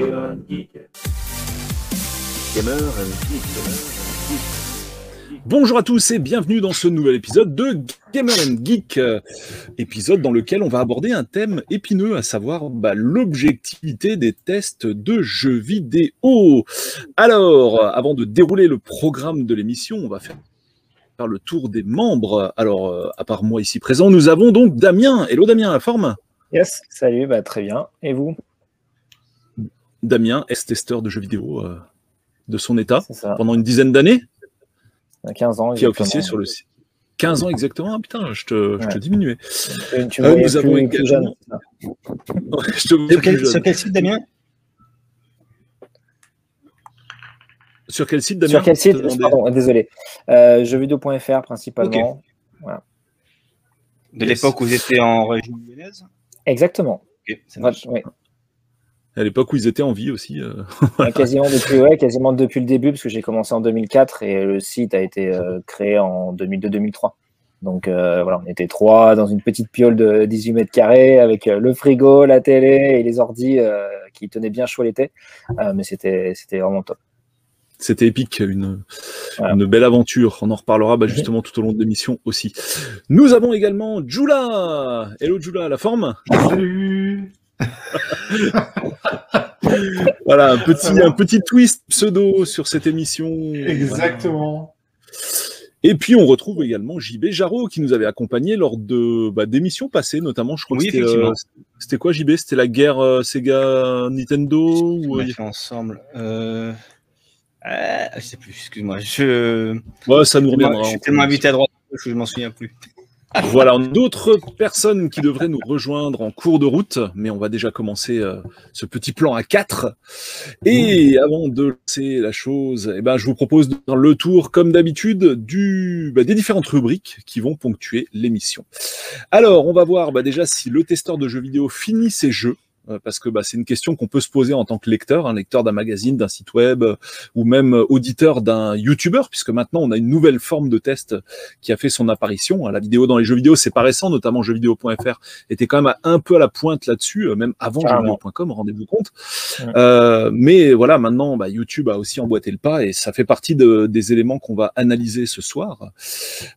Gamer and Geek. Gamer and Geek. Bonjour à tous et bienvenue dans ce nouvel épisode de Gamer and Geek, euh, épisode dans lequel on va aborder un thème épineux, à savoir bah, l'objectivité des tests de jeux vidéo. Alors, avant de dérouler le programme de l'émission, on va faire le tour des membres. Alors, euh, à part moi ici présent, nous avons donc Damien. Hello Damien, la forme? Yes, salut, bah, très bien. Et vous? Damien, est-testeur de jeux vidéo euh, de son état pendant une dizaine d'années 15 ans. Qui a officié sur le site. 15 ans exactement, ah, putain, je te, je te diminuais. Tu euh, nous avons plus, jeune. je te sur, quel, sur quel site, Damien? Sur quel site, Damien? Sur quel site? Pardon, désolé. Euh, jeuxvideo.fr principalement. Okay. Voilà. De l'époque où vous étiez en région lyonnaise? Exactement. Okay, ça marche. Oui à l'époque où ils étaient en vie aussi. Euh. quasiment, depuis, ouais, quasiment depuis le début, parce que j'ai commencé en 2004 et le site a été euh, créé en 2002-2003. Donc euh, voilà, on était trois dans une petite piole de 18 mètres carrés avec le frigo, la télé et les ordis qui tenaient bien chaud l'été. mais c'était vraiment top. C'était épique, une, une, belle aventure. On en reparlera bah, justement tout au long de l'émission aussi. Nous avons également Jula. Hello Jula, la forme? Salut voilà, un petit, un petit twist pseudo sur cette émission. Exactement. Et puis on retrouve également JB Jarreau qui nous avait accompagné lors de bah, d'émissions passées, notamment. Je crois oui, que c'était, c'était quoi JB C'était la guerre euh, Sega Nintendo ou on a fait ensemble. Euh... Ah, je sais plus. Excuse-moi. Je. Ouais, ça nous reviendra. Je suis tellement habité à droite que je m'en souviens plus. Voilà, d'autres personnes qui devraient nous rejoindre en cours de route, mais on va déjà commencer euh, ce petit plan à quatre. Et avant de lancer la chose, eh ben, je vous propose de faire le tour, comme d'habitude, du, bah, des différentes rubriques qui vont ponctuer l'émission. Alors, on va voir bah, déjà si le testeur de jeux vidéo finit ses jeux. Euh, parce que bah, c'est une question qu'on peut se poser en tant que lecteur, un lecteur d'un magazine, d'un site web, euh, ou même euh, auditeur d'un YouTuber, puisque maintenant on a une nouvelle forme de test qui a fait son apparition. La vidéo dans les jeux vidéo, c'est pas récent, notamment jeuxvideo.fr était quand même un peu à la pointe là-dessus, même avant jeuxvideo.com, rendez-vous compte. Euh, mais voilà, maintenant bah, YouTube a aussi emboîté le pas et ça fait partie de, des éléments qu'on va analyser ce soir.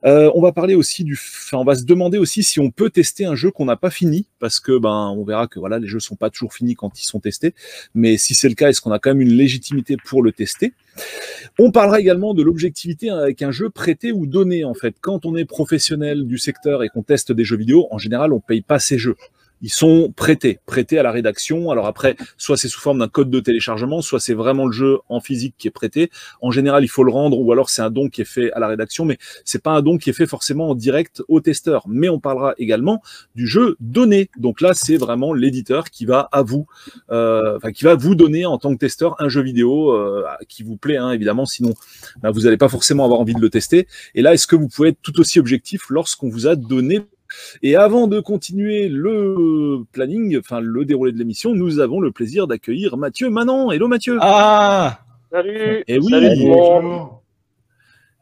Euh, on va parler aussi du, enfin, on va se demander aussi si on peut tester un jeu qu'on n'a pas fini, parce que ben on verra que voilà les jeux sont toujours finis quand ils sont testés, mais si c'est le cas, est-ce qu'on a quand même une légitimité pour le tester? On parlera également de l'objectivité avec un jeu prêté ou donné en fait. Quand on est professionnel du secteur et qu'on teste des jeux vidéo, en général, on paye pas ces jeux ils sont prêtés, prêtés à la rédaction. Alors après, soit c'est sous forme d'un code de téléchargement, soit c'est vraiment le jeu en physique qui est prêté. En général, il faut le rendre, ou alors c'est un don qui est fait à la rédaction, mais c'est pas un don qui est fait forcément en direct au testeur. Mais on parlera également du jeu donné. Donc là, c'est vraiment l'éditeur qui va à vous, euh, enfin qui va vous donner en tant que testeur un jeu vidéo euh, qui vous plaît, hein, évidemment. Sinon, bah, vous n'allez pas forcément avoir envie de le tester. Et là, est-ce que vous pouvez être tout aussi objectif lorsqu'on vous a donné et avant de continuer le planning, enfin le déroulé de l'émission, nous avons le plaisir d'accueillir Mathieu Manon. Hello Mathieu. Ah Salut. Et oui. Salut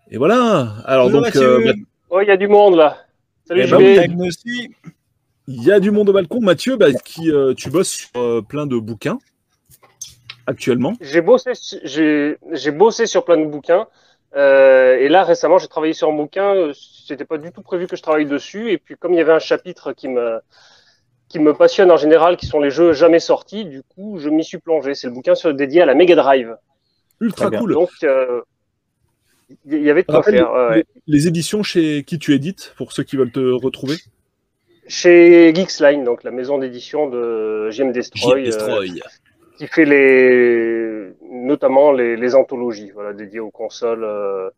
Et voilà. Alors donc. Euh, oh, il y a du monde là. Salut. Eh ben, il y a du monde au balcon, Mathieu, bah, qui euh, tu bosses sur euh, plein de bouquins actuellement. J'ai bossé, j'ai bossé sur plein de bouquins. Euh, et là, récemment, j'ai travaillé sur un bouquin. Euh, c'était pas du tout prévu que je travaille dessus. Et puis, comme il y avait un chapitre qui me, qui me passionne en général, qui sont les jeux jamais sortis, du coup, je m'y suis plongé. C'est le bouquin sur, dédié à la Mega Drive. Ultra cool. Donc, euh, il y avait de quoi faire. Les, les, éditions chez qui tu édites, pour ceux qui veulent te retrouver Chez Geeksline, donc la maison d'édition de JM Destroy. Destroy qui fait les, notamment les, anthologies, voilà, dédiées aux consoles euh,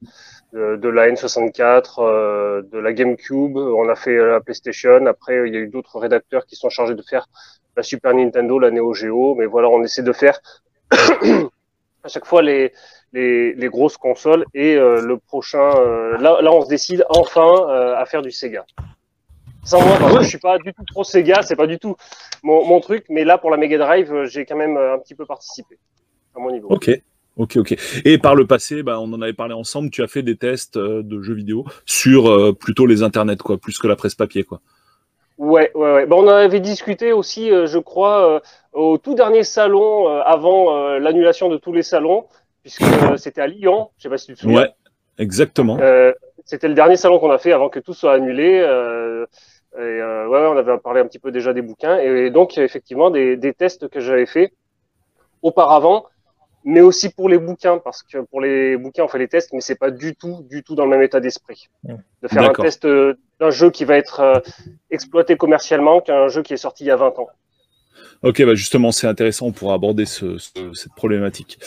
de, de, la N64, euh, de la GameCube. On a fait la PlayStation. Après, il y a eu d'autres rédacteurs qui sont chargés de faire la Super Nintendo, la Neo Geo. Mais voilà, on essaie de faire à chaque fois les, les, les grosses consoles. Et euh, le prochain, euh, là, là, on se décide enfin à faire du Sega. Sans moi, parce que je suis pas du tout pro Sega, c'est pas du tout mon, mon, truc. Mais là, pour la Mega Drive, euh, j'ai quand même euh, un petit peu participé à mon niveau. Ok. Ok, ok. Et par le passé, bah, on en avait parlé ensemble, tu as fait des tests euh, de jeux vidéo sur plutôt les internets, quoi, plus que la presse papier, quoi. Ouais, ouais, ouais. Bon, on en avait discuté aussi, euh, je crois, euh, au tout dernier salon avant l'annulation de tous les salons, puisque c'était à Lyon. Je sais pas si tu te souviens. Ouais, exactement. C'était le dernier salon qu'on a fait avant que tout soit annulé. Euh, et euh, ouais, ouais, on avait parlé un petit peu déjà des bouquins. Et, donc, effectivement, des, des tests que j'avais fait auparavant, mais aussi pour les bouquins, parce que pour les bouquins, on fait les tests, mais c'est pas du tout, du tout dans le même état d'esprit. Ouais. De faire un test euh, d'un jeu qui va être euh, exploité commercialement qu'un jeu qui est sorti il y a 20 ans. Ok, bah justement, c'est intéressant, on pourra aborder ce- ce- cette problématique.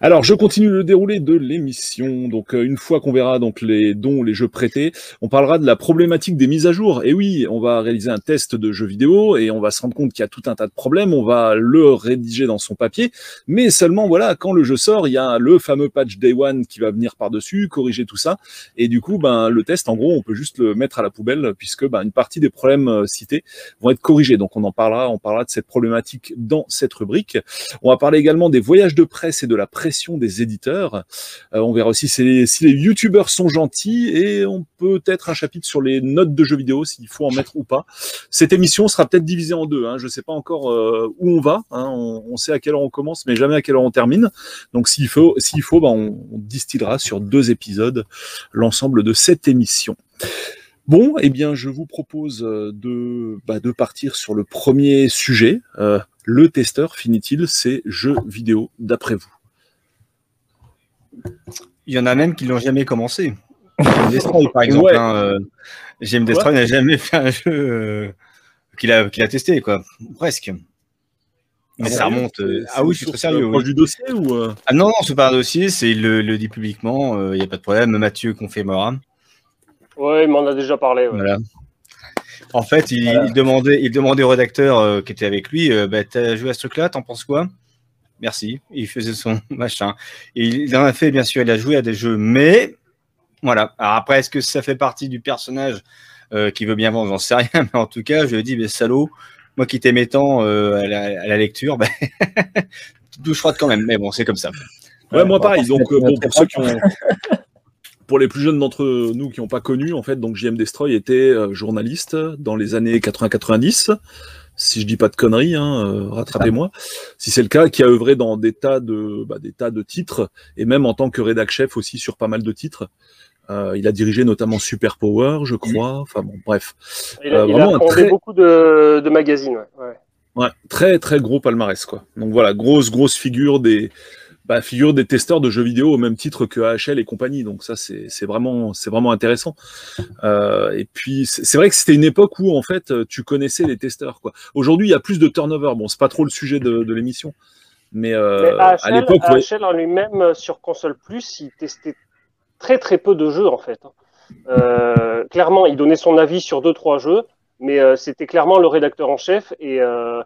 Alors, je continue le déroulé de l'émission. Donc, euh, une fois qu'on verra donc les dons, les jeux prêtés, on parlera de la problématique des mises à jour. Et oui, on va réaliser un test de jeux vidéo et on va se rendre compte qu'il y a tout un tas de problèmes. On va le rédiger dans son papier, mais seulement voilà, quand le jeu sort, il y a le fameux patch Day One qui va venir par-dessus, corriger tout ça. Et du coup, ben le test, en gros, on peut juste le mettre à la poubelle puisque ben une partie des problèmes euh, cités vont être corrigés. Donc, on en parlera, on parlera de cette problématique dans cette rubrique. On va parler également des voyages de presse et de la pression des éditeurs. Euh, on verra aussi si les, youtubeurs sont gentils et on peut être un chapitre sur les notes de jeux vidéo, s'il faut en mettre ou pas. Cette émission sera peut-être divisée en deux. Hein. Je ne sais pas encore euh, où on va. Hein. On, sait à quelle heure on commence, mais jamais à quelle heure on termine. Donc s'il faut, s'il faut, ben, on distillera sur deux épisodes l'ensemble de cette émission. Bon, eh bien, je vous propose euh, de, bah, de partir sur le premier sujet. Euh, le testeur finit-il ses jeux vidéo d'après vous? Il y en a même qui l'ont jamais commencé. Destroy, par exemple. Ouais. hein, euh, James Destroy n'a jamais fait un jeu euh, qu'il a, testé, quoi. Presque. Mais ça remonte. ah oui, je suis très sérieux. oui. du dossier ou Ah non, non, c'est pas un dossier, c'est il le, le dit publiquement, il n'y a pas de problème. Mathieu confirmera. Ouais, il m'en a déjà parlé. ouais. Voilà. En fait, il, Voilà. il demandait, il demandait au rédacteur euh, qui était avec lui, euh, bah, t'as joué à ce truc-là, t'en penses quoi? Merci. Il faisait son machin. Et il en a fait, bien sûr, il a joué à des jeux, mais voilà. Alors après, est-ce que ça fait partie du personnage euh, qui veut bien vendre? J'en sais rien, mais en tout cas, je lui ai dit, mais salaud, moi qui t'aimais tant euh, à, la, à la lecture, bah, douche froide quand même. Mais bon, c'est comme ça. Ouais, moi pareil. Donc euh, bon, pour ceux qui ont, pour les plus jeunes d'entre nous qui n'ont pas connu, en fait, donc JM Destroy était euh, journaliste dans les années 80-90. Si je dis pas de conneries, hein, euh, rattrapez-moi. Si c'est le cas, qui a œuvré dans des tas de, bah, des tas de titres et même en tant que rédac chef aussi sur pas mal de titres. Euh, il a dirigé notamment Super Power, je crois. Enfin bon, bref. Il a, Euh, il a vraiment un fondé très- beaucoup de, de magazines. Ouais. Ouais. Ouais, très très gros palmarès quoi. Donc voilà, grosse grosse figure des bah, figure des testeurs de jeux vidéo au même titre que AHL et compagnie. Donc ça c'est vraiment c'est vraiment intéressant. Euh, et puis c'est vrai que c'était une époque où en fait tu connaissais les testeurs quoi. Aujourd'hui il y a plus de turnover. Bon c'est pas trop le sujet de, de l'émission, mais, euh, Mais à AHL, l'époque ouais. AHL en lui-même euh, sur console plus, il testait très très peu de jeux en fait. hein. Euh, clairement, il donnait son avis sur deux trois jeux, mais euh, c'était clairement le rédacteur en chef et euh,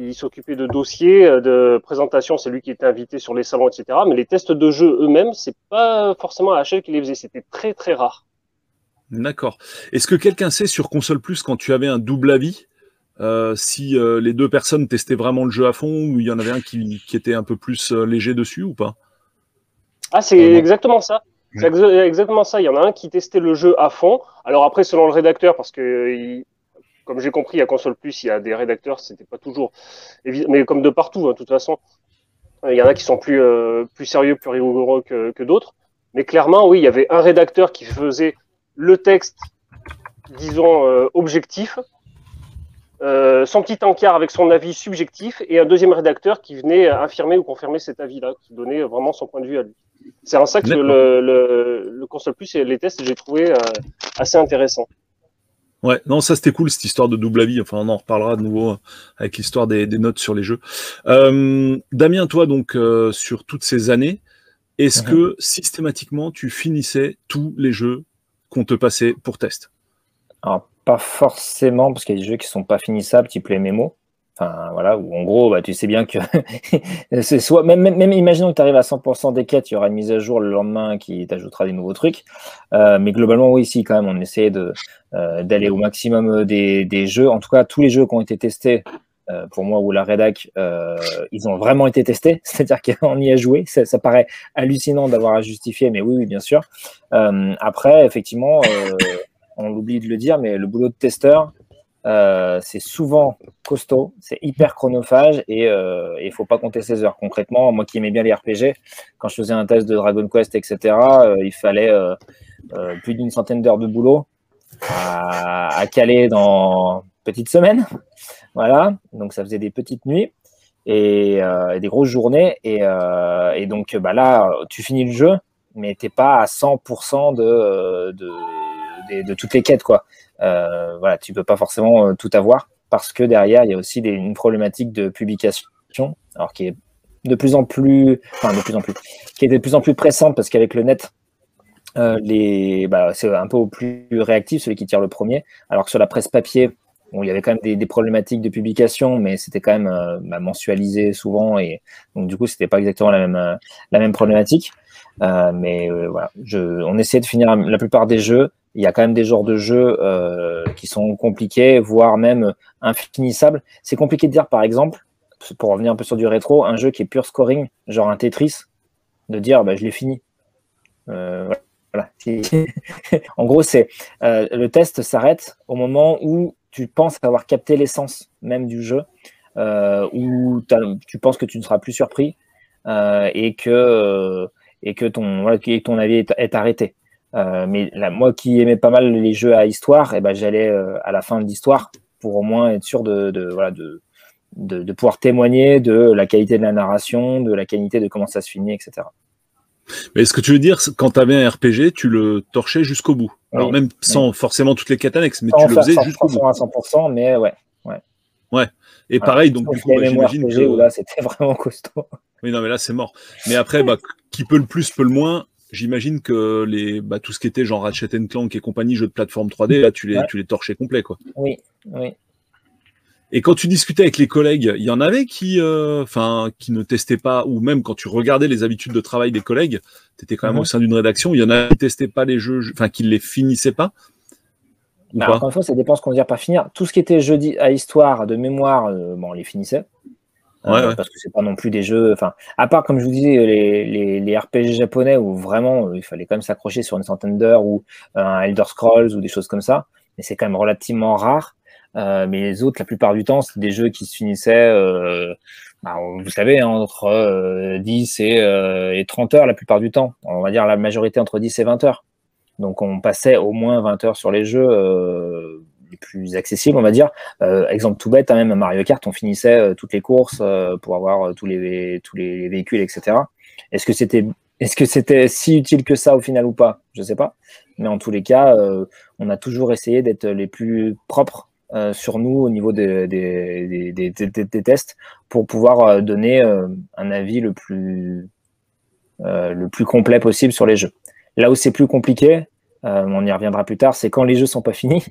il s'occupait de dossiers, euh, de présentations, c'est lui qui était invité sur les salons, etc. Mais les tests de jeux eux-mêmes, c'est pas forcément AHL qui les faisait, c'était très très rare. D'accord. Est-ce que quelqu'un sait sur console plus quand tu avais un double avis euh, si euh, les deux personnes testaient vraiment le jeu à fond ou il y en avait un qui, qui était un peu plus euh, léger dessus ou pas? Ah, c'est exactement ça. C'est exa- exactement ça. Il y en a un qui testait le jeu à fond. Alors après, selon le rédacteur, parce que il- comme j'ai compris, à Console Plus, il y a des rédacteurs, c'était pas toujours, mais comme de partout, hein, de toute façon. Euh, Il y en a qui sont plus, euh, plus sérieux, plus rigoureux que, que d'autres. Mais clairement, oui, il y avait un rédacteur qui faisait le texte, disons, euh, objectif, euh, son petit encart avec son avis subjectif, et un deuxième rédacteur qui venait affirmer ou confirmer cet avis-là, qui donnait vraiment son point de vue à lui. C'est en ça que le, le, le console plus et les tests, j'ai trouvé assez intéressant. Ouais, non, ça c'était cool cette histoire de double avis. Enfin, on en reparlera de nouveau euh, avec l'histoire des, des notes sur les jeux. Euh, Damien, toi donc euh, sur toutes ces années, est-ce Mhm. que systématiquement tu finissais tous les jeux qu'on te passait pour test? Alors, pas forcément, parce qu'il y a des jeux qui sont pas finissables, type les mémos. Enfin, voilà, où en gros, bah, tu sais bien que c'est soit, même, même, imaginons que tu arrives à 100% des quêtes, il y aura une mise à jour le lendemain qui t'ajoutera des nouveaux trucs. Euh, mais globalement, oui, si, quand même, on essayait de, euh, d'aller au maximum des, des jeux. En tout cas, tous les jeux qui ont été testés, euh, pour moi ou la rédac, euh, ils ont vraiment été testés, c'est-à-dire qu'on y a joué. Ça, ça paraît hallucinant d'avoir à justifier, mais oui, oui, bien sûr. Euh, après, effectivement, euh, on l'oublie de le dire, mais le boulot de testeur, euh, c'est souvent costaud, c'est hyper chronophage et il ne faut pas compter ses heures. Concrètement, moi qui aimais bien les RPG, quand je faisais un test de Dragon Quest, etc., il fallait plus d'une centaine d'heures de boulot à, caler dans petite semaine. Voilà, donc ça faisait des petites nuits et, des grosses journées. Et, donc bah là, tu finis le jeu, mais t'es pas à 100% de, de, de, toutes les quêtes, quoi. Euh, voilà, tu peux pas forcément euh, tout avoir parce que derrière, il y a aussi une problématique de publication, alors qui est de plus en plus, enfin de plus en plus, qui est de plus en plus pressante parce qu'avec le net, euh, bah, c'est un peu au plus réactif, celui qui tire le premier, alors que sur la presse papier, il y avait quand même des, problématiques de publication, mais c'était quand même bah, mensualisé souvent, et donc du coup, c'était pas exactement la même, la même problématique. Euh, mais euh, voilà, je, on essaie de finir la plupart des jeux. Il y a quand même des genres de jeux euh, qui sont compliqués, voire même infinissables. C'est compliqué de dire, par exemple, pour revenir un peu sur du rétro, un jeu qui est pur scoring, genre un Tetris, de dire bah, je l'ai fini. Euh, voilà. en gros, c'est le test s'arrête au moment où tu penses avoir capté l'essence même du jeu, où tu penses que tu ne seras plus surpris et que et que ton, voilà, que ton avis est, arrêté. Euh, mais là, moi qui aimais pas mal les jeux à histoire, et eh ben, j'allais euh, à la fin de l'histoire pour au moins être sûr de, de voilà, de, de, de, pouvoir témoigner de la qualité de la narration, de la qualité de comment ça se finit, etc. Mais ce que tu veux dire, quand tu avais un RPG, tu le torchais jusqu'au bout. Alors même sans forcément toutes les quêtes annexes, mais tu le faisais jusqu'au bout. à 100%, mais ouais. Ouais. Ouais. Et pareil, donc du coup, bah, j'imagine que là, c'était vraiment costaud. Oui, non, mais là, c'est mort. Mais après, bah, qui peut le plus, peut le moins. J'imagine que les, bah, tout ce qui était genre Ratchet Clank et compagnie, jeux de plateforme 3D, là, tu les, tu les torchais complet, quoi. Oui, oui. Et quand tu discutais avec les collègues, il y en avait qui, euh, enfin, qui ne testaient pas, ou même quand tu regardais les habitudes de travail des collègues, tu étais quand même mhm. au sein d'une rédaction, il y en a qui testaient pas les jeux, enfin, qui les finissaient pas? Bah, encore une fois, ça dépend ce qu'on dit pas finir. Tout ce qui était jeudi à histoire, de mémoire, euh, bon, on les finissait. Euh, parce que c'est pas non plus des jeux. Enfin, à part comme je vous disais les, les, les RPG japonais où vraiment euh, il fallait quand même s'accrocher sur une centaine d'heures ou un Elder Scrolls ou des choses comme ça, mais c'est quand même relativement rare. Euh, mais les autres, la plupart du temps, c'est des jeux qui se finissaient, euh, bah, vous savez, hein, entre 10 et, et 30 heures la plupart du temps. On va dire la majorité entre 10 et 20 heures. Donc on passait au moins 20 heures sur les jeux les plus accessibles, on va dire. Euh, exemple tout bête, hein, même Mario Kart, on finissait euh, toutes les courses euh, pour avoir tous les tous les véhicules, etc. Est-ce que c'était c'était si utile que ça au final ou pas? Je sais pas. Mais en tous les cas, on a toujours essayé d'être les plus propres sur nous au niveau des, des, des, des tests pour pouvoir donner un avis le plus le plus complet possible sur les jeux. Là où c'est plus compliqué, on y reviendra plus tard, c'est quand les jeux sont pas finis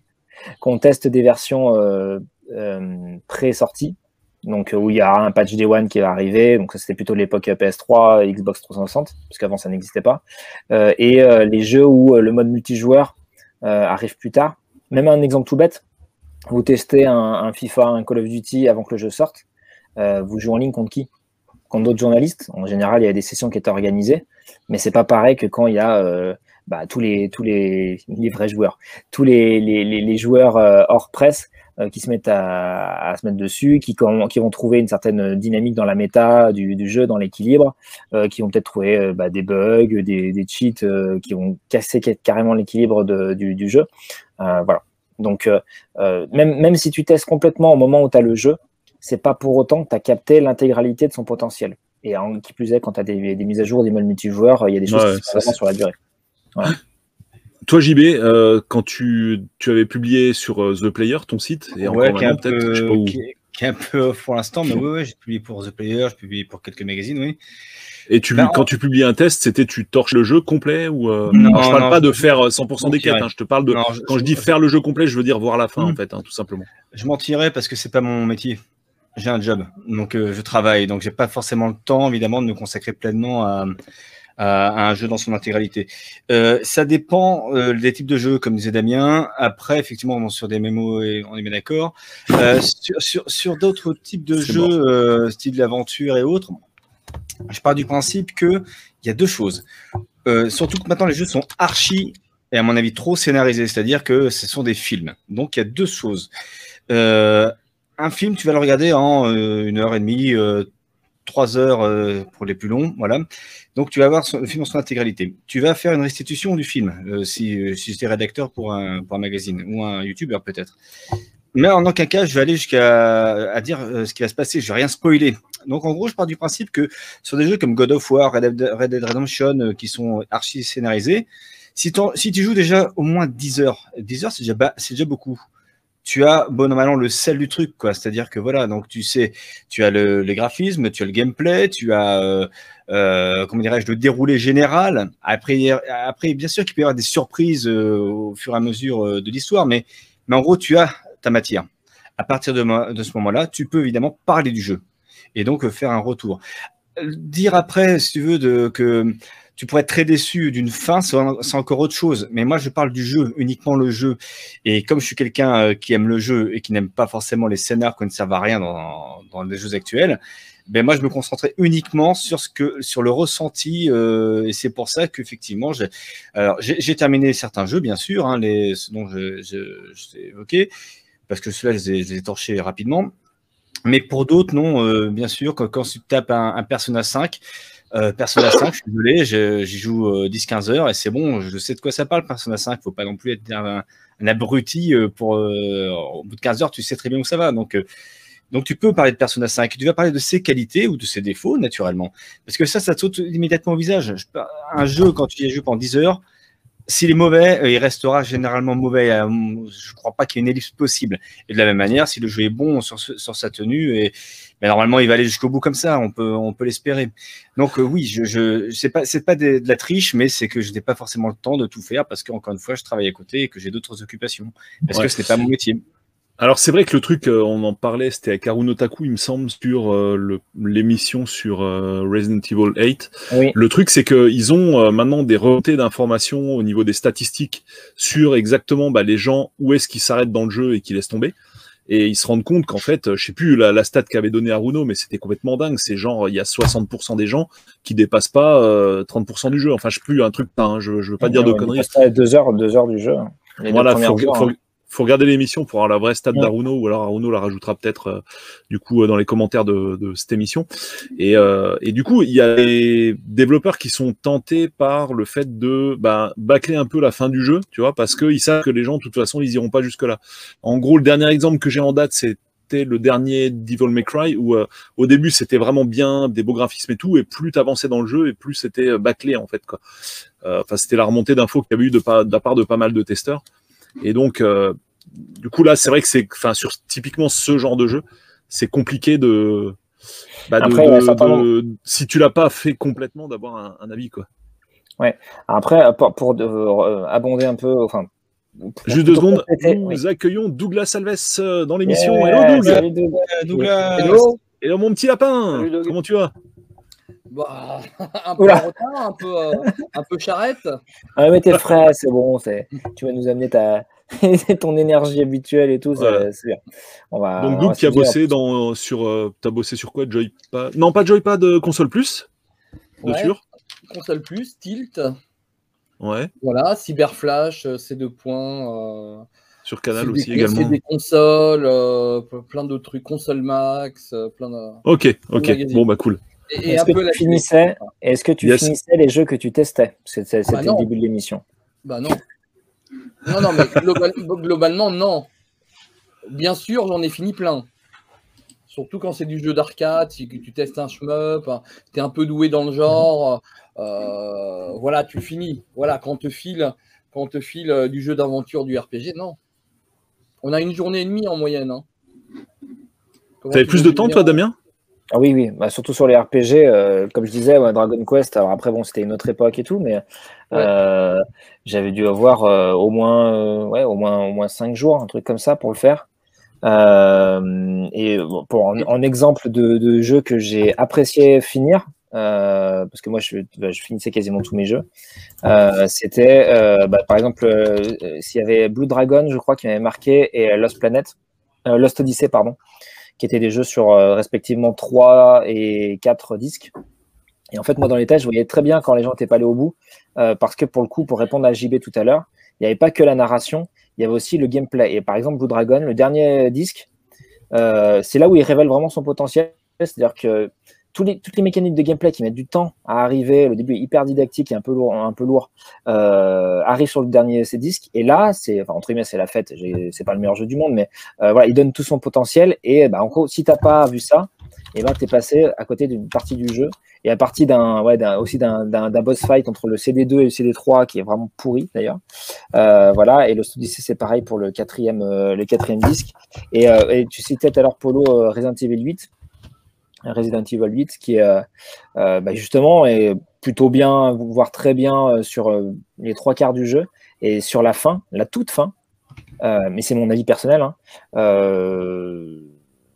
qu'on teste des versions euh, euh, pré-sorties, donc où il y a un patch Day One qui va arriver. Donc ça c'était plutôt l'époque PS3, Xbox 360, parce qu'avant ça n'existait pas. Euh, et les jeux où le mode multijoueur arrive plus tard. Même un exemple tout bête, vous testez un, FIFA, un Call of Duty avant que le jeu sorte, vous jouez en ligne contre qui? Contre d'autres journalistes. En général, il y a des sessions qui étaient organisées, mais c'est pas pareil que quand il y a bah, tous les tous les, les vrais joueurs, tous les, les, les joueurs euh, hors presse euh, qui se mettent à, à, se mettre dessus, qui, qui vont trouver une certaine dynamique dans la méta du, du jeu, dans l'équilibre, euh, qui vont peut-être trouver bah, des bugs, des, des cheats qui vont casser carrément l'équilibre du, du, jeu. voilà. Donc même, même si tu testes complètement au moment où tu as le jeu, c'est pas pour autant que tu as capté l'intégralité de son potentiel. Et en, qui plus est, quand tu as des, des, mises à jour, des modes multijoueurs, il y a des choses qui se passent sur la durée. Toi, JB, euh, quand tu, tu, avais publié sur euh, The Player, ton site, et encore qui, est un peu, je sais pas où. Qui, est, un peu off pour l'instant, mais oui, ouais, j'ai publié pour The Player, j'ai publié pour quelques magazines, oui. Et tu, ben, quand tu publies un test, c'était tu torches le jeu complet ou euh... non, je parle pas de faire 100% des quêtes. Hein, je te parle de quand je dis faire le jeu complet, je veux dire voir la fin en hmm. fait, hein, tout simplement. Je mentirais parce que c'est pas mon métier. J'ai un job, donc euh, je travaille, donc j'ai pas forcément le temps évidemment de me consacrer pleinement à, à, un jeu dans son intégralité. Euh, ça dépend euh, des types de jeux, comme disait Damien. Après, effectivement, sur des mémos et on est bien d'accord. Euh, sur sur, sur d'autres types de jeux, style l'aventure et autres, je pars du principe que il y a deux choses. Surtout que maintenant les jeux sont archi et à mon avis trop scénarisés, c'est-à-dire que ce sont des films. Donc il y a deux choses. Un film, tu vas le regarder en une heure et demie, euh, trois heures euh, pour les plus longs, voilà. Donc tu vas voir le film en son intégralité. Tu vas faire une restitution du film, euh, si, euh, si j'étais rédacteur pour un, magazine ou un youtubeur peut-être. Mais en aucun cas, je vais aller jusqu'à dire ce qui va se passer. Je vais rien spoiler. Donc en gros, je pars du principe que sur des jeux comme God of War, Red Dead, Red Dead Redemption, qui sont archi scénarisés, si, tu joues déjà au moins 10 heures, 10 heures c'est déjà beaucoup. Tu as bon an, le sel du truc, quoi. C'est-à-dire que voilà, donc tu sais, tu as le, les graphismes, tu as le gameplay, tu as, euh, euh, comment dirais-je, le déroulé général. Après, après bien sûr qu'il peut y avoir des surprises euh, au fur et à mesure de l'histoire, mais, mais en gros, tu as ta matière. À partir de, de ce moment-là, tu peux évidemment parler du jeu et donc faire un retour. Dire après, si tu veux, de, que tu pourrais être très déçu d'une fin, c'est en- c'est encore autre chose. Mais moi, je parle du jeu, uniquement le jeu. Et comme je suis quelqu'un euh, qui aime le jeu et qui n'aime pas forcément les scénars qui ne servent à rien dans, les jeux actuels, ben moi, je me concentrais uniquement sur ce que, sur le ressenti. euh, et c'est pour ça qu'effectivement, j'ai, alors j'ai terminé certains jeux, bien sûr, hein, les, ce dont je, je, je t'ai évoqué, parce que ceux-là, je les ai torchés rapidement. Mais pour d'autres, non, euh, bien sûr, quand, quand tu tapes un, un Persona 5, euh, Persona 5, je suis désolé, j'y joue euh, 10-15 heures et c'est bon, je sais de quoi ça parle, Persona 5. Faut pas non plus être un, abruti euh, pour. euh, au bout de 15 heures, tu sais très bien où ça va. Donc, euh, donc tu peux parler de Persona 5. Tu vas parler de ses qualités ou de ses défauts, naturellement. Parce que ça, ça te saute immédiatement au visage. Un jeu, quand tu y joues pendant 10 heures, s'il est mauvais, euh, il restera généralement mauvais. Euh, Je crois pas qu'il y ait une ellipse possible. Et de la même manière, si le jeu est bon sur, sa tenue, et mais normalement il va aller jusqu'au bout comme ça, on peut, on peut l'espérer. Donc euh, oui, je, je c'est pas c'est pas de, de la triche, mais c'est que je n'ai pas forcément le temps de tout faire parce qu'encore une fois, je travaille à côté et que j'ai d'autres occupations. Parce Ouais. que ce n'est pas mon métier. Alors c'est vrai que le truc, euh, on en parlait, c'était avec Haruno Taku, il me semble, sur euh, l'émission sur euh, Resident Evil 8. Oui. Le truc, c'est qu'ils ont maintenant des remontées d'informations au niveau des statistiques sur exactement bah, les gens, où est-ce qu'ils s'arrêtent dans le jeu et qui laissent tomber. Et ils se rendent compte qu'en fait, je sais plus la, la stat qu'avait donné Haruno, mais c'était complètement dingue. C'est genre, il y a 60% des gens qui dépassent pas euh, 30% du jeu. Enfin, je sais plus, un truc, hein, je, je veux pas dire de conneries. à deux heures, deux heures du jeu. hein. Les Voilà, faut, hein. Faut regarder l'émission pour avoir la vraie stat Ouais. d'Aruno, ou alors Aruno la rajoutera peut-être euh, du coup euh, dans les commentaires de, de cette émission. Et, euh, et du coup, il y a des développeurs qui sont tentés par le fait de bah, bâcler un peu la fin du jeu, tu vois, parce qu'ils savent que les gens, de toute façon, ils iront pas jusque-là. En gros, le dernier exemple que j'ai en date, c'était le dernier Devil May Cry, où euh, au début c'était vraiment bien, des beaux graphismes et tout, et plus t'avançais dans le jeu, et plus c'était euh, bâclé en fait. quoi. Euh, Enfin, c'était la remontée d'infos qu'il y avait eu de, pas, de la part de pas mal de testeurs. Et donc, euh, du coup, là, c'est vrai que c'est, enfin, sur typiquement ce genre de jeu, c'est compliqué de, bah, de- Après, de- si tu l'as pas fait complètement, d'avoir un, un avis, quoi. Après, pour, pour de- euh, abonder un peu, enfin. Juste deux secondes, nous oui. accueillons Douglas Alves euh, dans l'émission. Yeah, Hello, Doug. salut, Doug. Douglas, Hello. Hello, mon petit lapin. Salut. Comment tu vas? Bah, un peu Oula. en retard, un peu, euh, un peu charrette. Ah, mais t'es frais, c'est bon. c'est- Tu vas nous amener ta... ton énergie habituelle et tout. c'est- Voilà. C'est bien. On va, Donc, Doug qui a bossé dans, sur, euh, t'as bossé sur quoi Joypad? Non, pas Joypad, euh, console plus. De Ouais. sûr. Console plus, Tilt, Ouais. voilà, Cyberflash, euh, C2 points. euh, Sur Canal aussi des, également. c'est des consoles, euh, plein d'autres trucs, console max, plein de. Ok, ok. Bon, bah cool. Et, et Est-ce que tu finissais Est-ce que tu Yes. finissais les jeux que tu testais? C'était c'était Bah le début de l'émission. Bah non. Non, non, mais global- globalement, non. Bien sûr, j'en ai fini plein. Surtout quand c'est du jeu d'arcade, si tu testes un shmup, tu es un peu doué dans le genre, euh, voilà, tu finis. Voilà, quand on te file, quand on te file euh, du jeu d'aventure, du RPG, non. On a une journée et demie en moyenne. Hein. T'avais tu plus de temps, toi, Damien? Ah oui, oui, bah, surtout sur les RPG, euh, comme je disais, ouais, Dragon Quest, alors après, bon, c'était une autre époque et tout, mais euh, j'avais dû avoir euh, au, moins, ouais, au, moins, au moins 5 jours, un truc comme ça pour le faire. Et bon, pour, en, en exemple de, de jeu que j'ai apprécié finir, parce que moi je, bah, je finissais quasiment tous mes jeux, c'était bah, par exemple s'il y avait Blue Dragon, je crois, qui m'avait marqué, et Lost Planet, Lost Odyssey, pardon qui étaient des jeux sur euh, respectivement 3 et 4 disques. Et en fait, moi, dans les tests, je voyais très bien quand les gens n'étaient pas allés au bout, euh, parce que pour le coup, pour répondre à JB tout à l'heure, il n'y avait pas que la narration, il y avait aussi le gameplay. Et par exemple, Blue Dragon, le dernier disque, euh, c'est là où il révèle vraiment son potentiel. C'est-à-dire que toutes les mécaniques de gameplay qui mettent du temps à arriver, le début est hyper didactique et un peu lourd, un euh, arrive sur le dernier ces disques. Et là, c'est enfin, c'est la fête. C'est pas le meilleur jeu du monde, mais euh, voilà, il donne tout son potentiel. Et bah, en gros, si t'as pas vu ça, et ben t'es passé à côté d'une partie du jeu et à partir d'un aussi d'un boss fight entre le CD2 et le CD3 qui est vraiment pourri d'ailleurs. Euh, voilà, et le Odyssey c'est pareil pour le quatrième, disque. Et, et tu citais tout à l'heure Polo Resident Evil 8. Resident Evil 8 qui est bah, justement est plutôt bien, voire très bien sur les trois quarts du jeu et sur la fin, la toute fin, mais c'est mon avis personnel, hein,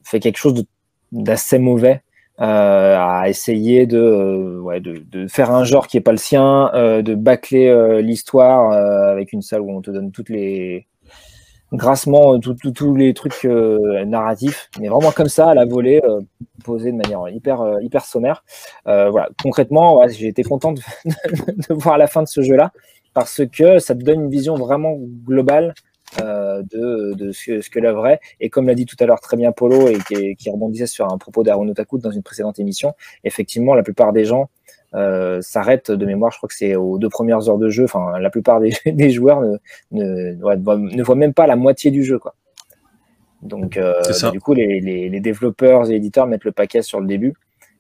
fait quelque chose d'assez mauvais euh, à essayer de, euh, faire un genre qui est pas le sien, euh, de bâcler euh, l'histoire avec une salle où on te donne toutes les grassement tous les trucs narratifs, mais vraiment comme ça à la volée, posé de manière hyper hyper sommaire. voilà, concrètement, ouais, j'ai été content de, de, voir la fin de ce jeu-là parce que ça te donne une vision vraiment globale euh, de, de, ce, ce que la vraie. Et comme l'a dit tout à l'heure très bien Polo et qui, qui rebondissait sur un propos d'Aaron Otaku dans une précédente émission, effectivement, la plupart des gens euh, s'arrêtent de mémoire. Je crois que c'est aux deux premières heures de jeu. Enfin, la plupart des, des joueurs ne, ne, ne, voient même pas la moitié du jeu, quoi. Donc, euh, bah, du coup, les, les, les, développeurs et éditeurs mettent le paquet sur le début.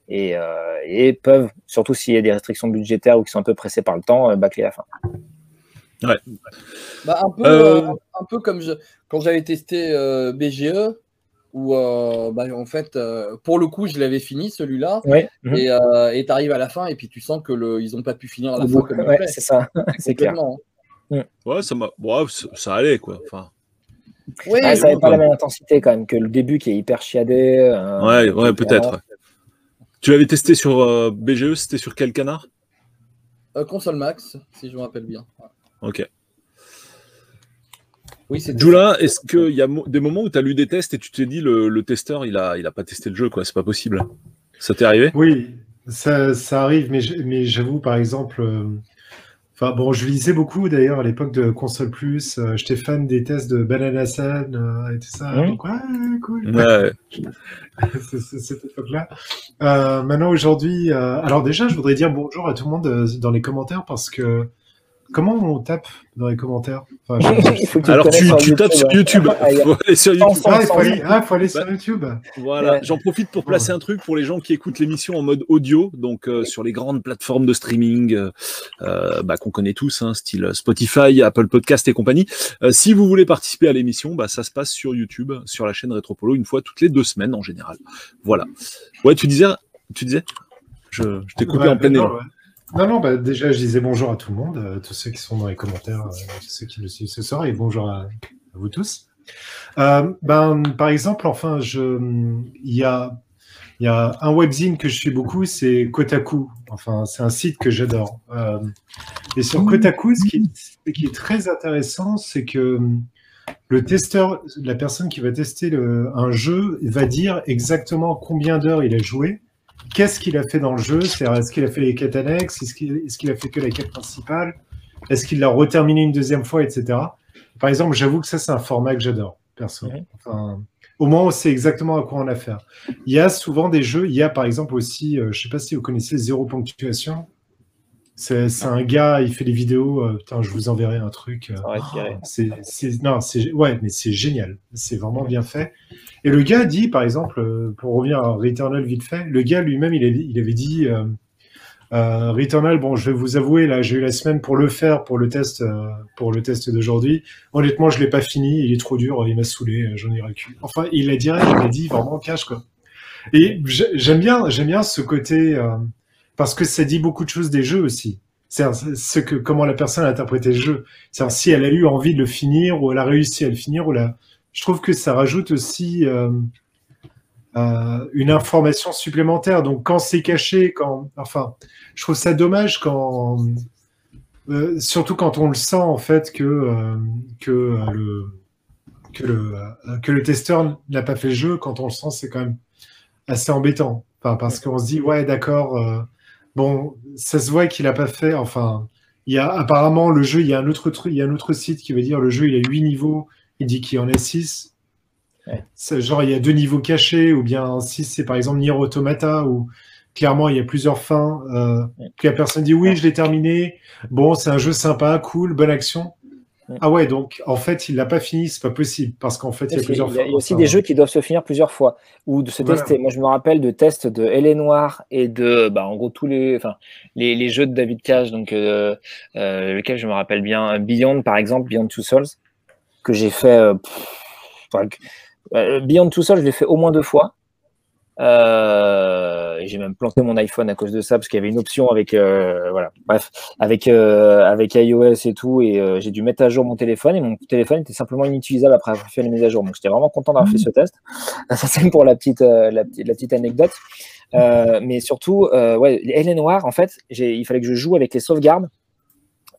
Et, euh, et peuvent, surtout s'il y a des restrictions budgétaires ou qui sont un peu pressés par le temps, bâcler la fin. Ouais. Bah, un, peu, euh... euh un peu comme je, quand j'avais testé euh, BGE, où euh, bah, en fait, euh, pour le coup, je l'avais fini celui-là, ouais. et tu arrives à la fin et puis tu sens que le, ils n'ont pas pu finir à la fin. Comme ouais, c'est ça, c'est clair. Hein. Ouais, ça, ouais, ça allait quoi. Enfin. Oui, ah, ça n'avait pas la même intensité quand même que le début qui est hyper chiadé. ouais, ouais peut-être. Tu l'avais testé sur BGE, c'était sur quel canard? Console Max, si je me rappelle bien. Ok. Oui, Jula, est-ce qu'il y a des moments où tu as lu des tests et tu t'es dit le, le testeur, il a, il a pas testé le jeu, quoi, c'est pas possible Ça t'est arrivé? Oui, ça, ça, arrive, mais, mais j'avoue, par exemple, euh, enfin bon, je lisais beaucoup d'ailleurs à l'époque de Console Plus, euh, j'étais fan des tests de Banana Sun euh, et tout ça, mmh. donc ouais, cool. Ouais. cette époque-là. maintenant, aujourd'hui, alors déjà, je voudrais dire bonjour à tout le monde dans les commentaires parce que Comment on tape dans les commentaires enfin, je... Alors tu, tu tapes sur YouTube. Ah, il faut aller sur YouTube. Ah, il faut aller, ah, faut aller sur bah, YouTube. Voilà, j'en profite pour placer un truc pour les gens qui écoutent l'émission en mode audio, donc euh, sur les grandes plateformes de streaming euh, euh, bah, qu'on connaît tous, hein, style Spotify, Apple Podcast et compagnie. Euh, si vous voulez participer à l'émission, bah, ça se passe sur YouTube, sur la chaîne Retropolo, une fois toutes les deux semaines en général. Voilà. Ouais, tu disais, tu disais, je, je t'ai coupé ouais, en plein élan. Ouais. Non, non, bah déjà, je disais bonjour à tout le monde, euh, tous ceux qui sont dans les commentaires, euh, tous ceux qui me suivent ce soir, et bonjour à, à vous tous. Euh, ben, par exemple, enfin, je, il y a, il y a un webzine que je suis beaucoup, c'est Kotaku. Enfin, c'est un site que j'adore. Euh, et sur Kotaku, ce qui, ce qui est très intéressant, c'est que le testeur, la personne qui va tester le, un jeu, va dire exactement combien d'heures il a joué qu'est-ce qu'il a fait dans le jeu? C'est-à-dire, est-ce qu'il a fait les quêtes annexes? Est-ce qu'il est qu a fait que la quête principale Est-ce qu'il l'a reterminé une deuxième fois, etc. Par exemple, j'avoue que ça, c'est un format que j'adore, perso. Enfin, au moins, on sait exactement à quoi on a affaire. Il y a souvent des jeux, il y a par exemple aussi, euh, je ne sais pas si vous connaissez Zéro Ponctuation. C'est un gars, il fait des vidéos. Euh, putain, je vous enverrai un truc. Euh, c'est non, c'est ouais, mais c'est génial. C'est vraiment bien fait. Et le gars dit, par exemple, euh, pour revenir à Returnal vite fait, le gars lui-même, il, il, avait dit euh, euh, Returnal. Bon, je vais vous avouer, là, j'ai eu la semaine pour le faire, pour le test, pour le test d'aujourd'hui. Honnêtement, je l'ai pas fini. Il est trop dur. Il m'a saoulé. J'en ai cul. Enfin, il l'a direct. Il a dit vraiment cash quoi. Et j'aime bien, j'aime bien ce côté parce que ça dit beaucoup de choses des jeux aussi. C'est ce que comment la personne a interprété le jeu. C'est si elle a eu envie de le finir ou elle a réussi à le finir ou la je trouve que ça rajoute aussi euh, euh, une information supplémentaire. Donc quand c'est caché, quand, enfin, je trouve ça dommage quand, euh, surtout quand on le sent en fait que que le que le que le testeur n'a pas fait le jeu. Quand on le sent, c'est quand même assez embêtant. Enfin, parce qu'on se dit ouais, d'accord. Bon, ça se voit qu'il a pas fait. Enfin, il y a apparemment le jeu, il y a un autre truc, il y a un autre site qui veut dire le jeu il a 8 niveaux, il dit qu'il y en a 6. Ouais. Genre il y a deux niveaux cachés, ou bien 6 c'est par exemple Nier Automata, où clairement il y a plusieurs fins. Euh, Ouais. puis la personne dit oui, je l'ai terminé. Bon, c'est un jeu sympa, cool, bonne action. Ah ouais, donc en fait il l'a pas fini, c'est pas possible, parce qu'en fait il y a Il y plusieurs a, il y a aussi des jeux qui doivent se finir plusieurs fois ou de se Voilà. tester. Moi, je me rappelle de tests de Hélène Noir et de, bah, en gros, tous les, enfin, les, les jeux de David Cage, donc, euh, euh, lequel je me rappelle bien, Beyond, par exemple, Beyond Two Souls, que j'ai fait, euh, pff, euh, Beyond Two Souls, je l'ai fait au moins deux fois. Euh, j'ai même planté mon iPhone à cause de ça parce qu'il y avait une option avec euh, voilà. Bref avec euh, avec iOS et tout et j'ai dû mettre à jour mon téléphone et mon téléphone était simplement inutilisable après avoir fait les mises à jour. Donc j'étais vraiment content d'avoir fait ce test. Ça c'est pour la petite la, la petite anecdote. Mais surtout ouais les Hélène Noir en fait. Il fallait que je joue avec les sauvegardes.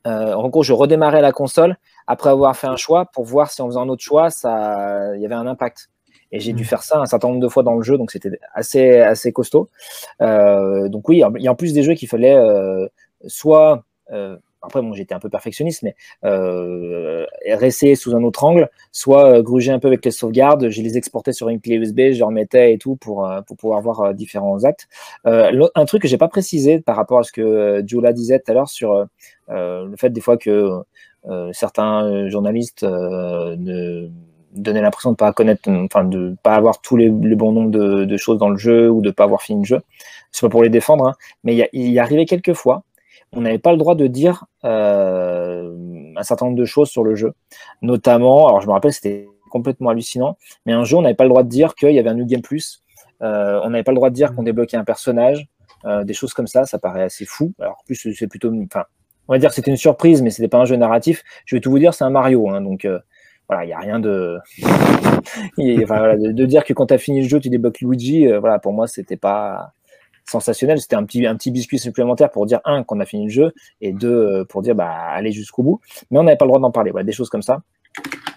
En gros je redémarrais la console après avoir fait un choix pour voir si en faisant un autre choix ça il y avait un impact et j'ai dû Mhm. faire ça un certain nombre de fois dans le jeu, donc c'était assez, assez costaud. Euh, donc oui, il y a en plus des jeux qu'il fallait euh, soit, euh, après bon, j'étais un peu perfectionniste, mais euh, réessayer sous un autre angle, soit euh, gruger un peu avec les sauvegardes, je les exportais sur une clé USB, je les remettais et tout pour, euh, pour pouvoir voir euh, différents actes. Euh, un truc que j'ai pas précisé par rapport à ce que Jola disait tout à l'heure sur le fait des fois que euh, certains journalistes euh, ne donnaient l'impression de pas connaître, enfin de pas avoir tous les, bons nombres de, de choses dans le jeu ou de pas avoir fini le jeu. C'est pas pour les défendre, hein, mais il y, arrivait quelques fois, on n'avait pas le droit de dire euh, un certain nombre de choses sur le jeu, notamment, alors je me rappelle, c'était complètement hallucinant, mais un jeu, on n'avait pas le droit de dire qu'il y avait un New Game Plus, euh, on n'avait pas le droit de dire qu'on débloquait un personnage, euh, des choses comme ça, ça paraît assez fou. Alors en plus, c'est plutôt, enfin, on va dire que c'était une surprise, mais c'était pas un jeu narratif. Je vais tout vous dire, c'est un Mario, hein, donc euh, il n'y a rien de... de, dire que quand tu as fini le jeu, tu débloques Luigi, euh, voilà, pour moi, c'était pas sensationnel. C'était un petit, biscuit supplémentaire pour dire, un, qu'on a fini le jeu, et deux, euh, pour dire, bah, aller jusqu'au bout. Mais on n'avait pas le droit d'en parler, des choses comme ça.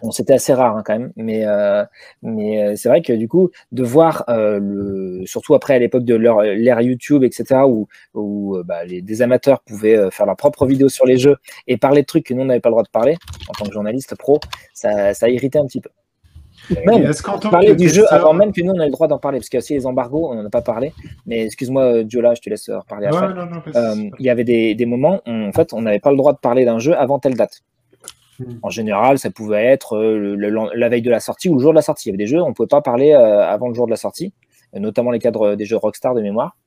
Bon, c'était assez rare hein, quand même, mais, euh, mais euh, c'est vrai que du coup, de voir, euh, le, surtout après à l'époque de leur- l'ère YouTube, etc., où, où bah, les, des amateurs pouvaient faire leur propre vidéo sur les jeux et parler de trucs que nous, on n'avait pas le droit de parler, en tant que journaliste pro, ça, ça irritait un petit peu. Même, parler du jeu avant même que nous, on le droit d'en parler, parce qu'il y a aussi les embargos, on n'en a pas parlé, mais excuse-moi, Jola, je te laisse reparler après. Il y avait des, des moments où en fait on n'avait pas le droit de parler d'un jeu avant telle date. Mm. En général, ça pouvait être euh, le- le- la veille de la sortie ou le jour de la sortie. Il y avait des jeux, on ne pouvait pas parler euh, avant le jour de la sortie, euh, notamment les cadres des jeux Rockstar de mémoire.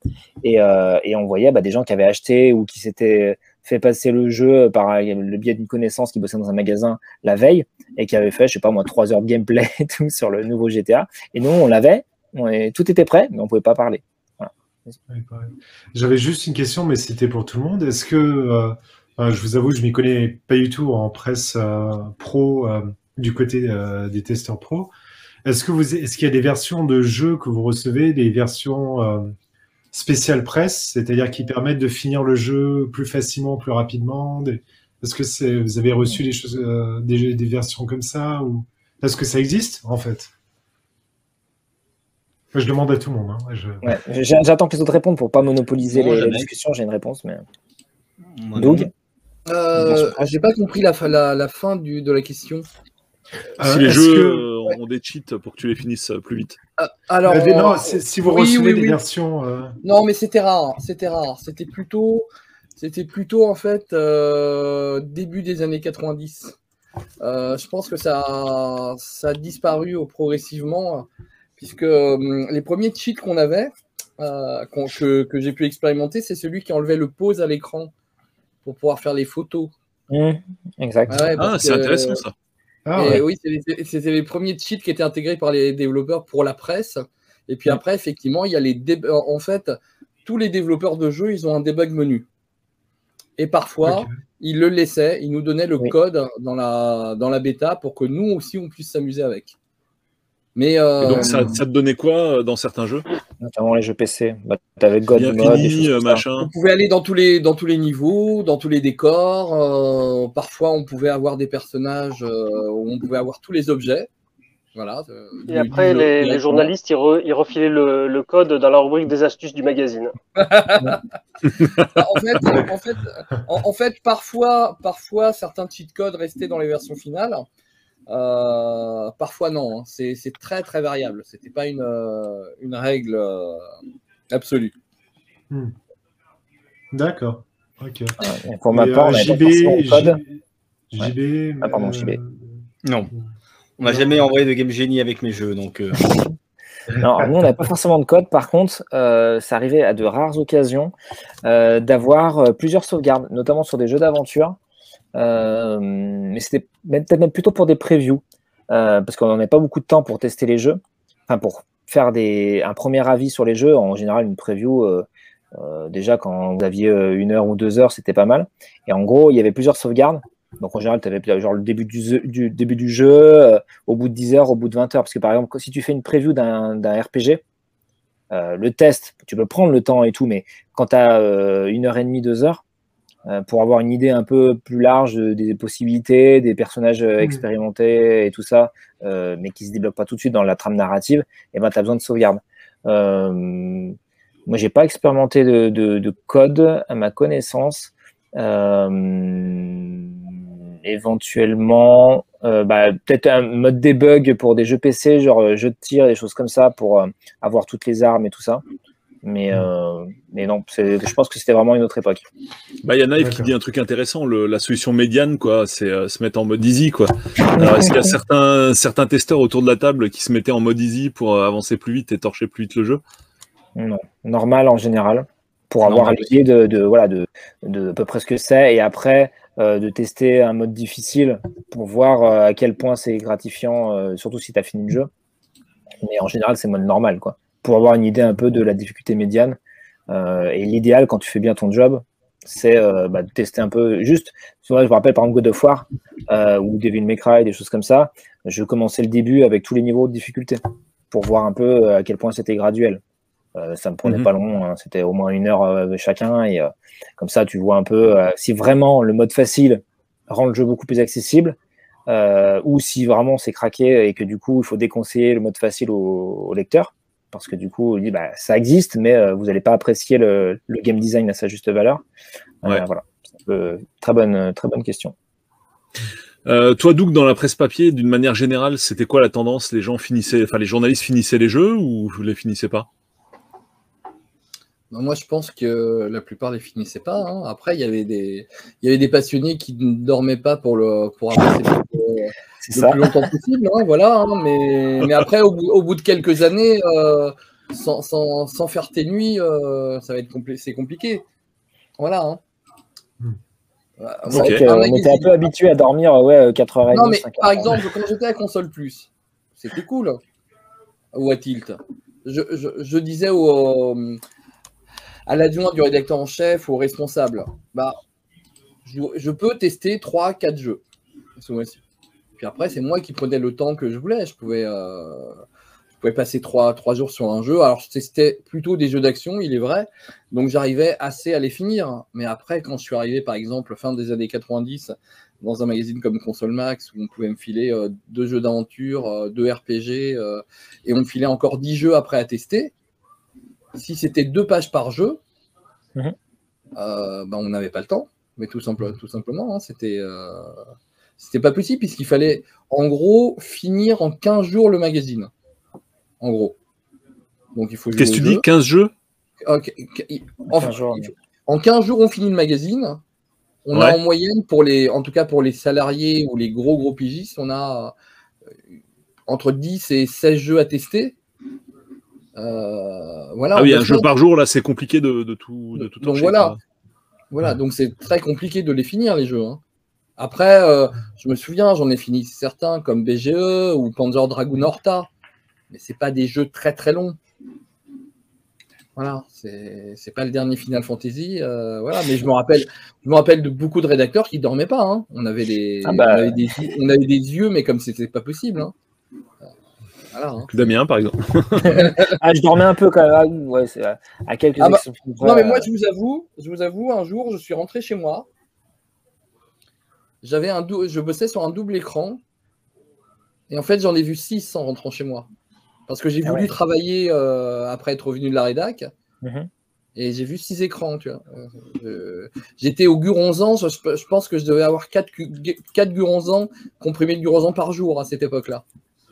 Et, euh, et on voyait bah, des gens qui avaient acheté ou qui s'étaient fait passer le jeu par euh, le biais d'une connaissance qui bossait dans un magasin la veille et qui avaient fait, je sais pas moi, trois heures de gameplay et tout sur le nouveau GTA. Et nous, on l'avait, tout était prêt, mais on pouvait pas parler. J'avais juste une question, mais c'était pour tout le monde. Est-ce que, euh, euh, je vous avoue, je m'y connais pas du tout en presse euh, pro euh, du côté euh, des testeurs pro. Est-ce que vous, est-ce qu'il y a des versions de jeux que vous recevez, des versions euh, spéciales presse, c'est-à-dire qui permettent de finir le jeu plus facilement, plus rapidement? Des- Est-ce que c'est, vous avez reçu des choses, euh, des, des versions comme ça ou est-ce que ça existe en fait? Je demande à tout le monde. hein. Je- Ouais, J'attends que les autres répondent pour pas monopoliser Non, les, les discussions. J'ai une réponse, mais Moi, Doug, Euh, j'ai pas compris la, fin- la, la fin du, de la question. Euh, si les est-ce jeux que- euh, ont des cheats pour que tu les finisses euh, plus vite. Euh, alors, Euh, non, si vous oui, recevez oui, des oui. versions. euh, Non, mais c'était rare. C'était rare. C'était plutôt, c'était plutôt en fait euh, début des années 90. Euh, je pense que ça, ça a disparu progressivement, puisque les premiers cheats qu'on avait, euh, que, que j'ai pu expérimenter, c'est celui qui enlevait le pause à l'écran pour pouvoir faire les photos. Mmh, exact. Ouais, Ah, parce c'est intéressant ça. Ah, ouais. oui, c'est les- c'était les premiers cheats qui étaient intégrés par les développeurs pour la presse. Et puis Mm. après, effectivement, il y a les dé- en fait, tous les développeurs de jeux, ils ont un debug menu. Et parfois, ils le laissaient, ils nous donnaient le Oui. code dans la, dans la bêta pour que nous aussi, on puisse s'amuser avec. Mais Et euh, donc ça, ça te donnait quoi euh, dans certains jeux Notamment les jeux PC. Bah, T'avais God Bien Mode, fini, euh, machin. on pouvait aller dans tous les, dans tous les niveaux, dans tous les décors. euh, parfois, on pouvait avoir des personnages euh, où on pouvait avoir tous les objets. Voilà. Et du- après, du- les, journalistes, ils, re- ils refilaient le, le code dans la rubrique des astuces du magazine. Bah, en, fait, en, fait, en, en fait, parfois, parfois, certains cheat codes restaient dans les versions finales. Euh, parfois, non. hein. C'est très, très variable. C'était pas une, euh, une règle euh, absolue. D'accord. Ok. Et Pour ma part, euh, on JB, code. Ah, pardon, euh, JB. Non. On m'a Non. jamais envoyé de Game Genie avec mes jeux, donc euh, Non, nous, on n'avait pas forcément de code. Par contre, euh, ça arrivait à de rares occasions euh, d'avoir euh, plusieurs sauvegardes, notamment sur des jeux d'aventure. Euh, mais c'était peut-être même plutôt pour des previews, euh, parce qu'on n'en avait pas beaucoup de temps pour tester les jeux. Enfin, pour faire des, un premier avis sur les jeux. En général, une preview, euh, déjà, quand vous aviez une heure ou deux heures, c'était pas mal. Et en gros, il y avait plusieurs sauvegardes. Donc en général, tu avais genre le début du, jeu- début du jeu, au bout de 10 heures, au bout de 20 heures. Parce que par exemple, si tu fais une preview d'un d'un RPG, le test, tu peux prendre le temps et tout, mais quand tu as une heure et demie, deux heures, pour avoir une idée un peu plus large de- des possibilités, des personnages euh, Mhm. expérimentés et tout ça, euh, mais qui se débloquent pas tout de suite dans la trame narrative, et ben tu as besoin de sauvegarde. Euh, moi, j'ai pas expérimenté de, de- de code à ma connaissance. Euh, éventuellement, euh, bah, peut-être un mode debug pour des jeux PC, genre euh, jeux de tir, des choses comme ça, pour euh, avoir toutes les armes et tout ça. Mais, euh, mais non, je pense que c'était vraiment une autre époque. Bah, il y a Naïf qui dit un truc intéressant, le- la solution médiane, quoi, c'est euh, se mettre en mode easy, quoi. Alors, est-ce qu'il y a certains, certains testeurs autour de la table qui se mettaient en mode easy pour euh, avancer plus vite et torcher plus vite le jeu? Non, normal en général, pour avoir l'idée de, de, voilà, de, de à peu près ce que c'est, et après euh, de tester un mode difficile pour voir euh, à quel point c'est gratifiant, euh, surtout si tu as fini le jeu. Mais en général, c'est mode normal, quoi, pour avoir une idée un peu de la difficulté médiane. Euh, et l'idéal, quand tu fais bien ton job, c'est euh, bah, de tester un peu. Juste, vrai, je me rappelle par exemple God of War euh, ou Devil May Cry, des choses comme ça. Je commençais le début avec tous les niveaux de difficulté pour voir un peu à quel point c'était graduel. Ça me prenait Mhm. pas long, hein, c'était au moins une heure chacun. Et comme ça, tu vois un peu si vraiment le mode facile rend le jeu beaucoup plus accessible. ou si vraiment c'est craqué et que du coup il faut déconseiller le mode facile au, au lecteur parce que du coup il dit bah, ça existe mais euh, vous n'allez pas apprécier le, le game design à sa juste valeur Euh, Ouais. voilà peu- très bonne très bonne question Euh, toi, Doug, dans la presse papier, d'une manière générale, c'était quoi la tendance? Les gens finissaient, enfin, les journalistes finissaient les jeux ou vous les finissez pas? Ben, Moi, je pense que la plupart les finissaient pas. hein. Après, il y avait des, il y avait des passionnés qui ne dormaient pas pour le, pour avancer le, ça plus longtemps possible. hein, voilà. hein. mais, mais après, au bout, au bout de quelques années, euh, sans, sans, sans faire tes nuits, euh, ça va être compli- c'est compliqué. Voilà. hein. Hmm. Ouais, c'est Ok. vrai un qu'on magazine- était un peu habitué à dormir euh, ouais 4h30 Non, mais 5h30. par exemple, quand j'étais à Console Plus, c'était cool. Ou à Tilt. Je, je, je disais au, à l'adjoint du rédacteur en chef ou au responsable, bah, je, je peux tester 3-4 jeux ce mois-ci. Puis après, c'est moi qui prenais le temps que je voulais. Je pouvais, euh, je pouvais passer 3, trois jours sur un jeu. Alors, c'était plutôt des jeux d'action, il est vrai. Donc, j'arrivais assez à les finir. Mais après, quand je suis arrivé, par exemple, fin des années 90, dans un magazine comme Console Max, où on pouvait me filer euh, deux jeux d'aventure, euh, deux RPG, et on me filait encore 10 jeux après à tester, si c'était deux pages par jeu, Mhm. ben, on n'avait pas le temps. Mais tout, simple, tout simplement, hein, c'était c'était pas possible, puisqu'il fallait, en gros, finir en 15 jours le magazine. En gros. Donc, il faut Qu'est-ce que tu dis jeu. 15 jeux? Ok, enfin, 15 jours, en 15 jours, on finit le magazine. On a en moyenne, pour les, en tout cas pour les salariés ou les gros gros pigistes, on a euh, entre 10 et 16 jeux à tester. Euh, voilà, Ah oui, un jeu par jour, là, c'est compliqué de, de tout, de tout Donc voilà. quoi. Voilà, donc c'est très compliqué de les finir, les jeux. hein. Après, euh, je me souviens, j'en ai fini certains comme BGE ou Panzer Dragoon Horta, mais c'est pas des jeux très très longs. Voilà, c'est c'est pas le dernier Final Fantasy, euh, voilà. Mais je me rappelle, je me rappelle de beaucoup de rédacteurs qui dormaient pas. hein. On avait des, Ah bah. on avait des, yeux- on avait des yeux, mais comme c'était pas possible. hein. Euh, Voilà. hein. Damien, par exemple. ah je dormais un peu quand même ouais, à quelques Ah bah, Non, mais moi, je vous avoue, je vous avoue, un jour, je suis rentré chez moi. J'avais un dou- je bossais sur un double écran. Et en fait, j'en ai vu 6 en rentrant chez moi. Parce que j'ai Ah voulu ouais. travailler euh, après être revenu de la rédac. Mhm. Et j'ai vu 6 écrans, tu vois. Euh, J'étais au Guronzan, je, je pense que je devais avoir 4, 4 Guronzan, comprimés de Guronzan par jour à cette époque-là.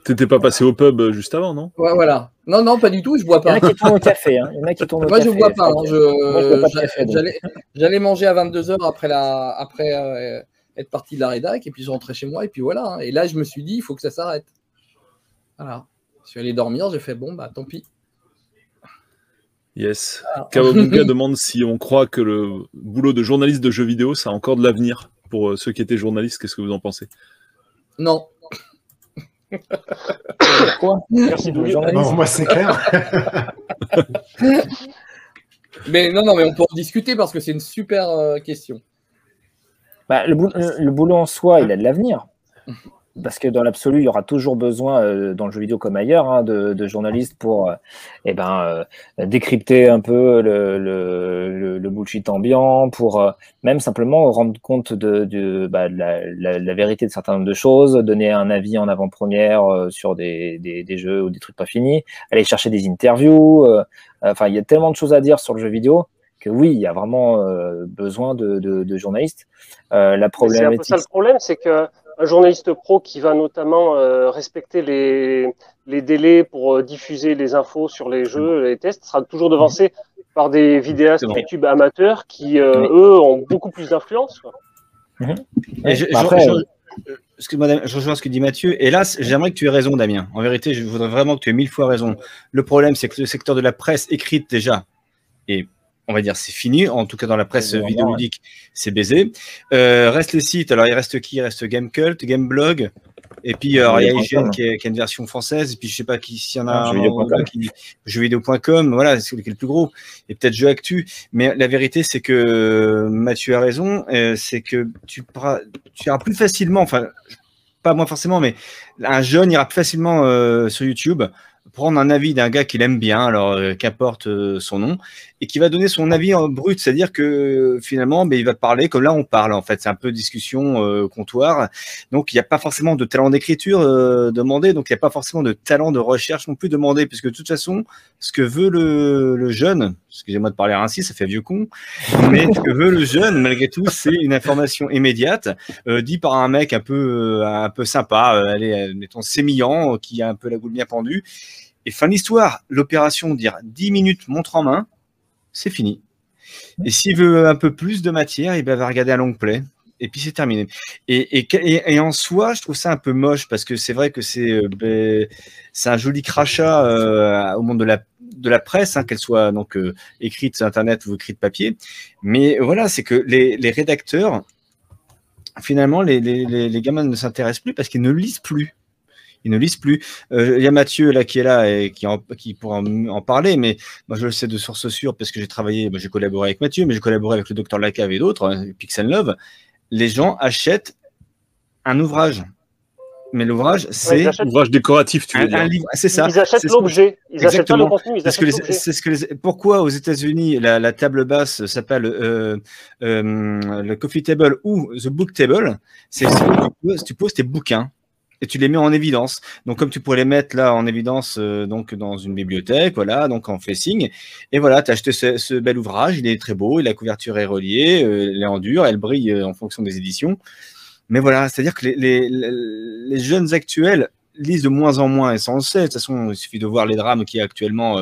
T'étais pas passé au pub euh, juste avant, non? Ouais, voilà. Non, non, pas du tout, je bois Il y en pas. a qui tournent au café. Hein. Il y en a qui tournent au Moi, café. je bois pas. hein, Moi, je- je bois pas café. J'allais j'allais manger à 22h après, la, après euh, être parti de la rédac, et puis je rentrais chez moi, et puis voilà. hein. Et là, je me suis dit, il faut que ça s'arrête. Voilà. Je suis allé dormir, j'ai fait, bon, bah tant pis. Yes. Ah. Kawabunga demande si on croit que le boulot de journaliste de jeux vidéo, ça a encore de l'avenir pour euh, ceux qui étaient journalistes. Qu'est-ce que vous en pensez? Non. Quoi? Merci journalisme. Non, moi, c'est clair. Mais non, non, mais on peut en discuter parce que c'est une super euh, question. Bah, le, boulot, le- le boulot en soi, il a de l'avenir. Parce que dans l'absolu, il y aura toujours besoin, euh, dans le jeu vidéo comme ailleurs, hein, de, de journalistes pour euh, eh ben, euh, décrypter un peu le, le, le- le bullshit ambiant, pour euh, même simplement rendre compte de, de, bah, de la, la- la vérité de certains nombre de choses, donner un avis en avant-première euh, sur des, des, des jeux ou des trucs pas finis, aller chercher des interviews. euh, Enfin, il y a tellement de choses à dire sur le jeu vidéo que oui, il y a vraiment euh, besoin de, de, de journalistes. Euh, la C'est un peu problématique, ça le problème, c'est que un journaliste pro qui va notamment euh, respecter les, les délais pour euh, diffuser les infos sur les jeux, les tests, sera toujours devancé par des vidéastes Exactement. YouTube amateurs qui, euh, Oui. eux, ont beaucoup plus d'influence. quoi. Et je, Bah, je- après, je- excuse-moi, Damien, je rejoins ce que dit Mathieu. Hélas, j'aimerais que tu aies raison, Damien. En vérité, je voudrais vraiment que tu aies mille fois raison. Le problème, c'est que le secteur de la presse écrite déjà, et on va dire c'est fini, en tout cas dans la presse Vraiment, vidéoludique, c'est baisé. Euh, reste les sites, alors il reste qui? Il reste Gamecult, Gameblog, et puis alors, il y a. IGN qui, est- qui a une version française, et puis je sais pas qui s'il y en a Ah, jeuxvideo.com. qui jeuxvideo.com, voilà, c'est le plus gros, et peut-être Jeux Actu. Mais la vérité, c'est que Mathieu a raison, euh, c'est que tu, pourras- tu iras plus facilement, enfin, pas moi forcément, mais un jeune ira plus facilement euh, sur YouTube prendre un avis d'un gars qu'il aime bien, alors euh, qu'importe euh, son nom, et qui va donner son avis en brut, c'est-à-dire que finalement, ben, il va parler comme là on parle, en fait, c'est un peu discussion euh, comptoir, donc il n'y a pas forcément de talent d'écriture euh, demandé, donc il n'y a pas forcément de talent de recherche non plus demandé, puisque de toute façon, ce que veut le, jeune, excusez-moi de parler ainsi, ça fait vieux con, mais ce que veut le jeune, malgré tout, c'est une information immédiate, euh, dit par un mec un peu, euh, un peu sympa, euh, allez, mettons sémillant, qui a un peu la goule bien pendue. Et fin de l'histoire, l'opération, dire 10 minutes montre en main, c'est fini. Et s'il veut un peu plus de matière, il va regarder un long play. Et puis c'est terminé. Et, et, et, et en soi, je trouve ça un peu moche parce que c'est vrai que c'est euh, ben, c'est un joli crachat euh, au monde de la, de la presse, hein, qu'elle soit donc euh, écrite sur Internet ou écrite papier. Mais voilà, c'est que les, les rédacteurs, finalement, les, les, les, les gamins ne s'intéressent plus parce qu'ils ne lisent plus. Ils ne lisent plus. Euh, Il y a Mathieu là qui est là et qui, en, qui pourra en, en, parler, mais moi je le sais de source sûre parce que j'ai travaillé, j'ai collaboré avec Mathieu, mais j'ai collaboré avec le docteur Lacave et d'autres, hein, Pixel Love. Les gens achètent un ouvrage. Mais l'ouvrage, c'est Ouais, un ouvrage décoratif, tu veux un, dire. un livre. C'est ça. Ils achètent l'objet. Ils achètent pas le contenu. Ils Parce achètent que c'est ce que les, pourquoi aux États-Unis la, la, table basse s'appelle euh, euh, le coffee table ou the book table, c'est si tu poses, tu poses tes bouquins et tu les mets en évidence. Donc comme tu pourrais les mettre là en évidence euh, donc dans une bibliothèque, voilà, donc en facing. Et voilà, tu as acheté ce, bel ouvrage, il est très beau, la couverture est reliée, euh, elle est en dur, elle brille euh, en fonction des éditions. Mais voilà, c'est-à-dire que les, les, les, jeunes actuels lisent de moins en moins, et ça on le sait, de toute façon, il suffit de voir les drames qu'il y a actuellement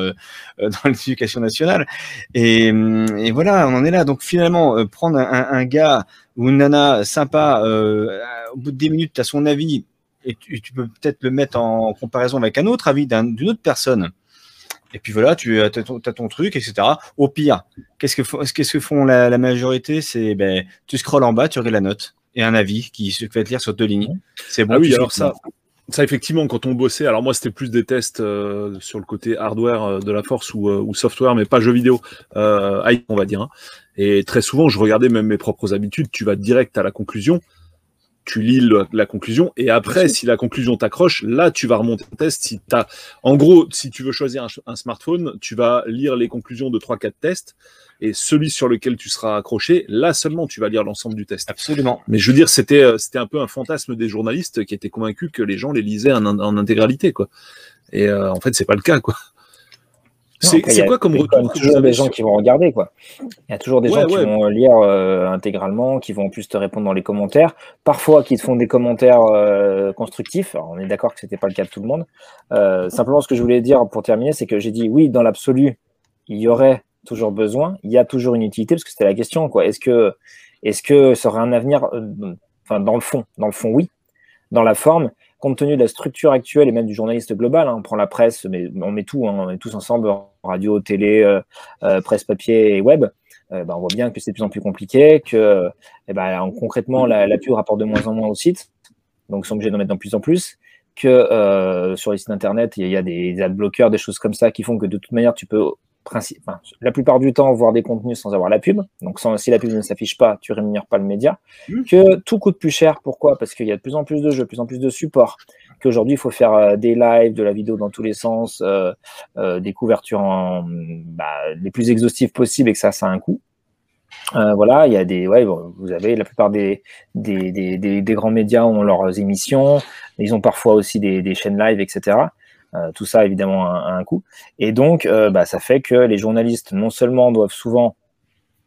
dans l'éducation nationale. Et, et, voilà, on en est là. Donc finalement, prendre un, un, gars ou une nana sympa, au bout de 10 minutes, tu as son avis, et tu, tu peux peut-être le mettre en comparaison avec un autre avis d'une un, autre personne. Et puis voilà, tu as ton, as ton truc, etc. Au pire, qu'est-ce que, qu'est-ce que font la, la majorité? C'est ben, tu scrolles en bas, tu regardes la note et un avis qui se fait lire sur deux lignes. C'est bon. Ah oui, alors ça, ça effectivement, quand on bossait, alors moi c'était plus des tests euh, sur le côté hardware euh, de la force ou, euh, ou, software, mais pas jeux vidéo, on va dire. Hein. Et très souvent, je regardais même mes propres habitudes. Tu vas direct à la conclusion. Tu lis le- la conclusion et après, si la conclusion t'accroche, là, tu vas remonter le test. Si t'as, en gros, si tu veux choisir un, smartphone, tu vas lire les conclusions de 3-4 tests et celui sur lequel tu seras accroché, là seulement, tu vas lire l'ensemble du test. Absolument. Mais je veux dire, c'était, euh, c'était un peu un fantasme des journalistes qui étaient convaincus que les gens les lisaient en, en intégralité, quoi. Et euh, en fait, c'est pas le cas, quoi. C'est quoi comme il y a retour toujours des gens qui vont regarder, quoi. Il y a toujours des Ouais, gens qui vont lire euh, intégralement, qui vont en plus te répondre dans les commentaires. Parfois, qui te font des commentaires euh, constructifs. Alors, on est d'accord que c'était pas le cas de tout le monde. Euh, simplement, ce que je voulais dire pour terminer, c'est que j'ai dit oui, dans l'absolu, il y aurait toujours besoin. Il y a toujours une utilité, parce que c'était la question, quoi. Est-ce que, est-ce que ça aurait un avenir Enfin, dans le fond, dans le fond, oui. Dans la forme, compte tenu de la structure actuelle et même du journaliste global, hein, on prend la presse, mais on met tout, hein, on est tous ensemble, radio, télé, euh, euh, presse papier et web, euh, ben, on voit bien que c'est de plus en plus compliqué, que eh ben, en- concrètement, la, la pub rapporte de moins en moins au site, donc ils sont obligés d'en mettre de plus en plus, que sur les sites internet, il y a des ad bloqueurs, des choses comme ça qui font que de toute manière, tu peux enfin, la plupart du temps voir des contenus sans avoir la pub. Donc sans, si la pub ne s'affiche pas, tu rémunères pas le média. Mmh. Que tout coûte plus cher. Pourquoi? Parce qu'il y a de plus en plus de jeux, de plus en plus de supports. Qu'aujourd'hui, il faut faire euh, des lives, de la vidéo dans tous les sens, euh, euh, des couvertures en, bah, les plus exhaustives possibles et que ça, ça a un coût. Euh, voilà, il y a des, ouais, bon, vous avez la plupart des, des, des, des, des grands médias ont leurs émissions, ils ont parfois aussi des, des chaînes live, etc. Euh, tout ça évidemment a, a un coût. Et donc, euh, bah, ça fait que les journalistes non seulement doivent souvent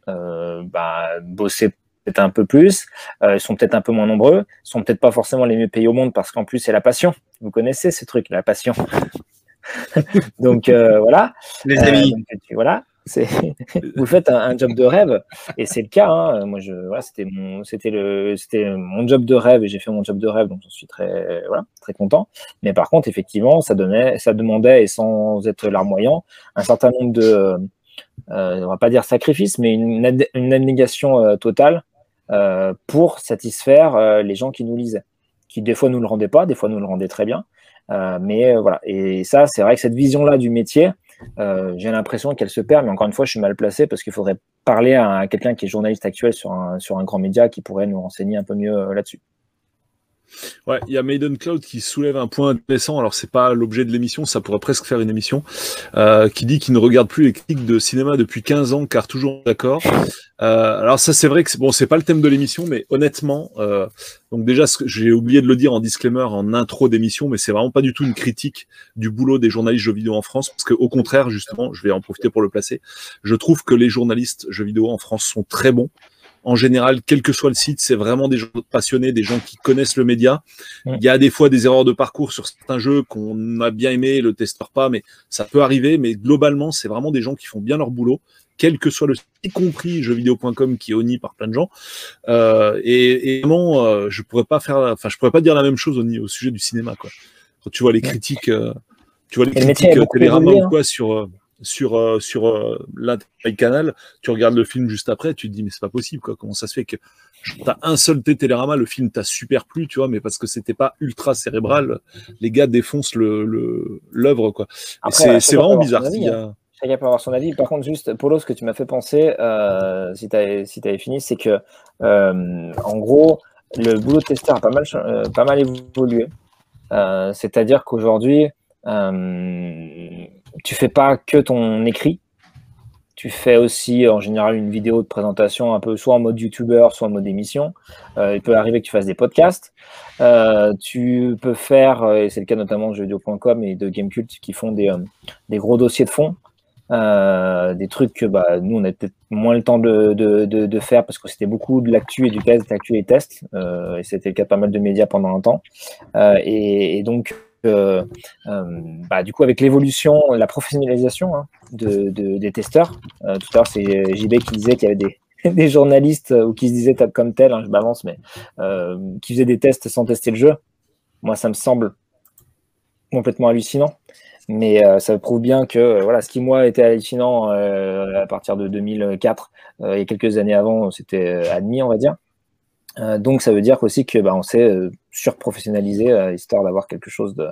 euh, bah, bosser peut-être un peu plus, euh, ils sont peut-être un peu moins nombreux, ils sont peut-être pas forcément les mieux payés au monde parce qu'en plus c'est la passion. Vous connaissez ce truc, la passion. donc euh, voilà. Les Euh, amis, donc, voilà, vous faites un, job de rêve et c'est le cas. hein. Moi, je, voilà, c'était mon, c'était le, c'était mon job de rêve et j'ai fait mon job de rêve, donc j'en suis très, voilà, très content. Mais par contre, effectivement, ça donnait, ça demandait et sans être larmoyant, un certain nombre de, euh, on va pas dire sacrifice, mais une, une abnégation euh, totale euh, pour satisfaire euh, les gens qui nous lisaient, qui des fois nous le rendaient pas, des fois nous le rendaient très bien. Euh, mais voilà, et ça, c'est vrai que cette vision-là du métier, euh, j'ai l'impression qu'elle se perd, mais encore une fois, je suis mal placé parce qu'il faudrait parler à, à quelqu'un qui est journaliste actuel sur un, sur un grand média qui pourrait nous renseigner un peu mieux euh, là-dessus. Ouais, il y a Maiden Cloud qui soulève un point intéressant. Alors, c'est pas l'objet de l'émission, ça pourrait presque faire une émission. Euh, qui dit qu'il ne regarde plus les critiques de cinéma depuis 15 ans, car toujours d'accord. Euh, alors, ça, c'est vrai que bon, c'est pas le thème de l'émission, mais honnêtement, euh, donc déjà, j'ai oublié de le dire en disclaimer, en intro d'émission, mais c'est vraiment pas du tout une critique du boulot des journalistes jeux vidéo en France, parce que au contraire, justement, je vais en profiter pour le placer. Je trouve que les journalistes jeux vidéo en France sont très bons en général, quel que soit le site, c'est vraiment des gens passionnés, des gens qui connaissent le média. Il y a des fois des erreurs de parcours sur certains jeux qu'on a bien aimé, le testeur pas, mais ça peut arriver. Mais globalement, c'est vraiment des gens qui font bien leur boulot, quel que soit le site, y compris jeuxvideo.com qui est honni par plein de gens. Euh, et, et vraiment, euh, je pourrais pas faire, enfin, je pourrais pas dire la même chose au, sujet du cinéma, quoi. Quand tu vois les critiques, euh, tu vois les critiques Télérama ou hein. quoi sur euh, sur euh, sur euh, l'intérêt canal, tu regardes le film juste après, tu te dis mais c'est pas possible quoi. Comment ça se fait que t'as un seul Télérama, le film t'a super plu, tu vois, mais parce que c'était pas ultra cérébral, les gars défoncent le l'œuvre quoi. C'est vraiment bizarre. a- Chacun peut avoir son avis. Par contre, juste, Polo, ce que tu m'as fait penser, euh, si tu avais, si fini, c'est que, euh, en gros, le boulot de testeur a pas mal, euh, pas mal évolué. C'est-à-dire qu'aujourd'hui, tu fais pas que ton écrit. Tu fais aussi, en général, une vidéo de présentation un peu soit en mode youtubeur, soit en mode émission. Euh, il peut arriver que tu fasses des podcasts. Euh, tu peux faire, euh, et c'est le cas notamment de jeuxvideo.com et de Gamecult qui font des, gros dossiers de fond, des trucs que bah, nous, on a peut-être moins le temps de, de, de, faire parce que c'était beaucoup de l'actu et du test, l'actu et test, et c'était le cas de pas mal de médias pendant un temps. Et donc, euh, euh, bah, du coup, avec l'évolution, la professionnalisation hein, de, de, des testeurs, euh, tout à l'heure, c'est JB qui disait qu'il y avait des, journalistes euh, ou qui se disaient comme tel, hein, je m'avance, mais euh, qui faisaient des tests sans tester le jeu. Moi, ça me semble complètement hallucinant. Mais euh, ça prouve bien que euh, voilà, ce qui moi était hallucinant euh, à partir de 2004 euh, et quelques années avant, c'était euh, admis, on va dire. Euh, donc ça veut dire aussi que bah, on s'est euh, surprofessionnalisé euh, histoire d'avoir quelque chose de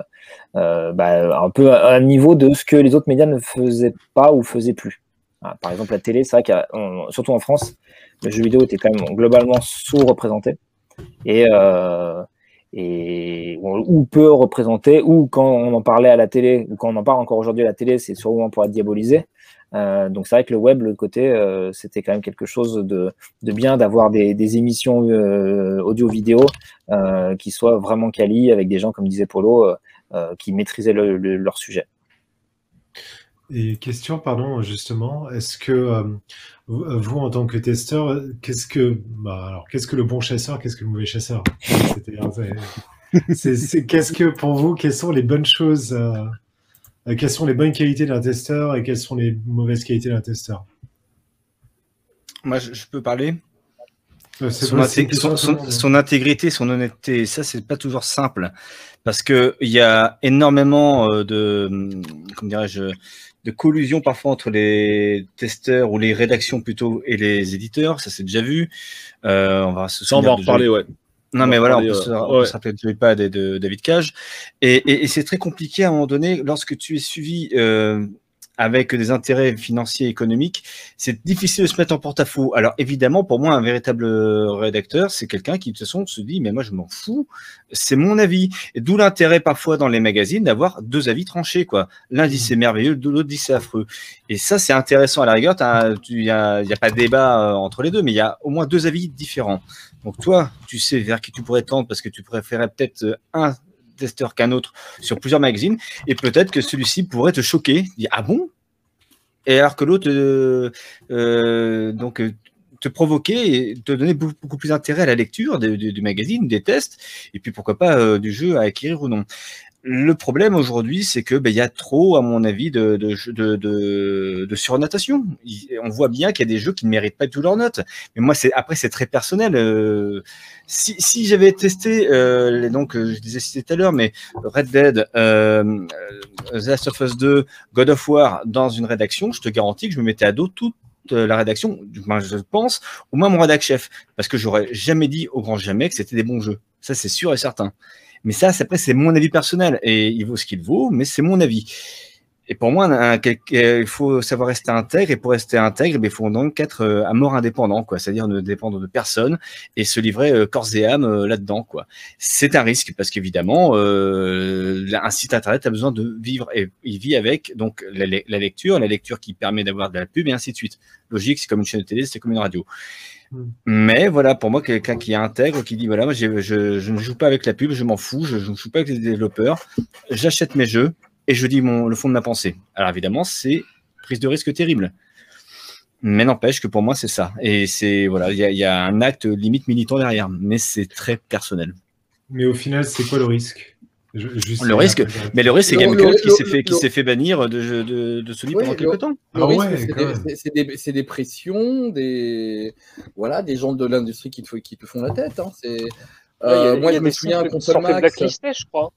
bah, un peu à un niveau de ce que les autres médias ne faisaient pas ou faisaient plus. Voilà, par exemple la télé, c'est vrai qu'il y a, on- surtout en France, le jeu vidéo était quand même globalement sous-représenté. et, ou peut représenter, ou quand on en parlait à la télé, ou quand on en parle encore aujourd'hui à la télé, c'est sûrement pour être diabolisé. Euh, donc c'est vrai que le web, le côté, euh, c'était quand même quelque chose de, de bien d'avoir des, des, émissions euh, audio-vidéo euh, qui soient vraiment quali avec des gens, comme disait Polo, qui maîtrisaient le, le, leur sujet. Et question, pardon, justement, est-ce que vous, en tant que testeur, qu'est-ce que, bah, alors, qu'est-ce que le bon chasseur, qu'est-ce que le mauvais chasseur? C'est, Qu'est-ce que pour vous, quelles sont les bonnes choses euh, quelles sont les bonnes qualités d'un testeur et quelles sont les mauvaises qualités d'un testeur Moi, je, peux parler euh, son, intégrité, son honnêteté, ça c'est pas toujours simple parce que il y a énormément euh, de, comment dirais-je, de collusion parfois entre les testeurs ou les rédactions plutôt et les éditeurs. Ça c'est déjà vu. on va se ça, on va en reparler, ouais. Non, mais voilà, on peut, se, on rappeler pas de, de, David Cage. Et, et, et c'est très compliqué à un moment donné, lorsque tu es suivi euh, avec des intérêts financiers et économiques, c'est difficile de se mettre en porte-à-faux. Alors évidemment, pour moi, un véritable rédacteur, c'est quelqu'un qui de toute façon se dit, mais moi je m'en fous, c'est mon avis. Et d'où l'intérêt parfois dans les magazines d'avoir deux avis tranchés. quoi. L'un dit c'est merveilleux, l'autre dit c'est affreux. Et ça, c'est intéressant à la rigueur. Il n'y a, a, pas de débat euh, entre les deux, mais il y a au moins deux avis différents. Donc toi, tu sais vers qui tu pourrais tendre parce que tu préférais peut-être euh, un testeur qu'un autre sur plusieurs magazines, et peut-être que celui-ci pourrait te choquer, dire ah bon? Et alors que l'autre, euh, euh, donc te provoquer et te donner beaucoup, plus d'intérêt à la lecture du magazine, des tests, et puis pourquoi pas du jeu à acquérir ou non. Le problème aujourd'hui, c'est que ben, il y a trop, à mon avis, de, de, de, surnotation. On voit bien qu'il y a des jeux qui ne méritent pas tout leur note. Mais moi, c'est après, c'est très personnel. Euh, si, j'avais testé, euh, les, donc, euh, je disais cité tout à l'heure, mais Red Dead, euh, The Last of Us 2, God of War dans une rédaction, je te garantis que je me mettais à dos toute la rédaction, je pense, au moins mon rédac chef, parce que j'aurais jamais dit au grand jamais que c'était des bons jeux. Ça, c'est sûr et certain. Mais ça, après, c'est mon avis personnel et il vaut ce qu'il vaut, mais c'est mon avis. Et pour moi, il faut savoir rester intègre. Et pour rester intègre, eh il faut donc être euh, à mort indépendant, quoi. C'est-à-dire ne dépendre de personne et se livrer euh, corps et âme euh, là-dedans, quoi. C'est un risque parce qu'évidemment, un site internet a besoin de vivre et il vit avec donc la, lecture, la lecture qui permet d'avoir de la pub et ainsi de suite. Logique, c'est comme une chaîne de télé, c'est comme une radio. Mais voilà, pour moi, quelqu'un qui intègre, qui dit voilà, moi, je, ne joue pas avec la pub, je m'en fous, je ne joue pas avec les développeurs, j'achète mes jeux et je dis le fond de ma pensée. Alors évidemment, c'est prise de risque terrible. Mais n'empêche que pour moi, c'est ça. Et c'est voilà, il y, a un acte limite militant derrière, mais c'est très personnel. Mais au final, c'est quoi le risque? Le risque, mais le risque, c'est quelqu'un qui s'est fait, qui s'est fait bannir de, de, de Sony pendant quelques temps. Le ah risque, c'est des, des, des, pressions, des voilà, des gens de l'industrie qui te, qui te font la tête. Hein. C'est, euh, moi, je me souviens console Max. Je crois.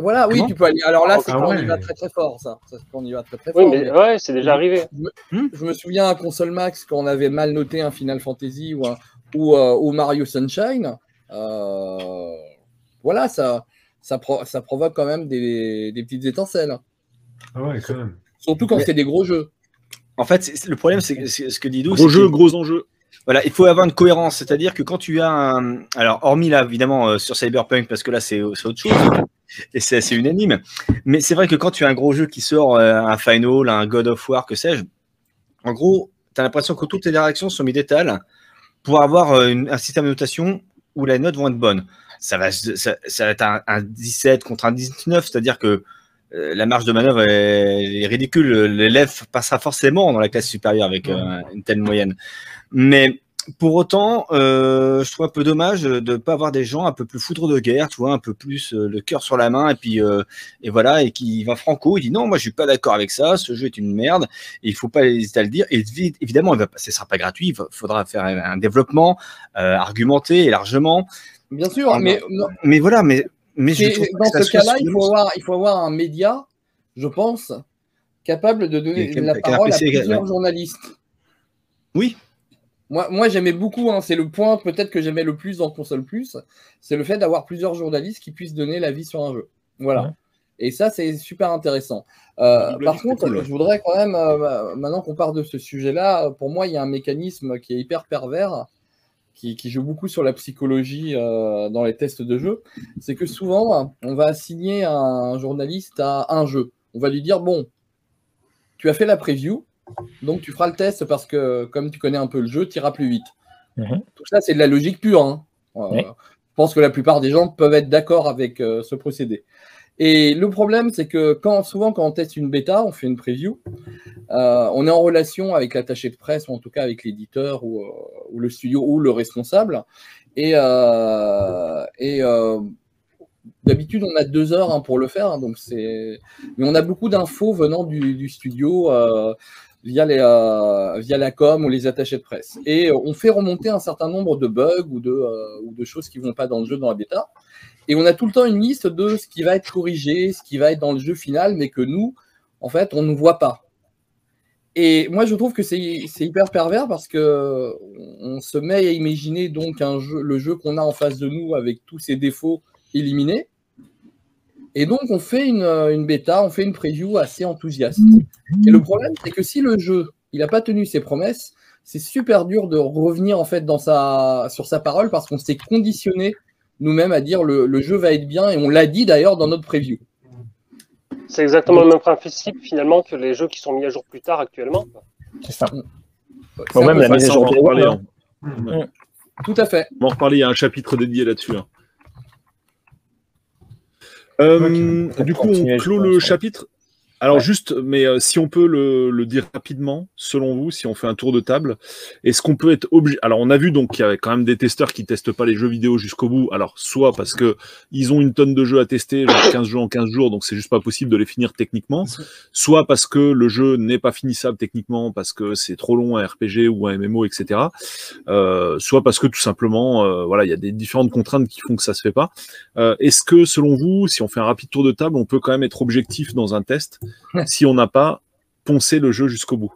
Voilà, oui, tu peux aller. Alors là, ah, c'est quand on y va très très fort, ça. C'est quand on y va très très fort. Oui, mais, ouais, c'est déjà arrivé. Je me, souviens à console Max quand on avait mal noté un Final Fantasy ou, un, ou, euh, ou Mario Sunshine. Euh, voilà, ça ça, ça provoque quand même des, des petites étincelles. Ah ouais, quand même. Surtout quand c'est des gros jeux. En fait, le problème, c'est ce que dit Dou. Gros jeux, gros enjeux. Voilà, il faut avoir une cohérence, c'est-à-dire que quand tu as un. Alors, hormis là, évidemment, euh, sur Cyberpunk, parce que là, c'est autre chose, et c'est assez unanime, mais c'est vrai que quand tu as un gros jeu qui sort, euh, un Final, un God of War, que sais-je, en gros, tu as l'impression que toutes les directions sont mises d'étal pour avoir euh, un système de notation où les notes vont être bonnes ça va, ça, va être un, 17 contre un 19, c'est-à-dire que euh, la marge de manœuvre est, ridicule. L'élève passera forcément dans la classe supérieure avec euh, une telle moyenne. Mais pour autant, euh, je trouve un peu dommage de ne pas avoir des gens un peu plus foudre de guerre, tu vois, un peu plus le cœur sur la main, et puis et voilà, et qui va franco, il dit non, moi je suis pas d'accord avec ça, ce jeu est une merde, et il faut pas hésiter à le dire. Et évidemment, ce sera pas gratuit, il faudra faire un développement argumenté et largement. Bien sûr, ah, mais, mais voilà, mais, mais je dans ce cas-là, il, faut avoir, il faut avoir un média, je pense, capable de donner la parole à plusieurs journalistes. Oui. Moi, moi j'aimais beaucoup, hein, c'est le point peut-être que j'aimais le plus dans Console Plus, c'est le fait d'avoir plusieurs journalistes qui puissent donner l'avis sur un jeu. Voilà. Et ça, c'est super intéressant. Euh, par contre, je voudrais quand même, euh, maintenant qu'on part de ce sujet-là, pour moi, il y a un mécanisme qui est hyper pervers qui, joue beaucoup sur la psychologie euh, dans les tests de jeu, c'est que souvent, on va assigner un journaliste à un jeu. On va lui dire, bon, tu as fait la preview, donc tu feras le test parce que comme tu connais un peu le jeu, tu iras plus vite. Mhm. Tout ça, c'est de la logique pure. Hein. Euh, je pense que la plupart des gens peuvent être d'accord avec euh, ce procédé. Et le problème, c'est que quand, souvent, quand on teste une bêta, on fait une preview, euh, on est en relation avec l'attaché de presse, ou en tout cas avec l'éditeur ou, le studio ou le responsable. Et, et d'habitude, on a deux heures hein, pour le faire. Hein, donc c'est... Mais on a beaucoup d'infos venant du, du studio euh, via la com ou les attachés de presse. Et euh, on fait remonter un certain nombre de bugs ou de, euh, choses qui ne vont pas dans le jeu, dans la bêta. Et on a tout le temps une liste de ce qui va être corrigé, ce qui va être dans le jeu final, mais que nous, en fait, on ne voit pas. Et moi, je trouve que c'est hyper pervers parce que on se met à imaginer donc le jeu qu'on a en face de nous avec tous ses défauts éliminés. Et donc, on fait une, une, bêta, on fait une preview assez enthousiaste. Et le problème, c'est que si le jeu, il n'a pas tenu ses promesses, c'est super dur de revenir en fait dans sa, sur sa parole parce qu'on s'est conditionné nous-mêmes à dire le, le, jeu va être bien et on l'a dit d'ailleurs dans notre preview. C'est exactement le même principe finalement que les jeux qui sont mis à jour plus tard actuellement. C'est ça. même la mise à jour. Tout à fait. On va en reparler, il y a un chapitre dédié là-dessus. Hein. Euh, du coup, on clôt le chapitre. Alors juste, mais euh, si on peut le, dire rapidement, selon vous, si on fait un tour de table, est-ce qu'on peut être obligé Alors on a vu donc qu'il y avait quand même des testeurs qui testent pas les jeux vidéo jusqu'au bout. Alors soit parce que ils ont une tonne de jeux à tester, genre 15 jeux en 15 jours, donc c'est juste pas possible de les finir techniquement. Soit parce que le jeu n'est pas finissable techniquement, parce que c'est trop long un RPG ou un MMO, etc. Euh, soit parce que tout simplement, euh, voilà, il y a des différentes contraintes qui font que ça se fait pas. est-ce que selon vous, si on fait un rapide tour de table, on peut quand même être objectif dans un test si on n'a pas poncé le jeu jusqu'au bout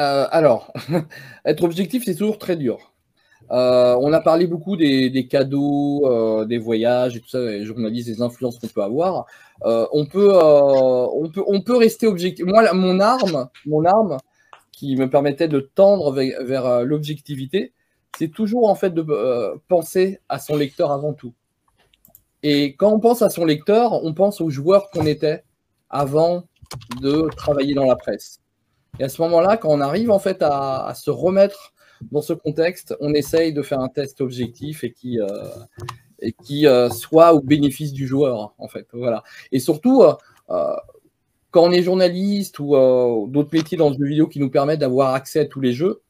euh, Alors, être objectif, c'est toujours très dur. Euh, on a parlé beaucoup des, cadeaux, euh, des voyages et tout ça, journalistes, des influences qu'on peut avoir. on, peut, rester objectif. Moi, mon arme, mon arme qui me permettait de tendre vers, vers l'objectivité, c'est toujours en fait de penser à son lecteur avant tout. Et quand on pense à son lecteur, on pense aux joueurs qu'on était avant de travailler dans la presse. Et à ce moment-là, quand on arrive en fait à, se remettre dans ce contexte, on essaye de faire un test objectif et qui, euh, et qui euh, soit au bénéfice du joueur, en fait. Voilà. Et surtout, euh, quand on est journaliste ou d'autres métiers dans le jeu vidéo qui nous permettent d'avoir accès à tous les jeux,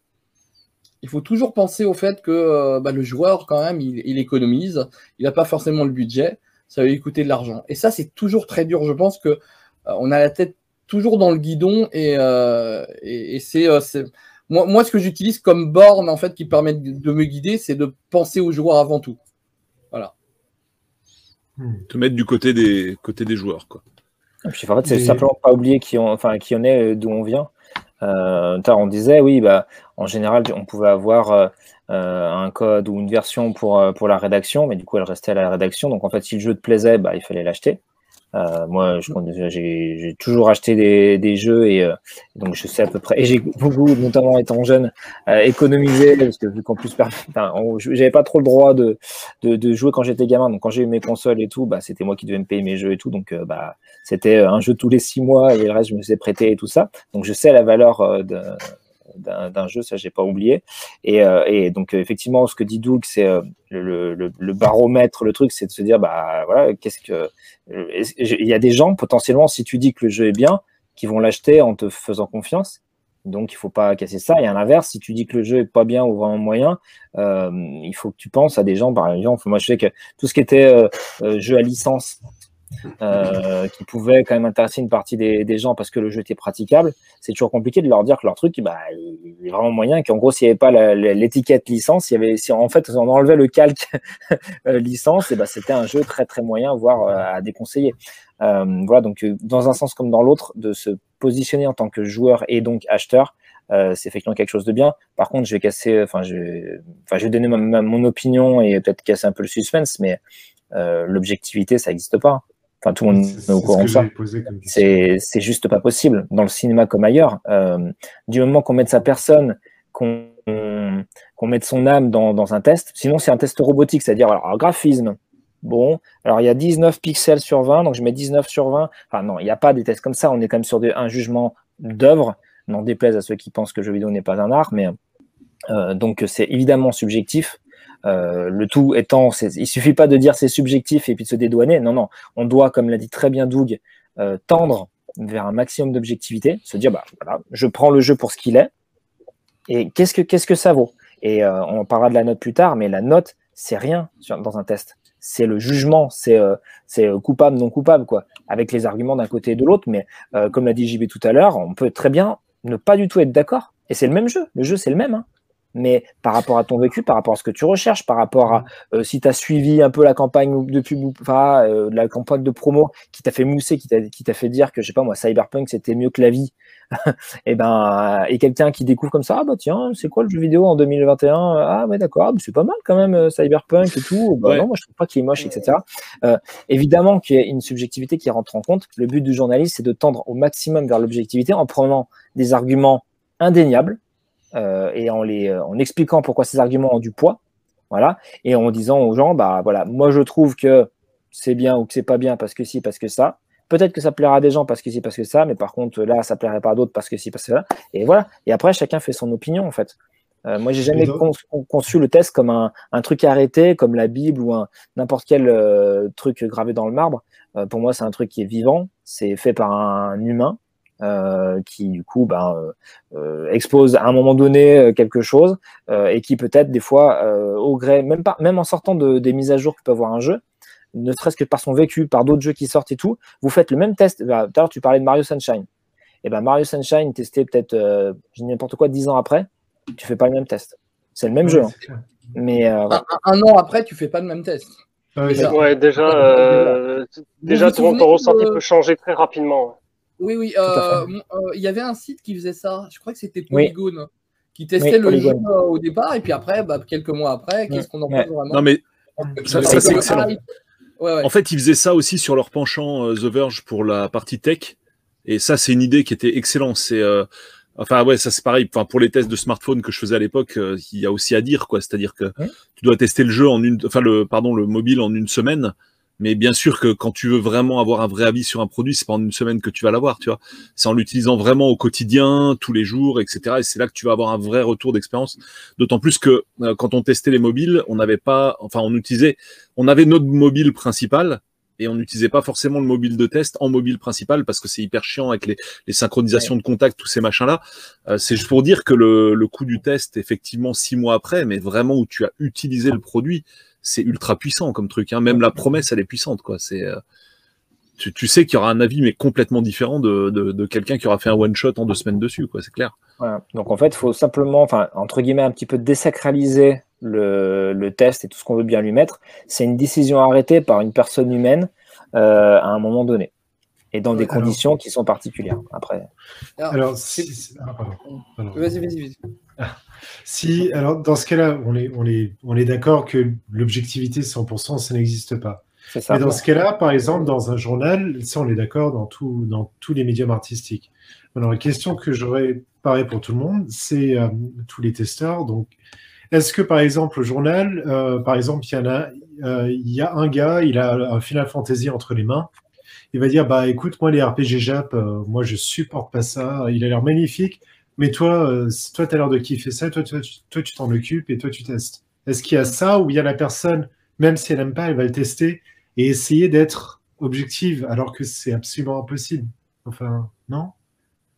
il faut toujours penser au fait que bah, le joueur, quand même, il, il économise, il n'a pas forcément le budget, ça va lui coûter de l'argent. Et ça, c'est toujours très dur. Je pense que on a la tête toujours dans le guidon et, euh, euh, c'est moi, moi, ce que j'utilise comme borne en fait qui permet de me guider, c'est de penser aux joueurs avant tout. Voilà. Hmm. Te mettre du côté des côtés des joueurs quoi. en fait, c'est simplement pas oublier qui on, enfin qui on est, d'où on vient. on disait oui, bah en général, on pouvait avoir un code ou une version pour, pour la rédaction, mais du coup, elle restait à la rédaction. Donc en fait, si le jeu te plaisait, bah, il fallait l'acheter. Euh, moi, j'ai toujours acheté des, des jeux et euh, donc je sais à peu près. Et j'ai beaucoup, notamment étant jeune, euh, économisé parce que vu qu'en plus, enfin, j'avais pas trop le droit de, de, de jouer quand j'étais gamin. Donc quand j'ai eu mes consoles et tout, bah, c'était moi qui devais me payer mes jeux et tout. Donc bah, c'était un jeu tous les six mois et le reste je me suis prêté et tout ça. Donc je sais la valeur de d'un jeu, ça j'ai pas oublié. Et, euh, donc effectivement, ce que dit Doug, c'est euh, le, baromètre, le truc, c'est de se dire, bah voilà, qu'est-ce que il y a des gens potentiellement, si tu dis que le jeu est bien, qui vont l'acheter en te faisant confiance. Donc il faut pas casser ça. Et à l'inverse, si tu dis que le jeu est pas bien ou vraiment moyen, euh, il faut que tu penses à des gens, par exemple, moi je sais que tout ce qui était euh, jeu à licence, euh, qui pouvait quand même intéresser une partie des, gens parce que le jeu était praticable, c'est toujours compliqué de leur dire que leur truc, bah, il est vraiment moyen, qu'en gros, s'il n'y avait pas l'étiquette licence, il si en fait on enlevait le calque euh, licence, bah, c'était un jeu très très moyen, voire euh, à déconseiller. voilà, donc dans un sens comme dans l'autre, de se positionner en tant que joueur et donc acheteur, c'est effectivement quelque chose de bien. Par contre, je vais casser, enfin, je vais donner mon opinion et peut-être casser un peu le suspense, mais l'objectivité, ça n'existe pas. Enfin, tout le monde est, au courant de ça. C'est juste pas possible. Dans le cinéma comme ailleurs, euh, du moment qu'on met de sa personne, qu'on qu'on mette son âme dans, dans un test. Sinon, c'est un test robotique, c'est-à-dire alors, graphisme. Bon, alors il y a 19 pixels sur 20, donc je mets 19 sur 20. Enfin non, il n'y a pas des tests comme ça, on est quand même sur un jugement d'œuvre, n'en déplaise à ceux qui pensent que le jeu vidéo n'est pas un art, mais euh, donc c'est évidemment subjectif. Euh, le tout étant, il suffit pas de dire c'est subjectif et puis de se dédouaner. Non, non, on doit, comme l'a dit très bien Doug, euh, tendre vers un maximum d'objectivité, se dire bah voilà, je prends le jeu pour ce qu'il est et qu'est-ce que qu'est-ce que ça vaut? Et euh, on parlera de la note plus tard, mais la note c'est rien dans un test. C'est le jugement, c'est c'est coupable non coupable quoi, avec les arguments d'un côté et de l'autre. Mais comme l'a dit JB tout à l'heure, on peut très bien ne pas du tout être d'accord. Et c'est le même jeu. Le jeu c'est le même. Hein mais par rapport à ton vécu, par rapport à ce que tu recherches, par rapport à euh, si tu as suivi un peu la campagne de pub, enfin, euh, la campagne de promo qui t'a fait mousser, qui t'a fait dire que, je sais pas moi, Cyberpunk c'était mieux que la vie, et ben, et quelqu'un qui découvre comme ça, ah bah tiens, c'est quoi le jeu vidéo en 2021 Ah ouais, d'accord, c'est pas mal quand même, euh, Cyberpunk et tout. Bah non, moi je trouve pas qu'il est moche, etc. évidemment qu'il y a une subjectivité qui rentre en compte. Le but du journaliste, c'est de tendre au maximum vers l'objectivité en prenant des arguments indéniables euh, et en, les, euh, en expliquant pourquoi ces arguments ont du poids, voilà, et en disant aux gens, bah voilà, moi je trouve que c'est bien ou que c'est pas bien parce que si, parce que ça. Peut-être que ça plaira à des gens parce que si, parce que ça, mais par contre là, ça plairait pas à d'autres parce que si, parce que ça. Et voilà. Et après, chacun fait son opinion en fait. Euh, moi, j'ai jamais conçu le test comme un, un, truc arrêté, comme la Bible ou n'importe quel truc gravé dans le marbre. pour moi, c'est un truc qui est vivant, c'est fait par un humain, euh, qui du coup ben, euh, euh, expose à un moment donné quelque chose et qui peut-être des fois au gré, même, pas, même en sortant de, des mises à jour que peut avoir un jeu, ne serait-ce que par son vécu, par d'autres jeux qui sortent et tout, vous faites le même test. Bah, tout à l'heure, tu parlais de Mario Sunshine. Et ben Mario Sunshine, testé peut-être euh, n'importe quoi dix ans après, tu fais pas le même test. C'est le même jeu. Hein. Mais un, an après, tu fais pas le même test. Ah ouais, déjà, déjà ton, ressenti peut changer très rapidement. Oui, oui. Euh, euh, il y avait un site qui faisait ça. Je crois que c'était Polygon. Qui testait le jeu euh, au départ. Et puis après, bah, quelques mois après, qu'est-ce qu'on en pense vraiment Non, mais ça, c'est excellent. en fait, ils faisaient ça aussi sur leur penchant The Verge pour la partie tech. Et ça, c'est une idée qui était excellente. C'est Enfin ouais, ça c'est pareil. Enfin pour les tests de smartphone que je faisais à l'époque, il y a aussi à dire quoi. C'est-à-dire que tu dois tester le jeu en une, enfin le pardon le mobile en une semaine. Mais bien sûr que quand tu veux vraiment avoir un vrai avis sur un produit, c'est pas en une semaine que tu vas l'avoir, tu vois. C'est en l'utilisant vraiment au quotidien, tous les jours, etc. Et c'est là que tu vas avoir un vrai retour d'expérience. D'autant plus que euh, quand on testait les mobiles, on n'avait pas, enfin, on utilisait, on avait notre mobile principal et on n'utilisait pas forcément le mobile de test en mobile principal parce que c'est hyper chiant avec les, les synchronisations de contact, tous ces machins-là. Euh, c'est juste pour dire que le, le coût du test, effectivement, six mois après, mais vraiment où tu as utilisé le produit, c'est ultra puissant comme truc. Hein. Même la promesse, elle est puissante, quoi. C'est euh, tu, sais qu'il y aura un avis mais complètement différent de, quelqu'un qui aura fait un one shot en deux semaines dessus, quoi. C'est clair. Donc en fait, il faut simplement, enfin entre guillemets, un petit peu désacraliser le, test et tout ce qu'on veut bien lui mettre. C'est une décision arrêtée par une personne humaine euh, à un moment donné et dans des conditions qui sont particulières. Après. Alors, ah, vas-y, vas-y, vas-y. Si, alors dans ce cas-là, on est, on est, on est d'accord que l'objectivité 100%, ça n'existe pas. Mais dans ce cas-là, par exemple, dans un journal, ça on est d'accord dans, tout, dans tous les médiums artistiques. Alors la question que j'aurais, pareil pour tout le monde, c'est euh, tous les testeurs. Donc, est-ce que par exemple, au journal, euh, par exemple, il y, en a, euh, il y a un gars, il a un Final Fantasy entre les mains, il va dire, bah écoute, moi les RPG Jap, moi je supporte pas ça, il a l'air magnifique, mais toi, euh, toi, tu as l'air de kiffer ça, toi, toi, toi tu t'en occupes et toi, tu testes. Est-ce qu'il y a ça où il y a la personne, même si elle n'aime pas, elle va le tester et essayer d'être objective alors que c'est absolument impossible? Enfin, non?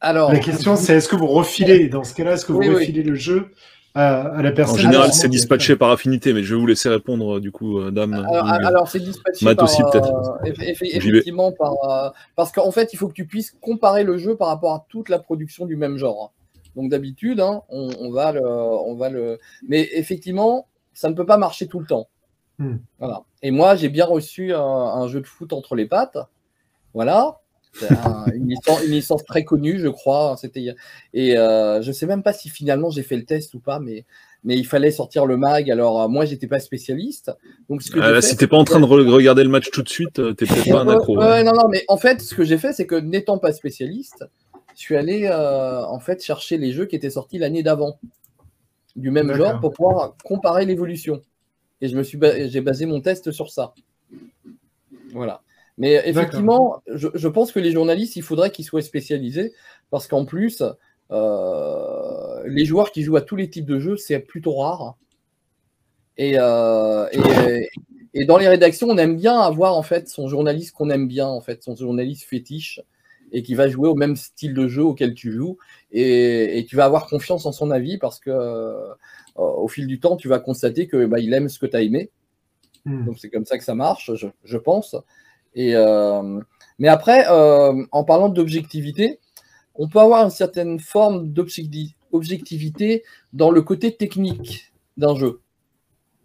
Alors, La question, c'est est-ce que vous refilez, dans ce cas-là, est-ce que vous refilez le jeu à, la personne? En général, c'est dispatché par affinité, mais je vais vous laisser répondre, du coup, euh, dame. Alors, c'est dispatché par, aussi, peut-être. Euh, effectivement, par, parce qu'en fait, il faut que tu puisses comparer le jeu par rapport à toute la production du même genre. Donc d'habitude, hein, on, va le, on va le. Mais effectivement, ça ne peut pas marcher tout le temps. Hmm. Voilà. Et moi, j'ai bien reçu un, jeu de foot entre les pattes. Voilà. une, licence, très connue, je crois. C'était et euh, je sais même pas si finalement j'ai fait le test ou pas, mais mais il fallait sortir le mag. Alors euh, moi, j'étais pas spécialiste. Donc ce que ah, si t'es pas en train de regarder le match tout de suite, t'es peut-être pas un accro. non, non, mais en fait, ce que j'ai fait, c'est que n'étant pas spécialiste, je suis allé euh, en fait chercher les jeux qui étaient sortis l'année d'avant. du même genre pour pouvoir comparer l'évolution. Et je me suis ba- j'ai basé mon test sur ça. Voilà. Mais effectivement, je, je pense que les journalistes, il faudrait qu'ils soient spécialisés parce qu'en plus, euh, les joueurs qui jouent à tous les types de jeux, c'est plutôt rare. Et, euh, et, et dans les rédactions, on aime bien avoir en fait son journaliste qu'on aime bien, en fait, son journaliste fétiche et qui va jouer au même style de jeu auquel tu joues et, et tu vas avoir confiance en son avis parce que euh, au fil du temps, tu vas constater que bah, il aime ce que tu as aimé. Hmm. Donc c'est comme ça que ça marche, je, je pense. Et, euh, mais après, euh, en parlant d'objectivité, on peut avoir une certaine forme d'objecti- objectivité dans le côté technique d'un jeu,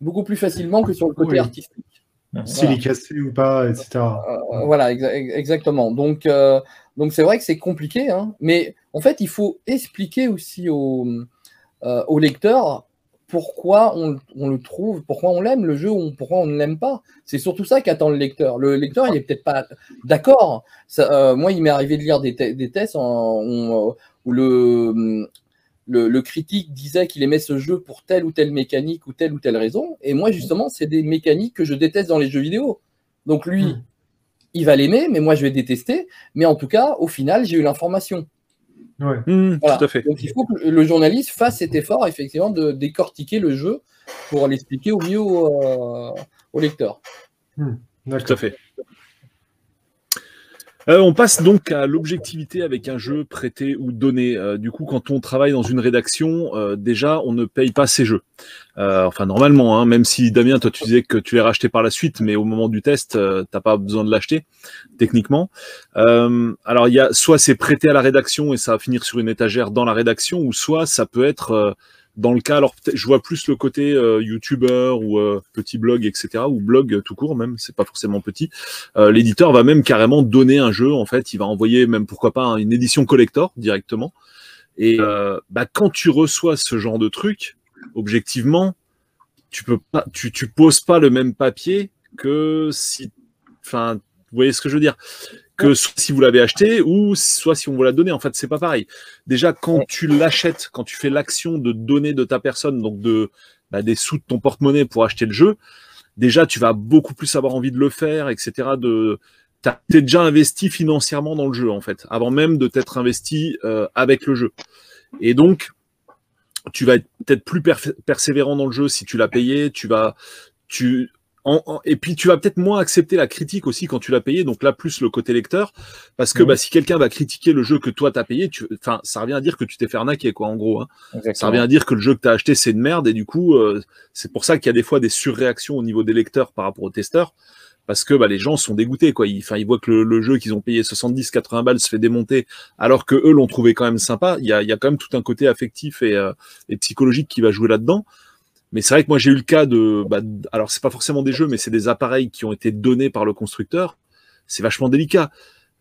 beaucoup plus facilement que sur le côté Oui. artistique. S'il est cassé ou pas, etc. Euh, voilà, exa- ex- exactement. Donc, euh, donc c'est vrai que c'est compliqué, hein, mais en fait, il faut expliquer aussi au, euh, au lecteur pourquoi on, on le trouve, pourquoi on l'aime le jeu ou pourquoi on ne l'aime pas. C'est surtout ça qu'attend le lecteur. Le lecteur, il est peut-être pas d'accord. Euh, moi, il m'est arrivé de lire des, te- des tests en- où le, le, le critique disait qu'il aimait ce jeu pour telle ou telle mécanique ou telle ou telle raison. Et moi, justement, c'est des mécaniques que je déteste dans les jeux vidéo. Donc lui, Hmm. il va l'aimer, mais moi, je vais détester. Mais en tout cas, au final, j'ai eu l'information. Ouais. Hmm, Voilà. Tout à fait. Donc il faut que le journaliste fasse cet effort, effectivement, de décortiquer le jeu pour l'expliquer au mieux au, euh, au lecteur. Tout D'accord. à fait. Euh, on passe donc à l'objectivité avec un jeu prêté ou donné. Euh, du coup, quand on travaille dans une rédaction, euh, déjà, on ne paye pas ses jeux. Enfin, normalement, hein, même si Damien, toi, tu disais que tu l'as racheté par la suite, mais au moment du test, t'as pas besoin de l'acheter, techniquement. Alors, il y a soit c'est prêté à la rédaction et ça va finir sur une étagère dans la rédaction, ou soit ça peut être dans le cas, alors je vois plus le côté euh, youtubeur ou euh, petit blog, etc., ou blog tout court même, c'est pas forcément petit. Euh, L'éditeur va même carrément donner un jeu, en fait, il va envoyer même pourquoi pas hein, une édition collector directement. Et euh, bah, quand tu reçois ce genre de truc, objectivement, tu peux pas, tu, tu poses pas le même papier que si, enfin, vous voyez ce que je veux dire que soit si vous l'avez acheté ou soit si on vous l'a donné. En fait, c'est pas pareil. Déjà, quand tu l'achètes, quand tu fais l'action de donner de ta personne, donc de bah, des sous de ton porte-monnaie pour acheter le jeu, déjà tu vas beaucoup plus avoir envie de le faire, etc. De t'es déjà investi financièrement dans le jeu en fait, avant même de t'être investi euh, avec le jeu. Et donc, tu vas être peut-être plus persévérant dans le jeu si tu l'as payé. Tu vas, tu en- en- et puis tu vas peut-être moins accepter la critique aussi quand tu l'as payé. Donc là, plus le côté lecteur, parce que Mhm. bah, si quelqu'un va critiquer le jeu que toi t'as payé, tu, enfin, ça revient à dire que tu t'es fait arnaquer quoi, en gros. Hein. Ça revient à dire que le jeu que tu as acheté, c'est une merde, et du coup, euh, c'est pour ça qu'il y a des fois des surréactions au niveau des lecteurs par rapport aux testeurs, parce que bah, les gens sont dégoûtés, quoi. Ils, enfin, ils voient que le, le jeu qu'ils ont payé 70, 80 balles se fait démonter, alors que eux l'ont trouvé quand même sympa. Il y a, il y a quand même tout un côté affectif et, euh, et psychologique qui va jouer là-dedans. Mais c'est vrai que moi j'ai eu le cas de, bah, alors c'est pas forcément des jeux, mais c'est des appareils qui ont été donnés par le constructeur. C'est vachement délicat.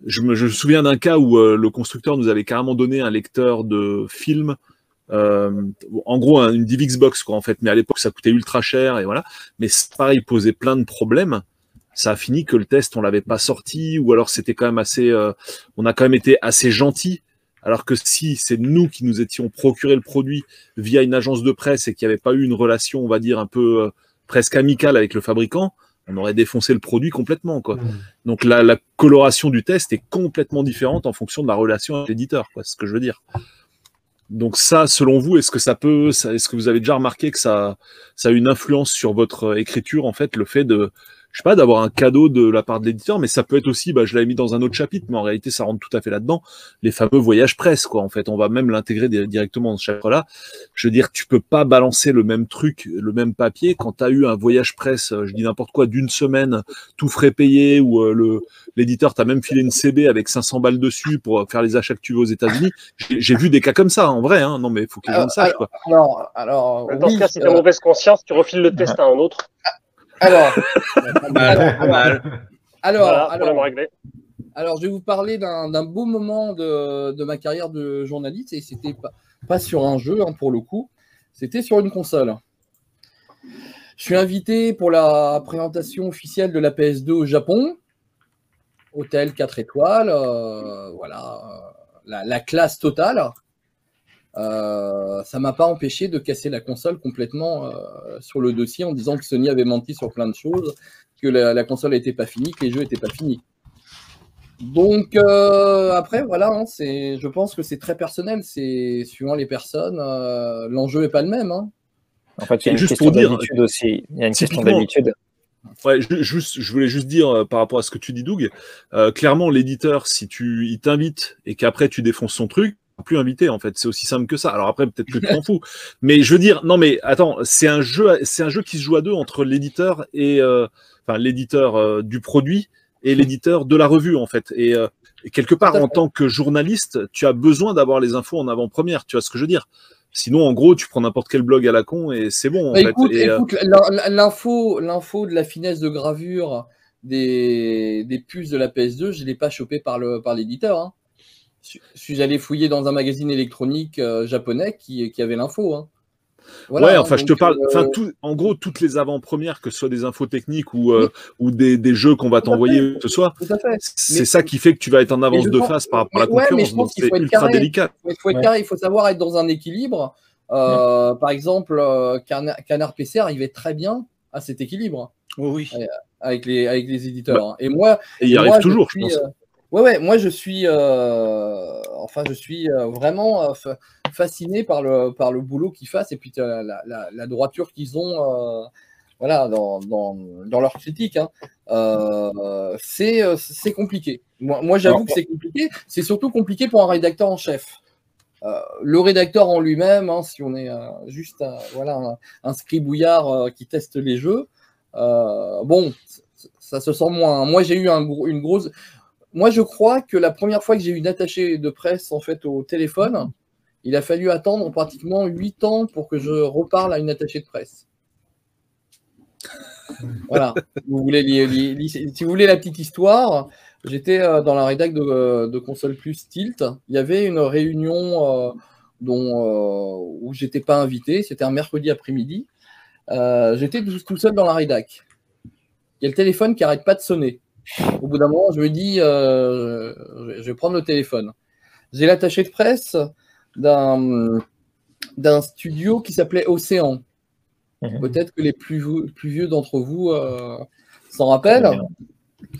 Je me, je me souviens d'un cas où euh, le constructeur nous avait carrément donné un lecteur de film euh, en gros, un- une DivX box, quoi, en fait. Mais à l'époque, ça coûtait ultra cher, et voilà. Mais pareil, il posait plein de problèmes. Ça a fini que le test, on l'avait pas sorti, ou alors c'était quand même assez, euh, on a quand même été assez gentil. Alors que si c'est nous qui nous étions procuré le produit via une agence de presse et qu'il n'y avait pas eu une relation, on va dire, un peu euh, presque amicale avec le fabricant, on aurait défoncé le produit complètement, quoi. Hmm. Donc la, la coloration du test est complètement différente en fonction de la relation avec l'éditeur, quoi, c'est ce que je veux dire. Donc ça, selon vous, est-ce que ça peut, est-ce que vous avez déjà remarqué que ça, ça a une influence sur votre euh, écriture, en fait, le fait de, je sais pas, d'avoir un cadeau de la part de l'éditeur, mais ça peut être aussi, bah, je l'avais mis dans un autre chapitre, mais en réalité, ça rentre tout à fait là-dedans, les fameux voyages presse, quoi. En fait, on va même l'intégrer di- directement dans ce chapitre-là. Je veux dire, tu peux pas balancer le même truc, le même papier quand tu as eu un voyage presse, euh, je dis n'importe quoi, d'une semaine, tout frais payé, ou euh, le l'éditeur t'a même filé une CB avec 500 balles dessus pour euh, faire les achats que tu veux aux États-Unis. J'ai j'ai vu des cas comme ça, en vrai. Hein. Non, mais il faut que les gens le sachent, quoi. Alors, alors Dans oui, ce cas, si tu euh, as mauvaise conscience, tu refiles le test à un autre. alors, Pas mal, pas mal. alors, je vais vous parler d'un beau moment de, de ma carrière de journaliste, et c'était pas, pas sur un jeu, hein, pour le coup, c'était sur une console. Je suis invité pour la présentation officielle de la PS2 au Japon, hôtel 4 étoiles, euh, voilà, euh, la, la classe totale. Euh, ça m'a pas empêché de casser la console complètement euh, sur le dossier en disant que Sony avait menti sur plein de choses, que la, la console n'était pas finie, que les jeux n'étaient pas finis. Donc euh, après voilà, hein, c'est, je pense que c'est très personnel, c'est suivant les personnes, euh, l'enjeu est pas le même. Hein. En fait, il y a une Juste question pour dire, d'habitude aussi. Il y a une question d'habitude. Ouais, je, juste, je voulais juste dire euh, par rapport à ce que tu dis, Doug. euh, clairement, l'éditeur, si tu, il t'invite et qu'après tu défonces son truc, plus inviter en fait. C'est aussi simple que ça. Alors après, peut-être que tu t'en fous. Mais je veux dire, non, mais attends, c'est un jeu, c'est un jeu qui se joue à deux entre l'éditeur et, euh, enfin, l'éditeur euh, du produit et l'éditeur de la revue en fait. Et, euh, et quelque part, en tant que journaliste, tu as besoin d'avoir les infos en avant-première. Tu vois ce que je veux dire? Sinon, en gros, tu prends n'importe quel blog à la con et c'est bon. En Bah, fait. écoute, l'info, l'info de la finesse de gravure des, des puces de la PS2, je l'ai pas chopé par le par l'éditeur. Hein. Je je suis allé fouiller dans un magazine électronique euh, japonais qui, qui avait l'info. Hein. Voilà, ouais, hein, enfin, je te parle. euh, Enfin, tout, en gros, toutes les avant-premières, que ce soit des infos techniques ou, euh, ou des, des jeux qu'on va t'envoyer, que ce soit, c'est ça qui fait que tu vas être en avance de pense- face par rapport à la ouais, mais concurrence. je pense donc qu'il c'est faut être ultra carré. délicat. Il faut être Ouais. carré, il faut savoir être dans un équilibre. Euh, Par exemple, euh, Canard, Canard PC arrivait très bien à cet équilibre oui. avec les, avec les éditeurs. hein. Et moi, Et il Et arrive toujours, je pense. Ouais, ouais, moi je suis, euh, enfin, je suis euh, vraiment euh, fa- fasciné par le, par le boulot qu'ils fassent et puis la, la, la droiture qu'ils ont, euh, voilà, dans, dans, dans leur critique. hein. Euh, c'est, compliqué. Moi, moi j'avoue que c'est compliqué. C'est surtout compliqué pour un rédacteur en chef. Le rédacteur en lui-même, hein, si on est juste un, voilà, un, un scribouillard qui teste les jeux, bon, ça se sent moins. Moi, j'ai eu un une grosse. Moi, je crois que la première fois que j'ai eu une attachée de presse en fait au téléphone, il a fallu attendre pratiquement 8 ans pour que je reparle à une attachée de presse. Voilà. Si vous voulez la petite histoire, j'étais euh, dans la rédac de, Console Plus Tilt. Il y avait une réunion euh, dont, euh, où j'étais pas invité. C'était un mercredi après-midi. Euh, j'étais tout, tout seul dans la rédac. Il y a le téléphone qui arrête pas de sonner. Au bout d'un moment, je me dis, euh, je vais prendre le téléphone. J'ai l'attaché de presse d'un studio qui s'appelait Océan. Mhm. Peut-être que les plus, vieux- plus vieux d'entre vous euh, s'en rappellent.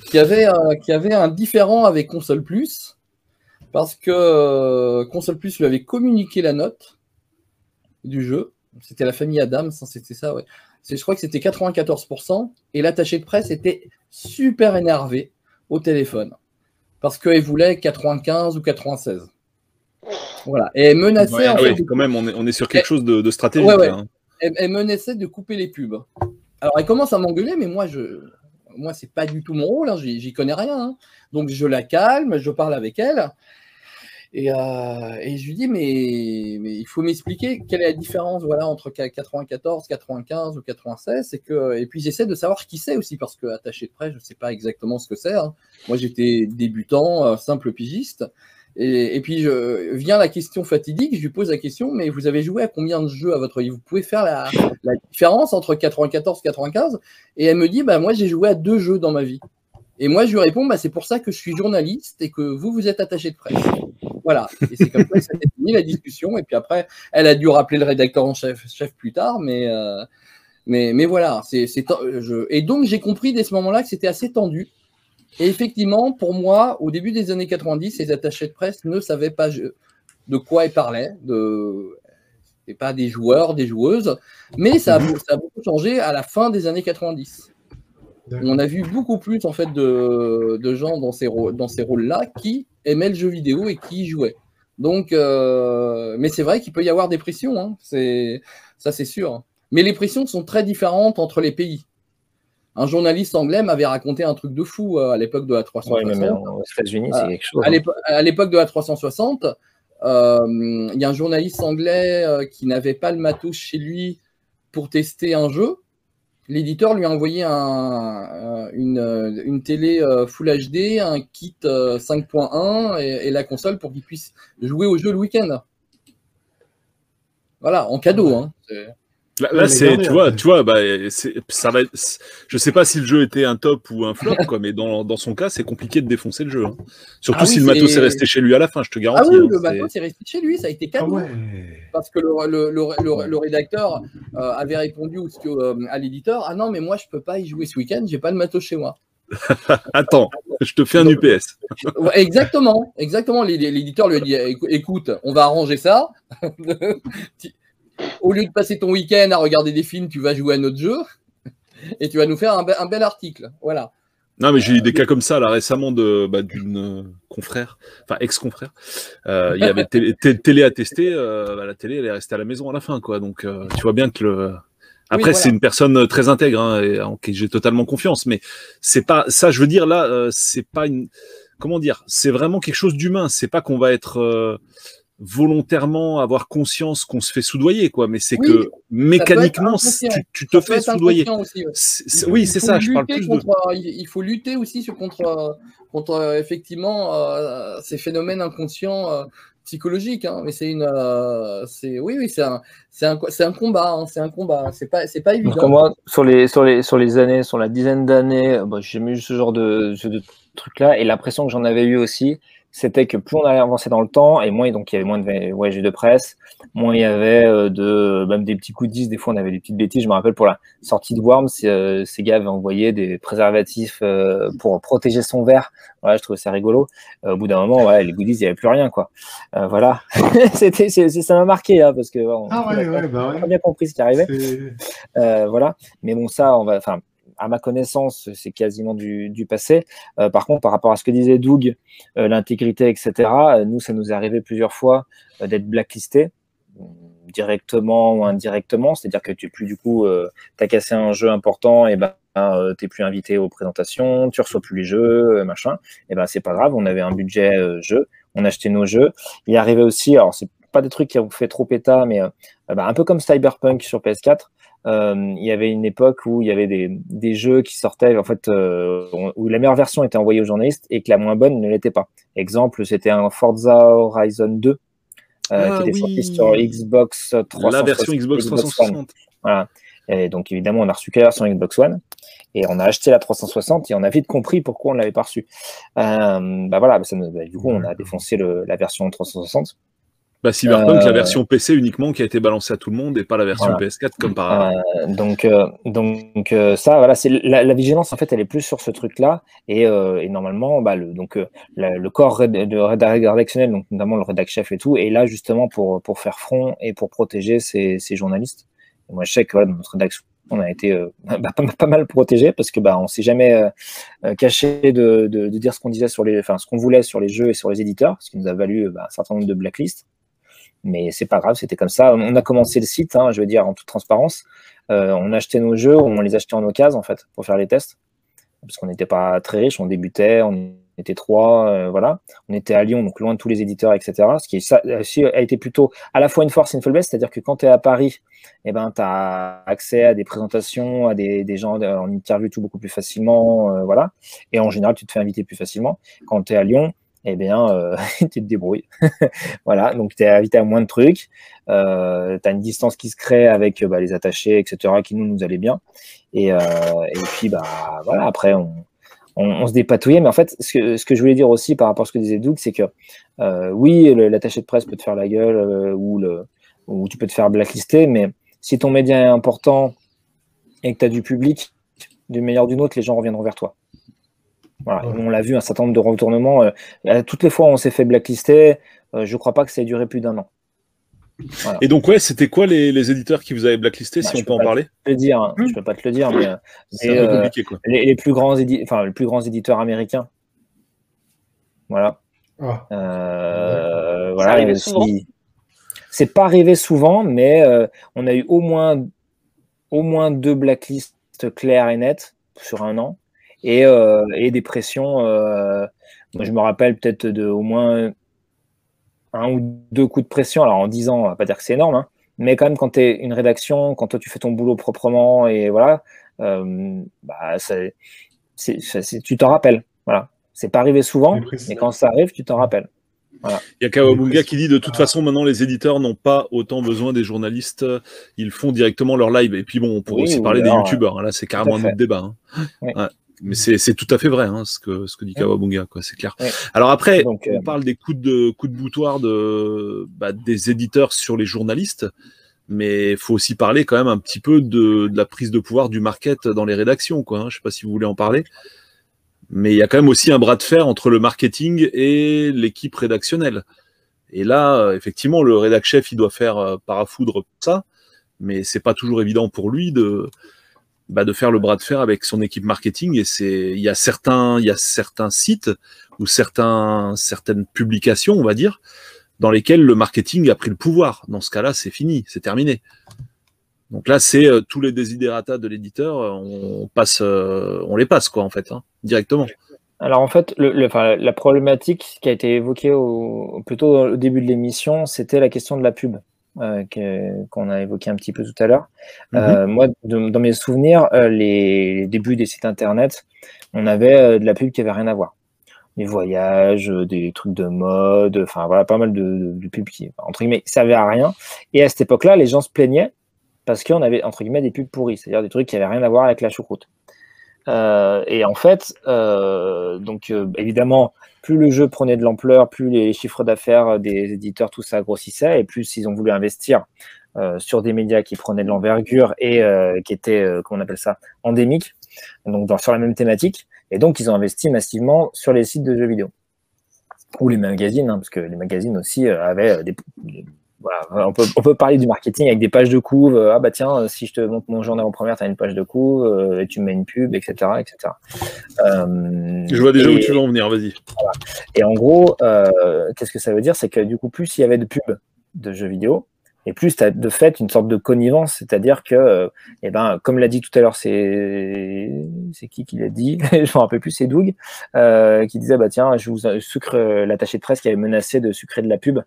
Qui avait, un- qui avait un différent avec Console Plus. Parce que euh, Console Plus lui avait communiqué la note du jeu. C'était la famille Adams, hein, c'était ça, ouais. Je crois que c'était 94%. Et l'attaché de presse était super énervé au téléphone. Parce qu'elle voulait 95 ou 96. Voilà. Et elle menaçait, Ouais, en fait, quand même, on est, on est sur quelque chose de, de stratégique. Ouais, hein. elle, elle menaçait de couper les pubs. Alors elle commence à m'engueuler, mais moi je, moi c'est pas du tout mon rôle, hein, j'y j'y connais rien. hein. Donc je la calme, je parle avec elle, et, euh, et je lui dis mais, il faut m'expliquer quelle est la différence voilà entre 94, 95 ou 96, et puis j'essaie de savoir qui c'est aussi parce que attaché de presse, je sais pas exactement ce que c'est. hein. Moi j'étais débutant, euh, simple pigiste. Et, puis vient la question fatidique, je lui pose la question, mais vous avez joué à combien de jeux à votre avis? Vous pouvez faire la, la différence entre 94 et 95 Et elle me dit, bah, moi j'ai joué à deux jeux dans ma vie. Et moi je lui réponds, bah, c'est pour ça que je suis journaliste et que vous, vous êtes attaché de presse. Voilà. Et c'est comme ça que ça s'est fini la discussion. Et puis après, elle a dû rappeler le rédacteur en chef, chef plus tard, mais, euh, mais, mais voilà. c'est c'est je... Et donc j'ai compris dès ce moment-là que c'était assez tendu. Et effectivement, pour moi, au début des années 90, les attachés de presse ne savaient pas je- de quoi ils parlaient. De... C'était pas des joueurs, des joueuses. Mais ça a, Mhm. ça a beaucoup changé à la fin des années 90. On a vu beaucoup plus en fait de, de gens dans ces, dans ces rôles-là qui aimaient le jeu vidéo et qui y jouaient. Donc, euh, mais c'est vrai qu'il peut y avoir des pressions, hein. c'est ça c'est sûr. Mais les pressions sont très différentes entre les pays. Un journaliste anglais m'avait raconté un truc de fou euh, à l'époque de la Ouais, 360. mais, mais aux États-Unis, c'est quelque chose. À à l'époque de la 360, euh, il y a un journaliste anglais euh, qui n'avait pas le matos chez lui pour tester un jeu. L'éditeur lui a envoyé un, euh, une, euh, une télé euh, Full HD, un kit euh, 5.1 et, et la console pour qu'il puisse jouer au jeu le week-end. Voilà, en cadeau. Hein. Là, là, c'est, tu vois, tu vois, bah, ça va. Je sais pas si le jeu était un top ou un flop, quoi, mais dans, dans son cas, c'est compliqué de défoncer le jeu. hein. Surtout Ah si le matos est resté chez lui à la fin, je te Ah garantis. oui, hein, le matos est resté chez lui, ça a été Ah cadeau. ouais. Parce que le, le, le, le- le rédacteur euh, avait répondu au- euh, à l'éditeur Ah non, mais moi, je peux pas y jouer ce week-end, j'ai pas de matos chez moi. Attends, je te fais un UPS. Exactement, exactement. L'é- L'éditeur lui a dit Écou- écoute, on va arranger ça. Au lieu de passer ton week-end à regarder des films, tu vas jouer à notre jeu et tu vas nous faire un, be- un bel article. Voilà. Non, mais j'ai eu des cas comme ça là récemment de bah, d'une euh, confrère, enfin ex-confrère. Euh, il y avait télé, té- télé à tester, euh, bah, la télé elle est restée à la maison à la fin, quoi. Donc euh, tu vois bien que le. Après, voilà. c'est une personne très intègre hein, et en qui j'ai totalement confiance, mais c'est pas ça. Je veux dire là, euh, c'est pas une. Comment dire C'est vraiment quelque chose d'humain. C'est pas qu'on va être euh, volontairement avoir conscience qu'on se fait soudoyer, quoi. Mais c'est Oui, que mécaniquement, tu, tu te Ça fais soudoyer. inconscient aussi, ouais. C'est- c'est- Il oui, faut- c'est ça. Je parle lutter plus de. contre, euh, Il faut lutter aussi sur, contre, euh, contre euh, effectivement euh, ces phénomènes inconscients euh, psychologiques. hein. Mais c'est une, euh, c'est oui, oui, c'est un, c'est un, c'est un combat. hein. C'est un combat. C'est pas, c'est pas évident. Donc, moi, sur les, sur, les, sur les années, sur la dizaine d'années, bah, j'ai eu ce genre de, de truc-là. Et l'impression que j'en avais eu aussi, c'était que plus on allait avancer dans le temps, et moins, donc il y avait moins de voyages de presse, moins il y avait euh, de, même des petits goodies. Des fois, on avait des petites bêtises. Je me rappelle pour la sortie de Worms, euh, ces gars avaient envoyé des préservatifs euh, pour protéger son verre. Voilà, je trouvais ça rigolo. Euh, au bout d'un moment, ouais, les goodies, il n'y avait plus rien, quoi. Euh, voilà. C'était, ça m'a marqué, hein, parce que Ah ouais, ouais, bah on a ouais. bien compris ce qui arrivait. Euh, voilà. Mais bon, ça, on va, enfin, à ma connaissance, c'est quasiment du, passé. Euh, par contre, par rapport à ce que disait Doug, euh, l'intégrité, etc., euh, nous, ça nous est arrivé plusieurs fois d'être blacklisté directement ou indirectement, c'est-à-dire que tu plus du coup, tu as cassé un jeu important et ben t'es plus invité aux présentations, tu reçois plus les jeux, machin. Et ben c'est pas grave, on avait un budget jeu, on achetait nos jeux. Il arrivait aussi, alors c'est pas des trucs qui ont fait trop péta, mais bah, un peu comme Cyberpunk sur PS4. Euh, il y avait une époque où il y avait des, des jeux qui sortaient, en fait, euh, où la meilleure version était envoyée aux journalistes et que la moins bonne ne l'était pas. Exemple, c'était un Forza Horizon 2 euh, Ah qui était sorti sur Xbox 360. La version Xbox One. 360. Voilà. Et donc évidemment, on a reçu que la version Xbox One et on a acheté la 360 et on a vite compris pourquoi on l'avait pas reçu. Euh, bah voilà, bah ça nous- bah, du coup, on a défoncé le, la version 360. Bah, Cyberpunk, Euh, la version PC uniquement qui a été balancée à tout le monde et pas la version Voilà. PS4 comme par hasard. Euh, donc, euh, donc euh, ça, voilà, c'est la, la vigilance en fait, elle est plus sur ce truc-là et, euh, et normalement, bah, le, donc euh, la- le corps réd- de réda- rédactionnel, donc notamment le rédac chef et tout, est là justement pour pour faire front et pour protéger ces, ces journalistes. Et moi, je sais que voilà, dans notre rédaction, on a été euh, bah, pas, pas mal protégé parce que bah, on s'est jamais euh, euh, caché de, de, de dire ce qu'on disait sur les, enfin ce qu'on voulait sur les jeux et sur les éditeurs, ce qui nous a valu euh, bah, un certain nombre de blacklists. Mais c'est pas grave, c'était comme ça. On a commencé le site, hein, je veux dire en toute transparence. Euh, on achetait nos jeux, on les achetait en occasion en fait pour faire les tests, parce qu'on n'était pas très riche, on débutait, on était trois, euh, voilà. On était à Lyon, donc loin de tous les éditeurs, etc. Ce qui ça, aussi a été plutôt à la fois une force et une faiblesse, c'est-à-dire que quand tu es à Paris, eh ben, tu as accès à des présentations, à des, gens en interview tout beaucoup plus facilement, euh, voilà. Et en général, tu te fais inviter plus facilement. Quand tu es à Lyon, eh bien, euh, tu te débrouilles. voilà, donc tu es invité à moins de trucs. Euh, tu as une distance qui se crée avec bah, les attachés, etc., qui nous, nous allaient bien. Et, euh, puis, bah, voilà, après, on, on, se dépatouillait. Mais en fait, ce que, je voulais dire aussi par rapport à ce que disait Doug, c'est que euh, oui, l'attaché de presse peut te faire la gueule ou, le, ou tu peux te faire blacklister, mais si ton média est important et que tu as du public, d'une ou d'une autre, les gens reviendront vers toi. Voilà. Ouais. On l'a vu, un certain nombre de retournements. Euh, toutes les fois où on s'est fait blacklister, euh, je ne crois pas que ça ait duré plus d'un an. Voilà. Et donc, ouais, c'était quoi les, les, éditeurs qui vous avaient blacklisté, bah, si on peut en parler? le dire, hein. Je peux pas te le dire, mais, mais un peu compliqué, quoi. Les, les, plus grands enfin, les plus grands éditeurs américains. Voilà. Oh. Euh, voilà. C'est pas arrivé souvent, mais euh, on a eu au moins, au moins deux blacklists claires et nettes sur un an. Et, euh, et des pressions. Euh, moi, je me rappelle peut-être de au moins un ou deux coups de pression. Alors en 10 ans, on va pas dire que c'est énorme, hein, mais quand même quand tu es une rédaction, quand toi tu fais ton boulot proprement et voilà, euh, bah, c'est, tu t'en rappelles. Voilà. C'est pas arrivé souvent, mais quand ça arrive, tu t'en rappelles. Il y a Kawabunga qui dit de toute façon maintenant les éditeurs n'ont pas autant besoin des journalistes, ils font directement leur live. Et puis bon, on pourrait Oui, aussi parler des youtubeurs. hein. Là, c'est carrément un autre débat. hein. Oui. Ouais. Mais c'est tout à fait vrai hein, ce que ce que dit. Kawabunga, quoi. C'est clair. Alors après, Donc, euh, on parle des coups de coups de boutoir de bah, des éditeurs sur les journalistes, mais il faut aussi parler quand même un petit peu de, de la prise de pouvoir du market dans les rédactions, quoi. hein. Je sais pas si vous voulez en parler, mais il y a quand même aussi un bras de fer entre le marketing et l'équipe rédactionnelle. Et là, euh, effectivement, le rédac chef, il doit faire euh, parafoudre ça, mais c'est pas toujours évident pour lui de bah, de faire le bras de fer avec son équipe marketing. Et c'est, il y a certains, il y a certains sites ou certains, certaines publications, on va dire, dans lesquelles le marketing a pris le pouvoir. Dans ce cas-là, c'est fini, c'est terminé. Donc là, c'est euh, tous les désidératas de l'éditeur, on passe, euh, on les passe quoi en fait, hein, directement. Alors en fait, le, enfin, la problématique qui a été évoquée plutôt au début de l'émission, c'était la question de la pub euh, qu'on a évoqué un petit peu tout à l'heure. Euh, moi, de- dans mes souvenirs, euh, les, les débuts des sites internet, on avait de la pub qui avait rien à voir. Des voyages, des trucs de mode, enfin voilà, pas mal de, de, de pubs qui, entre guillemets, servaient à rien. Et à cette époque-là, les gens se plaignaient parce qu'on avait, entre guillemets, des pubs pourries, c'est-à-dire des trucs qui avaient rien à voir avec la choucroute. Euh, et en fait, euh, donc euh, évidemment, plus le jeu prenait de l'ampleur, plus les chiffres d'affaires des éditeurs, tout ça grossissait, et plus ils ont voulu investir euh, sur des médias qui prenaient de l'envergure et euh, qui étaient, euh, comment on appelle ça, endémiques, donc dans, sur la même thématique. Et donc, ils ont investi massivement sur les sites de jeux vidéo ou les magazines, hein, parce que les magazines aussi avaient des- voilà, on peut, on peut parler du marketing avec des pages de couve. euh, ah bah tiens, euh, si je te montre mon journal en première, tu as une page de couve euh, et tu mets une pub, etc. etc. Euh, Je vois déjà et- où tu veux en venir, vas-y. et en gros, euh, qu'est-ce que ça veut dire? C'est que du coup, plus il y avait de pubs de jeux vidéo, et plus tu as de fait une sorte de connivence, c'est-à-dire que, euh, eh ben, comme l'a dit tout à l'heure, c'est c'est qui qui l'a dit? Je me rappelle plus, c'est Doug, euh, qui disait bah tiens, je vous sucre euh, l'attaché de presse qui avait menacé de sucrer de la pub euh,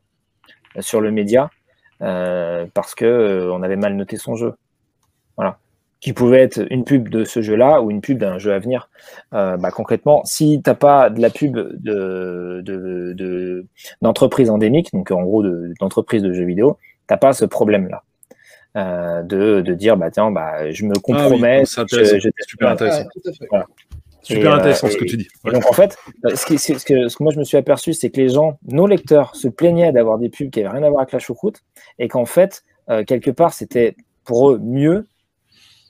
sur le média euh, parce que euh, on avait mal noté son jeu. Voilà. Qui pouvait être une pub de ce jeu-là ou une pub d'un jeu à venir. Euh, bah, concrètement, si t'as pas de la pub de de- de- d'entreprise endémique, donc en gros de- d'entreprise de, jeux vidéo, t'as pas ce problème-là. Euh, de, de dire bah tiens bah je me compromets je- je- super intéressant. Ouais, tout à fait. Super Et, euh, intéressant ce que tu dis. donc en fait, euh, ce, qui- ce que, ce que moi je me suis aperçu, c'est que les gens, nos lecteurs, se plaignaient d'avoir des pubs qui n'avaient rien à voir avec la choucroute, et qu'en fait, euh, quelque part, c'était pour eux mieux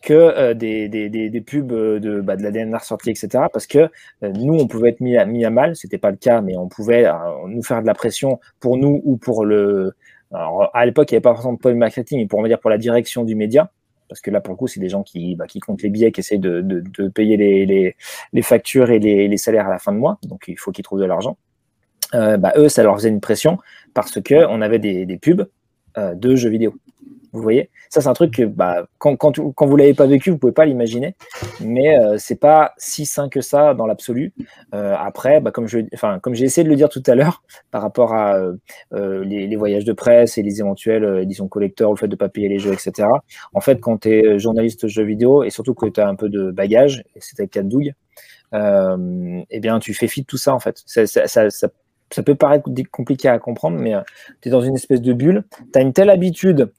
que euh, des, des, des, des pubs de, bah, de la dernière sortie, etc. Parce que nous, on pouvait être mis à, mis à mal, c'était pas le cas, mais on pouvait nous faire de la pression pour nous ou pour le. Alors, à l'époque, il n'y avait pas forcément de marketing, mais pour on va dire pour la direction du média. Parce que là, pour le coup, c'est des gens qui, bah, qui comptent les billets, qui essayent de, de, payer les, les, factures et les, les salaires à la fin de mois. Donc, il faut qu'ils trouvent de l'argent. Euh, bah, eux, ça leur faisait une pression parce que on avait des, des pubs euh, de jeux vidéo. Vous voyez? Ça, c'est un truc que bah, quand, quand, vous l'avez pas vécu, vous pouvez pas l'imaginer. Mais euh, c'est pas si sain que ça dans l'absolu. Euh, après, bah, comme j'ai essayé de le dire tout à l'heure, par rapport à euh, euh, les, voyages de presse et les éventuelles euh, éditions collector, le fait de pas payer les jeux, etc. En fait, quand tu es journaliste jeux vidéo et surtout que tu as un peu de bagage, et c'était le cas de Doug, euh, eh bien, tu fais fi de tout ça en fait. Ça, ça, ça, ça, ça peut paraître compliqué à comprendre, mais tu es dans une espèce de bulle. Tu as une telle habitude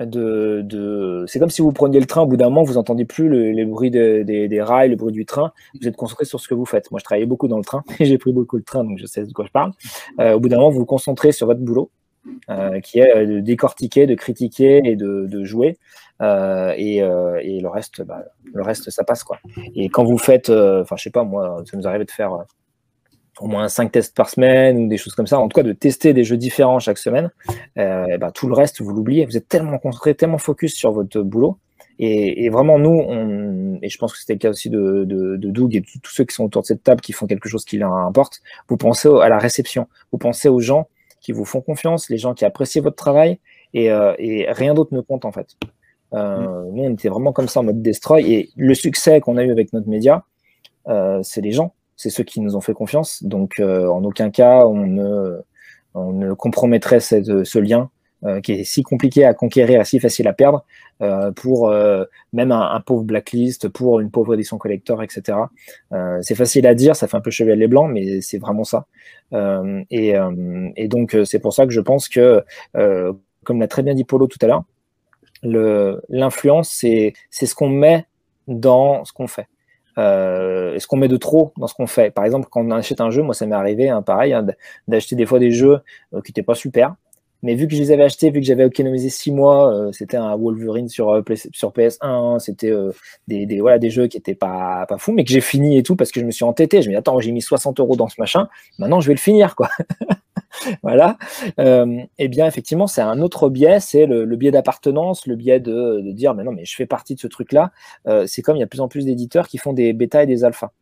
de, de... c'est comme si vous preniez le train, au bout d'un moment, vous entendez plus le, les bruits de- des, des rails, le bruit du train, vous êtes concentré sur ce que vous faites. Moi, je travaillais beaucoup dans le train, j'ai pris beaucoup le train, donc je sais de quoi je parle. Euh, au bout d'un moment, vous vous concentrez sur votre boulot, euh, qui est euh, de décortiquer, de critiquer et de, de jouer. Euh, et, euh, et le reste, bah, le reste, ça passe quoi. Et quand vous faites, euh, enfin, je sais pas, moi, ça nous arrive de faire euh, au moins 5 tests par semaine ou des choses comme ça, en tout cas de tester des jeux différents chaque semaine, euh, ben, tout le reste, vous l'oubliez. Vous êtes tellement concentré, tellement focus sur votre boulot. Et, et vraiment, nous, on, et je pense que c'était le cas aussi de, de, de Doug et de tous ceux qui sont autour de cette table qui font quelque chose qui leur importe, vous pensez à la réception, vous pensez aux gens qui vous font confiance, les gens qui apprécient votre travail, et, euh, et rien d'autre ne compte en fait. Euh, Nous, on était vraiment comme ça en mode destroy, et le succès qu'on a eu avec notre média, euh, c'est les gens, c'est ceux qui nous ont fait confiance. Donc, euh, en aucun cas, on ne, compromettrait ce lien qui est si compliqué à conquérir et si facile à perdre pour même un, pauvre blacklist, pour une pauvre édition collector, etc. c'est facile à dire, ça fait un peu chevalier blanc, mais c'est vraiment ça. Et, et, donc c'est pour ça que je pense que, comme l'a très bien dit Polo tout à l'heure, l'influence, c'est ce qu'on met dans ce qu'on fait. Euh, est-ce qu'on met de trop dans ce qu'on fait? Par exemple, quand on achète un jeu, moi ça m'est arrivé, hein, pareil, hein, d'acheter des fois des jeux euh, qui n'étaient pas super. Mais vu que je les avais achetés, vu que j'avais économisé 6 mois, euh, c'était un Wolverine sur, sur PS1, c'était des, des, voilà, des jeux qui n'étaient pas, pas fous, mais que j'ai fini et tout parce que je me suis entêté. Je me dis, attends, j'ai mis 60 euros dans ce machin, maintenant je vais le finir. quoi. voilà. Euh, eh bien, effectivement, c'est un autre biais, c'est le, biais d'appartenance, le biais de, dire, mais non, mais je fais partie de ce truc-là. Euh, c'est comme il y a de plus en plus d'éditeurs qui font des bêtas et des alphas.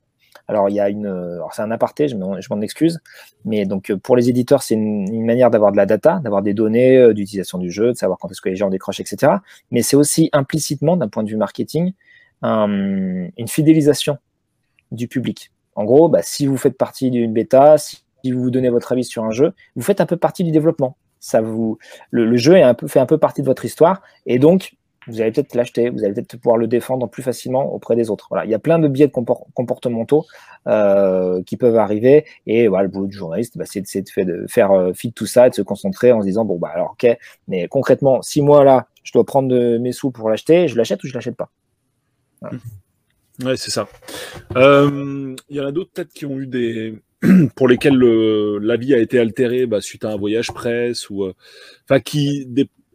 Alors, il y a une, alors c'est un aparté, je m'en excuse, mais donc pour les éditeurs, c'est une, manière d'avoir de la data, d'avoir des données euh, d'utilisation du jeu, de savoir quand est-ce que les gens décrochent, etc. Mais c'est aussi implicitement, d'un point de vue marketing, une fidélisation du public. En gros, bah, si vous faites partie d'une bêta, si si vous donnez votre avis sur un jeu, vous faites un peu partie du développement. Ça vous, le, jeu est un peu, fait un peu partie de votre histoire, et donc vous allez peut-être l'acheter, vous allez peut-être pouvoir le défendre plus facilement auprès des autres. Voilà. Il y a plein de biais comportementaux euh, qui peuvent arriver, et voilà, le boulot du journaliste, bah, c'est de, faire euh, fi de tout ça, et de se concentrer en se disant bon bah alors ok, mais concrètement, si moi là, je dois prendre mes sous pour l'acheter, je l'achète ou je l'achète pas? Ouais, c'est ça. Euh, il y en a d'autres peut-être qui ont eu des, pour lesquels l'avis a été altéré bah, suite à un voyage presse ou euh, qui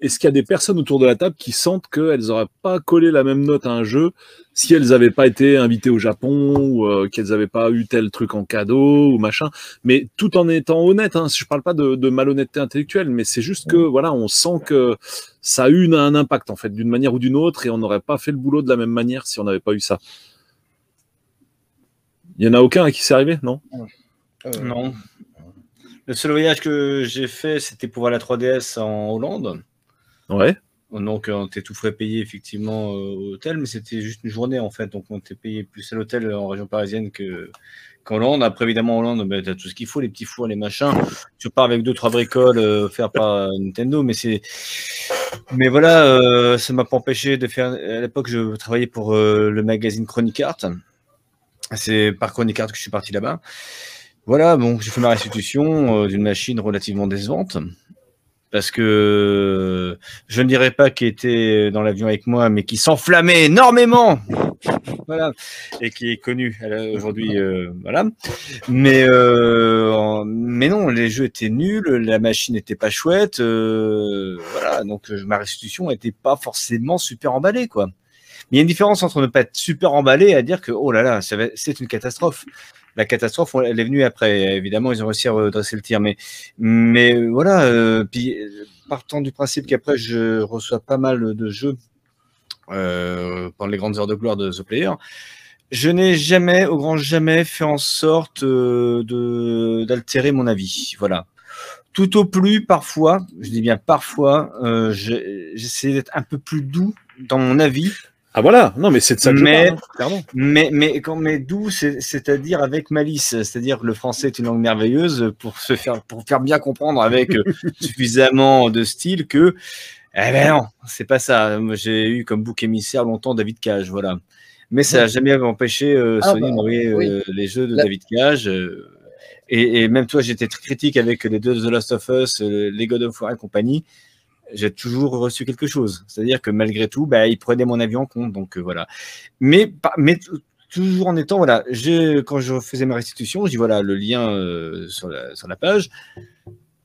est-ce qu'il y a des personnes autour de la table qui sentent qu'elles n'auraient pas collé la même note à un jeu si elles n'avaient pas été invitées au Japon ou euh, qu'elles n'avaient pas eu tel truc en cadeau ou machin, mais tout en étant honnête. Hein, je parle pas de, malhonnêteté intellectuelle, mais c'est juste que voilà, on sent que ça a eu un impact en fait d'une manière ou d'une autre et on n'aurait pas fait le boulot de la même manière si on n'avait pas eu ça. Il y en a aucun à qui c'est arrivé, non? Euh, non. Le seul voyage que j'ai fait, c'était pour voir la 3DS en Hollande. Ouais. Donc, on était tout frais payé effectivement au hôtel, mais c'était juste une journée en fait. Donc, on était payé plus à l'hôtel en région parisienne que qu'en Hollande. Après, évidemment, en Hollande, ben, tu as tout ce qu'il faut, les petits fours, les machins. Tu pars avec deux, trois bricoles euh, faire par Nintendo, mais c'est. Mais voilà, euh, ça m'a pas empêché de faire. À l'époque, je travaillais pour le magazine Chronic Art. C'est par Chronic Art que je suis parti là-bas. Voilà, bon, j'ai fait ma restitution euh, d'une machine relativement décevante. Parce que je ne dirais pas qui était dans l'avion avec moi, mais qui s'enflammait énormément. Voilà. Et qui est connu aujourd'hui. Euh, voilà. Mais, euh, mais non, les jeux étaient nuls, la machine n'était pas chouette. voilà. Donc ma restitution n'était pas forcément super emballée, quoi. Mais il y a une différence entre ne pas être super emballé et à dire que, oh là là, c'est une catastrophe la catastrophe, elle est venue après. Évidemment, ils ont réussi à redresser le tir. Mais, mais voilà, euh, puis partant du principe qu'après, je reçois pas mal de jeux euh, pendant les grandes heures de gloire de The Player, je n'ai jamais, au grand jamais, fait en sorte euh, d'altérer mon avis. Voilà. Tout au plus, parfois, je dis bien parfois, euh, j'essaie d'être un peu plus doux dans mon avis ah voilà, non mais c'est de ça que mais, je parle, hein, Mais, mais, quand, mais d'où, c'est-à-dire avec malice, c'est-à-dire que le français est une langue merveilleuse pour se faire, pour faire bien comprendre avec euh, suffisamment de style que, eh ben non, c'est pas ça. J'ai eu comme bouc émissaire longtemps David Cage, voilà. Mais ça n'a jamais empêché euh, ah Sony bah, euh, les jeux de David Cage. et, et, même toi, j'étais très critique avec les deux The Last of Us, les God of War et compagnie j'ai toujours reçu quelque chose. C'est-à-dire que malgré tout, bah, il prenait mon avis en compte. Donc euh, voilà. Mais, mais toujours en étant, voilà, quand je faisais ma restitution, je dis voilà le lien euh, sur, la, page.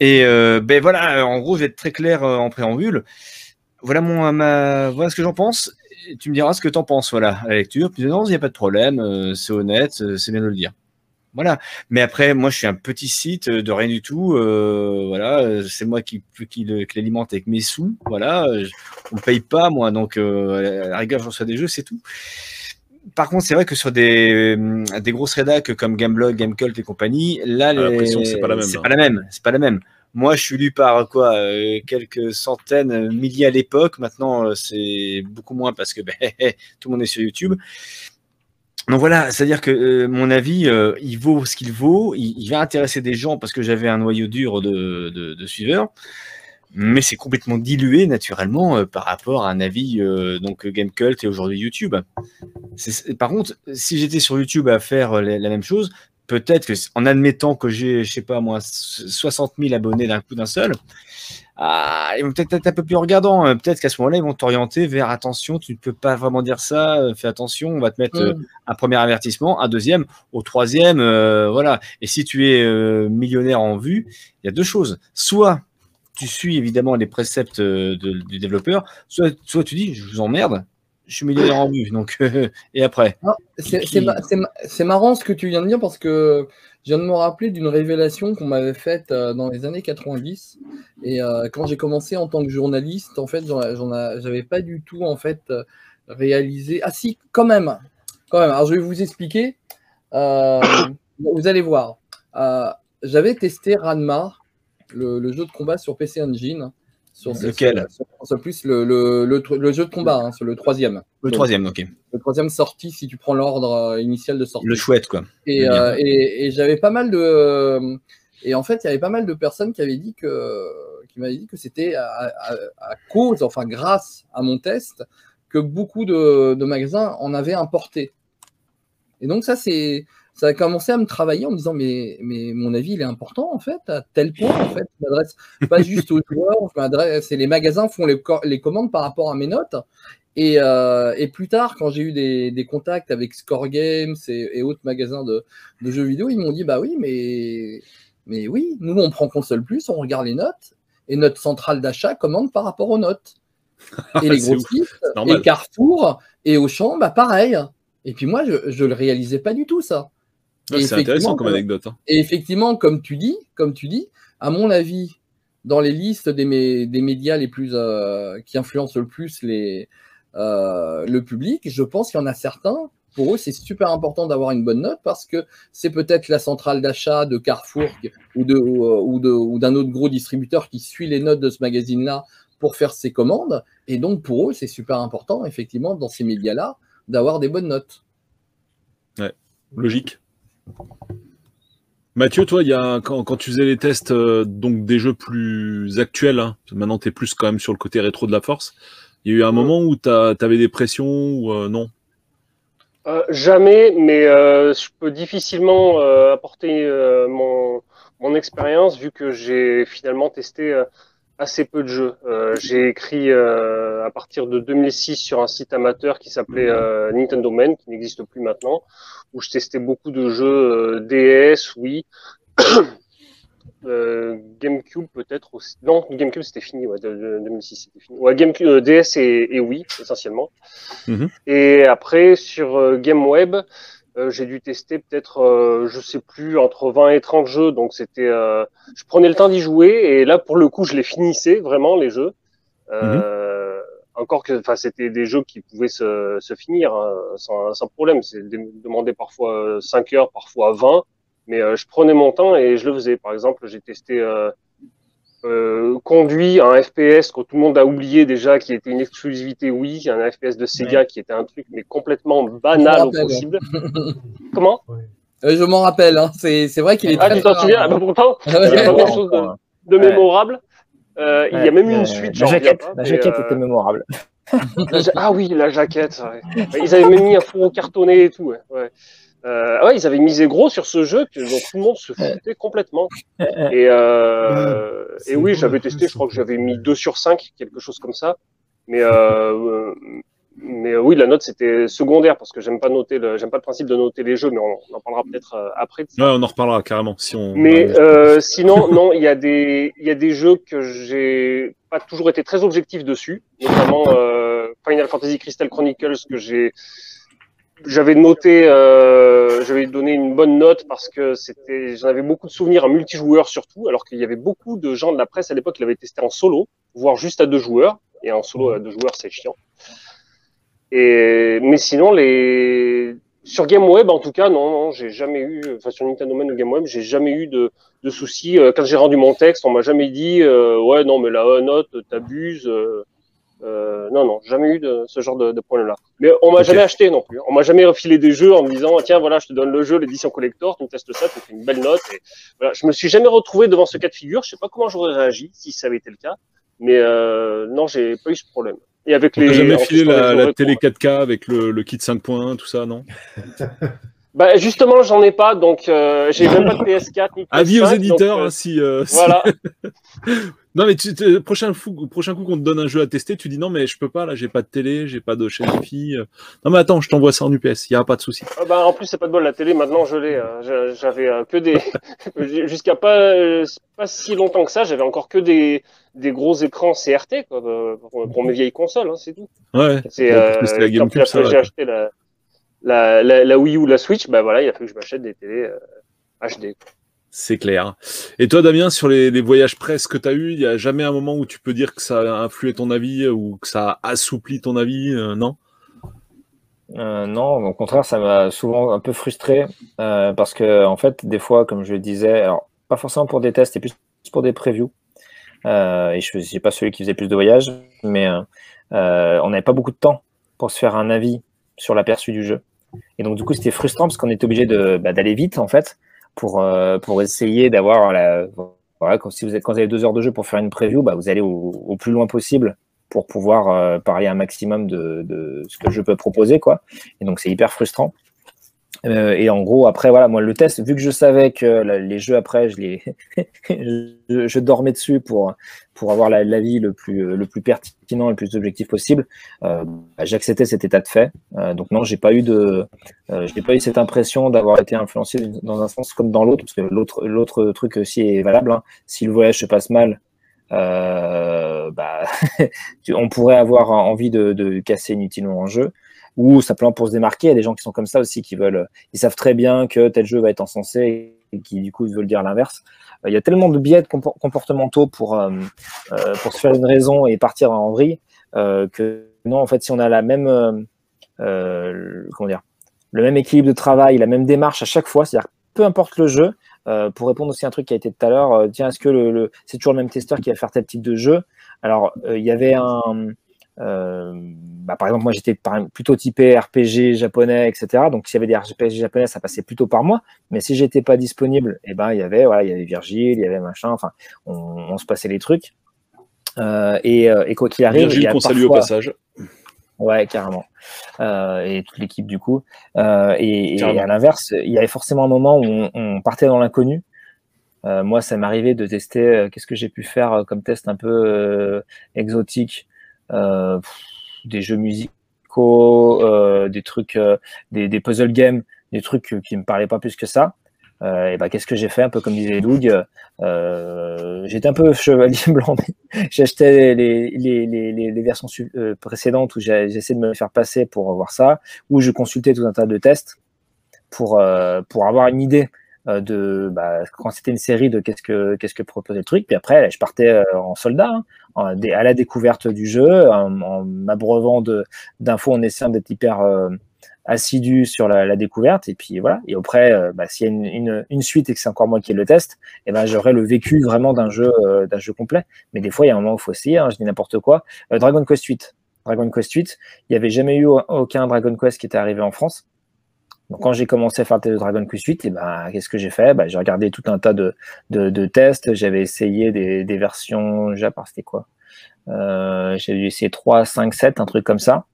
Et euh, ben voilà, en gros, je vais être très clair en préambule. Voilà, mon, ma, voilà ce que j'en pense. Tu me diras ce que tu en penses, voilà, à la lecture. Puis non, il n'y a pas de problème, c'est honnête, c'est bien de le dire. Voilà. Mais après, moi, je suis un petit site de rien du tout. Euh, voilà, c'est moi qui, qui, l'alimente avec mes sous. Voilà, on ne paye pas, moi. Donc, euh, à la rigueur, je reçois des jeux, c'est tout. Par contre, c'est vrai que sur des, des grosses rédacs comme Gameblog, Gamecult et compagnie, là, les... c'est pas la même. C'est pas la même. C'est pas la même. Moi, je suis lu par quoi euh, quelques centaines, milliers à l'époque. Maintenant, c'est beaucoup moins parce que ben, tout le monde est sur YouTube. Donc voilà, c'est-à-dire que euh, mon avis, euh, il vaut ce qu'il vaut, il, va intéresser des gens parce que j'avais un noyau dur de, suiveurs. mais c'est complètement dilué naturellement euh, par rapport à un avis donc Gamecult et aujourd'hui YouTube. Par contre, si j'étais sur YouTube à faire la, même chose, peut-être en admettant que j'ai, je sais pas moi, 60 000 abonnés d'un coup d'un seul, ah, ils vont peut-être être un peu plus regardants. Hein. Peut-être qu'à ce moment-là, ils vont t'orienter vers attention, tu ne peux pas vraiment dire ça, fais attention, on va te mettre mm. un premier avertissement, un deuxième, au troisième, voilà. Et si tu es millionnaire en vue, il y a deux choses. Soit tu suis évidemment les préceptes euh, du développeur, soit, soit tu dis, je vous emmerde, je suis millionnaire en vue, donc et après. C'est marrant ce que tu viens de dire parce que je viens de me rappeler d'une révélation qu'on m'avait faite euh, dans les années 90 et euh, quand j'ai commencé en tant que journaliste, en fait, j'avais pas du tout en fait réalisé. Ah si, quand même, quand même. Alors je vais vous expliquer. vous allez voir. j'avais testé Ranma le, jeu de combat sur PC Engine. Sur Lequel sur, plus le, le, jeu de combat, hein, sur le troisième. Le troisième, ok. Le troisième sorti si tu prends l'ordre euh, initial de sortie. Le chouette, quoi. Et, euh, et, j'avais pas mal de. Et en fait, il y avait pas mal de personnes qui avaient dit que, qui m'avaient dit que c'était à, cause, enfin grâce à mon test, que beaucoup de, de magasins en avaient importé. Et donc ça, c'est ça a commencé à me travailler en me disant mais, mais mon avis il est important en fait à tel point en fait je m'adresse pas juste aux joueurs je m'adresse les magasins font les, les, commandes par rapport à mes notes. Et, euh, et plus tard quand j'ai eu des, des, contacts avec Score Games et, autres magasins de, de, jeux vidéo ils m'ont dit bah oui mais mais oui nous on prend console plus on regarde les notes et notre centrale d'achat commande par rapport aux notes. Et les grossistes et Carrefour et Auchan bah pareil. Et puis moi je je le réalisais pas du tout ça c'est intéressant comme anecdote. Hein. Et effectivement, comme tu dis, comme tu dis, à mon avis, dans les listes des, des médias les plus euh, qui influencent le plus les, euh, le public, je pense qu'il y en a certains. Pour eux, c'est super important d'avoir une bonne note parce que c'est peut-être la centrale d'achat de Carrefour ou de ou de ou d'un autre gros distributeur qui suit les notes de ce magazine-là pour faire ses commandes. Et donc pour eux, c'est super important, effectivement, dans ces médias-là, d'avoir des bonnes notes. Ouais, logique. Mathieu, toi, il y a, quand, tu faisais les tests euh, donc des jeux plus actuels, hein, maintenant tu es plus quand même sur le côté rétro de la force, il y a eu un moment où tu avais des pressions ou euh, non? Euh, Jamais, mais je peux difficilement apporter mon, mon expérience vu que j'ai finalement testé assez peu de jeux. Euh, j'ai écrit euh, à partir de 2006 sur un site amateur qui s'appelait euh, Nintendo Man, qui n'existe plus maintenant, où je testais beaucoup de jeux DS, oui. GameCube peut-être aussi. Non, GameCube c'était fini, ouais, de, 2006 c'était fini. Ouais, GameCube, DS et, et Wii essentiellement. Mm-hmm. Et après sur GameWeb, euh, j'ai dû tester peut-être, euh, je sais plus, entre 20 et 30 jeux. Donc c'était, euh, je prenais le temps d'y jouer et là pour le coup je les finissais vraiment les jeux. Mhm. Encore que, enfin c'était des jeux qui pouvaient se, se finir hein, sans, sans, problème. C'est demandé parfois 5 heures, parfois 20, mais je prenais mon temps et je le faisais. Par exemple, j'ai testé euh, conduit un FPS que tout le monde a oublié déjà, qui était une exclusivité oui, un FPS de Sega qui était un truc mais complètement banal au possible. Comment? Euh, Je m'en rappelle, hein. c'est vrai qu'il est ah, très. Ah, tu t'en souviens? ah, bah, Pourtant, il n'y a pas grand chose de, mémorable. Euh, il y a même une suite. La jaquette, la jaquette était mémorable. ah oui, la jaquette. Ils avaient même mis un fourreau cartonné et tout. Ouais. Euh, ouais, ils avaient misé gros sur ce jeu, dont tout le monde se foutait complètement. Et, euh, et oui, j'avais testé, je crois que j'avais mis 2 sur 5, quelque chose comme ça. Mais, euh, mais oui, la note c'était secondaire parce que j'aime pas noter, j'aime pas le principe de noter les jeux, mais on, en parlera peut-être euh, après. Ouais, on en reparlera carrément si on. Mais euh, sinon, non, il y a des, il y a des jeux que j'ai pas toujours été très objectif dessus, notamment euh, Final Fantasy Crystal Chronicles que j'ai j'avais noté, euh, j'avais donné une bonne note parce que c'était, j'en avais beaucoup de souvenirs en multijoueur surtout, alors qu'il y avait beaucoup de gens de la presse à l'époque qui l'avaient testé en solo, voire juste à deux joueurs, et en solo à deux joueurs c'est chiant. Et mais sinon les sur GameWeb en tout cas non, non j'ai jamais eu, enfin sur Nintendo Man ou GameWeb j'ai jamais eu de, de soucis. Euh, quand j'ai rendu mon texte, on m'a jamais dit euh, ouais non mais la note t'abuses. Euh, euh, non, non, jamais eu de ce genre de, de problème-là. Mais on m'a jamais acheté non plus. On m'a jamais refilé des jeux en me disant tiens voilà je te donne le jeu, l'édition collector, tu me testes ça, tu fais une belle note. Et voilà, je me suis jamais retrouvé devant ce cas de figure. Je sais pas comment j'aurais réagi si ça avait été le cas. Mais euh, non, j'ai pas eu ce problème. Et avec On les. jamais filé plus, la, télé pour- 4K avec le, le kit 5 points, tout ça, non? Bah, justement, j'en ai pas, donc euh, j'ai même pas de PS4 ni Avis aux PS5, éditeurs, donc, euh, hein, si, euh, si- Voilà. Non, mais tu, prochain, fou, prochain coup qu'on te donne un jeu à tester, tu dis non, mais je peux pas, là, j'ai pas de télé, j'ai pas de chaîne Wi-Fi. euh. Non, mais attends, je t'envoie ça en UPS, il y a pas de souci. Ah bah, en plus, c'est pas de bol, la télé, maintenant je l'ai. euh, j'a- J'avais euh, que des. Jusqu'à pas, euh, pas si longtemps que ça, j'avais encore que des, des gros écrans CRT quoi, euh, pour, pour mes vieilles consoles, hein, c'est tout. Ouais. C'est la quand GameCube, ça, j'ai acheté la, la, la, la Wii U, la Switch, bah voilà, il a fallu que je m'achète des télés HD. quoi. C'est clair. Et toi, Damien, sur les, voyages presse que tu as eu, il y a jamais un moment où tu peux dire que ça a influé ton avis ou que ça a assoupli ton avis, euh, non? Euh, non, au contraire, ça m'a souvent un peu frustré euh, parce que, en fait, des fois, comme je le disais, alors pas forcément pour des tests, et plus pour des previews. Et je suis pas celui qui faisait plus de voyages, mais on n'avait pas beaucoup de temps pour se faire un avis sur l'aperçu du jeu. Et donc, du coup, c'était frustrant parce qu'on était obligé bah, d'aller vite, en fait, pour euh, pour essayer d'avoir la. Voilà, quand, si vous êtes quand vous avez deux heures de jeu pour faire une preview, bah, vous allez au, plus loin possible pour pouvoir euh, parler un maximum de, de ce que je peux proposer, quoi. Et donc c'est hyper frustrant. Euh, et en gros, après, voilà, moi, le test, vu que je savais que la- les jeux après, je les, je, dormais dessus pour pour avoir la- l'avis le plus le plus pertinent, le plus objectif possible, euh, bah, j'acceptais cet état de fait. Euh, donc non, j'ai pas eu de, euh, j'ai pas eu cette impression d'avoir été influencé dans un sens comme dans l'autre, parce que l'autre l'autre truc aussi est valable. hein. Si le voyage se passe mal, euh, bah, on pourrait avoir envie de, de casser inutilement un jeu ou simplement pour se démarquer. Il y a des gens qui sont comme ça aussi, qui veulent, ils savent très bien que tel jeu va être encensé et qui du coup veulent dire l'inverse. Euh, Il y a tellement de biais comportementaux pour, euh, euh, pour se faire une raison et partir en vrille euh, que non, en fait, si on a la même, euh, euh, comment dire, le même équilibre de travail, la même démarche à chaque fois, c'est-à-dire peu importe le jeu, euh, pour répondre aussi à un truc qui a été tout à l'heure, euh, tiens, est-ce que le, c'est toujours le même testeur qui va faire tel type de jeu? Alors, euh, il y avait un, euh, bah, par exemple, moi j'étais plutôt typé RPG japonais, etc. Donc, s'il y avait des RPG japonais, ça passait plutôt par moi. Mais si j'étais pas disponible, eh ben, il y avait, voilà, il y avait Virgile, il y avait machin. Enfin, on, on se passait les trucs. Euh, et, euh, et quoi qu'il arrive, Virgile qu'on salue au passage. Ouais, carrément. Euh, et toute l'équipe du coup. Euh, et, à l'inverse, il y avait forcément un moment où on, on partait dans l'inconnu. Euh, moi, ça m'arrivait de tester. euh, Qu'est-ce que j'ai pu faire euh, comme test un peu euh, exotique Euh, pff, Des jeux musicaux, euh, des trucs, euh, des, des puzzle games, des trucs euh, qui me parlaient pas plus que ça. Euh, et ben, qu'est-ce que j'ai fait Un peu comme disait Doug. Euh, J'étais un peu chevalier blanc, j'achetais les, les, les, les, versions euh, précédentes où essayé de me faire passer pour voir ça, où je consultais tout un tas de tests pour, euh, pour avoir une idée euh, de bah, quand c'était une série de qu'est-ce que qu'est-ce que proposait le truc. Puis après, je partais euh, en soldat, hein, à la découverte du jeu, en, m'abreuvant de- d'infos, en essayant d'être hyper euh, assidu sur la, la découverte. Et puis voilà. Et après, euh, bah, s'il y a une, une, une suite et que c'est encore moi qui le test, et ben j'aurai le vécu vraiment d'un jeu euh, d'un jeu complet. Mais des fois, il y a un moment où faut essayer. hein, je dis n'importe quoi. Euh, Dragon Quest 8. Dragon Quest 8, il n'y avait jamais eu aucun Dragon Quest qui était arrivé en France. Donc quand j'ai commencé à faire le test de Dragon Quest 8, et ben, qu'est-ce que j'ai fait? Ben, J'ai regardé tout un tas de, de, tests, j'avais essayé des, des versions Japon, c'était quoi? Euh, J'ai dû essayer 3, 5, 7, un truc comme ça,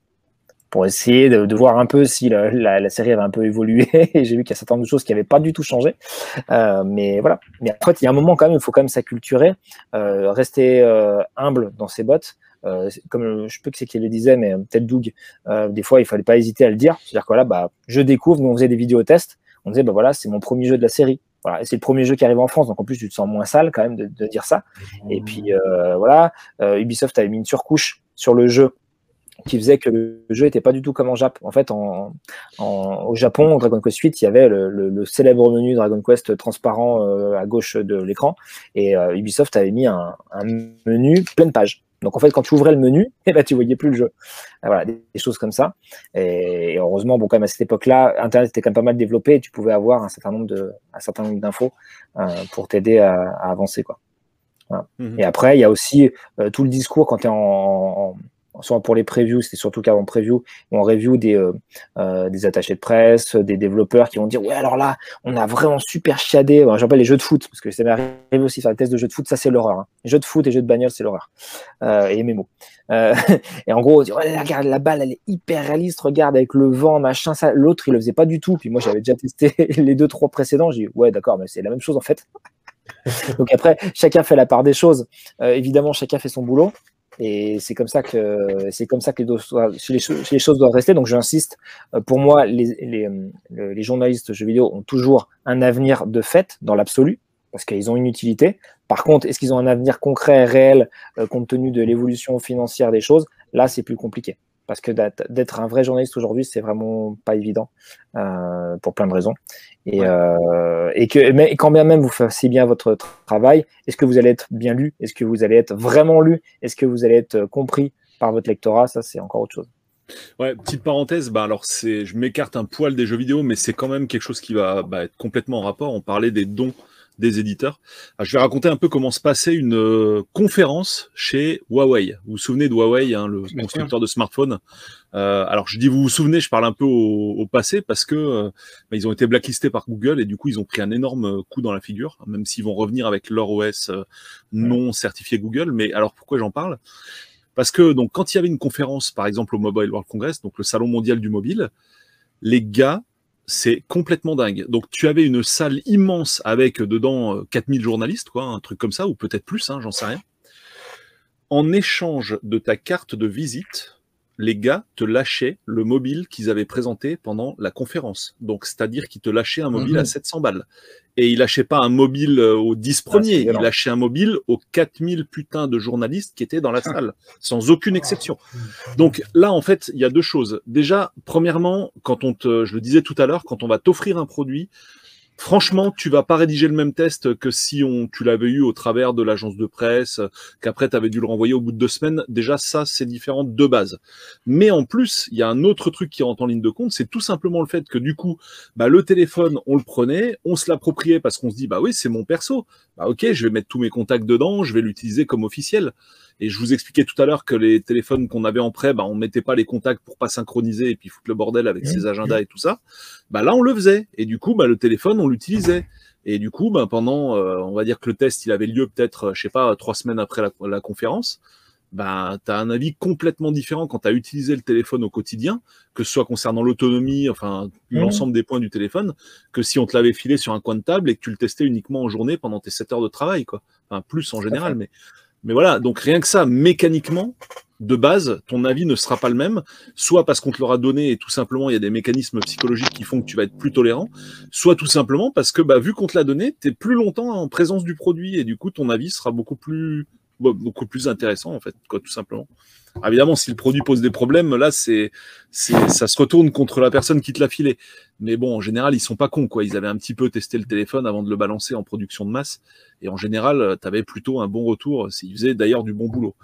pour essayer de, de voir un peu si la, la, série avait un peu évolué. J'ai vu qu'il y a certaines choses qui n'avaient pas du tout changé. Euh, mais voilà. Mais fait, il y a un moment quand même, il faut quand même s'acculturer, euh, rester humble dans ses bottes. Euh, comme je peux que c'est qui le disait, mais peut-être Doug, euh, des fois il fallait pas hésiter à le dire. C'est-à-dire que voilà, bah, je découvre, nous on faisait des vidéos tests, on disait bah voilà, c'est mon premier jeu de la série. Voilà, et c'est le premier jeu qui arrive en France, donc en plus tu te sens moins sale quand même de, de dire ça. Et puis euh, voilà, euh, Ubisoft avait mis une surcouche sur le jeu qui faisait que le jeu était pas du tout comme en Jap. En fait, en, en, au Japon, Dragon Quest 8, il y avait le, le, le célèbre menu Dragon Quest transparent euh, à gauche de l'écran, et euh, Ubisoft avait mis un, un menu pleine page. Donc en fait, quand tu ouvrais le menu, eh ben, tu voyais plus le jeu. Voilà, des, des choses comme ça. Et, et, heureusement, bon, quand même à cette époque-là, Internet était quand même pas mal développé et tu pouvais avoir un certain nombre de, un certain nombre d'infos euh, pour t'aider à, à, avancer, quoi. Voilà. Mm -hmm. Et après, il y a aussi euh, tout le discours quand tu es en, en, soit pour les previews, c'était surtout qu'avant preview, on review des, euh, euh, des attachés de presse, des développeurs qui vont dire ouais alors là, on a vraiment super chiadé. Bon, J'appelle les jeux de foot parce que ça m'arrive aussi faire des tests de jeux de foot, ça c'est l'horreur. Hein. Jeux de foot et jeux de bagnole, c'est l'horreur. Euh, et mes mots. Et en gros, on dit ouais, regarde la balle, elle est hyper réaliste, regarde avec le vent, machin, ça. L'autre il le faisait pas du tout. Puis moi j'avais déjà testé les deux trois précédents. J'ai dit ouais d'accord, mais c'est la même chose en fait. Donc après, chacun fait la part des choses. Évidemment, chacun fait son boulot. Et c'est comme ça que c'est comme ça que les, choses doivent rester. Donc j'insiste. Euh, pour moi, les, les, euh, les, journalistes jeux vidéo ont toujours un avenir de fait dans l'absolu parce qu'ils ont une utilité. Par contre, est-ce qu'ils ont un avenir concret, réel, compte tenu de l'évolution financière des choses? Là, c'est plus compliqué parce que d'être un vrai journaliste aujourd'hui, c'est vraiment pas évident euh, pour plein de raisons. Et, euh, et que mais, quand bien même vous fassiez bien votre travail, est-ce que vous allez être bien lu? Est-ce que vous allez être vraiment lu? Est-ce que vous allez être compris par votre lectorat? Ça, c'est encore autre chose. Ouais, petite parenthèse, bah alors c'est, je m'écarte un poil des jeux vidéo, mais c'est quand même quelque chose qui va bah, être complètement en rapport. On parlait des dons des éditeurs. Ah, je vais raconter un peu comment se passait une euh, conférence chez Huawei. Vous vous souvenez de Huawei, hein, le constructeur de smartphones? Euh, Alors je dis vous vous souvenez, je parle un peu au, passé parce que euh, bah, ils ont été blacklistés par Google et du coup ils ont pris un énorme coup dans la figure, même s'ils vont revenir avec leur OS non certifié Google. Mais alors pourquoi j'en parle? Parce que donc quand il y avait une conférence, par exemple au Mobile World Congress, donc le salon mondial du mobile, les gars c'est complètement dingue. Donc tu avais une salle immense avec dedans 4000 euh, journalistes, quoi, un truc comme ça, ou peut-être plus, hein, j'en sais rien. En échange de ta carte de visite, les gars te lâchaient le mobile qu'ils avaient présenté pendant la conférence. Donc, c'est-à-dire qu'ils te lâchaient un mobile à 700 mhm. balles. Et ils lâchaient pas un mobile euh, aux 10 ah, premiers, ils lâchaient un mobile aux 4000 putains de journalistes qui étaient dans la ah. salle, sans aucune exception. Donc là, en fait, il y a deux choses. Déjà, premièrement, quand on te, je le disais tout à l'heure, quand on va t'offrir un produit, Franchement, tu vas pas rédiger le même test que si on, tu l'avais eu au travers de l'agence de presse, qu'après tu avais dû le renvoyer au bout de deux semaines. Déjà, ça, c'est différent de base. Mais en plus, il y a un autre truc qui rentre en ligne de compte, c'est tout simplement le fait que du coup, bah, le téléphone, on le prenait, on se l'appropriait parce qu'on se dit, bah oui, c'est mon perso. Bah ok, je vais mettre tous mes contacts dedans, je vais l'utiliser comme officiel. Et je vous expliquais tout à l'heure que les téléphones qu'on avait en prêt, bah, on mettait pas les contacts pour pas synchroniser et puis foutre le bordel avec ses agendas et tout ça. Bah, là, on le faisait. Et du coup, bah, le téléphone, on l'utilisait. Et du coup, bah, pendant, euh, on va dire que le test, il avait lieu peut-être, je sais pas, trois semaines après la, conférence. Bah, tu as un avis complètement différent quand tu as utilisé le téléphone au quotidien, que ce soit concernant l'autonomie, enfin l'ensemble des points du téléphone, que si on te l'avait filé sur un coin de table et que tu le testais uniquement en journée pendant tes 7 heures de travail, quoi. Enfin, plus en général, mais mais voilà, donc rien que ça, mécaniquement, de base, ton avis ne sera pas le même, soit parce qu'on te l'aura donné et tout simplement il y a des mécanismes psychologiques qui font que tu vas être plus tolérant, soit tout simplement parce que bah, vu qu'on te l'a donné, tu es plus longtemps en présence du produit et du coup ton avis sera beaucoup plus beaucoup plus intéressant en fait, quoi, tout simplement. évidemment, si le produit pose des problèmes, là, c'est, ça se retourne contre la personne qui te l'a filé. Mais bon, en général, ils sont pas cons, quoi. Ils avaient un petit peu testé le téléphone avant de le balancer en production de masse. Et en général, tu avais plutôt un bon retour. Ils faisaient d'ailleurs du bon boulot.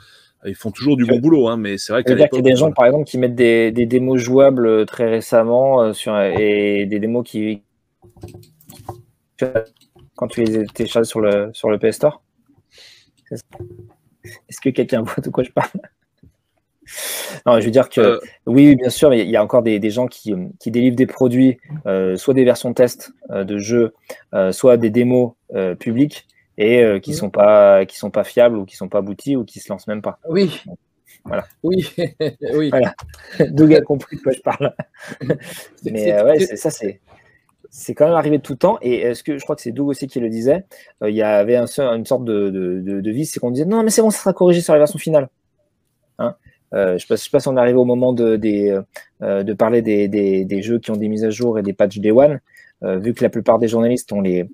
Ils font toujours du bon boulot, hein, mais c'est vrai qu'il y a des gens, par exemple, qui mettent des, démos jouables euh, très récemment euh, sur, et des démos qui. Quand tu les télécharges sur le, sur le PS Store. Est-ce que quelqu'un voit de quoi je parle? Non, je veux dire que euh. oui, bien sûr, il y a encore des, gens qui, délivrent des produits, soit des versions test de jeux, soit des démos publiques, et euh, qui ne sont, pas, qui sont pas fiables ou qui ne sont pas aboutis ou qui ne se lancent même pas. Oui. Voilà. Oui. oui. Voilà. Doug a compris de quoi je parle. Mais euh, ouais, ça, c'est. C'est quand même arrivé tout temps. Et est-ce que je crois que c'est Doug aussi qui le disait euh, Il y avait un, une sorte de, de, de, c'est qu'on disait non, mais c'est bon, ça sera corrigé sur la version finale. Hein? Je ne sais, pas si on est arrivé au moment de, de parler des, jeux qui ont des mises à jour et des patchs Day One. Euh, vu que la plupart des journalistes ont les,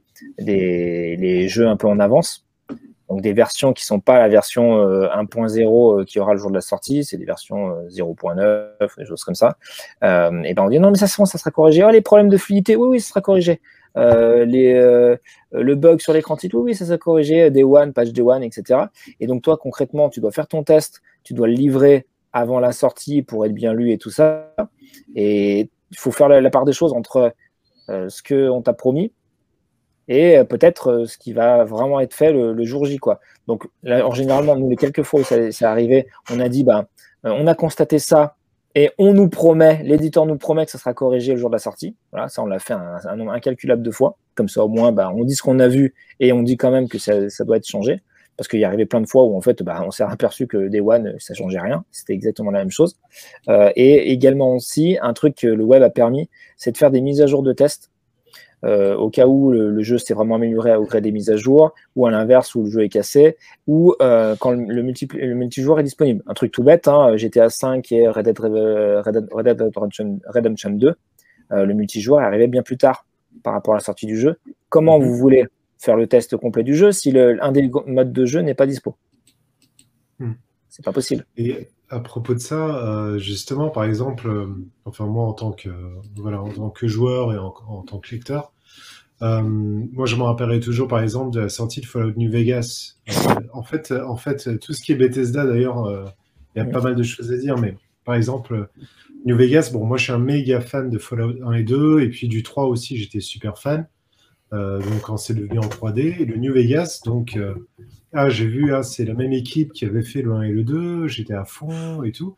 jeux un peu en avance, donc des versions qui sont pas la version 1.0 euh, euh, qui aura le jour de la sortie, c'est des versions 0.9, des choses comme ça. et ben on dit non mais ça ça sera corrigé. Oh les problèmes de fluidité, oui oui ça sera corrigé. le bug sur l'écran titre, oui oui ça sera corrigé. Day one, patch day one, etc. Et donc toi concrètement tu dois faire ton test, tu dois le livrer avant la sortie pour être bien lu et tout ça. Et il faut faire la part des choses entre euh, ce qu'on t'a promis et euh, peut-être euh, ce qui va vraiment être fait le, jour J. Quoi. Donc, là, en généralement, nous, les quelques fois où ça, ça arrivé, on a dit, bah, on a constaté ça et on nous promet, l'éditeur nous promet que ça sera corrigé le jour de la sortie. Voilà, ça on l'a fait un, nombre incalculable de fois. Comme ça au moins, bah, on dit ce qu'on a vu et on dit quand même que ça, ça doit être changé. Parce qu'il y arrivait plein de fois où en fait, bah, on s'est aperçu que Day One, ça changeait rien. C'était exactement la même chose. Euh, et également aussi, un truc que le web a permis, c'est de faire des mises à jour de tests euh, au cas où le, jeu s'est vraiment amélioré au gré des mises à jour, ou à l'inverse où le jeu est cassé, ou euh, quand le, multi, le, multijoueur est disponible. Un truc tout bête, hein, GTA 5 et Red Dead, Red Dead Redemption, 2, euh, le multijoueur est arrivé bien plus tard par rapport à la sortie du jeu. Comment mhm. vous voulez faire le test complet du jeu si le, un des modes de jeu n'est pas dispo? Hmm. C'est pas possible. Et à propos de ça, justement, par exemple, enfin moi en tant que voilà en tant que joueur et en tant que lecteur, euh, moi, je me rappellerai toujours, par exemple, de la sortie de Fallout New Vegas. Euh, en, fait, en fait, tout ce qui est Bethesda, d'ailleurs, euh, il y a pas mal de choses à dire, mais par exemple, New Vegas, bon, moi, je suis un méga fan de Fallout 1 et 2, et puis du 3 aussi, j'étais super fan. donc, quand c'est devenu en 3D, et le New Vegas, donc, ah, j'ai vu, ah, c'est la même équipe qui avait fait le 1 et le 2, j'étais à fond et tout.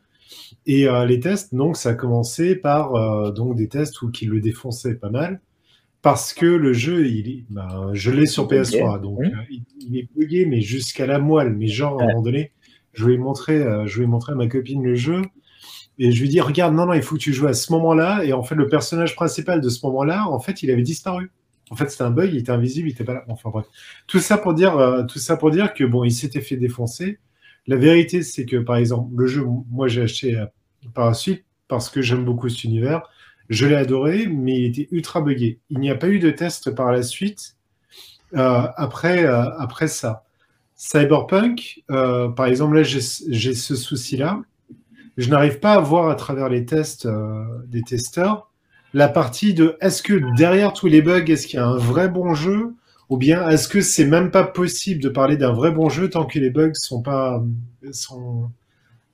Et les tests, donc, ça a commencé par donc des tests où qui le défonçaient pas mal parce que le jeu, il, ben, je l'ai sur PS3, donc euh, il, est bugué, mais jusqu'à la moelle. Mais genre, à un moment donné, je vais montrer, euh, je vais montrer à ma copine le jeu, et je lui dis, regarde, non, non, il faut que tu joues à ce moment-là. Et en fait, le personnage principal de ce moment-là, en fait, il avait disparu. En fait, c'était un bug, il était invisible, il était pas là. Enfin bref, tout ça pour dire, euh, tout ça pour dire que bon, il s'était fait défoncer. La vérité, c'est que par exemple, le jeu, moi, j'ai acheté par la suite parce que j'aime beaucoup cet univers je l'ai adoré, mais il était ultra buggé. Il n'y a pas eu de test par la suite euh, après, euh, après ça. Cyberpunk, euh, par exemple, là, j'ai ce souci-là. Je n'arrive pas à voir à travers les tests des testeurs la partie de est-ce que derrière tous les bugs, est-ce qu'il y a un vrai bon jeu ou bien est-ce que c'est même pas possible de parler d'un vrai bon jeu tant que les bugs sont pas sont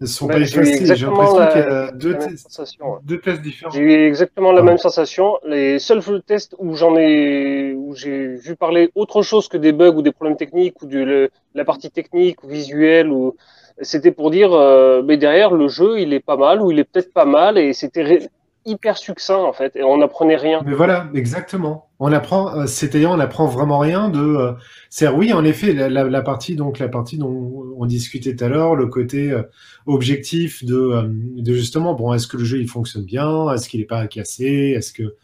sont pas J'ai l'impression qu'il y a deux, tests, différents. J'ai eu exactement la même sensation. Les seuls tests où j'en ai, où j'ai vu parler autre chose que des bugs ou des problèmes techniques ou de la partie technique ou visuelle ou c'était pour dire, euh, mais derrière le jeu, il est pas mal ou il est peut-être pas mal et c'était hyper succinct en fait et on n'apprenait rien. Mais voilà, exactement. On apprend, euh, c'est-à-dire on apprend vraiment rien de. Euh, c'est oui, en effet, la, partie donc la partie dont on discutait tout à l'heure, le côté euh, objectif de, de justement bon, est-ce que le jeu il fonctionne bien, est-ce qu'il n'est pas cassé, est-ce que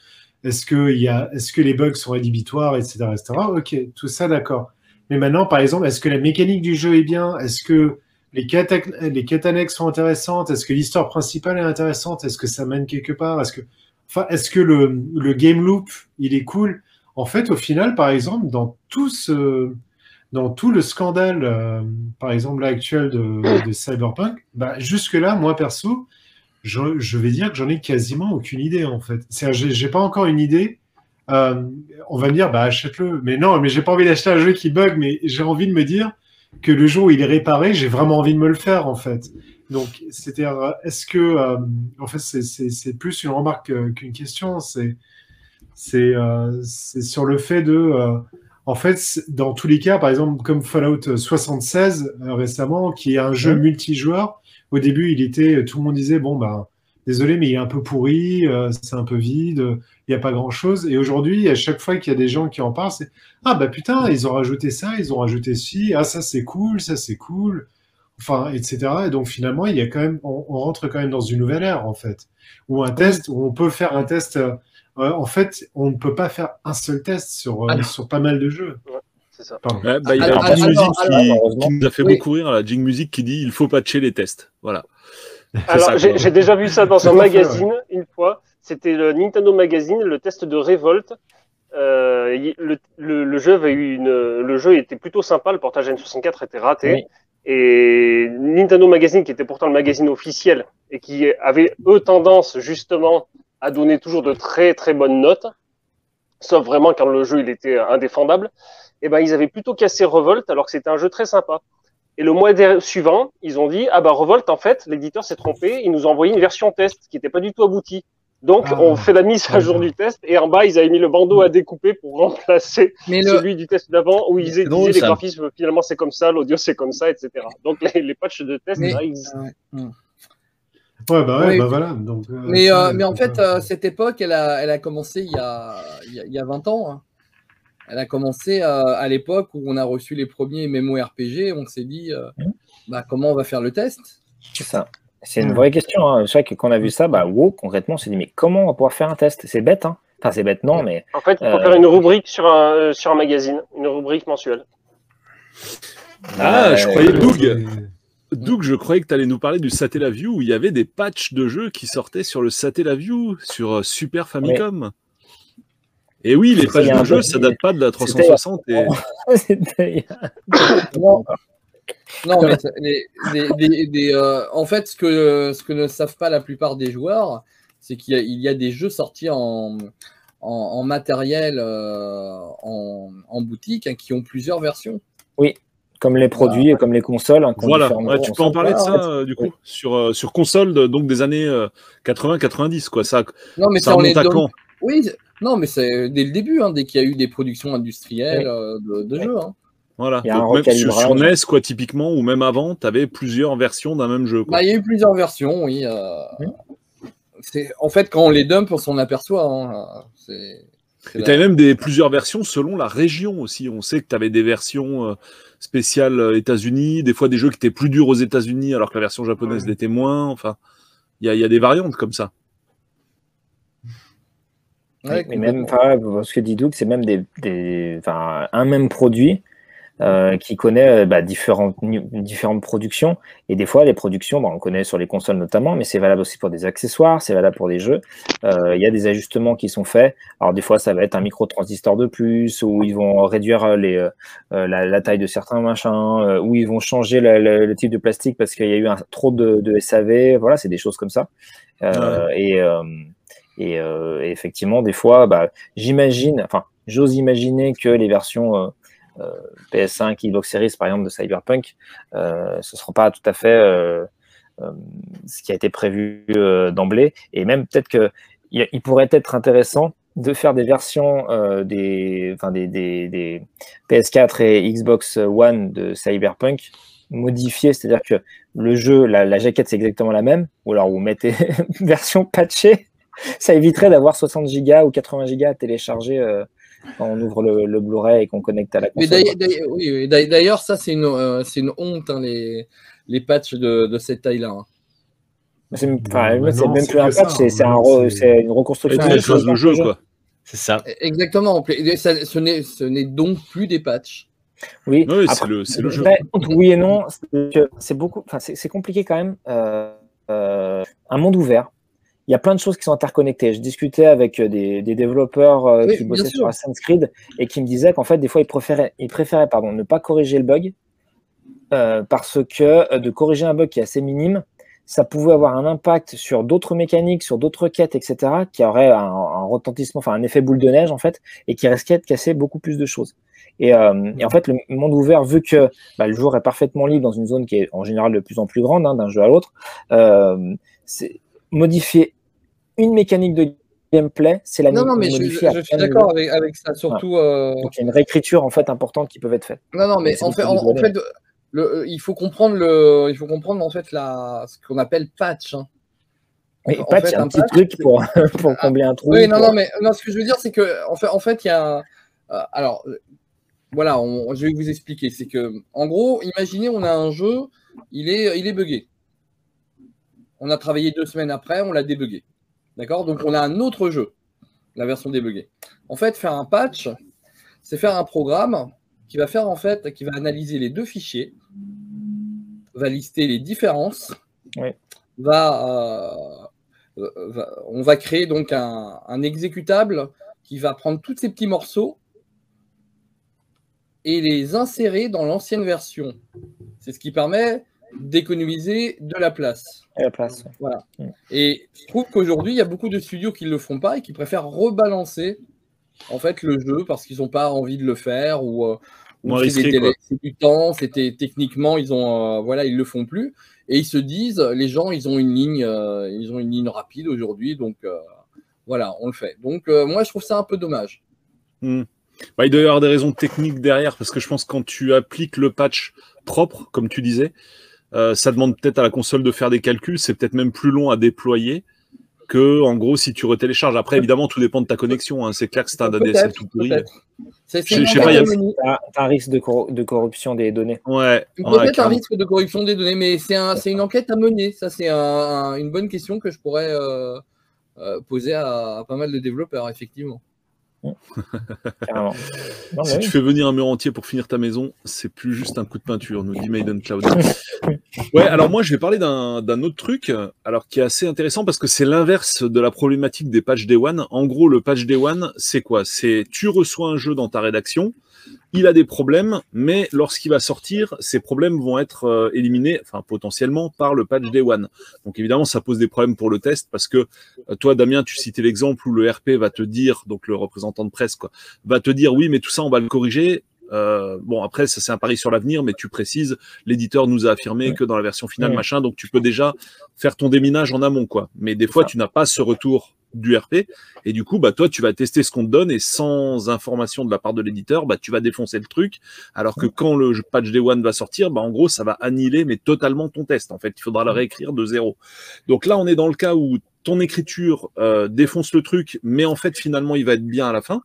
est-ce que il y a, est-ce que les bugs sont rédhibitoires, etc., etc. Ok, tout ça d'accord. Mais maintenant, par exemple, est-ce que la mécanique du jeu est bien, est-ce que les quêtes, annexes sont intéressantes Est-ce que l'histoire principale est intéressante? Est-ce que ça mène quelque part? Est-ce que, enfin, est-ce que le, le, game loop, il est cool? En fait, au final, par exemple, dans tout ce, dans tout le scandale, euh, par exemple, actuel de, Cyberpunk, bah, jusque-là, moi perso, je, vais dire que j'en ai quasiment aucune idée en fait. J'ai pas encore une idée. Euh, on va me dire, bah achète-le. Mais non, mais j'ai pas envie d'acheter un jeu qui bug, mais j'ai envie de me dire, que le jour où il est réparé, j'ai vraiment envie de me le faire en fait. Donc, c'était, est-ce que, euh, en fait, c'est plus une remarque qu'une question. C'est euh, c'est sur le fait de, euh, en fait, dans tous les cas, par exemple, comme Fallout 76 récemment, qui est un jeu multijoueur. Au début, il était, tout le monde disait, bon bah, désolé, mais il est un peu pourri, c'est un peu vide, il n'y a pas grand-chose. Et aujourd'hui, à chaque fois qu'il y a des gens qui en parlent, c'est Ah bah putain, ils ont rajouté ça, ils ont rajouté ci, ah ça c'est cool, ça c'est cool, enfin, etc. Et donc finalement, il y a quand même, on, rentre quand même dans une nouvelle ère en fait, où un test, où on peut faire un test. Euh, en fait, on ne peut pas faire un seul test sur, euh, sur pas mal de jeux. c'est ça. bah, il y a Jing Music qui, nous a fait beaucoup rire, la Jing Music qui dit il faut patcher les tests. Voilà. Alors, j'ai déjà vu ça dans un magazine une fois. C'était le Nintendo Magazine, le test de Revolt. Euh, le, jeu avait eu une, le jeu était plutôt sympa, le portage N64 était raté. Et Nintendo Magazine, qui était pourtant le magazine officiel et qui avait eux tendance justement à donner toujours de très très bonnes notes, sauf vraiment quand le jeu il était indéfendable, et eh ben ils avaient plutôt cassé Revolt alors que c'était un jeu très sympa. Et le mois suivant, ils ont dit ah bah Revolt en fait l'éditeur s'est trompé, il nous a envoyé une version test qui n'était pas du tout aboutie. Donc, ah. on fait la mise à jour du test et en bas, ils avaient mis le bandeau à découper pour remplacer celui du test d'avant où ils disaient les graphismes, finalement, c'est comme ça, l'audio, c'est comme ça, etc. Donc, les, les patchs de test, mais, là, ils... Ouais, bah, ouais, Oui. bah voilà. Donc, euh, Mais, euh, mais en fait, euh, cette époque, elle a, elle a commencé il y a, il y a, il y a 20 ans. hein. Elle a commencé euh, à l'époque où on a reçu les premiers MMORPG. On s'est dit, euh, Mhm. bah, comment on va faire le test? C'est ça. C'est une vraie question. Hein. C'est vrai que quand on a vu ça, bah, wow, concrètement, on s'est dit, mais comment on va pouvoir faire un test? C'est bête, hein Enfin, c'est bête, non, mais En fait, il faut Euh, faire une rubrique sur un, euh, sur un magazine, une rubrique mensuelle. Ah, je Euh, croyais, Doug, Doug, je croyais que tu allais nous parler du Satellaview où il y avait des patchs de jeux qui sortaient sur le Satellaview, sur Super Famicom. Et oui, les a de peu- ça date pas de la c'était- 360. Et... C'était- Non, non mais les- euh, en fait, ce que, ce que ne savent pas la plupart des joueurs, c'est qu'il y, a- il y a des jeux sortis en, en, en matériel euh, en, en boutique hein, qui ont plusieurs versions. comme les produits et comme les consoles. hein, Voilà, Ouais, tu peux en consoles. parler de ça, euh, du coup, Oui. sur, euh, sur console de- donc des années 80-90, quoi. Ça, Non, mais ça ça, on les remonte à donne- quand? Oui, non, mais c'est dès le début, hein, dès qu'il y a eu des productions industrielles euh, de, jeux. hein. Voilà. Donc, même sur, NES, quoi, typiquement, ou même avant, tu avais plusieurs versions d'un même jeu. Quoi. Bah, il y a eu plusieurs versions, oui. euh, En fait, quand on les dump, on s'en aperçoit. hein, c'est- c'est Et tu avais même des, plusieurs versions selon la région aussi. On sait que tu avais des versions euh, spéciales euh, États-Unis, des fois des jeux qui étaient plus durs aux États-Unis alors que la version japonaise Ouais. l'était moins. Enfin, il y a, il y a des variantes comme ça. Ouais, Et même, complètement. enfin, ce que dit Doug, c'est même des, des, enfin, un même produit euh, qui connaît euh, bah, différentes, différentes productions. Et des fois, les productions, bon, on connaît sur les consoles notamment, mais c'est valable aussi pour des accessoires, c'est valable pour des jeux. Euh, Il y a des ajustements qui sont faits. Alors des fois, ça va être un micro-transistor de plus, ou ils vont réduire euh, les, euh, la, la taille de certains machins, ou ils vont changer le, le- le type de plastique parce qu'il y a eu un, trop de, de SAV. Voilà, c'est des choses comme ça. Euh, Et euh, et, euh, et effectivement, des fois, bah, j'imagine, enfin, j'ose imaginer que les versions euh, euh, PS5, Xbox Series, par exemple, de Cyberpunk, ce ne sera pas tout à fait ce qui a été prévu d'emblée. Et même peut-être que il pourrait être intéressant de faire des versions euh, des, enfin, des, des, des PS4 et Xbox One de Cyberpunk modifiées, c'est-à-dire que le jeu, la, la jaquette, c'est exactement la même, ou alors vous mettez version patchée ça éviterait d'avoir 60 gigas ou 80 gigas à télécharger euh, quand on ouvre le, le Blu-ray et qu'on connecte à la Mais console. d'ailleurs, d'ailleurs- oui, oui, d'ailleurs- d'ailleurs, ça, c'est une, euh, c'est une honte, hein, les, les patchs de, de cette taille-là. hein. C'est c'est même c'est plus un patch, c'est c'est un maintenant, re- c'est- c'est une reconstruction. tu de choses le jeu, quoi. C'est ça. Exactement. Et ça- Ce n'est donc plus des patchs. Oui, Oui, c'est le, c'est le jeu. Oui et non, c'est que c'est beaucoup, enfin c'est c'est compliqué quand même. euh, euh, un monde ouvert. Il y a plein de choses qui sont interconnectées. Je discutais avec euh, des, des développeurs euh, Oui, qui bossaient sur Assassin's Creed et qui me disaient qu'en fait des fois ils préféraient, ils préféraient pardon, ne pas corriger le bug euh, parce que de corriger un bug qui est assez minime, ça pouvait avoir un impact sur d'autres mécaniques, sur d'autres quêtes, etc., qui aurait un, un retentissement, enfin un effet boule de neige en fait, et qui risquait de casser beaucoup plus de choses. Et, euh, et en fait, le monde ouvert, vu que bah, le joueur est parfaitement libre dans une zone qui est en général de plus en plus grande hein, d'un jeu à l'autre, euh, c'est modifier une mécanique de gameplay, c'est la Non, non, mais je, suis d'accord avec, avec ça. Surtout. euh, Donc il y a une réécriture en fait importante qui peut être faite. Non, non, mais en fait, en, fait le, euh, il faut comprendre le, il faut comprendre en fait la, ce qu'on appelle patch. hein. Oui, En patch, fait, un un petit patch, truc pour, pour combler un trou. Oui, non, pour- non, mais non, ce que je veux dire, c'est que en fait, en fait, il y a, euh, alors, voilà, on- je vais vous expliquer. C'est que, en gros, imaginez, on a un jeu, il est, il est buggé. On a travaillé deux semaines après, on l'a débugué. D'accord? Donc, on a un autre jeu, la version débuggée. En fait, faire un patch, c'est faire un programme qui va faire en fait, qui va analyser les deux fichiers, va lister les différences, Oui. va, euh, va- on va créer donc un, un exécutable qui va prendre tous ces petits morceaux et les insérer dans l'ancienne version. C'est ce qui permet d'économiser de la place. à la place. Et je trouve qu'aujourd'hui, il y a beaucoup de studios qui ne le font pas et qui préfèrent rebalancer en fait le jeu parce qu'ils n'ont pas envie de le faire ou, euh, ou risqué, délais- du temps, c'était techniquement ils ont euh, voilà ils le font plus et ils se disent les gens ils ont une ligne euh, ils ont une ligne rapide aujourd'hui donc euh, voilà on le fait. Donc euh, moi je trouve ça un peu dommage. Bah, il doit y avoir des raisons techniques derrière, parce que je pense que quand tu appliques le patch propre, comme tu disais, Euh, ça demande peut-être à la console de faire des calculs, c'est peut-être même plus long à déployer que, en gros, si tu retélécharges. Après, évidemment, tout dépend de ta connexion. hein. C'est clair que c'est un ADSL tout pourri. C'est a- un risque de, corru- de corruption des données. Ouais. ouais, Peut-être un risque de corruption des données, mais c'est un, une enquête à mener. Ça, c'est un- un- une bonne question que je pourrais euh, euh, poser à, à pas mal de développeurs, effectivement. Non, Si oui. tu fais venir un mur entier pour finir ta maison, c'est plus juste un coup de peinture, nous dit Maiden Cloud. ouais, alors moi je vais parler d'un autre truc, alors qui est assez intéressant parce que c'est l'inverse de la problématique des patchs Day One. En gros, le patch Day One, c'est quoi? C'est tu reçois un jeu dans ta rédaction, il a des problèmes, mais lorsqu'il va sortir, ces problèmes vont être euh, éliminés, enfin potentiellement par le patch Day One. Donc évidemment, ça pose des problèmes pour le test parce que euh, toi, Damien, tu citais l'exemple où le RP va te dire, donc le représentant de presse, quoi, va te dire oui, mais tout ça, on va le corriger. Euh, bon, après, ça c'est un pari sur l'avenir, mais tu précises, l'éditeur nous a affirmé Ouais. que dans la version finale, Ouais. machin, donc tu peux déjà faire ton déminage en amont, quoi. Mais des fois, ça. tu n'as pas ce retour du RP, et du coup, bah toi, tu vas tester ce qu'on te donne, et sans information de la part de l'éditeur, bah tu vas défoncer le truc, alors que quand le patch Day One va sortir, bah en gros, ça va annihiler, mais totalement ton test. En fait, il faudra le réécrire de zéro. Donc là, on est dans le cas où ton écriture euh, défonce le truc, mais en fait, finalement, il va être bien à la fin.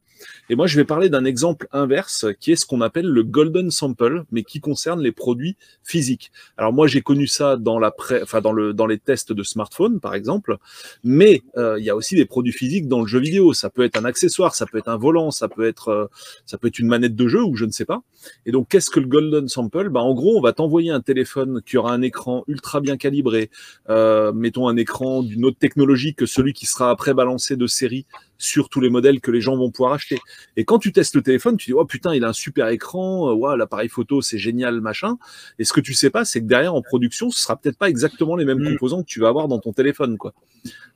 Et moi, je vais parler d'un exemple inverse, qui est ce qu'on appelle le golden sample, mais qui concerne les produits physiques. Alors moi, j'ai connu ça dans la pré... enfin dans le dans les tests de smartphone, par exemple, mais euh, il y a aussi des produits physiques dans le jeu vidéo. Ça peut être un accessoire, ça peut être un volant, ça peut être euh, ça peut être une manette de jeu ou je ne sais pas. Et donc, qu'est-ce que le golden sample? Bah, En gros, on va t'envoyer un téléphone qui aura un écran ultra bien calibré, euh, mettons un écran d'une autre technologie que celui qui sera après balancé de série sur tous les modèles que les gens vont pouvoir acheter. Et quand tu testes le téléphone, tu dis oh putain, il a un super écran, euh, ouais, l'appareil photo c'est génial, machin. Et ce que tu sais pas, c'est que derrière en production, ce sera peut-être pas exactement les mêmes Mm. composants que tu vas avoir dans ton téléphone, quoi.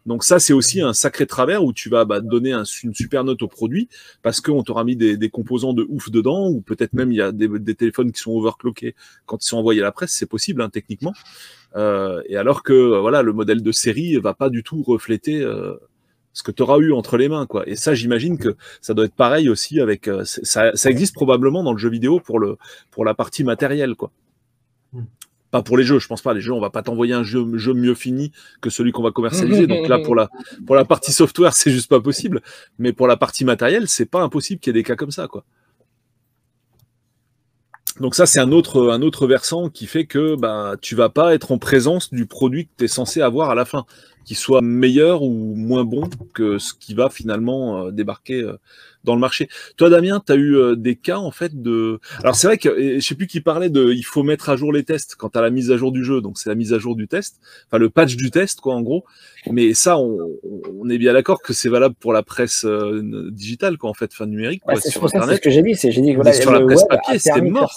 Donc ça, c'est aussi un sacré travers où tu vas bah, donner un- une super note au produit parce qu'on t'aura mis des, des composants de ouf dedans, ou peut-être même il y a des, des téléphones qui sont overclockés quand ils sont envoyés à la presse, c'est possible hein, techniquement. Euh, et alors que voilà, le modèle de série va pas du tout refléter euh, ce que tu auras eu entre les mains, quoi. Et ça, j'imagine que ça doit être pareil aussi avec. euh, ça, ça existe probablement dans le jeu vidéo pour le pour la partie matérielle, quoi. Hmm. Pas pour les jeux, je pense pas. Les jeux, on va pas t'envoyer un jeu, jeu mieux fini que celui qu'on va commercialiser. Donc là, pour la pour la partie software, c'est juste pas possible. Mais pour la partie matérielle, c'est pas impossible qu'il y ait des cas comme ça, quoi. Donc ça, c'est un autre, un autre versant qui fait que bah, tu vas pas être en présence du produit que tu es censé avoir à la fin, qui soit meilleur ou moins bon que ce qui va finalement euh, débarquer euh, dans le marché. Toi, Damien, tu as eu euh, des cas en fait de... Alors c'est vrai que et je sais plus qui parlait de il faut mettre à jour les tests quant à la mise à jour du jeu, donc c'est la mise à jour du test, enfin le patch du test, quoi, en gros. Mais ça, on, on est bien d'accord que c'est valable pour la presse euh, digitale, quoi, en fait, fin numérique, Ouais, c'est sur ce que j'ai dit. C'est j'ai dit que voilà, sur la presse papier, c'était mort,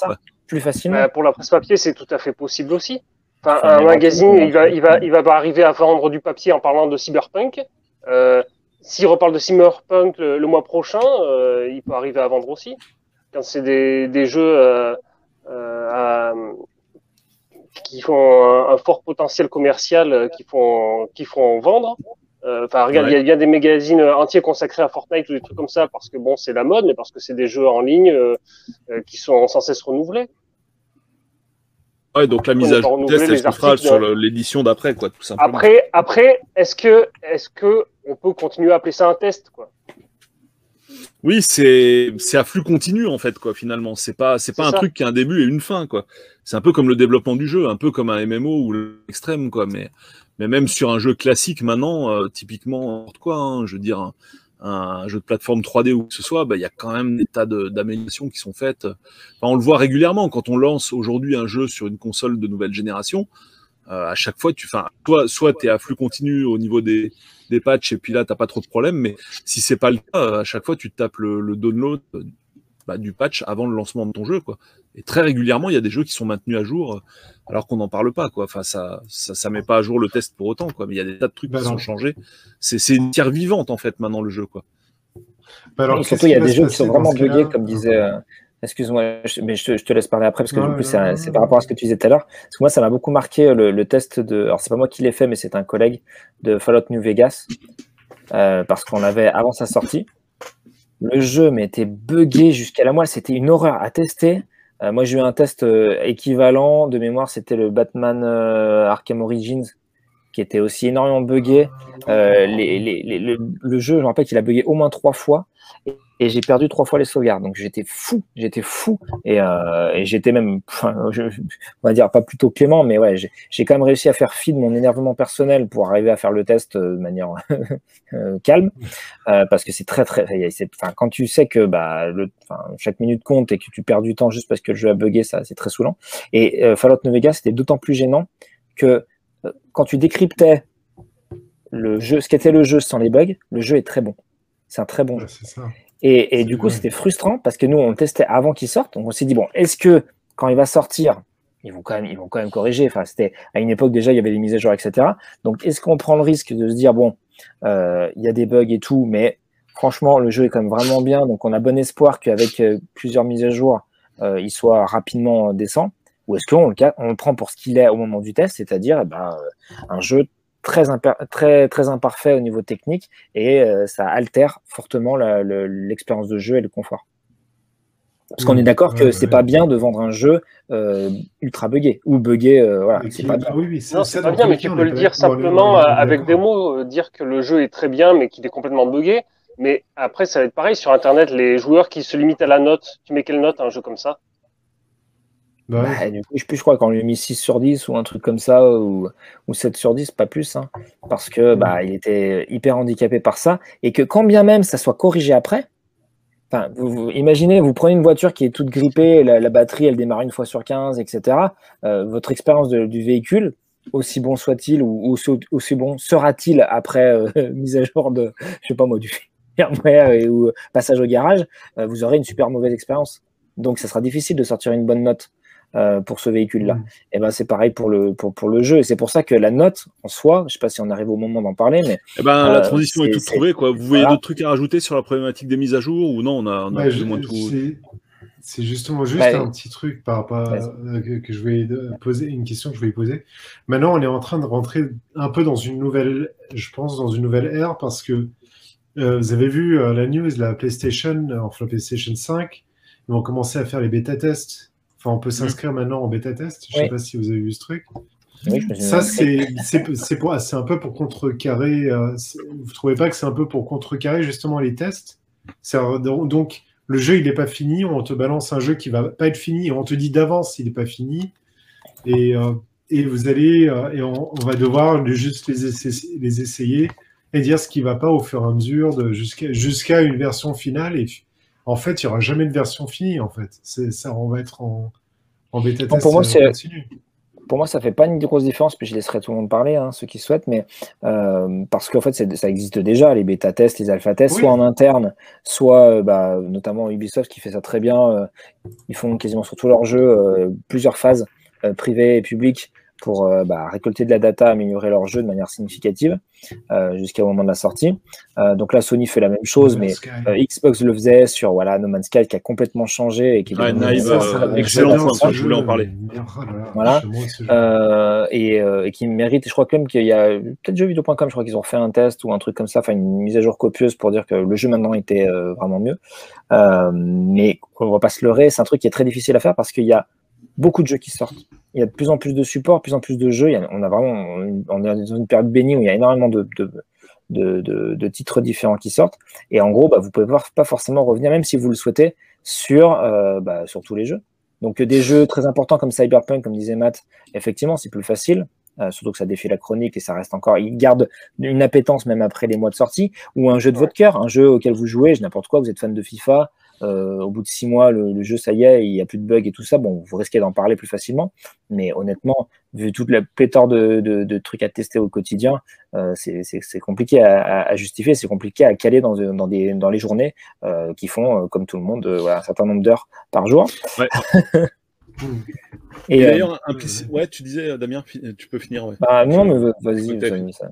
plus facilement. Bah, pour la presse papier, c'est tout à fait possible aussi. Enfin, un magazine, il va, il va, il va pas arriver à vendre du papier en parlant de cyberpunk. Euh, S'il reparle de cyberpunk le, le mois prochain, euh, il peut arriver à vendre aussi. Quand c'est des, des jeux euh, euh, à- qui font un, un fort potentiel commercial, euh, qui font, qui font vendre. Euh, Enfin, regarde, il y a- il y, a des magazines entiers consacrés à Fortnite ou des trucs comme ça parce que bon, c'est la mode, mais parce que c'est des jeux en ligne qui sont sans cesse renouvelés. Ouais, donc la mise à jour test, elle se fera sur l'édition d'après, quoi, tout simplement. Après, après, est-ce que, est-ce que on peut continuer à appeler ça un test, quoi? Oui, c'est c'est à flux continu en fait quoi finalement. C'est pas c'est pas un ça. truc qui a un début et une fin quoi. C'est un peu comme le développement du jeu, un peu comme un MMO ou l'extrême quoi. Mais mais même sur un jeu classique maintenant, euh, typiquement n'importe quoi, hein, je veux dire un, jeu de plateforme 3D ou que ce soit, bah, il y a quand même des tas d'améliorations qui sont faites. Enfin, on le voit régulièrement quand on lance aujourd'hui un jeu sur une console de nouvelle génération. euh, à chaque fois, tu, enfin, toi, soit tu es à flux continu au niveau des, des patchs et puis là, t'as pas trop de problèmes, mais si c'est pas le cas, euh, à chaque fois, tu tapes le, le download euh, bah, du patch avant le lancement de ton jeu, quoi. Et très régulièrement, il y a des jeux qui sont maintenus à jour, euh, alors qu'on n'en parle pas, quoi. Enfin, ça, ça, ça met pas à jour le test pour autant, quoi. Mais il y a des tas de trucs Bah qui non. sont changés. C'est, une tiers vivante, en fait, maintenant, le jeu, quoi. Bah alors, surtout, il y a des jeux qui sont vraiment buggés, comme? disait. euh, Excuse-moi, mais je te, je te laisse parler après parce que Ouais, du coup, ouais, c'est ouais, par rapport à ce que tu disais tout à l'heure. Parce que moi, ça m'a beaucoup marqué euh, le, le test de. Alors, c'est pas moi qui l'ai fait, mais c'est un collègue de Fallout New Vegas. euh, parce qu'on avait, avant sa sortie, le jeu mais était buggé jusqu'à la moelle. C'était une horreur à tester. Euh, moi, j'ai eu un test euh, équivalent. De mémoire, c'était le Batman euh, Arkham Origins, qui était aussi énormément buggé. Euh, les- les- les- le, jeu, je me rappelle qu'il a buggé au moins trois fois, et, j'ai perdu trois fois les sauvegardes. Donc j'étais fou, j'étais fou, et, euh, et j'étais même, je- on va dire pas plutôt clément, mais ouais, j'ai quand même réussi à faire fi de mon énervement personnel pour arriver à faire le test euh, de manière euh, calme, euh, parce que c'est très très, quand tu sais que bah, le, chaque minute compte et que tu perds du temps juste parce que le jeu a bugué, ça c'est très saoulant. Et euh, Fallout New Vegas c'était d'autant plus gênant que quand tu décryptais le jeu, ce qu'était le jeu sans les bugs, le jeu est très bon. C'est un très bon jeu. Ouais, c'est ça. Et, du coup, c'était frustrant parce que nous, on le testait avant qu'il sorte. Donc, on s'est dit, bon, est-ce que quand il va sortir, ils vont quand même, ils vont quand même corriger. Enfin, c'était à une époque déjà, il y avait des mises à jour, etc. Donc, est-ce qu'on prend le risque de se dire, bon, euh, il y a des bugs et tout, mais franchement, le jeu est quand même vraiment bien. Donc, on a bon espoir qu'avec euh, plusieurs mises à jour, euh, il soit rapidement décent. Ou est-ce qu'on le, ca- on le prend pour ce qu'il est au moment du test, c'est-à-dire eh ben, euh, un jeu très, imper- très, très imparfait au niveau technique et euh, ça altère fortement la- le- l'expérience de jeu et le confort. Parce qu'on est d'accord que ouais, c'est ouais. pas bien de vendre un jeu euh, ultra buggé ou buggé, euh, voilà, Et c'est qui- pas bien. oui, oui, Non, ça, c'est pas bien, mais tu peux le dire simplement avec des mots, dire que le jeu est très bien, mais qu'il est complètement buggé. Mais après, ça va être pareil sur Internet, les joueurs qui se limitent à la note. Tu mets quelle note à un jeu comme ça Bah. Bah, du coup, je, je crois qu'on lui a mis 6 sur 10 ou un truc comme ça, ou, ou 7 sur 10, pas plus, hein, parce que bah, il était hyper handicapé par ça, et que quand bien même ça soit corrigé après, enfin, vous, vous- imaginez, vous prenez une voiture qui est toute grippée, la, la batterie elle démarre une fois sur 15, etc. euh, votre expérience de- du véhicule, aussi bon soit-il, ou aussi, aussi bon sera-t-il après euh, mise à jour de, je sais pas moi, du firmware ou passage au garage, euh, vous aurez une super mauvaise expérience. Donc, ça sera difficile de sortir une bonne note euh, pour ce véhicule-là. Mm. Et ben c'est pareil pour le, pour, pour le jeu. Et c'est pour ça que la note en soi, je sais pas si on arrive au moment d'en parler, mais Eh ben, Euh, la transition est, toute trouvée. Quoi. Vous voyez d'autres trucs à rajouter sur la problématique des mises à jour ou non? On a, on a Bah, plus ou moins tout. c'est- C'est justement juste Bah, un petit truc par rapport à, euh, que, que je voulais euh, poser, une question que je voulais poser. Maintenant, on est en train de rentrer un peu dans une nouvelle, je pense, dans une nouvelle ère parce que euh, vous avez vu euh, la news, la PlayStation, euh, enfin la PlayStation 5, ils vont commencer à faire les bêta-tests. Enfin, on peut s'inscrire maintenant en bêta-test. Je sais Oui. pas si vous avez vu ce truc. oui, Ça, c'est un peu pour contrecarrer. euh, vous trouvez pas que c'est un peu pour contrecarrer justement les tests? Donc, le jeu, il n'est pas fini. On te balance un jeu qui va pas être fini. et On te dit d'avance il n'est pas fini. Et, euh, et vous allez. euh, et on, on va devoir juste les, essa- les essayer et dire ce qui va pas au fur et à mesure jusqu'à jusqu'à une version finale. Et en fait, il n'y aura jamais de version finie. En fait, ça. On va être en, en bêta test pour moi, euh, c'est- continu. Pour moi, ça fait pas une grosse différence, puis je laisserai tout le monde parler, hein, ceux qui souhaitent, mais euh, parce qu'en fait, ça existe déjà, les bêta-tests, les alpha-tests, Oui. soit en interne, soit euh, bah, notamment Ubisoft qui fait ça très bien. euh, ils font quasiment sur tous leurs jeux euh, plusieurs phases euh, privées et publiques pour euh, bah, récolter de la data, améliorer leur jeu de manière significative euh, jusqu'au moment de la sortie. Euh, donc là, Sony fait la même chose, mais euh, Xbox le faisait sur voilà, No Man's Sky qui a complètement changé et qui est Ouais, Naïve, ça, euh, excellent je voulais en parler. Voilà. Euh, et, euh, et qui mérite, je crois quand même qu'il y a peut-être jeuxvideo.com, je crois qu'ils ont fait un test ou un truc comme ça, enfin une mise à jour copieuse pour dire que le jeu maintenant était euh, vraiment mieux. Euh, mais on va pas se leurrer, c'est un truc qui est très difficile à faire parce qu'il y a beaucoup de jeux qui sortent. Il y a de plus en plus de supports, de plus en plus de jeux. Il y a- on a vraiment, on est dans une période bénie où il y a énormément de, titres différents qui sortent. Et en gros, bah, vous pouvez pas- pas forcément revenir, même si vous le souhaitez, sur, euh, bah, sur tous les jeux. Donc euh, des jeux très importants comme Cyberpunk, comme disait Matt, effectivement, c'est plus facile. euh, surtout que ça défie la chronique et ça reste encore. Il garde une appétence même après les mois de sortie. Ou un jeu de votre cœur, un jeu auquel vous jouez, je n'importe quoi, vous êtes fan de FIFA. Euh, au bout de six mois, le, le jeu, ça y est, il n'y a plus de bugs et tout ça. Bon, vous risquez d'en parler plus facilement. Mais honnêtement, vu toute la pléthore de, de- de trucs à tester au quotidien, euh, c'est compliqué à, justifier, c'est compliqué à caler dans, dans, des, dans les journées euh, qui font, euh, comme tout le monde, voilà, un certain nombre d'heures par jour. Ouais. Et, Et d'ailleurs, ouais, tu disais, Damien, tu peux finir. Ouais. bah, non, mais vas-y, vas-y, ça.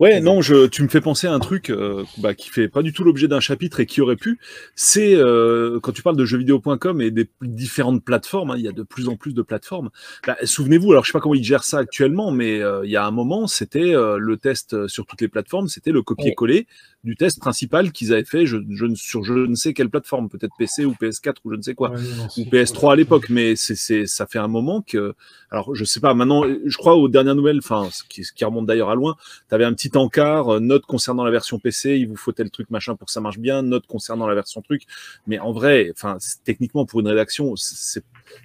Ouais, non, je, tu me fais penser à un truc euh, bah, qui fait pas du tout l'objet d'un chapitre et qui aurait pu. C'est euh, quand tu parles de jeuxvideo.com et des différentes plateformes, hein, il y a de plus en plus de plateformes. Bah, Souvenez-vous, alors je sais pas comment ils gèrent ça actuellement, mais euh, il y a un moment, c'était euh, le test sur toutes les plateformes, c'était le copier-coller du test principal qu'ils avaient fait je, je, ne- sur je ne sais quelle plateforme, peut-être PC ou PS4 ou je ne sais quoi. Ouais, non, ou c'est- PS3 à l'époque, mais c'est, c'est, ça fait un moment que, alors je sais pas, maintenant, je crois aux dernières nouvelles, enfin, ce qui, ce qui remonte d'ailleurs à loin, tu avais un petit encart, euh, note concernant la version PC, il vous faut tel truc machin pour que ça marche bien, note concernant la version truc, mais en vrai, enfin, techniquement pour une rédaction, c'est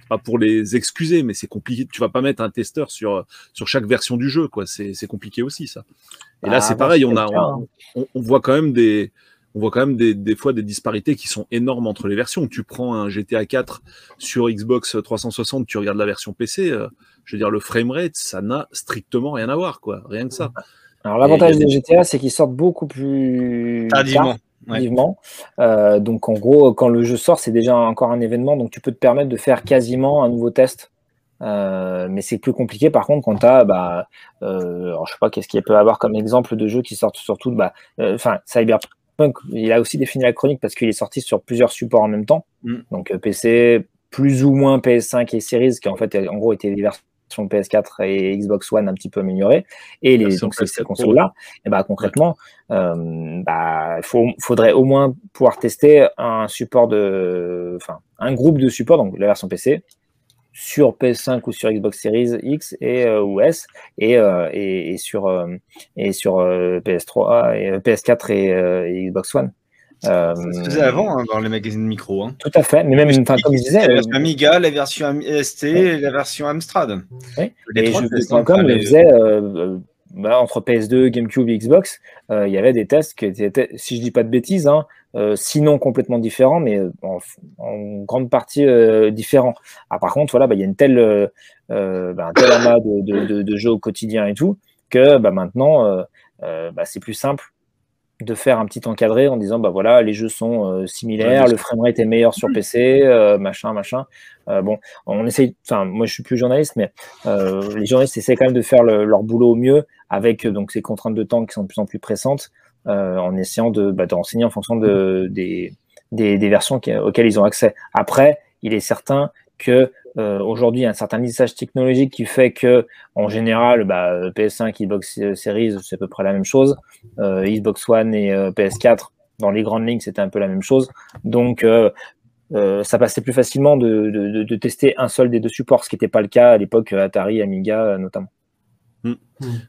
pas pour les excuser, mais c'est compliqué, tu vas pas mettre un testeur sur, sur chaque version du jeu, quoi, c'est, c'est compliqué aussi ça. Et là, Ah, c'est pareil, on a, on, on- on voit quand même des, on voit quand même des, des fois des disparités qui sont énormes entre les versions. Tu prends un GTA 4 sur Xbox 360, tu regardes la version PC, euh, je veux dire, le framerate, ça n'a strictement rien à voir, quoi. Rien que ça. Alors l'avantage des GTA, c'est qu'ils sortent beaucoup plus Tardivement. tard, Ouais. tardivement. Euh, donc en gros, quand le jeu sort, c'est déjà encore un événement, donc tu peux te permettre de faire quasiment un nouveau test. Euh, mais c'est plus compliqué par contre quand tu as, bah, euh, alors, je sais pas qu'est-ce qu'il peut y avoir comme exemple de jeux qui sortent surtout, bah, euh, enfin Cyberpunk, il a aussi défini la chronique parce qu'il est sorti sur plusieurs supports en même temps, Mm. donc euh, PC, plus ou moins PS5 et Series, qui en fait en gros étaient des versions PS4 et Xbox One un petit peu améliorées, et les, donc ces, ces PS4 Pro, consoles-là, et bah concrètement, euh, bah, faudrait au moins pouvoir tester un support de, enfin, un groupe de support, donc la version PC, sur PS5 ou sur Xbox Series X et euh, ou S, et, euh, et, et sur euh, et sur euh, PS3 et euh, PS4 et, et Xbox One. Ça se faisait avant hein, dans les magazines micro. Hein. Tout à fait, mais même, enfin, comme je disais, la version Amiga, la version ST la version Amstrad. Oui. Les et jeux.com le Allez, faisait bah, entre PS2, GameCube et Xbox. euh, Il y avait des tests qui étaient, si je dis pas de bêtises, hein, euh, sinon complètement différents, mais euh, en, grande partie différents. Ah, par contre, voilà, bah, il y a une telle, bah, un tel amas de, de, jeux au quotidien et tout que maintenant, c'est plus simple de faire un petit encadré en disant bah voilà les jeux sont euh, similaires, Ouais, le framerate est meilleur sur PC, euh, machin machin. Euh, bon, on essaye. Enfin, moi je suis plus journaliste, mais les journalistes essaient quand même de faire le- leur boulot au mieux avec donc ces contraintes de temps qui sont de plus en plus pressantes, en essayant de, bah, de renseigner en fonction de, des, des, des versions qui- auxquelles ils ont accès. Après, il est certain que euh, aujourd'hui, il y a un certain lissage technologique qui fait que, en général, bah, PS5, Xbox Series, c'est à peu près la même chose. Euh, Xbox One et euh, PS4, dans les grandes lignes, c'était un peu la même chose. Donc, euh, euh, ça passait plus facilement de, de, de- de tester un seul des deux supports, ce qui n'était pas le cas à l'époque Atari, Amiga notamment.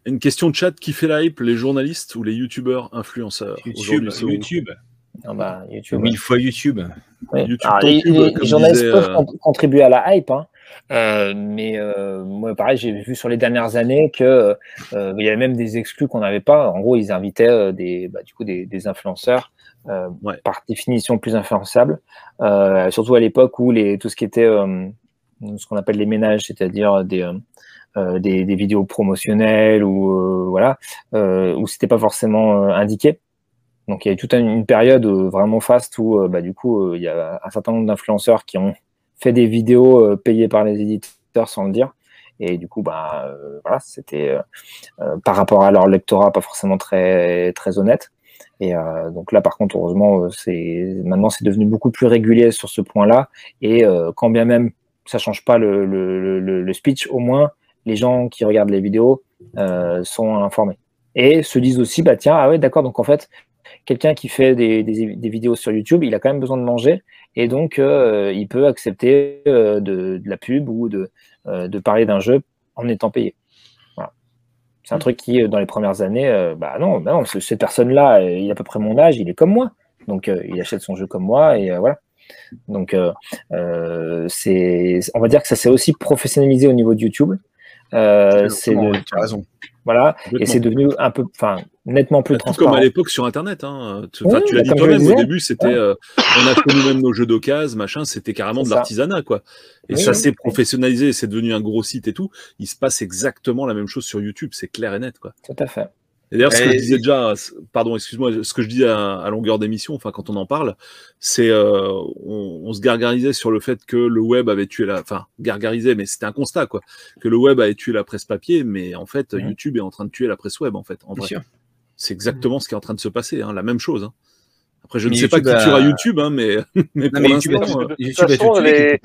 Une question de chat qui fait la hype, les journalistes ou les youtubeurs influenceurs YouTube, YouTube. Ah bah, YouTube, Mille fois YouTube. YouTube, Alors, les, journalistes disait, peuvent euh, con- contribuer à la hype, hein. Euh, mais euh, moi, pareil, j'ai vu sur les dernières années que euh, il y avait même des exclus qu'on n'avait pas. En gros, ils invitaient des, bah, du coup, des, des influenceurs, euh, Ouais. par définition plus influençables, euh, surtout à l'époque où les, tout ce qui était euh, ce qu'on appelle les ménages, c'est-à-dire des, euh, des, des vidéos promotionnelles ou euh, voilà, euh, où c'était pas forcément indiqué. Donc il y a eu toute une, période euh, vraiment faste où euh, bah, du coup euh, il y a un certain nombre d'influenceurs qui ont fait des vidéos payées par les éditeurs sans le dire. Et du coup, bah, voilà, c'était par rapport à leur lectorat pas forcément très, très honnête. Et donc là, par contre, heureusement, maintenant c'est devenu beaucoup plus régulier sur ce point-là. Et quand bien même ça change pas le, le, le, le speech, au moins les gens qui regardent les vidéos sont informés et se disent aussi, bah tiens, ah ouais, d'accord, donc en fait, quelqu'un qui fait des, des, des, vidéos sur YouTube, il a quand même besoin de manger et donc euh, il peut accepter euh, de, de, la pub ou de, euh, de parler d'un jeu en étant payé. Voilà. C'est un truc qui, dans les premières années, bah non, bah non cette personne-là, il a à peu près mon âge, il est comme moi, donc il achète son jeu comme moi et voilà. Donc c'est, on va dire que ça s'est aussi professionnalisé au niveau de YouTube. Euh, c'est de... tu as raison. Voilà, et c'est devenu un peu, enfin, nettement plus transparent. Comme à l'époque sur Internet. Hein. Tu, oui, tu l'as dit toi-même au début, c'était, ouais. euh, on a connu même nos jeux d'occasion, machin, c'était carrément de l'artisanat, quoi. Et oui, ça oui, s'est professionnalisé, c'est devenu un gros site et tout. Il se passe exactement la même chose sur YouTube, c'est clair et net, quoi. Tout à fait. Et d'ailleurs, ce que je disais déjà, pardon, excuse-moi, ce que je disais à, à longueur d'émission, enfin quand on en parle, c'est euh, on, on, se gargarisait sur le fait que le web avait tué la, enfin gargarisait, mais c'était un constat quoi, que le web avait tué la presse papier, mais en fait mmh. YouTube est en train de tuer la presse web en fait, en vrai. C'est exactement mmh. ce qui est en train de se passer, hein, la même chose. Hein. Après, je mais ne sais YouTube pas qui tuera a... YouTube, hein, mais, mais non, pour l'instant, YouTube, euh... de toute façon, les,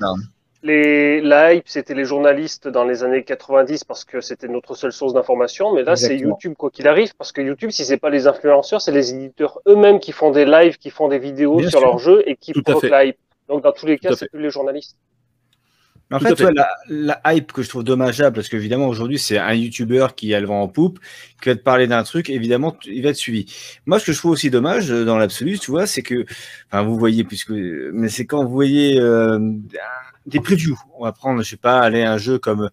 les, la hype, c'était les journalistes dans les années 90 parce que c'était notre seule source d'information. Mais là, c'est. YouTube, quoi qu'il arrive, parce que YouTube, si c'est pas les influenceurs, c'est les éditeurs eux-mêmes qui font des lives, qui font des vidéos Bien sur sûr. leur jeu et qui provoquent la hype. Donc, dans tous les cas, c'est plus les journalistes. En fait, fait. ouais, la, la hype que je trouve dommageable, parce qu'évidemment, aujourd'hui, c'est un YouTuber qui a le vent en poupe, qui va te parler d'un truc, évidemment, il va être suivi. Moi, ce que je trouve aussi dommage, euh, dans l'absolu, tu vois, c'est que, enfin, vous voyez, puisque, mais c'est quand vous voyez euh, des previews. On va prendre, je sais pas, aller un jeu comme,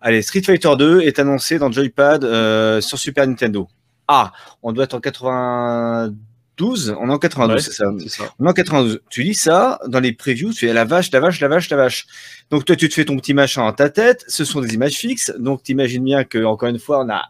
allez, Street Fighter 2 est annoncé dans Joypad euh, sur Super Nintendo. Ah, on doit être en 92, on est en 92, Ouais, c'est ça. On est en 92. Tu lis ça dans les previews, tu fais la vache, la vache, la vache, la vache. Donc toi, tu te fais ton petit machin dans ta tête. Ce sont des images fixes. Donc tu imagines bien que encore une fois, on a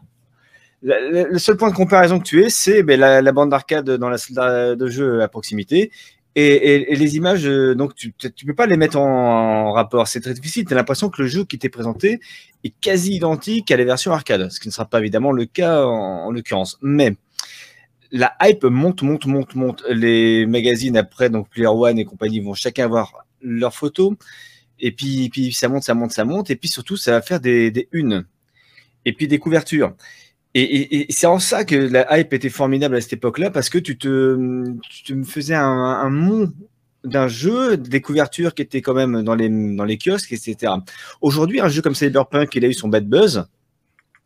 le seul point de comparaison que tu es, c'est ben, la, la bande d'arcade dans la salle de jeu à proximité. Et, les images, euh, donc tu tu peux pas les mettre en, rapport. C'est très difficile. Tu as l'impression que le jeu qui t'est présenté est quasi identique à la version arcade, ce qui ne sera pas évidemment le cas en, en l'occurrence. Mais la hype monte, monte, monte, monte. Les magazines après, donc Player One et compagnie, vont chacun avoir leurs photos. Et puis, puis ça monte, ça monte, ça monte. Et puis surtout, ça va faire des, des unes. Et puis des couvertures. Et, et- et c'est en ça que la hype était formidable à cette époque-là, parce que tu te, tu te faisais un, un mont d'un jeu, des couvertures qui étaient quand même dans les, dans les kiosques, etc. Aujourd'hui, un jeu comme Cyberpunk, il a eu son bad buzz.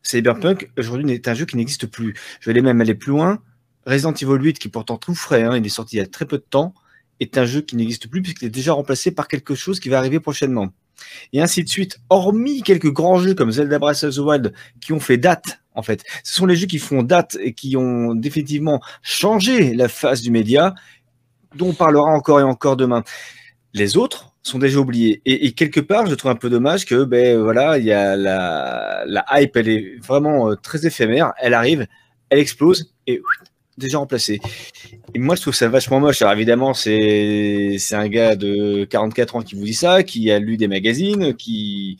Cyberpunk, aujourd'hui, est un jeu qui n'existe plus. Je vais aller même aller plus loin. Resident Evil 8, qui est pourtant tout frais, hein, il est sorti il y a très peu de temps, est un jeu qui n'existe plus puisqu'il est déjà remplacé par quelque chose qui va arriver prochainement. Et ainsi de suite. Hormis quelques grands jeux comme Zelda Breath of the Wild qui ont fait date, en fait. Ce sont les jeux qui font date et qui ont définitivement changé la face du média, dont on parlera encore et encore demain. Les autres sont déjà oubliés. Et, quelque part, je trouve un peu dommage que, ben voilà, il y a la, hype, elle est vraiment euh, très éphémère. Elle arrive, elle explose et déjà remplacée. Et moi, je trouve ça vachement moche. Alors évidemment, c'est un gars de 44 ans qui vous dit ça, qui a lu des magazines, qui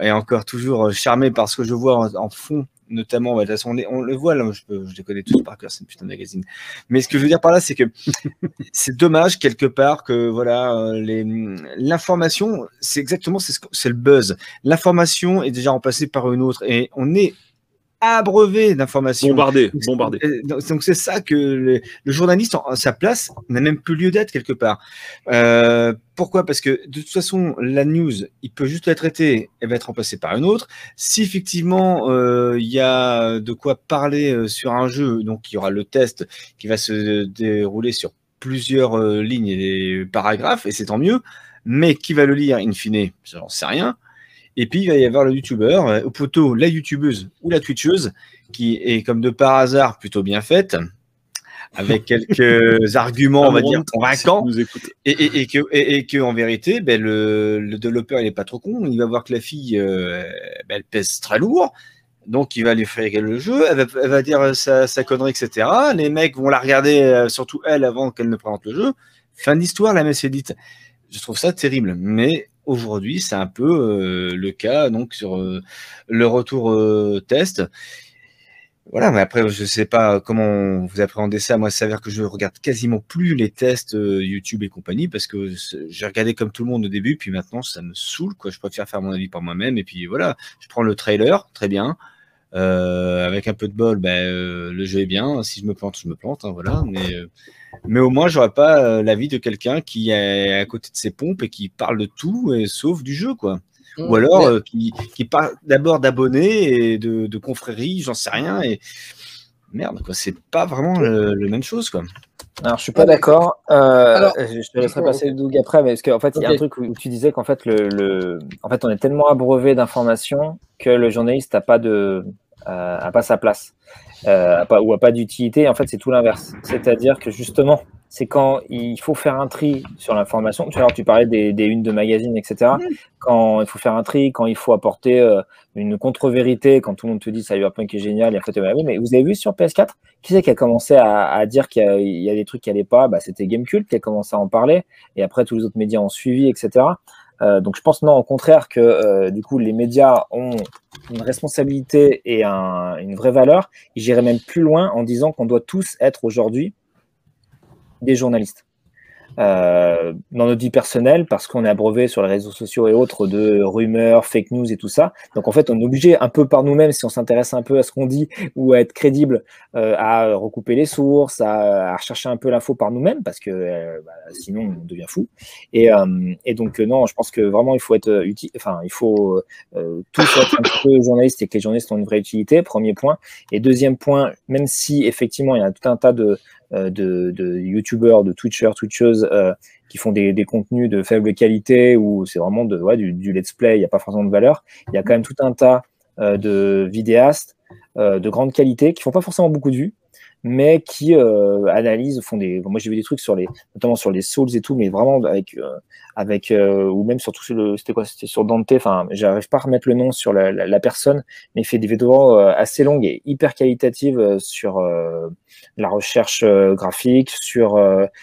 est encore toujours charmé par ce que je vois en, en fond notamment, bah, de toute façon, on, les- on le voit, là, je, je les connais tous par cœur, c'est une putain de magazine. Mais ce que je veux dire par là, c'est que c'est dommage quelque part que voilà, euh, l'information, c'est exactement c'est ce que- c'est le buzz. L'information est déjà remplacée par une autre et on est abreuvé d'informations. Bombardé, bombardé. Donc c'est ça que le, le journaliste, en, sa place, n'a même plus lieu d'être quelque part. Euh, pourquoi? Parce que de toute façon, la news, il peut juste la traiter, elle va être remplacée par une autre. Si effectivement euh, il y a de quoi parler euh, sur un jeu, donc il y aura le test qui va se dérouler sur plusieurs lignes et paragraphes, et c'est tant mieux. Mais qui va le lire in fine, j'en sais rien. Et puis il va y avoir le youtubeur, euh, ou plutôt la youtubeuse ou la twitcheuse, qui est comme de par hasard plutôt bien faite, avec quelques arguments, on va dire, convaincants, et, et, et que, et, et que en vérité, ben, le, le développeur il est pas trop con, il va voir que la fille, euh, ben, elle pèse très lourd, donc il va lui faire le jeu, elle va, elle va dire sa, sa connerie, etc. Les mecs vont la regarder, euh, surtout elle, avant qu'elle ne présente le jeu. Fin d'histoire, la messe est dite. Je trouve ça terrible, mais aujourd'hui c'est un peu euh, le cas donc sur euh, le retour euh, test. Voilà, mais après, je sais pas comment vous appréhendez ça. Moi, ça s'avère que je regarde quasiment plus les tests YouTube et compagnie parce que j'ai regardé comme tout le monde au début, puis maintenant, ça me saoule. Quoi. Je préfère faire mon avis par moi-même. Et puis voilà, je prends le trailer, très bien. Euh, avec un peu de bol, ben, euh, le jeu est bien. Si je me plante, je me plante. hein, voilà. Mais, euh, mais au moins, j'aurais pas euh, l'avis de quelqu'un qui est à côté de ses pompes et qui parle de tout, et, sauf du jeu. quoi. Ou alors Mais- euh, qui, qui parle d'abord d'abonnés et de, de confréries, j'en sais rien. Et merde, quoi, c'est pas vraiment le, le même chose, quoi. Alors, je suis pas d'accord. Euh, Alors- je te laisserai passer le Doug après, mais parce qu'en fait, il y a un truc où où tu disais qu'en fait, le, le- en fait, on est tellement abreuvé d'informations que le journaliste n'a pas de, euh, a pas sa place, euh, a pas, ou a pas d'utilité. En fait, c'est tout l'inverse. C'est-à-dire que justement, c'est quand il faut faire un tri sur l'information. Tu vois, tu parlais des, des unes de magazines, etc. Quand il faut faire un tri, quand il faut apporter euh, une contre-vérité, quand tout le monde te dit Cyberpunk est génial, et après tu vas mais vous avez vu sur PS4 qui c'est qui a commencé à, à dire qu'il y, a- il y a des trucs qui allaient pas? Bah, C'était Gamecult qui a commencé à en parler, et après tous les autres médias ont suivi, etc. Euh, donc je pense non, au contraire que euh, du coup les médias ont une responsabilité et un- une vraie valeur. Et J'irais même plus loin en disant qu'on doit tous être aujourd'hui des journalistes. euh, dans notre vie personnelle parce qu'on est abreuvé sur les réseaux sociaux et autres de rumeurs, fake news et tout ça. Donc en fait, on est obligé un peu par nous-mêmes, si on s'intéresse un peu à ce qu'on dit ou à être crédible, euh, à recouper les sources, à, rechercher un peu l'info par nous-mêmes parce que euh, bah, sinon on devient fou. Et, donc non, je pense que vraiment il faut être utile, enfin il faut tous être un peu journaliste et que les journalistes ont une vraie utilité. Premier point. Et deuxième point, même si effectivement il y a tout un tas de de, de youtubeurs, de twitchers, twitcheuses euh, qui font des, des, contenus de faible qualité ou c'est vraiment de, ouais, du, du, let's play, il n'y a pas forcément de valeur. Il y a quand même tout un tas euh, de vidéastes de grande qualité qui font pas forcément beaucoup de vues, mais qui euh, analysent, font des. Moi, j'ai vu des trucs sur les, notamment sur les Souls et tout, mais vraiment avec, euh, avec euh, ou même surtout sur le, c'était quoi, c'était sur Dante. Enfin, j'arrive pas à remettre le nom sur la, la, personne, mais il fait des vidéos assez longues et hyper qualitatives sur la recherche graphique, sur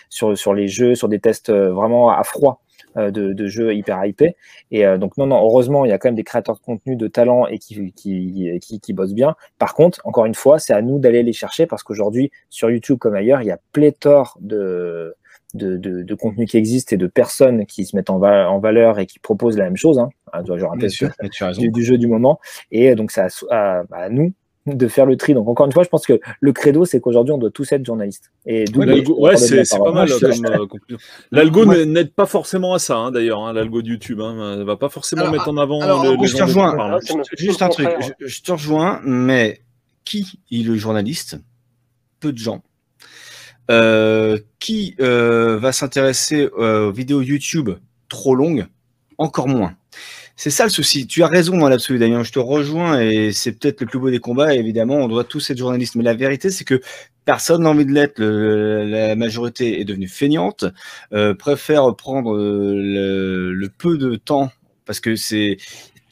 sur sur les jeux, sur des tests vraiment à froid. Euh, de, jeux hyper hypés. Et euh, donc, non, non, heureusement, il y a quand même des créateurs de contenu de talent et qui, qui, qui, bossent bien. Par contre, encore une fois, c'est à nous d'aller les chercher parce qu'aujourd'hui, sur YouTube comme ailleurs, il y a pléthore de, de, de, contenu qui existe et de personnes qui se mettent en, en valeur et qui proposent la même chose. Hein, genre, du, du, jeu du moment. Et donc, c'est à, à, nous de faire le tri. Donc encore une fois, je pense que le credo, c'est qu'aujourd'hui, on doit tous être journalistes. Et ouais, c'est pas mal comme euh, L'algo n'aide pas forcément à ça, hein, d'ailleurs, hein, l'algo de YouTube. Hein, ne va pas forcément mettre en avant le, je te rejoins. Juste un truc, je, te rejoins, mais qui est le journaliste? Peu de gens. Euh, qui euh, va s'intéresser aux vidéos YouTube trop longues? Encore moins. C'est ça le souci. Tu as raison dans l'absolu, Damien. Je te rejoins et c'est peut-être le plus beau des combats. évidemment, on doit tous être journalistes. Mais la vérité, c'est que personne n'a envie de l'être. La majorité est devenue feignante, euh, préfère prendre euh, le, peu de temps parce que c'est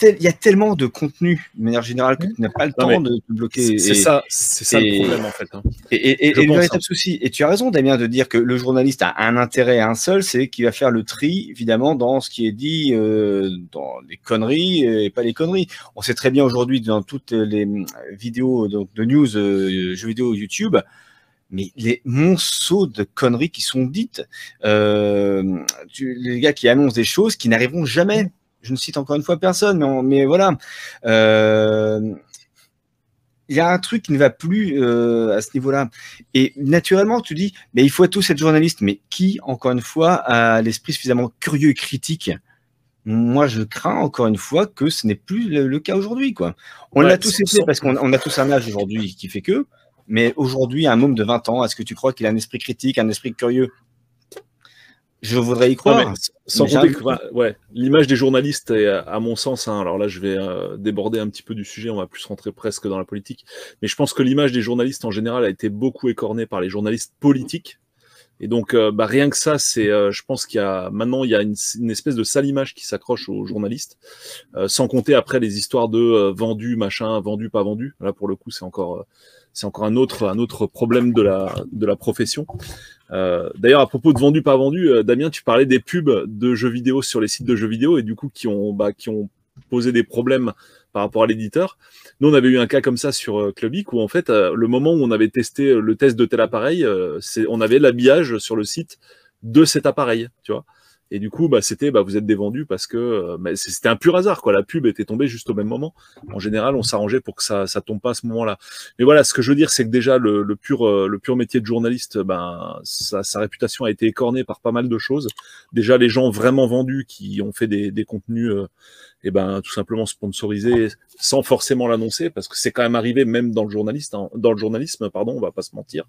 il y a tellement de contenu de manière générale que tu n'as pas le temps de te bloquer. C'est ça, c'est ça le problème en fait. Hein. Et, le véritable hein. souci. Et tu as raison, Damien, de dire que le journaliste a un intérêt, un seul, c'est qu'il va faire le tri, évidemment, dans ce qui est dit, euh, dans les conneries et pas les conneries. On sait très bien aujourd'hui dans toutes les vidéos donc, de news, euh, jeux vidéo YouTube, mais les monceaux de conneries qui sont dites, euh, les gars qui annoncent des choses qui n'arriveront jamais je ne cite encore une fois personne, mais, mais voilà. Euh, il y a un truc qui ne va plus euh, à ce niveau-là. Et naturellement, tu dis, mais il faut tous être journaliste. Mais qui, encore une fois, a l'esprit suffisamment curieux et critique? Moi, je crains encore une fois que ce n'est plus le, cas aujourd'hui. quoi. On l'a tous été parce qu'on a tous un âge aujourd'hui qui fait que. Mais aujourd'hui, un homme de 20 ans, est-ce que tu crois qu'il a un esprit critique, un esprit curieux? Je voudrais y croire. sans compter que ouais, l'image des journalistes est, à mon sens, hein, alors là je vais euh, déborder un petit peu du sujet, on va plus rentrer presque dans la politique, mais je pense que l'image des journalistes en général a été beaucoup écornée par les journalistes politiques. Et donc, euh, bah, rien que ça, c'est, euh, je pense qu'il y a maintenant il y a une, espèce de sale image qui s'accroche aux journalistes, sans compter après les histoires de vendu, machin, vendu, pas vendu. Là, pour le coup, c'est encore, c'est encore un autre, un autre problème de la, de la profession. Euh, d'ailleurs, à propos de vendu pas vendu, euh, Damien, tu parlais des pubs de jeux vidéo sur les sites de jeux vidéo et du coup qui ont, bah, qui ont posé des problèmes par rapport à l'éditeur. Nous, on avait eu un cas comme ça sur euh, Clubic où en fait, le moment où on avait testé le test de tel appareil, on avait l'habillage sur le site de cet appareil, tu vois. Et du coup, bah, c'était, bah, vous êtes dévendu parce que euh, c'était un pur hasard, quoi. La pub était tombée juste au même moment. En général, on s'arrangeait pour que ça, ça tombe pas à ce moment-là. Mais voilà, ce que je veux dire, c'est que déjà le, pur, euh, le pur métier de journaliste, ben, sa, sa, réputation a été écornée par pas mal de choses. Déjà, les gens vraiment vendus qui ont fait des, des contenus, euh, et ben, tout simplement sponsorisés sans forcément l'annoncer, parce que c'est quand même arrivé même dans le journaliste, hein, dans le journalisme, pardon, on va pas se mentir.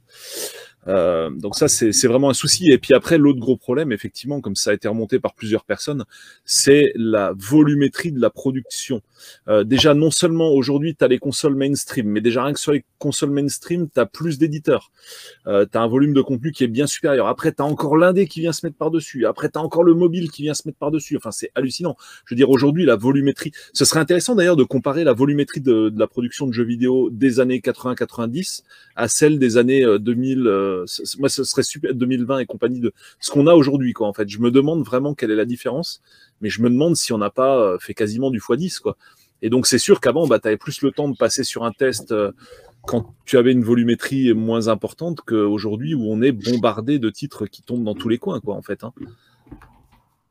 Euh, donc ça, c'est vraiment un souci. Et puis après, l'autre gros problème, effectivement, comme ça a été remonté par plusieurs personnes, c'est la volumétrie de la production. Euh, déjà, non seulement aujourd'hui, tu as les consoles mainstream, mais déjà rien que sur les consoles mainstream, tu plus d'éditeurs. Euh, tu un volume de contenu qui est bien supérieur. Après, tu as encore l'indé qui vient se mettre par-dessus. Après, tu as encore le mobile qui vient se mettre par-dessus. Enfin, c'est hallucinant. Je veux dire, aujourd'hui, la volumétrie... Ce serait intéressant d'ailleurs de comparer la volumétrie de, de, la production de jeux vidéo des années 80-90 à celle des années 2000 moi, ce serait super 2020 et compagnie de ce qu'on a aujourd'hui, quoi. En fait, je me demande vraiment quelle est la différence, mais je me demande si on n'a pas euh, fait quasiment du x10, quoi. Et donc, c'est sûr qu'avant, bah, tu avais plus le temps de passer sur un test. Euh, quand tu avais une volumétrie moins importante qu'aujourd'hui où on est bombardé de titres qui tombent dans tous les coins, quoi, en fait. Hein.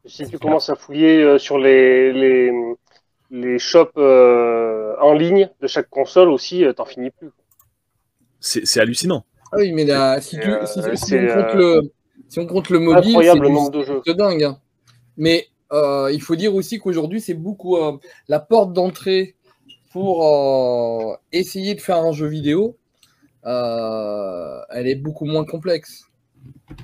Si tu commences à fouiller euh, sur les, les, les shops euh, en ligne de chaque console aussi, t'en finis plus. C'est hallucinant. Ah oui, mais là, si, tu, Euh, si, on compte euh, le, si on compte le mobile, c'est dingue. hein. Mais euh, il faut dire aussi qu'aujourd'hui, c'est beaucoup euh, la porte d'entrée pour euh, essayer de faire un jeu vidéo. euh, elle est beaucoup moins complexe.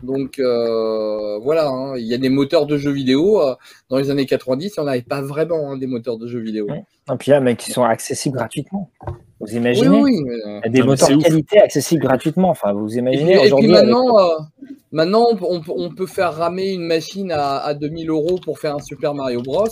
Donc euh, voilà, hein, il y a des moteurs de jeux vidéo. euh, dans les années 90, on n'avait pas vraiment hein, des moteurs de jeux vidéo. Ouais. Et puis là, mais qui sont accessibles gratuitement. Vous imaginez oui, oui, mais, euh, Il y a des Non, moteurs ouf. qualité accessibles gratuitement. Enfin, vous Et puis, imaginez et puis aujourd'hui. avec- maintenant, euh, maintenant on, peut- on faire ramer une machine à, à 2000 euros pour faire un Super Mario Bros.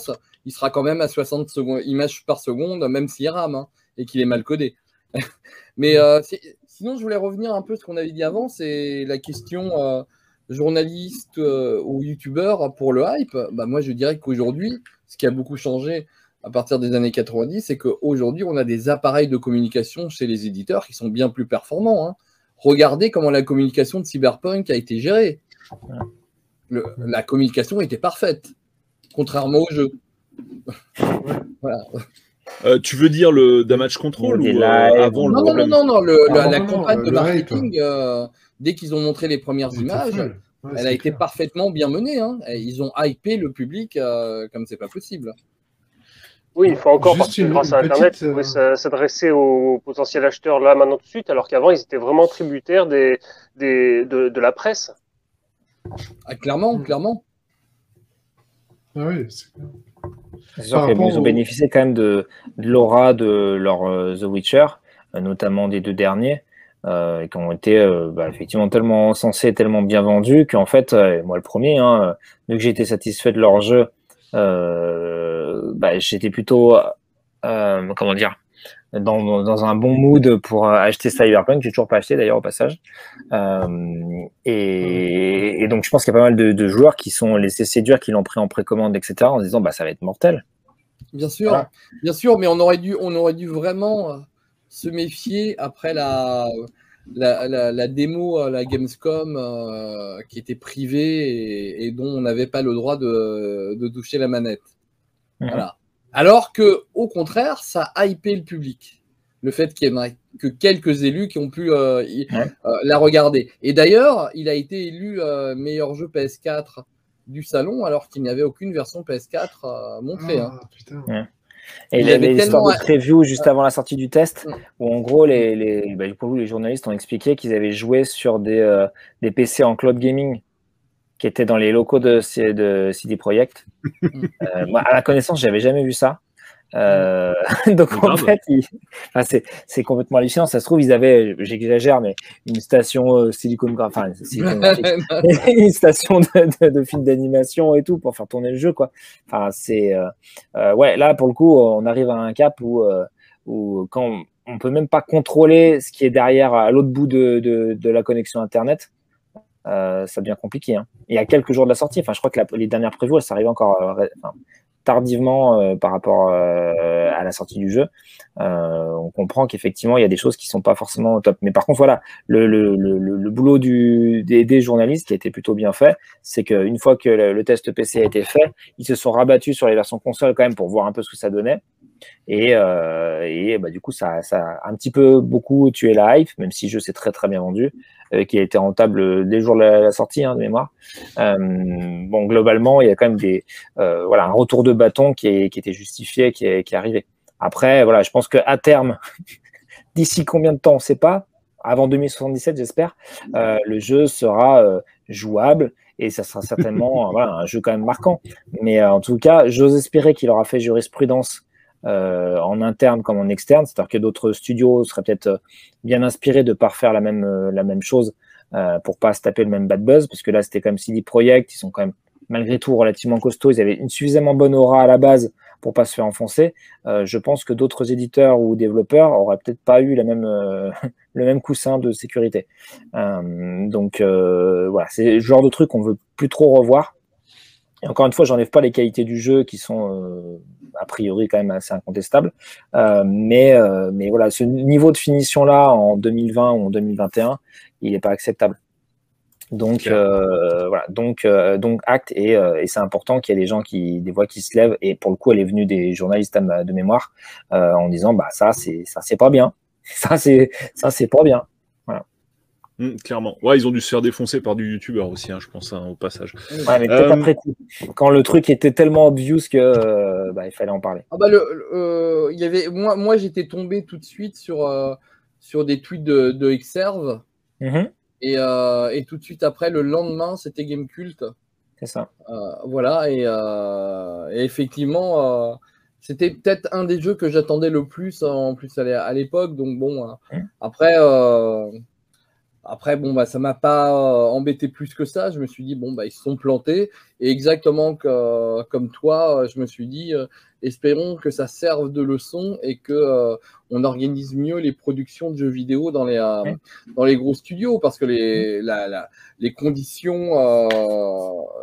Il sera quand même à 60 secondes, images par seconde, même s'il rame hein, et qu'il est mal codé. Mais euh, c'est- sinon, je voulais revenir un peu à ce qu'on avait dit avant, c'est la question euh, journaliste euh, ou youtubeur pour le hype. Bah, moi, je dirais qu'aujourd'hui, ce qui a beaucoup changé à partir des années 90, c'est qu'aujourd'hui, on a des appareils de communication chez les éditeurs qui sont bien plus performants. hein. Regardez comment la communication de Cyberpunk a été gérée. Le- la communication était parfaite, contrairement au jeu. voilà. Euh, tu veux dire le damage control ou euh, avant le Non, non, non, non, non, le- Ah, la, non, la non, campagne non, de le marketing, euh, dès qu'ils ont montré les premières images. Ouais, elle a été clair. parfaitement bien menée. hein. Et Ils ont hypé le public euh, comme c'est pas possible. Oui, il faut encore, Juste parce que grâce à Internet, petite, ils pouvaient euh, s- s'adresser aux potentiels acheteurs là, maintenant, tout de suite, alors qu'avant, ils étaient vraiment tributaires des, des, de, de la presse. Ah, clairement, Mm. clairement. Ah oui, c'est clair. C'est sûr qu'ils ont bénéficié quand même de, de l'aura de leur euh, The Witcher, euh, notamment des deux derniers, euh, qui ont été euh, bah, effectivement tellement censés, tellement bien vendus, qu'en fait, euh, moi le premier, hein, vu que j'ai été satisfait de leur jeu, bah, j'étais plutôt, comment dire, dans, un bon mood pour euh, acheter Cyberpunk, j'ai toujours pas acheté d'ailleurs au passage. Euh, et, et donc je pense qu'il y a pas mal de, de joueurs qui sont laissés séduire, qui l'ont pris en précommande, etc., en se disant bah ça va être mortel. Bien sûr, Voilà. bien sûr, mais on aurait dû, on aurait dû vraiment euh, se méfier après la, la, la, la démo à la Gamescom euh, qui était privée et, et dont on n'avait pas le droit de, de toucher la manette. Mhm. Voilà. Alors que, au contraire, ça a hypé le public. Le fait qu'il y en ait que quelques élus qui ont pu euh, y- Ouais. euh, la regarder. Et d'ailleurs, il a été élu euh, meilleur jeu PS4 du salon alors qu'il n'y avait aucune version PS4 euh, montrée. hein. Ah, putain. Et Il il y avait l'histoire tellement- de preview juste avant la sortie du test, Mm. où en gros, les, les, bah, les journalistes ont expliqué qu'ils avaient joué sur des, euh, des PC en cloud gaming qui étaient dans les locaux de, CD Projekt. Euh, moi, à la connaissance, j'avais jamais vu ça. Euh, donc en fait, il- enfin, c'est complètement hallucinant. Ça se trouve, ils avaient, j'exagère, mais une station euh, Silicon, Gra- enfin, une station de, de, de films d'animation et tout pour faire tourner le jeu quoi. Enfin c'est euh, euh, ouais là pour le coup on arrive à un cap où euh, où quand on peut même pas contrôler ce qui est derrière à l'autre bout de, de, de la connexion internet, euh, ça devient compliqué. Hein. Il y a quelques jours de la sortie. Enfin je crois que la- les dernières prévues elles s'arrivent encore euh, tardivement euh, par rapport euh, à la sortie du jeu. Euh, on comprend qu'effectivement il y a des choses qui sont pas forcément au top. Mais par contre voilà le, le, le, le- boulot du, des, des journalistes qui a été plutôt bien fait, c'est qu'une fois que le, le test PC a été fait, ils se sont rabattus sur les versions console quand même pour voir un peu ce que ça donnait. Et, euh, et bah, du coup, ça, ça a un petit peu beaucoup tué la hype, même si le jeu s'est très très bien vendu, euh, qui a été rentable dès le jour de la, la sortie hein, de mémoire. Euh, bon, globalement, il y a quand même des, euh, voilà, un retour de bâton qui, est, qui était justifié, qui est, qui est arrivé. Après, voilà, je pense qu'à terme, d'ici combien de temps, on ne sait pas, avant 2077, j'espère, euh, le jeu sera euh, jouable et ça sera certainement euh, voilà, un jeu quand même marquant. Mais euh, en tout cas, j'ose espérer qu'il aura fait jurisprudence euh, en interne comme en externe, c'est-à-dire que d'autres studios seraient peut-être euh, bien inspirés de ne pas refaire la même, euh, la même chose euh, pour pas se taper le même bad buzz, parce que là, c'était comme CD Projekt, ils sont quand même malgré tout relativement costauds, ils avaient une suffisamment bonne aura à la base pour pas se faire enfoncer. Euh, je pense que d'autres éditeurs ou développeurs auraient peut-être pas eu la même, le même coussin de sécurité. Donc voilà, c'est le genre de truc qu'on veut plus trop revoir. Et encore une fois, j'enlève pas les qualités du jeu qui sont a priori quand même assez incontestables. mais, mais voilà, ce niveau de finition là en 2020 ou en 2021, il n'est pas acceptable. Donc voilà, donc donc acte et, et c'est important qu'il y ait des gens qui des voix qui se lèvent. Et pour le coup elle est venue des journalistes de mémoire en disant bah ça c'est ça c'est pas bien. Ça c'est ça c'est pas bien Mmh, clairement. Ouais, ils ont dû se faire défoncer par du youtubeur aussi, hein, je pense, hein, au passage. Ouais, mais peut-être euh, après Quand le truc était tellement obvious que euh, bah, il fallait en parler. Ah bah le, euh, y avait, moi, moi j'étais tombé tout de suite sur, sur des tweets de, de Xserve. Mmh et, et, tout de suite après, le lendemain, c'était Game Cult. C'est ça. voilà, et, et effectivement, c'était peut-être un des jeux que j'attendais le plus en plus à l'époque. Donc bon, mmh. après. Après, bon, bah, ça m'a pas euh, embêté plus que ça. Je me suis dit, bon, bah, ils se sont plantés. Et exactement comme toi, euh, je me suis dit, euh, espérons que ça serve de leçon et que on organise mieux les productions de jeux vidéo dans les, dans les gros studios parce que les, la, les conditions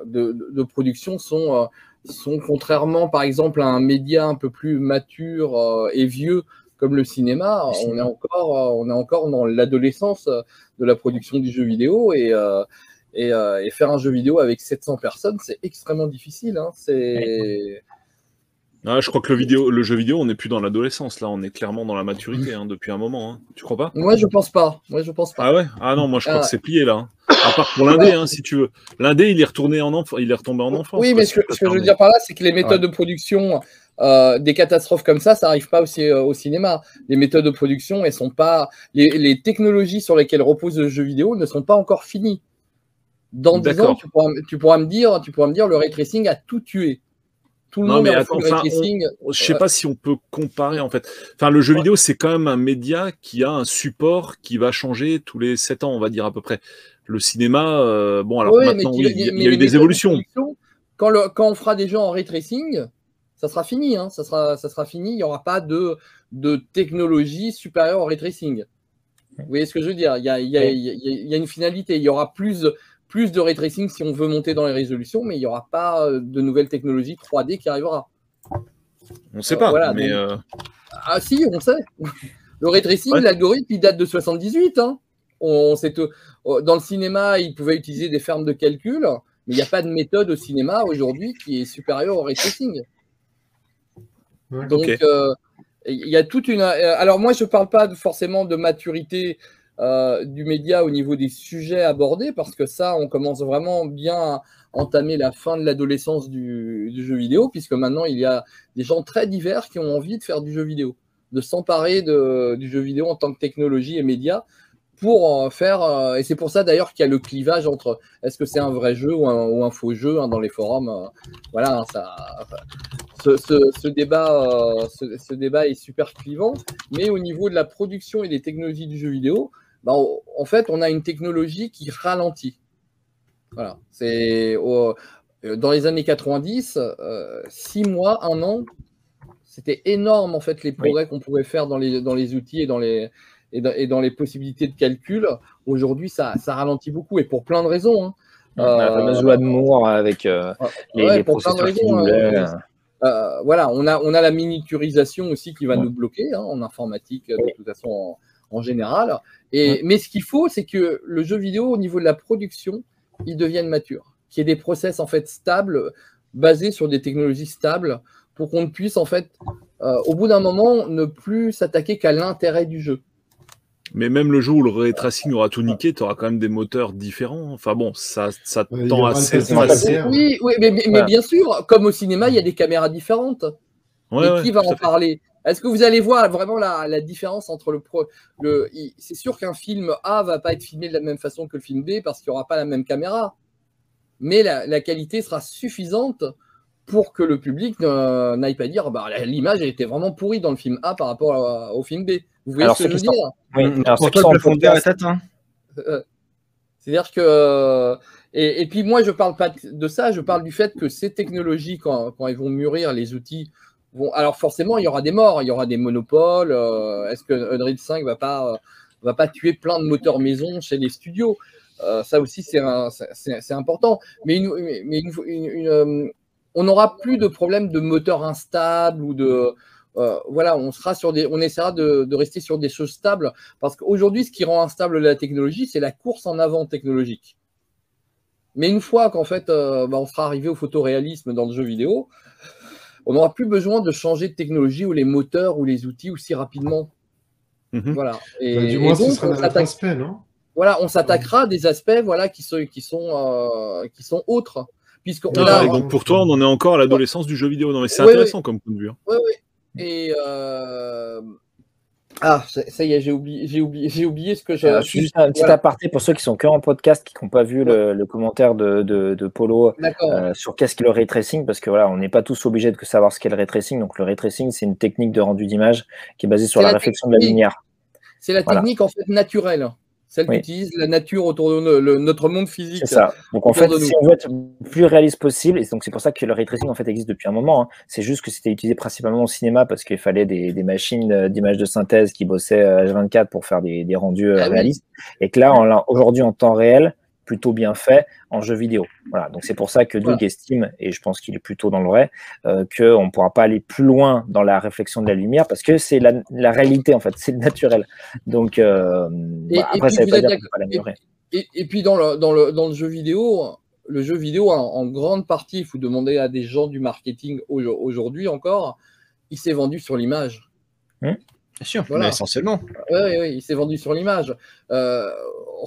de, de, production sont, sont, contrairement, par exemple, à un média un peu plus mature et vieux comme le cinéma, on est encore, euh, on est encore dans l'adolescence euh, de la production du jeu vidéo et, euh, et, faire un jeu vidéo avec 700 personnes, c'est extrêmement difficile. Hein. C'est ah, je crois que le, vidéo, le jeu vidéo, on n'est plus dans l'adolescence, là, on est clairement dans la maturité hein, depuis un moment. Hein. Tu crois pas? Moi, je pense pas. Moi, je pense pas. Ah ouais? Ah non, moi, je crois que c'est plié là. À part pour l'indé, si tu veux. L'indé, il est retourné en enfant, il est retombé en enfance. Oui, mais ce que, je veux dire par là, c'est que les méthodes de production euh, des catastrophes comme ça, ça n'arrive pas aussi euh, au cinéma. Les méthodes de production, elles sont pas, les, technologies sur lesquelles repose le jeu vidéo ne sont pas encore finies. Dans 10 ans, tu pourras, me dire, tu pourras me dire, le ray tracing a tout tué. Tout le monde mais attends, ray tracing. je sais pas si on peut comparer en fait. Enfin, le jeu vidéo, c'est quand même un média qui a un support qui va changer tous les 7 ans, on va dire à peu près. Le cinéma, euh, bon, alors maintenant, il y, a, eu des évolutions. quand, le, quand on fera des jeux en ray tracing, ça sera fini. Hein. ça, sera, ça sera fini. Il n'y aura pas de, de technologie supérieure au ray tracing. Vous voyez ce que je veux dire? Il y, a, il, y a, il y, a, une finalité. Il y aura plus, plus de ray tracing si on veut monter dans les résolutions, mais il n'y aura pas euh, de nouvelles technologies 3D qui arrivera. On ne sait pas. Euh, mais euh, Ah si, on sait. Le ray tracing, l'algorithme, il date de 78. Hein. On, dans le cinéma, il pouvait utiliser des fermes de calcul, mais il n'y a pas de méthode au cinéma aujourd'hui qui est supérieure au ray tracing. Donc, euh, il y a toute une. Alors, moi, je ne parle pas forcément de maturité euh, du média au niveau des sujets abordés, parce que ça, on commence vraiment bien à entamer la fin de l'adolescence du, jeu vidéo, puisque maintenant, il y a des gens très divers qui ont envie de faire du jeu vidéo, de s'emparer du jeu vidéo en tant que technologie et média pour faire. et c'est pour ça d'ailleurs qu'il y a le clivage entre est-ce que c'est un vrai jeu ou un, faux jeu hein, dans les forums. voilà, ça, ce, débat, euh, ce, débat est super clivant. Mais au niveau de la production et des technologies du jeu vidéo, bah, en fait, on a une technologie qui ralentit. Voilà. C'est euh, dans les années 90, euh, six mois, un an, c'était énorme en fait les progrès qu'on pouvait faire dans les, dans les outils et dans les, et dans, les possibilités de calcul. Aujourd'hui, ça, ça, ralentit beaucoup et pour plein de raisons. Hein. la fameuse loi de Moore avec les, processeurs qui euh, voilà, on a, on a la miniaturisation aussi qui va nous bloquer hein, en informatique, de toute façon, en, général. Et, Mais ce qu'il faut, c'est que le jeu vidéo, au niveau de la production, il devienne mature. Qu'il y ait des process en fait stables, basés sur des technologies stables, pour qu'on puisse en fait, euh, au bout d'un moment, ne plus s'attaquer qu'à l'intérêt du jeu. Mais même le jour où le ray tracing aura tout niqué, tu auras quand même des moteurs différents. Enfin bon, ça, ça tend à s'effacer. Oui, oui, mais, mais, bien sûr, comme au cinéma, il y a des caméras différentes. et qui va en parler? Est-ce que vous allez voir vraiment la, la différence entre le pro le C'est sûr qu'un film A va pas être filmé de la même façon que le film B parce qu'il n'y aura pas la même caméra. Mais la, la qualité sera suffisante pour que le public n'aille pas dire bah, l'image était vraiment pourrie dans le film A par rapport au film B. Vous voyez ce que je veux dire? Oui, mm. alors pour toi, le fondeur est atteint. C'est-à-dire que. Euh, et, puis moi, je parle pas de ça, je parle du fait que ces technologies, quand, quand elles vont mûrir, les outils Alors forcément, il y aura des morts, il y aura des monopoles. Euh, est-ce que Unreal 5 va pas, va pas tuer plein de moteurs maison chez les studios? Ça aussi, c'est important. Mais, une, mais une, on n'aura plus de problème de moteur instable ou de. voilà, on sera sur des, on essaiera de, de rester sur des choses stables parce qu'aujourd'hui, ce qui rend instable la technologie, c'est la course en avant technologique. Mais une fois qu'en fait, bah, on sera arrivé au photoréalisme dans le jeu vidéo, on n'aura plus besoin de changer de technologie ou les moteurs ou les outils aussi rapidement. Mhm. Voilà. Et, du moins, ce sera un aspect, non? Voilà, on s'attaquera à des aspects voilà, qui sont, qui sont, euh, qui sont autres. Puisqu'on ah, donc pour toi, on en est encore à l'adolescence du jeu vidéo. Non, mais c'est intéressant comme point de vue. Oui, hein. oui. Et euh, ah, ça y est, j'ai oublié, j'ai oublié, j'ai oublié ce que j'ai. juste un petit aparté pour ceux qui sont que en podcast, qui n'ont pas vu le, commentaire de, de, Polo euh, sur qu'est-ce qu'est le ray tracing, parce que voilà, on n'est pas tous obligés de savoir ce qu'est le ray tracing. Donc le ray tracing, c'est une technique de rendu d'image qui est basée sur la, réflexion de la lumière. C'est la technique en fait naturelle celle qui utilise la nature autour de notre monde physique. C'est ça. Donc en fait, si on veut être le plus réaliste possible, et donc c'est pour ça que le ray tracing en fait existe depuis un moment. Hein, c'est juste que c'était utilisé principalement au cinéma parce qu'il fallait des, machines euh, d'images de synthèse qui bossaient H24 euh, pour faire des, rendus euh, ah réalistes, et que là, aujourd'hui en temps réel, plutôt bien fait en jeu vidéo. Voilà, donc c'est pour ça que Doug estime, et je pense qu'il est plutôt dans le vrai, euh, qu'on ne pourra pas aller plus loin dans la réflexion de la lumière parce que c'est la, réalité en fait, c'est le naturel. Donc euh, bah, après, ça veut pas dire qu'on pas l'améliorer. Et, puis dans le, dans, le, dans le jeu vidéo, le jeu vidéo, en, grande partie, il faut demander à des gens du marketing aujourd'hui encore, il s'est vendu sur l'image. Hum Bien sûr, voilà. essentiellement. Oui, oui, il s'est vendu sur l'image. Euh,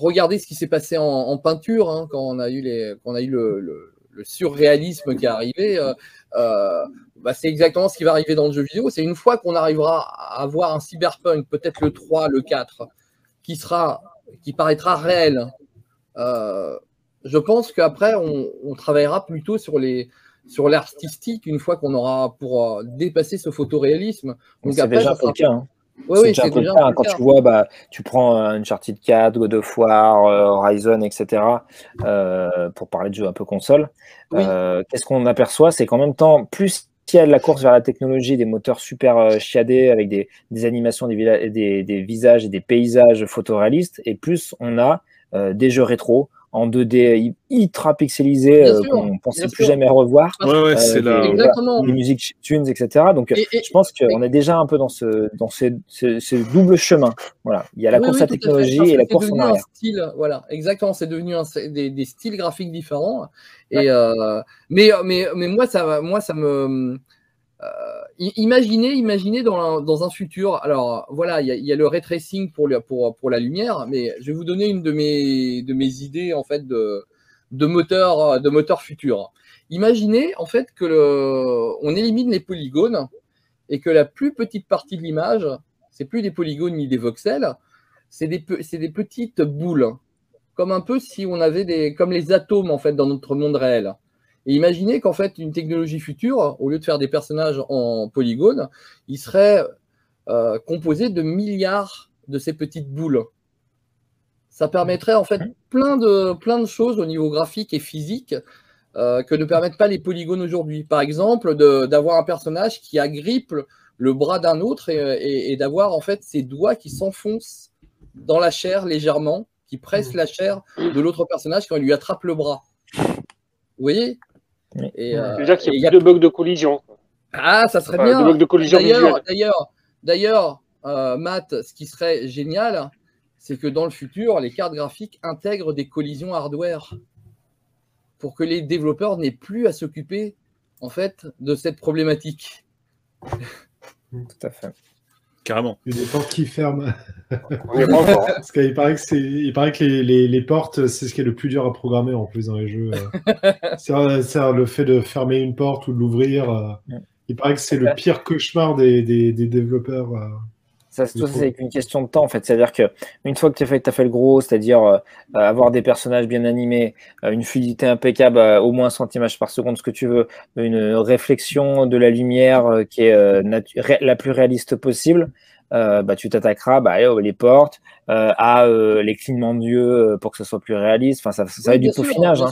regardez ce qui s'est passé en, peinture hein, quand on a eu, les, quand on a eu le, surréalisme qui est arrivé. Euh, euh, bah, c'est exactement ce qui va arriver dans le jeu vidéo. C'est une fois qu'on arrivera à avoir un cyberpunk, peut-être le 3, le 4, qui, sera, qui paraîtra réel. je pense qu'après, on, travaillera plutôt sur les, sur l'artistique une fois qu'on aura pour dépasser ce photoréalisme. Donc après, déjà ça hein. Oui, c'est déjà un Quand tu vois, bah, tu prends Uncharted 4, God of War, euh, Horizon, etc., euh, pour parler de jeux un peu console, euh, qu'est-ce qu'on aperçoit C'est qu'en même temps, plus il y a de la course vers la technologie, des moteurs super chiadés avec des, animations, des, des, visages et des paysages photoréalistes, et plus on a des jeux rétro, en 2D ultra pixelisé euh, qu'on pensait plus jamais revoir. Ouais, ouais, c'est euh, Les musiques tunes, etc. Donc, je pense qu'on est déjà un peu dans ce, dans ce, ce, double chemin. Voilà. Il y a la course à technologie et la course en arrière. Style, voilà, exactement. C'est devenu un, des, des, styles graphiques différents. Et, euh, mais, mais, mais moi, ça, moi, ça me euh, imaginez, imaginez dans un, futur. Alors voilà, il y, a le ray tracing pour, la lumière, mais je vais vous donner une de mes, idées en fait de, moteur futur. Imaginez en fait que élimine les polygones et que la plus petite partie de l'image, c'est plus des polygones ni des voxels, c'est des, des petites boules, comme un peu si on avait des, comme les atomes en fait dans notre monde réel. Et imaginez qu'en fait, une technologie future, au lieu de faire des personnages en polygones, il serait euh, composé de milliards de ces petites boules. Ça permettrait en fait plein de, plein de choses au niveau graphique et physique euh, que ne permettent pas les polygones aujourd'hui. Par exemple, d'avoir un personnage qui agrippe le bras d'un autre et, d'avoir en fait ses doigts qui s'enfoncent dans la chair légèrement, qui pressent la chair de l'autre personnage quand il lui attrape le bras. Vous voyez? Et, euh, dire qu'il y a plus de bugs de collision. Ah, ça serait bien. De de collision D'ailleurs, d'ailleurs, euh, Matt, ce qui serait génial, c'est que dans le futur, les cartes graphiques intègrent des collisions hardware pour que les développeurs n'aient plus à s'occuper en fait de cette problématique. Tout à fait. Carrément. Il y a des portes qui ferment. Parce qu'il paraît que, il paraît que les, les, portes, c'est ce qui est le plus dur à programmer en plus dans les jeux. c'est le fait de fermer une porte ou de l'ouvrir. Euh, il paraît que c'est le pire cauchemar des, des, développeurs. Euh, ça, c'est une question de temps en fait. C'est-à-dire que une fois que tu as fait, as fait le gros, c'est-à-dire euh, avoir des personnages bien animés, une fluidité impeccable, au moins 100 images par seconde, ce que tu veux, une réflexion de la lumière qui est la plus réaliste possible, euh, bah, tu t'attaqueras bah, les portes, euh, à euh, les clignements d'yeux pour que ce soit plus réaliste. Enfin, ça, ça va être du peaufinage. Hein.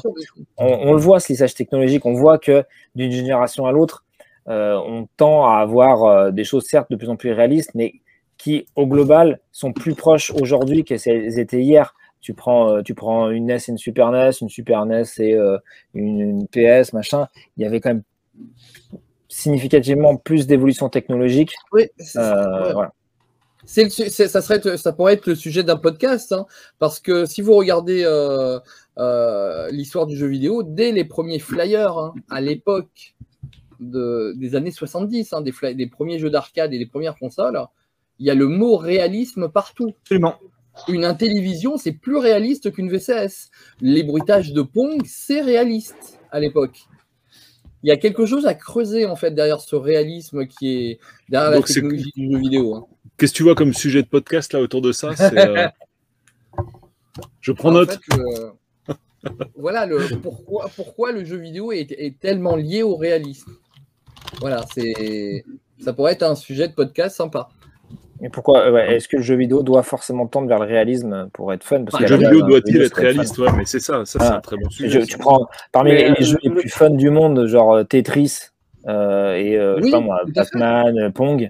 On, le voit, ce lissage technologique, on voit que d'une génération à l'autre, on tend à avoir des choses certes de plus en plus réalistes, mais qui, au global, sont plus proches aujourd'hui qu'elles étaient hier. Tu prends, euh, tu prends une NES et une Super NES, une Super NES et euh, une, une PS, machin. Il y avait quand même significativement plus d'évolution technologique. Oui, c'est Euh, ça, ouais. voilà. C'est su- c'est- ça, serait, ça pourrait être le sujet d'un podcast, hein, parce que si vous regardez euh, l'histoire du jeu vidéo, dès les premiers flyers, hein, à l'époque de- des années 70, hein, des premiers jeux d'arcade et des premières consoles, il y a le mot réalisme partout. Absolument. Une Intellivision, c'est plus réaliste qu'une VCS. Les bruitages de Pong, c'est réaliste à l'époque. Il y a quelque chose à creuser en fait derrière ce réalisme qui est derrière Donc, la technologie du jeu vidéo. hein. Qu'est-ce que tu vois comme sujet de podcast là autour de ça? Euh, Je prends En note. fait, le- voilà le pourquoi, pourquoi le jeu vidéo est, est tellement lié au réalisme? Voilà, c'est ça pourrait être un sujet de podcast sympa. Mais pourquoi euh, ouais, Est-ce que le jeu vidéo doit forcément tendre vers le réalisme pour être fun? Parce Ah, Le jeu vidéo doit-il être réaliste? ouais, Mais c'est ça, ça c'est Ah. un très bon Je- sujet. tu prends parmi Mais, les, les euh, jeux les le- plus fun du monde, genre euh, Tetris euh, et euh, je Oui, sais pas moi, tout à fait. Pac-Man, euh, Pong.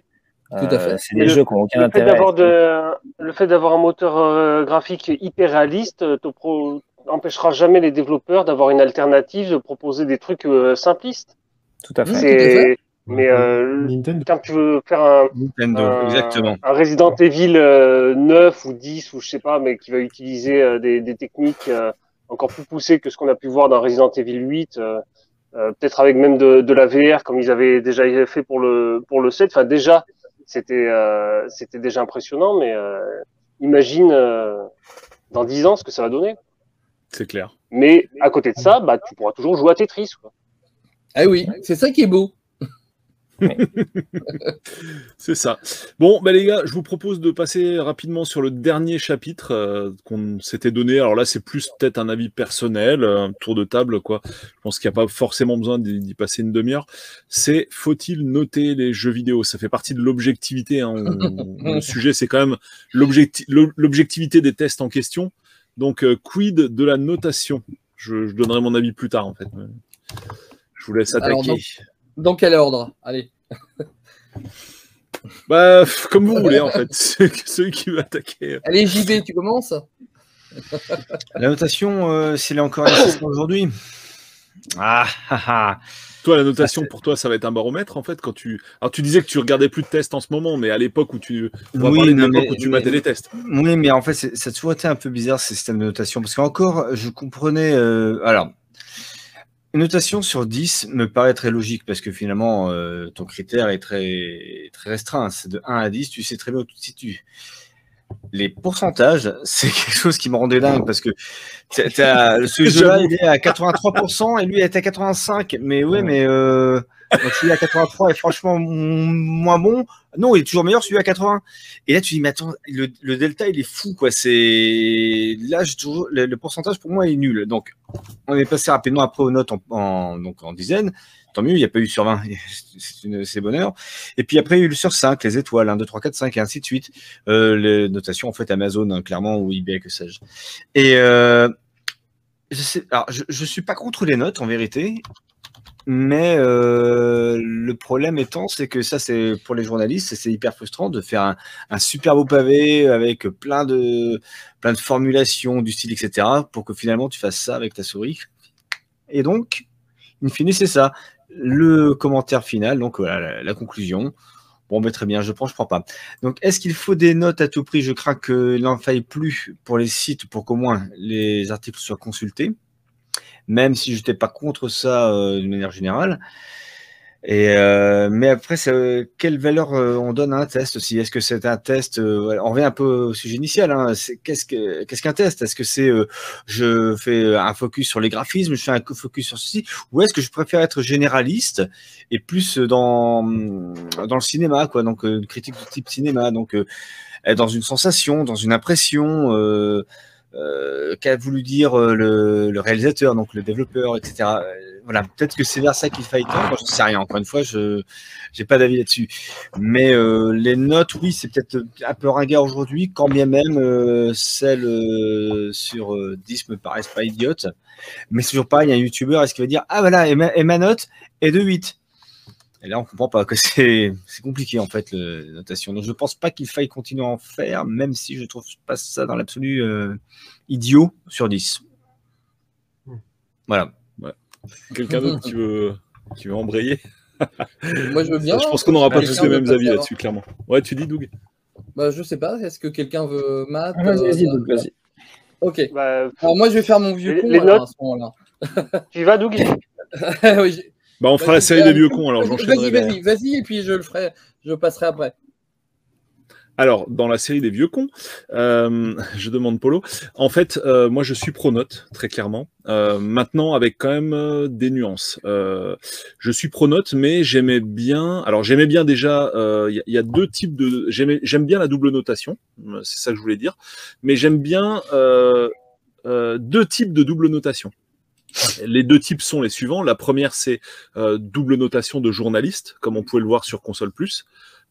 Tout à euh, fait. C'est des le- jeux qui n'ont aucun Le fait intérêt. de, le fait d'avoir un moteur euh, graphique hyper réaliste euh, te pro- empêchera jamais les développeurs d'avoir une alternative, de proposer des trucs euh, simplistes. Tout à fait. Mais euh, Nintendo. quand tu veux faire un, Nintendo, un- exactement. un Resident Evil euh, 9 ou 10 ou je sais pas, mais qui va utiliser euh, des, des techniques euh, encore plus poussées que ce qu'on a pu voir dans Resident Evil 8, euh, euh, peut-être avec même de, de la VR comme ils avaient déjà fait pour le pour le 7. Enfin déjà, c'était euh, c'était déjà impressionnant, mais euh, imagine euh, dans 10 ans ce que ça va donner. C'est clair. Mais à côté de ça, bah tu pourras toujours jouer à Tetris. Quoi. Ah oui, c'est ça qui est beau. C'est ça. Bon, bah les gars, je vous propose de passer rapidement sur le dernier chapitre euh, qu'on s'était donné. Alors là, c'est plus peut-être un avis personnel, un tour de table, quoi. Je pense qu'il n'y a pas forcément besoin d'y passer une demi-heure. C'est faut-il noter les jeux vidéo? Ça fait partie de l'objectivité. hein. Le sujet, c'est quand même l'objecti- l'o- l'objectivité des tests en question. Donc, euh, quid de la notation? Je, je donnerai mon avis plus tard, en fait. Je vous laisse attaquer. Alors, donc- Dans quel ordre? Allez. Bah, comme vous voulez, en fait. C'est celui qui veut attaquer. Allez, JB, tu commences? La notation, euh, s'il est encore nécessaire aujourd'hui. Ah, ah, ah. Toi, la notation pour toi, ça va être un baromètre en fait quand tu. Alors tu disais que tu regardais plus de tests en ce moment, mais à l'époque où tu. On va Oui, non, mais- où tu mais- matais les tests. Oui, mais en fait, c'est- ça a toujours été un peu bizarre ces systèmes de notation. Parce qu'encore, je comprenais. euh, alors, une notation sur 10 me paraît très logique parce que finalement, euh, ton critère est très, très restreint. C'est de 1 à 10, tu sais très bien où tu te situes. Les pourcentages, c'est quelque chose qui me rendait dingue parce que t'as- t'as- ce jeu-là, il est à 83% et lui, il est à 85%. Mais oui, mais euh, donc celui à 83 est franchement moins bon. Non, il est toujours meilleur celui à 80. Et là, tu dis, mais attends, le, delta, il est fou, quoi. C'est là, toujours le, pourcentage pour moi est nul. Donc, on est passé rapidement après aux notes en, donc en dizaines. Tant mieux, il n'y a pas eu sur 20, c'est bonheur. Et puis après, il y a eu le sur 5, les étoiles, 1, 2, 3, 4, 5, et ainsi de suite. Euh, les notations, en fait, Amazon, hein, clairement, ou eBay, que sais-je. Et euh, je je, je suis pas contre les notes, en vérité. Mais euh, le problème étant, c'est que ça, c'est pour les journalistes, c'est hyper frustrant de faire un, super beau pavé avec plein de, plein de formulations du style, etc., pour que finalement tu fasses ça avec ta souris. Et donc, in fine, c'est ça. Le commentaire final, donc voilà, la, la conclusion. Bon, ben, très bien, je prends, je prends pas. Donc, est-ce qu'il faut des notes à tout prix? Je crains qu'il n'en faille plus pour les sites, pour qu'au moins les articles soient consultés même si je n'étais pas contre ça euh, de manière générale. Et euh, mais après, euh, quelle valeur euh, on donne à un test aussi? Est-ce que c'est un test euh, On revient un peu au sujet initial. Hein, qu'est-ce, que, qu'est-ce qu'un test? Est-ce que c'est euh, je fais un focus sur les graphismes, je fais un focus sur ceci, ou est-ce que je préfère être généraliste et plus dans dans le cinéma, quoi? Donc une critique de type cinéma, donc être dans une sensation, dans une impression. Euh, qu'a voulu dire euh, le, réalisateur, donc le développeur, etc. Euh, voilà, peut-être que c'est vers ça qu'il faille tendre. Je sais rien. Encore une fois, je j'ai pas d'avis là-dessus. Mais les notes, oui, c'est peut-être un peu ringard aujourd'hui, quand bien même celles sur euh, 10 me paraissent pas idiotes. Mais c'est toujours pareil, il y a un youtubeur, est-ce qu'il va dire Ah voilà, et ma, et ma note est de 8 Et là, on comprend pas que c'est compliqué en fait le- la notation. Donc, je pense pas qu'il faille continuer à en faire, même si je trouve pas ça dans l'absolu euh, idiot sur 10. Hmm. Voilà. Quelqu'un d'autre qui veut, qui veut embrayer? Moi, je veux bien. Je pense qu'on n'aura pas tous les mêmes avis là-dessus, clairement. Ouais, tu dis, Doug Bah, je sais pas. Est-ce que quelqu'un veut Matt Ah, Vas-y, euh, vas-y, Doug, vas-y. Ok. Bah, Alors, moi, je vais faire mon vieux Les- con les notes à ce moment-là. tu y vas, Doug? Oui, Bah, on fera la série des vieux cons, alors j'enchaînerai. Vas-y, vas-y, vas-y, et puis je le ferai. Je passerai après. Alors, dans la série des vieux cons, euh, je demande Polo. En fait, euh, moi, je suis pronote, très clairement. Euh, maintenant, avec quand même euh, des nuances. Euh, je suis pronote, mais j'aimais bien. Alors, j'aimais bien déjà. euh, Il y, y a deux types de. J'aime bien la double notation. C'est ça que je voulais dire. Mais j'aime bien euh, euh, deux types de double notation. Les deux types sont les suivants. La première, c'est euh, double notation de journaliste, comme on pouvait le voir sur Console Plus.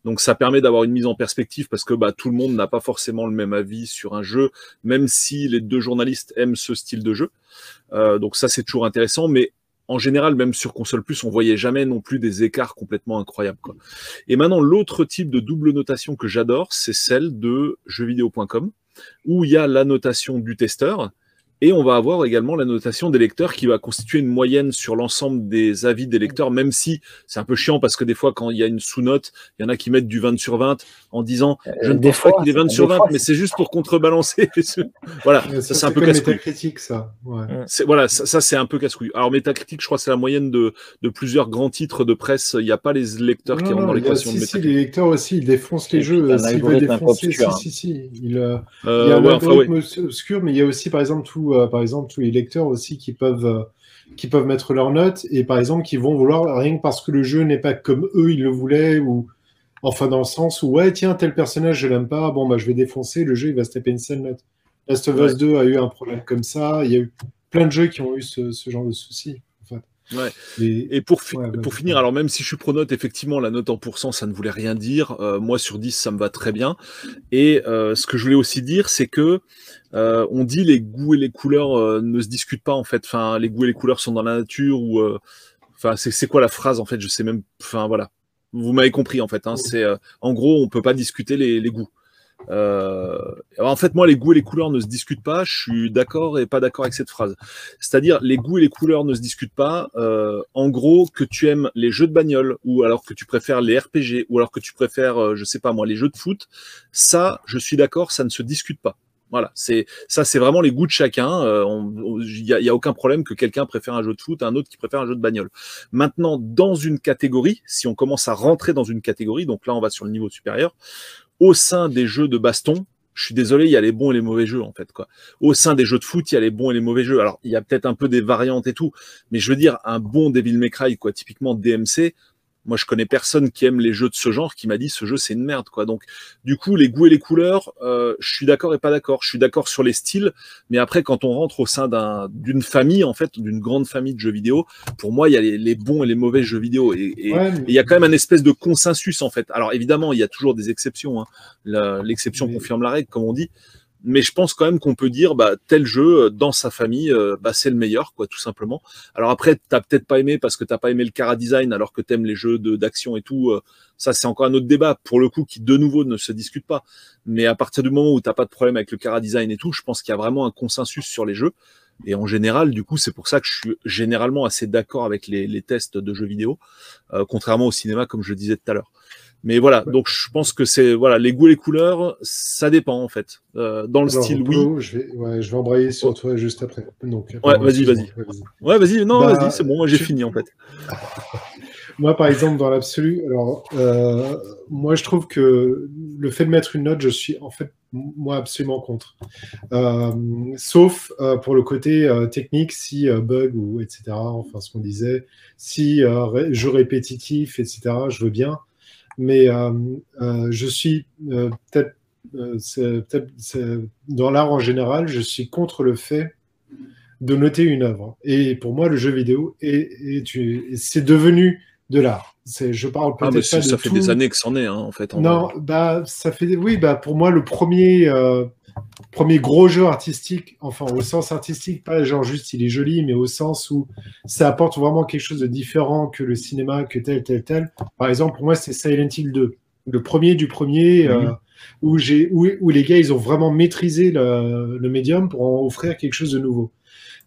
Donc ça permet d'avoir une mise en perspective parce que bah, tout le monde n'a pas forcément le même avis sur un jeu, même si les deux journalistes aiment ce style de jeu. Euh, donc ça c'est toujours intéressant, mais en général, même sur console plus, on voyait jamais non plus des écarts complètement incroyables. Et maintenant, l'autre type de double notation que j'adore, c'est celle de jeuxvideo.com, où il y a la notation du testeur, et on va avoir également la notation des lecteurs qui va constituer une moyenne sur l'ensemble des avis des lecteurs, même si c'est un peu chiant parce que des fois, quand il y a une sous-note, il y en a qui mettent du 20 sur 20 en disant je ne Euh, des pense pas qu'il est 20 des sur 20, fois, mais c'est juste pour contrebalancer. voilà, ça c'est un peu casse-couille. métacritique, ça. Ouais. C'est- Voilà, ça, ça, c'est un peu casse-couille. Alors Metacritic, je crois que c'est la moyenne de, de plusieurs grands titres de presse. Il n'y a pas les lecteurs qui Non, rentrent dans l'équation de si, si, Metacritic. les lecteurs aussi, ils défoncent les Et jeux. S'ils veulent défoncer, obscur, si, si, si. Il, euh, Euh, il y a un ouais, enfin, ouais. algorithme obscur, mais il y a aussi, par exemple, tout, euh, par exemple, tous les lecteurs aussi qui peuvent, euh, qui peuvent mettre leurs notes et, par exemple, qui vont vouloir, rien que parce que le jeu n'est pas comme eux, ils le voulaient, ou enfin dans le sens où, ouais, tiens, tel personnage, je l'aime pas, bon, bah, je vais défoncer, le jeu, il va se taper une seule note. Last of Us Ouais. 2 a eu un problème comme ça, il y a eu plein de jeux qui ont eu ce, ce genre de soucis. Ouais. Et- Et pour, fi- Ouais, bah, pour c'est finir, ça. alors même si je suis pronote, effectivement, la note en pourcent, ça ne voulait rien dire. Euh, moi, sur 10, ça me va très bien. Et euh, ce que je voulais aussi dire, c'est que euh, on dit les goûts et les couleurs ne se discutent pas, en fait. Enfin, les goûts et les couleurs sont dans la nature ou... Enfin, c'est quoi la phrase, en fait? Je sais même... Enfin, voilà. Vous m'avez compris, en fait. Hein, c'est euh, En gros, on peut pas discuter les, les goûts. Euh, en fait, moi, les goûts et les couleurs ne se discutent pas. Je suis d'accord et pas d'accord avec cette phrase. C'est-à-dire, les goûts et les couleurs ne se discutent pas. Euh, en gros, que tu aimes les jeux de bagnole ou alors que tu préfères les RPG ou alors que tu préfères, euh, je sais pas moi, les jeux de foot, ça, je suis d'accord, ça ne se discute pas. Voilà, c'est ça, c'est vraiment les goûts de chacun. Euh, Il n'y a, a aucun problème que quelqu'un préfère un jeu de foot, un autre qui préfère un jeu de bagnole. Maintenant, dans une catégorie, si on commence à rentrer dans une catégorie, donc là, on va sur le niveau supérieur, au sein des jeux de baston, je suis désolé, il y a les bons et les mauvais jeux en fait quoi. Au sein des jeux de foot, il y a les bons et les mauvais jeux. Alors il y a peut-être un peu des variantes et tout, mais je veux dire un bon Devil May Cry quoi, typiquement DMC. Moi, je connais personne qui aime les jeux de ce genre qui m'a dit ce jeu c'est une merde quoi. Donc du coup, les goûts et les couleurs, euh, je suis d'accord et pas d'accord. Je suis d'accord sur les styles, mais après quand on rentre au sein d'un d'une famille en fait, d'une grande famille de jeux vidéo, pour moi il y a les, les bons et les mauvais jeux vidéo et, et- Ouais, mais- et il y a quand même un espèce de consensus en fait. Alors évidemment, il y a toujours des exceptions. hein. L'exception Mais- confirme la règle, comme on dit. Mais je pense quand même qu'on peut dire, bah, tel jeu euh, dans sa famille, euh, bah, c'est le meilleur, quoi, tout simplement. Alors après, t'as peut-être pas aimé parce que t'as pas aimé le cara design, alors que t'aimes les jeux d'action et tout. euh, ça, c'est encore un autre débat, pour le coup, qui de nouveau ne se discute pas. Mais à partir du moment où t'as pas de problème avec le cara design et tout, je pense qu'il y a vraiment un consensus sur les jeux. Et en général, du coup, c'est pour ça que je suis généralement assez d'accord avec les, tests de jeux vidéo, contrairement au cinéma, comme je le disais tout à l'heure. Mais voilà, donc je pense que c'est voilà les goûts et les couleurs, ça dépend en fait. Euh, dans le Alors, style, oui. Je vais, ouais, je vais embrayer sur toi juste après. Donc, Ouais, vas-y, vas-y. Ouais, vas-y, non, Bah, vas-y, c'est bon, moi j'ai tu- fini en fait. Moi, par exemple, dans l'absolu, alors, euh, moi, je trouve que le fait de mettre une note, je suis en fait, moi, absolument contre. Euh, sauf euh, pour le côté euh, technique, si euh, bug ou etc., enfin, ce qu'on disait, si euh, jeu répétitif, etc., je veux bien. Mais euh, euh, je suis euh, peut-être, dans l'art en général, je suis contre le fait de noter une œuvre. Et pour moi, le jeu vidéo c'est devenu de l'art. C'est, je parle Ah, peut-être ça pas de ça fait tout. des années que c'en est, hein, en fait. en Non, vrai. bah ça fait oui, bah pour moi le premier euh, premier gros jeu artistique, enfin au sens artistique, pas genre juste il est joli, mais au sens où ça apporte vraiment quelque chose de différent que le cinéma, que tel tel tel. Par exemple, pour moi c'est Silent Hill 2, le premier du premier euh, Mhm. où j'ai où, où les gars ils ont vraiment maîtrisé le, le médium pour en offrir quelque chose de nouveau.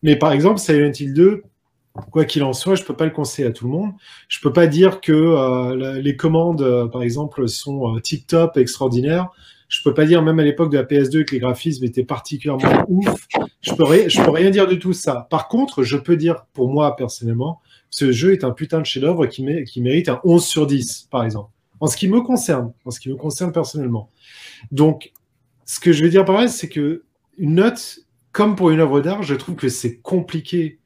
Mais par exemple Silent Hill 2 Quoi qu'il en soit, je peux pas le conseiller à tout le monde. Je peux pas dire que euh, les commandes, euh, par exemple, sont euh, tip-top, extraordinaires. Je peux pas dire, même à l'époque de la PS2, que les graphismes étaient particulièrement ouf. Je peux, ri- je peux rien dire de tout ça. Par contre, je peux dire, pour moi, personnellement, ce jeu est un putain de chef-d'œuvre qui mérite un 11 sur 10, par exemple. En ce qui me concerne, en ce qui me concerne personnellement. Donc, ce que je veux dire par là, c'est que une note, comme pour une œuvre d'art, je trouve que c'est compliqué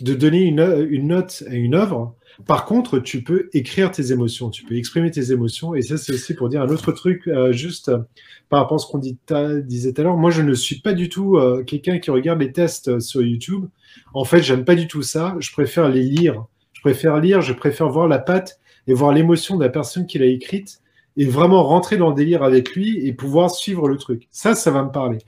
de donner une, une note à une œuvre. Par contre, tu peux écrire tes émotions, tu peux exprimer tes émotions. Et ça, c'est aussi pour dire un autre truc, euh, juste euh, par rapport à ce qu'on disait tout à l'heure. Moi, je ne suis pas du tout euh, quelqu'un qui regarde les tests euh, sur YouTube. En fait, j'aime pas du tout ça. Je préfère les lire. Je préfère lire, je préfère voir la patte et voir l'émotion de la personne qui l'a écrite et vraiment rentrer dans le délire avec lui et pouvoir suivre le truc. Ça, ça va me parler.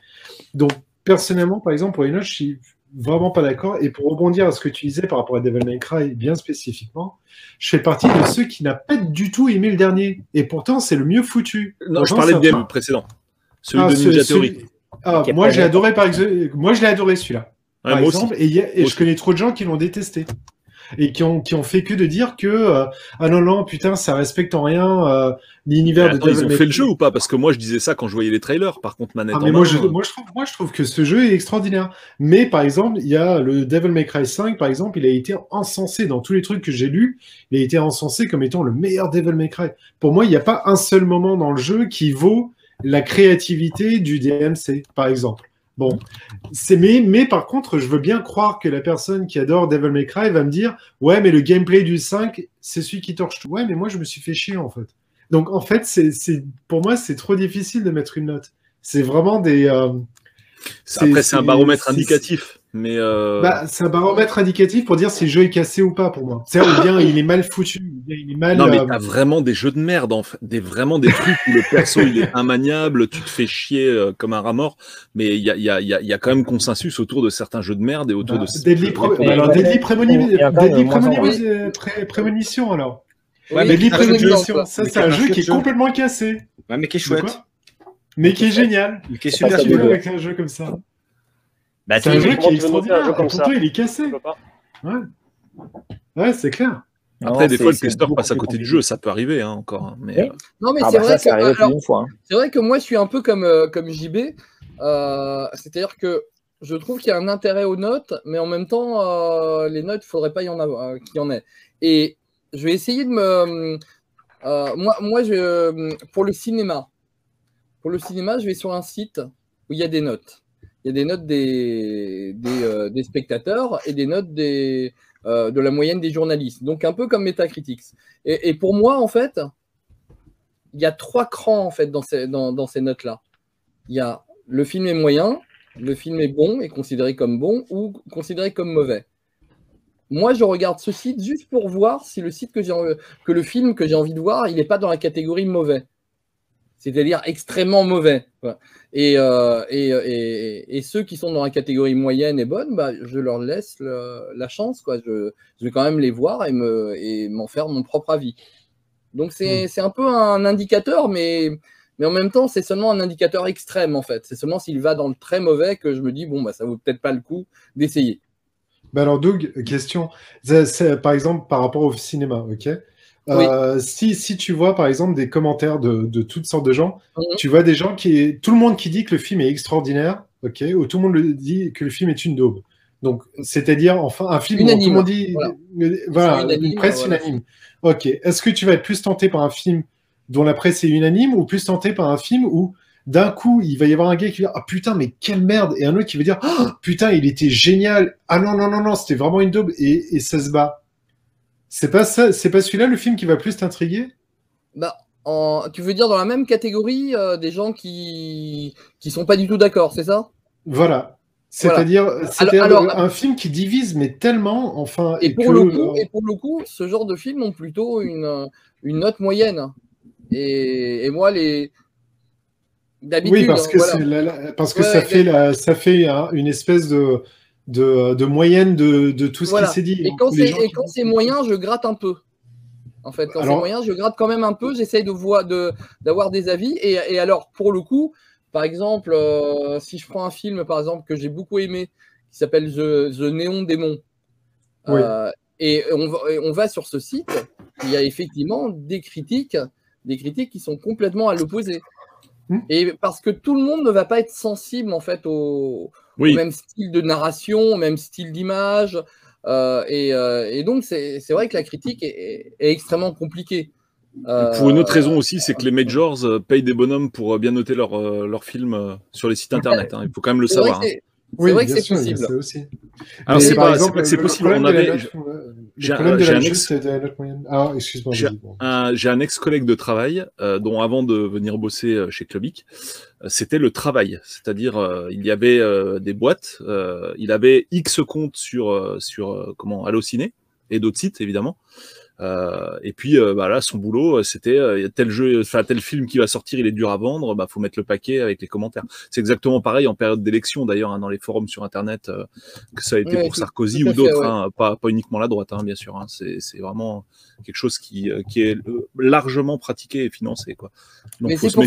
Donc, personnellement, par exemple, pour une note, je suis vraiment pas d'accord. Et pour rebondir à ce que tu disais par rapport à Devil May Cry, bien spécifiquement, je fais partie de ceux qui n'a pas du tout aimé le dernier. Et pourtant, c'est le mieux foutu. Non, je parlais de game précédent. Celui Ah, de ce- Ninja celui-. Ah, moi, pas je l'ai bien. adoré par exemple. Moi, je l'ai adoré celui-là. Ouais, par moi exemple, aussi. et, il y a- et Moi je connais trop de gens qui l'ont détesté et qui ont, qui ont fait que de dire que euh, ah non non putain ça respecte en rien euh, l'univers de Attends, ils Devil ont May fait le jeu ou pas? Parce que moi, je disais ça quand je voyais les trailers. Par contre, manette Ah, en mais main, moi, je, euh, moi, je trouve, moi, je trouve que ce jeu est extraordinaire. Mais par exemple, il y a le Devil May Cry 5, par exemple, il a été encensé dans tous les trucs que j'ai lus. Il a été encensé comme étant le meilleur Devil May Cry. Pour moi, il n'y a pas un seul moment dans le jeu qui vaut la créativité du DMC, par exemple. Bon, c'est mais, mais par contre, je veux bien croire que la personne qui adore Devil May Cry va me dire ouais, mais le gameplay du 5, c'est celui qui torche tout. Ouais, mais moi, je me suis fait chier en fait. Donc en fait, c'est, c'est, pour moi, c'est trop difficile de mettre une note. C'est vraiment des. euh, c'est- après, c'est un baromètre indicatif. Mais euh, bah, c'est un baromètre indicatif pour dire si le jeu est cassé ou pas pour moi. C'est ou bien il est mal foutu, ou bien il est mal. non, mais euh, t'as vraiment des jeux de merde, en fait. des, vraiment des trucs où le perso il est immaniable, tu te fais chier euh, comme un rat mort. Mais il y a, il y, a, il y, a, y a quand même consensus autour de certains jeux de merde et autour bah, de. Deadly, de- bah, alors, Deadly, ouais. Prémoni- Il y a quand même Deadly moins en Prémoni- moins. euh, Pré- Prémonition alors. Ouais, mais Deadly. Prémonition, ça c'est un jeu qui est complètement cassé. Ouais, mais qui est chouette. Mais qui est génial. Mais Qui est super avec un jeu comme ça Bah, C'est tu un jeu qui est extraordinaire. pourtant, il est cassé. Pas. Ouais, c'est clair. Après, non, des fois, le beaucoup passe à côté du jeu, ça peut arriver hein, encore. hein, mais, Oui. euh, Non, mais Ah c'est bah vrai, hein. c'est vrai que moi, je suis un peu comme, euh, comme JB. euh, C'est-à-dire que je trouve qu'il y a un intérêt aux notes, mais en même temps, euh, les notes, il faudrait pas y en avoir, euh, qu'il y en ait. Et je vais essayer de me. euh, moi, moi je, pour le cinéma, pour le cinéma, je vais sur un site où il y a des notes. Il y a des notes des, euh, spectateurs et des notes euh, de la moyenne des journalistes. Donc un peu comme Metacritics. Et, et pour moi, en fait, il y a trois crans en fait dans ces, notes-là. Il y a le film est moyen, le film est bon et considéré comme bon ou considéré comme mauvais. Moi, je regarde ce site juste pour voir si le site que que le film que j'ai envie de voir, il n'est pas dans la catégorie mauvais, c'est-à-dire extrêmement mauvais. Et, euh, et, et, et ceux qui sont dans la catégorie moyenne et bonne, bah, je leur laisse le- la chance. Quoi. Je, je vais quand même les voir et me et m'en faire mon propre avis. Donc c'est c'est un peu un indicateur, mais, mais en même temps, c'est seulement un indicateur extrême en fait. C'est seulement s'il va dans le très mauvais que je me dis, bon, bah, ça vaut peut-être pas le coup d'essayer. Bah alors, Doug, question. C'est- c'est, par exemple, par rapport au cinéma, ok? Euh, si, si tu vois, par exemple, des commentaires de, de toutes sortes de gens, Mhm. tu vois des gens qui... Tout le monde qui dit que le film est extraordinaire, ok Ou tout le monde le dit que le film est une daube. Donc, c'est-à-dire, enfin, un film où tout le monde dit... voilà. euh, Voilà, unanime, presse voilà. unanime. Ok. Est-ce que tu vas être plus tenté par un film dont la presse est unanime ou plus tenté par un film où d'un coup, il va y avoir un gars qui va dire Ah putain, mais quelle merde Et un autre qui va dire Ah putain, il était génial Ah non, non, non, non, c'était vraiment une daube et, et ça se bat. C'est pas ça, c'est pas celui-là le film qui va plus t'intriguer? Bah, en, tu veux dire dans la même catégorie euh, des gens qui qui sont pas du tout d'accord, c'est ça? Voilà. C'est-à-dire, alors- un film qui divise, mais tellement, enfin, Et pour, que, le coup, euh, et pour le coup, ce genre de films ont plutôt une, euh, une note moyenne. Et, et moi, les. D'habitude, oui, parce que voilà. la- la- parce que Ouais, ça ouais, fait la, ça fait hein, une espèce de de, de moyenne de, de tout ce Voilà. qui s'est dit. Et quand c'est moyen, je gratte un peu. En fait, quand c'est moyen, je gratte quand même un peu. J'essaye de voir, de d'avoir des avis. Et, et alors, pour le coup, par exemple, euh, si je prends un film, par exemple, que j'ai beaucoup aimé, qui s'appelle The, The Néon Démon, Oui. euh, et on va, et on va sur ce site, il y a effectivement des critiques, des critiques qui sont complètement à l'opposé. Hmm. Et parce que tout le monde ne va pas être sensible en fait au, Oui, au même style de narration, au même style d'image. euh, et, euh, et donc, c'est vrai que la critique est, extrêmement compliquée. Euh, pour une autre raison aussi, c'est que les majors euh, payent des bonhommes pour bien noter leurs leurs films sur les sites internet. hein. Il faut quand même le savoir. Hein. c'est- Oui, vrai que c'est possible. aussi. Alors, c'est par pas, c'est exemple, pas que c'est le possible. problème On avait, j'ai un- ex-. Ah, excuse-moi. J'ai un, j'ai un ex-collègue de travail euh, dont avant de venir bosser euh, chez Clubic, euh, c'était le travail. C'est-à-dire, euh, il y avait euh, des boîtes, euh, il avait X comptes sur, euh, sur euh, comment, Allociné et d'autres sites, évidemment. Euh, et puis, euh, bah là, son boulot, euh, c'était euh, tel jeu, enfin tel film qui va sortir, il est dur à vendre, bah faut mettre le paquet avec les commentaires. C'est exactement pareil en période d'élection, d'ailleurs, hein, dans les forums sur Internet, euh, que ça a été Ouais, pour Sarkozy ou d'autres, ouais. hein, pas, pas uniquement la droite, hein, bien sûr. C'est vraiment quelque chose qui, euh, qui est euh, largement pratiqué et financé. Quoi. Donc, Mais c'est pour,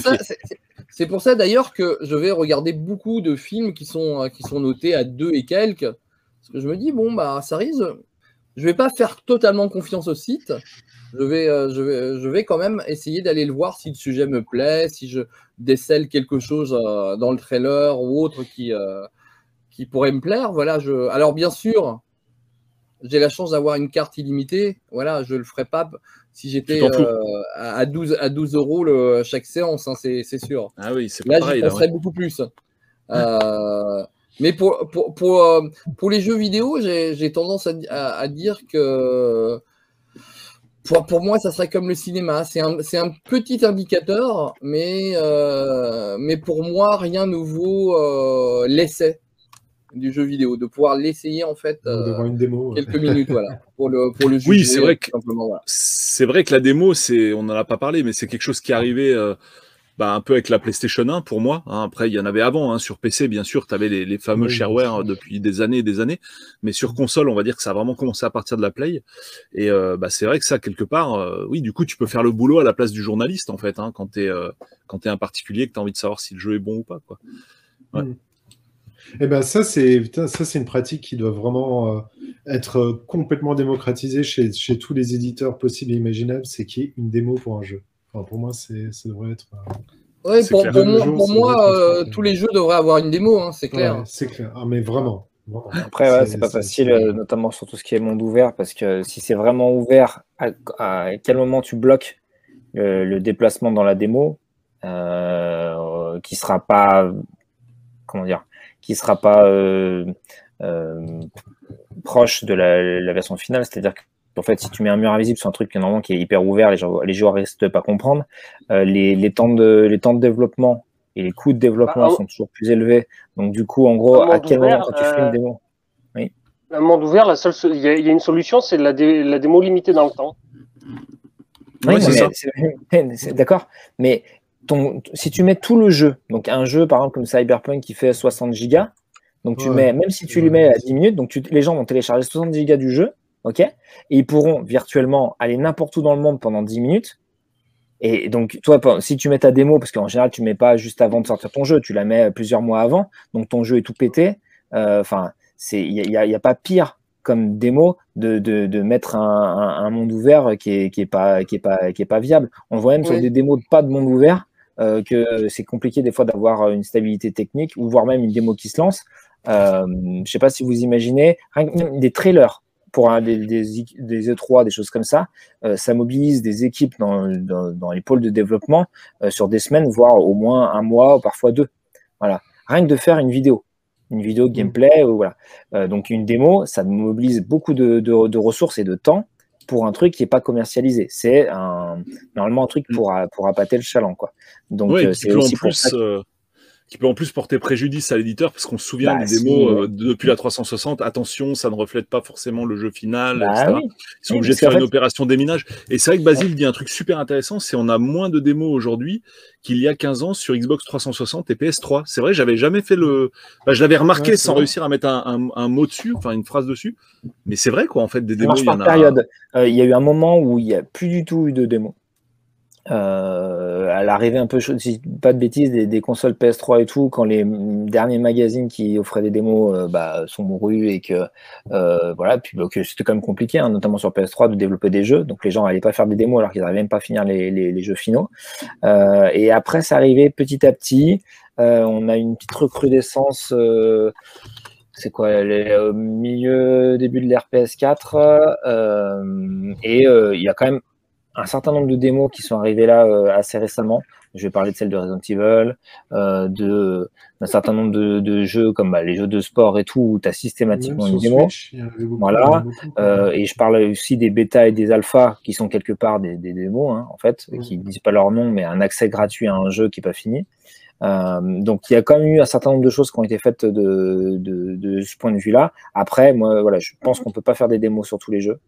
pour ça d'ailleurs que je vais regarder beaucoup de films qui sont, euh, qui sont notés à deux et quelques. Parce que je me dis, bon, bah, ça risque. Je vais pas faire totalement confiance au site. Je vais, euh, je vais, je vais quand même essayer d'aller le voir si le sujet me plaît, si je décèle quelque chose euh, dans le trailer ou autre qui, euh, qui pourrait me plaire. Voilà, je... Alors, bien sûr, j'ai la chance d'avoir une carte illimitée. Voilà, je le ferai pas si j'étais à à 12, à 12 euros le, chaque séance, hein, c'est sûr. Ah oui, c'est pas Là, j'y Là, penserais beaucoup plus. Mais pour, pour, pour, euh, pour les jeux vidéo, j'ai j'ai tendance à, à- à dire que pour, pour moi, ça serait comme le cinéma. C'est un, c'est un petit indicateur, mais, euh, mais pour moi, rien ne vaut euh, l'essai du jeu vidéo, de pouvoir l'essayer en fait euh, une démo. quelques minutes, voilà, pour le, pour le Oui, juger, c'est vrai que- voilà. C'est vrai que la démo, c'est, on n'en a pas parlé, mais c'est quelque chose qui est arrivé euh, bah, un peu avec la PlayStation 1 pour moi. hein. Après, il y en avait avant hein, sur PC, bien sûr, tu avais les, les fameux Oui, shareware depuis des années et des années, mais sur console, on va dire que ça a vraiment commencé à partir de la Play. Et euh, bah, c'est vrai que ça, quelque part, euh, oui, du coup, tu peux faire le boulot à la place du journaliste en fait, hein, quand tu es t'es un particulier que tu as envie de savoir si le jeu est bon ou pas. Quoi. ouais. Eh ben ça c'est ça c'est une pratique qui doit vraiment euh, être euh, complètement démocratisée chez, chez tous les éditeurs possibles et imaginables, c'est qu'il y ait une démo pour un jeu. Enfin, pour moi, c'est ça devrait être. euh, C'est pour, moi, pour moi, euh, tous les jeux devraient avoir une démo, hein, c'est clair. ouais, c'est clair. Ah, mais vraiment. Après, ouais, C'est- pas facile, euh, notamment sur tout ce qui est monde ouvert, parce que si c'est vraiment ouvert, à, à quel moment tu bloques le, le déplacement dans la démo, euh, qui sera pas, comment dire, qui sera pas euh, euh, proche de la, la version finale, c'est-à-dire que en fait, si tu mets un mur invisible sur un truc qui, normalement qui est hyper ouvert, les, les joueurs risquent de pas comprendre. Euh, les, les, temps de, les temps de développement et les coûts de développement Bah, sont toujours plus élevés. Donc, du coup, en gros, à quel ouvert, moment quand tu fais une démo Un monde ouvert, la seule, il y, a il y a une solution, c'est la, dé- la démo limitée dans le temps. Oui, c'est- D'accord, mais ton, si tu mets tout le jeu, donc un jeu par exemple comme Cyberpunk qui fait 60 gigas, donc tu Ouais. mets, même si tu lui mets à 10 minutes, donc tu- les gens vont télécharger 60 gigas du jeu, ok, et ils pourront virtuellement aller n'importe où dans le monde pendant 10 minutes. Et donc, toi, si tu mets ta démo, parce qu'en général, tu mets pas juste avant de sortir ton jeu, tu la mets plusieurs mois avant, donc ton jeu est tout pété. euh, Enfin, il n'y a, pas pire comme démo de, de, de mettre un, un, un monde ouvert qui est, qui est pas qui est pas qui est pas viable. On voit même sur des démos de pas de monde ouvert euh, que c'est compliqué des fois d'avoir une stabilité technique ou voire même une démo qui se lance. Euh, je sais pas si vous imaginez rien que même des trailers pour un, des, des, des E3, des choses comme ça, euh, ça mobilise des équipes dans, dans, dans les pôles de développement euh, sur des semaines, voire au moins un mois, ou parfois deux. Voilà. Rien que de faire une vidéo, une vidéo de gameplay, voilà. Euh, donc une démo, ça mobilise beaucoup de, de, de ressources et de temps pour un truc qui n'est pas commercialisé. C'est un, normalement un truc pour, pour appâter le chaland. Quoi. Donc Ouais, c'est en aussi pour plus, ça que- qui peut en plus porter préjudice à l'éditeur parce qu'on se souvient Bah, des si, démos euh, depuis la 360. Attention, ça ne reflète pas forcément le jeu final, Bah etc. oui. Ils sont Oui, obligés de faire une fait- opération déminage. Et c'est vrai que Basile dit un truc super intéressant, c'est on a moins de démos aujourd'hui qu'il y a 15 ans sur Xbox 360 et PS3. C'est vrai, j'avais jamais fait le. Bah, je l'avais remarqué Ouais, sans vrai. réussir à mettre un, un- un mot dessus, enfin une phrase dessus. Mais c'est vrai quoi, en fait, des démos, il y en a. période. Euh, Il y a eu un moment où il n'y a plus du tout eu de démo. Euh, à l'arrivée un peu, si pas de bêtises, des, consoles PS3 et tout, quand les derniers magazines qui offraient des démos euh, bah, sont mourus et que euh, voilà, puis bah, c'était quand même compliqué, hein, notamment sur PS3, de développer des jeux. Donc les gens n'allaient pas faire des démos alors qu'ils n'arrivaient même pas à finir les, jeux finaux. Euh, et après, c'est arrivé petit à petit. Euh, on a une petite recrudescence. c'est quoi, les, au milieu, début de l'ère PS4, euh, et euh, il y a quand même un certain nombre de démos qui sont arrivées là euh, assez récemment. Je vais parler de celle de Resident Evil, euh, de d'un certain nombre de, de jeux comme bah, les jeux de sport et tout, où tu as systématiquement une démo. Switch, beaucoup, Voilà. beaucoup. Euh, et je parle aussi des bêtas et des alphas qui sont quelque part des, des démos, hein, en fait, qui ne disent pas leur nom, mais un accès gratuit à un jeu qui n'est pas fini. Euh, donc il y a quand même eu un certain nombre de choses qui ont été faites de, ce point de vue-là. Après, moi, voilà, je pense qu'on peut pas faire des démos sur tous les jeux,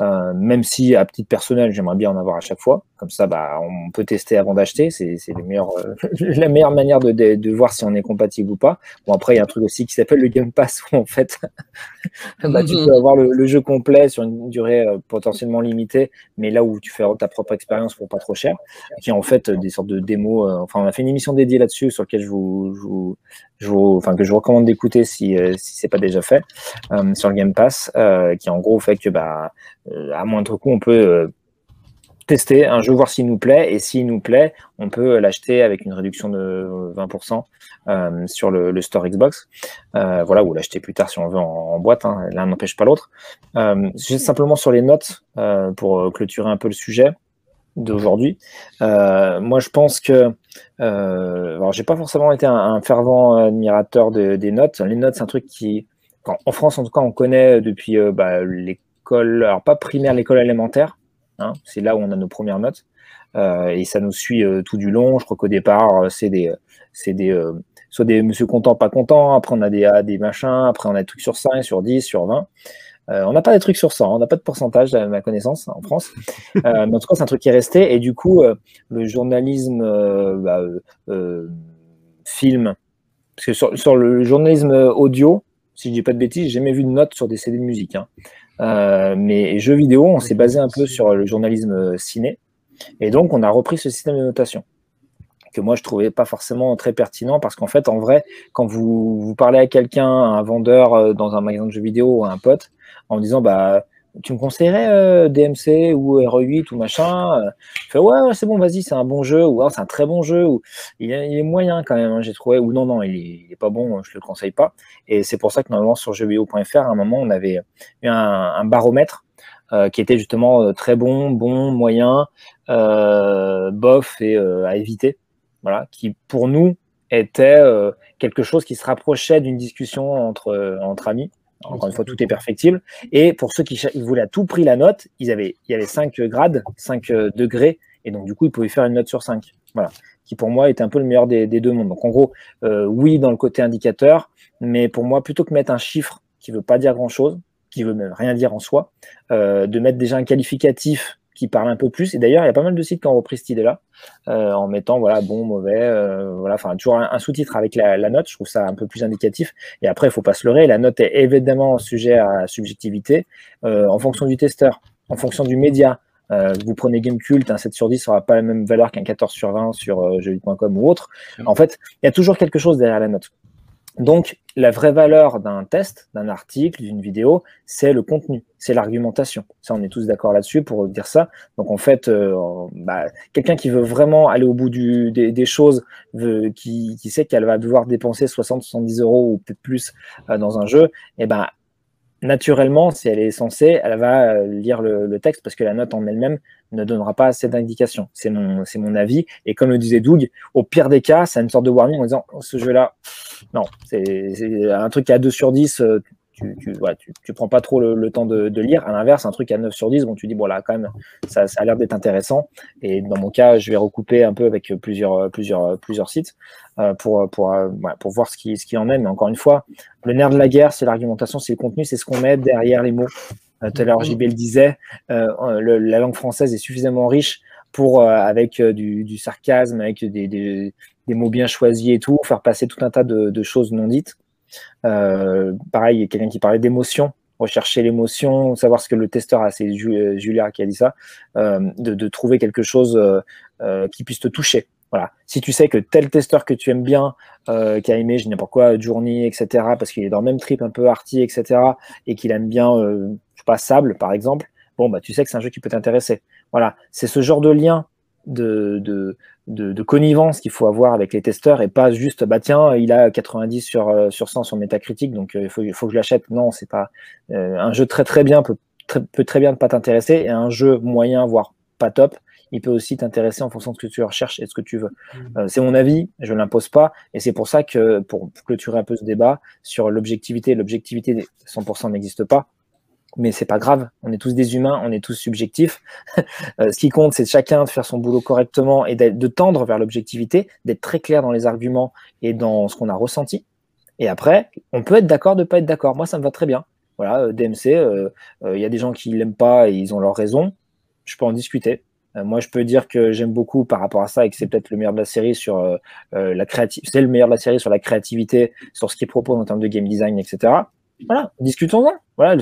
Euh, même si à titre personnel, j'aimerais bien en avoir à chaque fois. Comme ça, bah, on peut tester avant d'acheter. C'est euh, la meilleure manière de, de, de voir si on est compatible ou pas. Bon, après, il y a un truc aussi qui s'appelle le Game Pass où en fait, bah, tu Mhm. peux avoir le, le jeu complet sur une durée euh, potentiellement limitée, mais là où tu fais ta propre expérience pour pas trop cher, qui est en fait des sortes de démos. euh, enfin, on a fait une émission dédiée là-dessus sur laquelle je vous, je vous, je vous- enfin que je vous recommande d'écouter si si c'est pas déjà fait sur le Game Pass, qui en gros fait que bah à moindre coût on peut tester un jeu, voir s'il nous plaît, et s'il nous plaît, on peut l'acheter avec une réduction de 20% euh, sur le, store Xbox. Euh, voilà, ou l'acheter plus tard si on veut en, boîte, hein, l'un n'empêche pas l'autre. Euh, juste simplement sur les notes, pour clôturer un peu le sujet d'aujourd'hui. Moi, je pense que, alors, j'ai pas forcément été un, fervent admirateur de- des notes. Les notes, c'est un truc qui, en France, en tout cas, on connaît depuis bah, l'école, alors pas primaire, l'école élémentaire. Hein, c'est là où on a nos premières notes. Euh, et ça nous suit euh, tout du long. Je crois qu'au départ, euh, c'est des, c'est des, soit des monsieur content, pas content. Après, on a des des machins. Après, on a des trucs sur 5, sur 10, sur 20. Euh, on n'a pas des trucs sur 100, on n'a pas de pourcentage à ma connaissance en France. Mais en tout cas, c'est un truc qui est resté. Et du coup, le journalisme bah, film, parce que sur, sur le journalisme audio, si je dis pas de bêtises, j'ai jamais vu de notes sur des CD de musique. hein. Euh, mais jeux vidéo, on s'est basé un peu sur le journalisme ciné. Et donc, on a repris ce système de notation que moi je trouvais pas forcément très pertinent parce qu'en fait en vrai quand vous, vous parlez à quelqu'un un vendeur euh, dans un magasin de jeux vidéo ou à un pote en disant bah tu me conseillerais euh, DMC ou RE8 ou machin euh, il fait ouais, ouais, c'est bon vas-y c'est un bon jeu ou Ah, c'est un très bon jeu ou il est, il est moyen quand même hein, j'ai trouvé ou non non il est, il est pas bon je le conseille pas et c'est pour ça que normalement sur jeuxvideo.fr à un moment on avait eu un, un baromètre euh, qui était justement euh, très bon bon moyen euh, bof et euh, à éviter voilà, qui pour nous était euh, quelque chose qui se rapprochait d'une discussion entre, euh, entre amis. Encore une fois, tout est perfectible. Et pour ceux qui voulaient à tout prix la note, ils avaient, il y avait 5 grades, 5 euh, degrés, et donc du coup, ils pouvaient faire une note sur 5. Voilà. Qui pour moi était un peu le meilleur des, des deux mondes. Donc en gros, euh, oui dans le côté indicateur, mais pour moi, plutôt que mettre un chiffre qui veut pas dire grand chose, qui veut même rien dire en soi, euh, de mettre déjà un qualificatif qui parle un peu plus. Et d'ailleurs, il y a pas mal de sites qui ont repris cette idée-là, euh, en mettant voilà bon, mauvais, euh, voilà, enfin toujours un, un sous-titre avec la, la note. Je trouve ça un peu plus indicatif. Et après, il faut pas se leurrer. La note est évidemment sujet à subjectivité euh, en fonction du testeur, en fonction du média. Euh, vous prenez Gamecult, un 7 sur 10 n'aura pas la même valeur qu'un 14 sur 20 sur euh, jeuxvideo.com ou autre. En fait, il y a toujours quelque chose derrière la note. Donc, la vraie valeur d'un test, d'un article, d'une vidéo, c'est le contenu, c'est l'argumentation. Ça, on est tous d'accord là-dessus pour dire ça. Donc, en fait, euh, bah, quelqu'un qui veut vraiment aller au bout du, des, des, choses, veut, qui, qui, sait qu'elle va devoir dépenser 60, 70 euros ou peut-être plus euh, dans un jeu, et ben, naturellement, si elle est censée, elle va euh, lire le, texte parce que la note en elle-même ne donnera pas assez d'indications. C'est mon, c'est mon avis. Et comme le disait Doug, au pire des cas, c'est une sorte de warning en disant oh, ce jeu-là, non, c'est un truc a 2 sur 10, euh, tu, tu, prends pas trop le, temps de, lire. À l'inverse, un truc à 9 sur 10, bon, tu dis, bon, là, quand même, ça, a l'air d'être intéressant. Et dans mon cas, je vais recouper un peu avec plusieurs, plusieurs, plusieurs sites euh, pour, euh, pour voir ce qui, ce qui en est. Mais encore une fois, le nerf de la guerre, c'est l'argumentation, c'est le contenu, c'est ce qu'on met derrière les mots. Euh, tout à l'heure, JB le disait, la langue française est suffisamment riche pour, avec du, sarcasme, avec des, des, mots bien choisis et tout, faire passer tout un tas de choses non dites. Euh, pareil, il y a quelqu'un qui parlait d'émotion, rechercher l'émotion, savoir ce que le testeur a, c'est euh, Julia qui a dit ça, euh, de, trouver quelque chose qui puisse te toucher. Voilà. Si tu sais que tel testeur que tu aimes bien, qui a aimé, je n'importe quoi, Journey, etc., parce qu'il est dans le même trip un peu arty, etc., et qu'il aime bien, je sais pas, Sable, par exemple, bon, bah, tu sais que c'est un jeu qui peut t'intéresser. Voilà. C'est ce genre de lien de, de, de connivence qu'il faut avoir avec les testeurs et pas juste, bah, tiens, il a 90 sur, euh, sur 100 sur Metacritic, donc euh, il faut, faut que je l'achète. Non, c'est pas, euh, un jeu très très bien peut très, peut très bien ne pas t'intéresser et un jeu moyen, voire pas top, il peut aussi t'intéresser en fonction de ce que tu recherches et de ce que tu veux. Euh, c'est mon avis, je ne l'impose pas, et c'est pour ça que, pour clôturer un peu ce débat sur l'objectivité, l'objectivité 100% n'existe pas, mais c'est pas grave, on est tous des humains, on est tous subjectifs. Euh, ce qui compte, c'est chacun de faire son boulot correctement et de tendre vers l'objectivité, d'être très clair dans les arguments et dans ce qu'on a ressenti. Et après, on peut être d'accord, de pas être d'accord. Moi, ça me va très bien. Voilà, euh, DMC, euh, euh, il y a des gens qui l'aiment pas et ils ont leur raison. Je peux en discuter. Moi, je peux dire que j'aime beaucoup par rapport à ça et que c'est peut-être le meilleur de la série sur la créativité. C'est le meilleur de la série sur la créativité, sur ce qu'il propose en termes de game design, etc. Voilà, discutons-en. Voilà,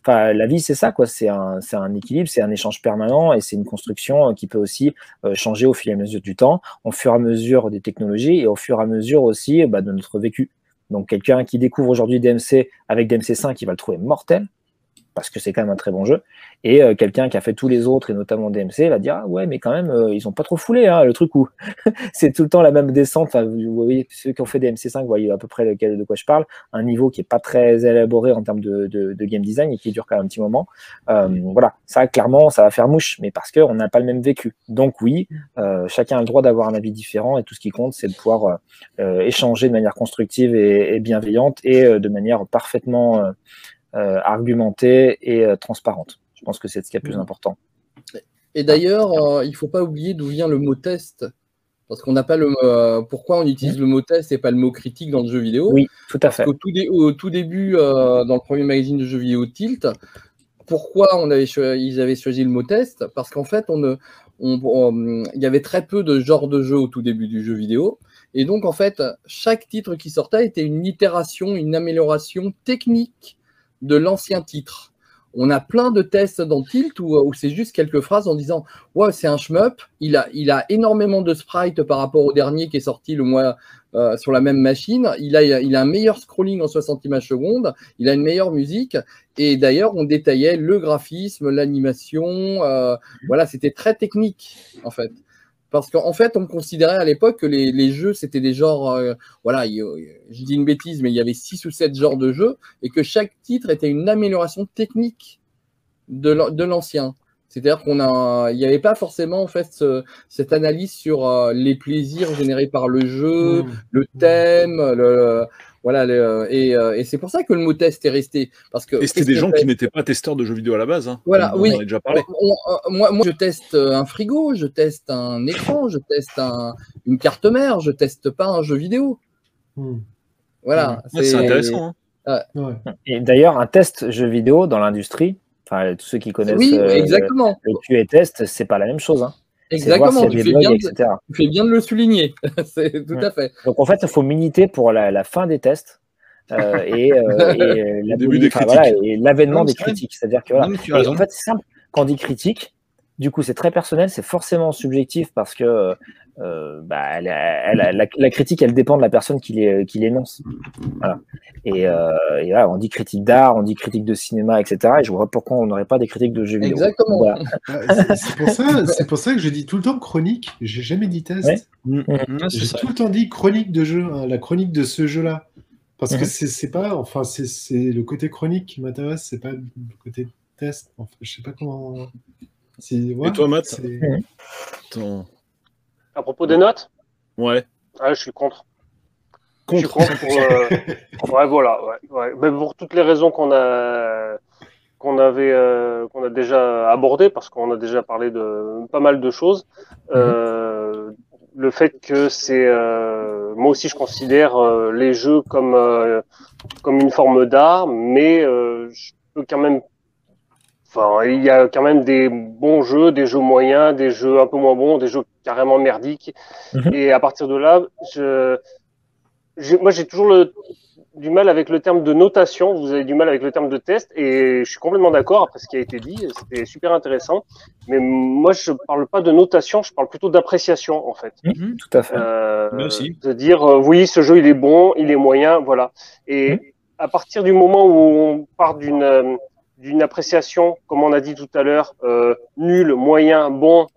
enfin, la vie, c'est ça, quoi. C'est un, un équilibre, c'est un échange permanent et c'est une construction euh, qui peut aussi euh, changer au fil et à mesure du temps, au fur et à mesure des technologies et au fur et à mesure aussi bah, de notre vécu. Donc, quelqu'un qui découvre aujourd'hui DMC avec DMC 5, il va le trouver mortel parce que c'est quand même un très bon jeu. Et euh, quelqu'un qui a fait tous les autres, et notamment DMC, va dire ah ouais, mais quand même, euh, ils ont pas trop foulé hein, le truc où c'est tout le temps la même descente. Enfin, vous voyez, ceux qui ont fait DMC5, vous voyez à peu près de, de quoi je parle. Un niveau qui est pas très élaboré en termes de, de, de game design et qui dure quand même un petit moment. Euh, voilà, ça clairement, ça va faire mouche, mais parce qu'on n'a pas le même vécu. Donc oui, chacun a le droit d'avoir un avis différent et tout ce qui compte, c'est de pouvoir échanger de manière constructive et, et bienveillante et de manière parfaitement argumentée et euh, transparente. Je pense que c'est ce qui est le plus important. Et d'ailleurs, euh, il ne faut pas oublier d'où vient le mot test. Parce qu'on n'a pas le euh, pourquoi on utilise le mot test et pas le mot critique dans le jeu vidéo. Oui, tout à fait. Au tout, dé- au tout début, euh, dans le premier magazine de jeux vidéo Tilt, pourquoi on avait cho- ils avaient choisi le mot test? Parce qu'en fait, on ne, on- on- il y avait très peu de genres de jeux au tout début du jeu vidéo. Et donc, en fait, chaque titre qui sortait était une itération, une amélioration technique de l'ancien titre. On a plein de tests dans Tilt où, c'est juste quelques phrases en disant Ouais, c'est un shmup, il a, il a énormément de sprites par rapport au dernier qui est sorti le mois euh, sur la même machine. Il a, il a un meilleur scrolling en 60 images secondes, il a une meilleure musique. Et d'ailleurs, on détaillait le graphisme, l'animation. euh, voilà, c'était très technique en fait. Parce qu'en fait, on considérait à l'époque que les, jeux, c'était des genres. euh, voilà, il- je dis une bêtise, mais il y avait six ou sept genres de jeux et que chaque titre était une amélioration technique de l'ancien. C'est-à-dire qu'on a, il n'y avait pas forcément en fait ce- cette analyse sur euh, les plaisirs générés par le jeu, Mmh. le thème, le, voilà, le- et, euh, et c'est pour ça que le mot test est resté. Parce que Et c'était des gens fait qui n'étaient pas testeurs de jeux vidéo à la base. hein. Voilà, on, oui. On en a déjà parlé. On- on- moi, moi, je teste un frigo, je teste un écran, je teste un- une carte mère, je teste pas un jeu vidéo. Mmh. Voilà. Ouais, c'est intéressant. hein. Ouais. Et d'ailleurs, un test jeu vidéo dans l'industrie, enfin tous ceux qui connaissent Oui, euh, exactement. le QA test, c'est pas la même chose. Hein. Exactement. Tu fais, bugs, bien de, etc. tu fais bien de le souligner. c'est tout Ouais. à fait. Donc en fait, il faut militer pour la, la fin des tests euh, et, euh, euh, voilà, l'avènement des critiques. C'est-à-dire que voilà. Non, en fait, c'est simple. Quand on dit critique, du coup, c'est très personnel, c'est forcément subjectif parce que euh, bah, elle- elle- la, la critique, elle dépend de la personne qui l'é- qui l'énonce. Voilà. Et, euh, et là, on dit critique d'art, on dit critique de cinéma, etc. Et je vois pourquoi on n'aurait pas des critiques de jeux vidéo. Exactement. Voilà. Ah, c'est- pour, ça- c'est pour ça que je dis tout le temps chronique. J'ai jamais dit test. Ouais. Mmh, c'est J'ai tout le temps dit chronique de jeu, hein, la chronique de ce jeu-là. Parce que Mhm. c'est c'est pas, enfin, c'est le côté chronique qui m'intéresse, c'est pas le côté test. Enfin, je sais pas comment. ouais, Et toi, Matt. À propos des notes, Ouais. ah, je suis contre. Je suis contre. contre pour, euh, ouais, voilà. Ouais, ouais. Mais pour toutes les raisons qu'on a qu'on avait euh, qu'on a déjà abordées, parce qu'on a déjà parlé de pas mal de choses. Euh, le fait que c'est euh, moi aussi je considère euh, les jeux comme euh, comme une forme d'art, mais euh, je peux quand même Enfin, il y a quand même des bons jeux, des jeux moyens, des jeux un peu moins bons, des jeux carrément merdiques. Mhm. Et à partir de là, je, moi j'ai toujours le, du mal avec le terme de notation. Vous avez du mal avec le terme de test, et je suis complètement d'accord après ce qui a été dit. C'était super intéressant. Mais moi, je parle pas de notation, je parle plutôt d'appréciation en fait. Tout à fait. Euh, Moi aussi. de dire euh, oui, ce jeu il est bon, il est moyen, voilà. Et Mhm. à partir du moment où on part d'une euh, d'une appréciation, comme on a dit tout à l'heure, euh, nul, moyen, bon,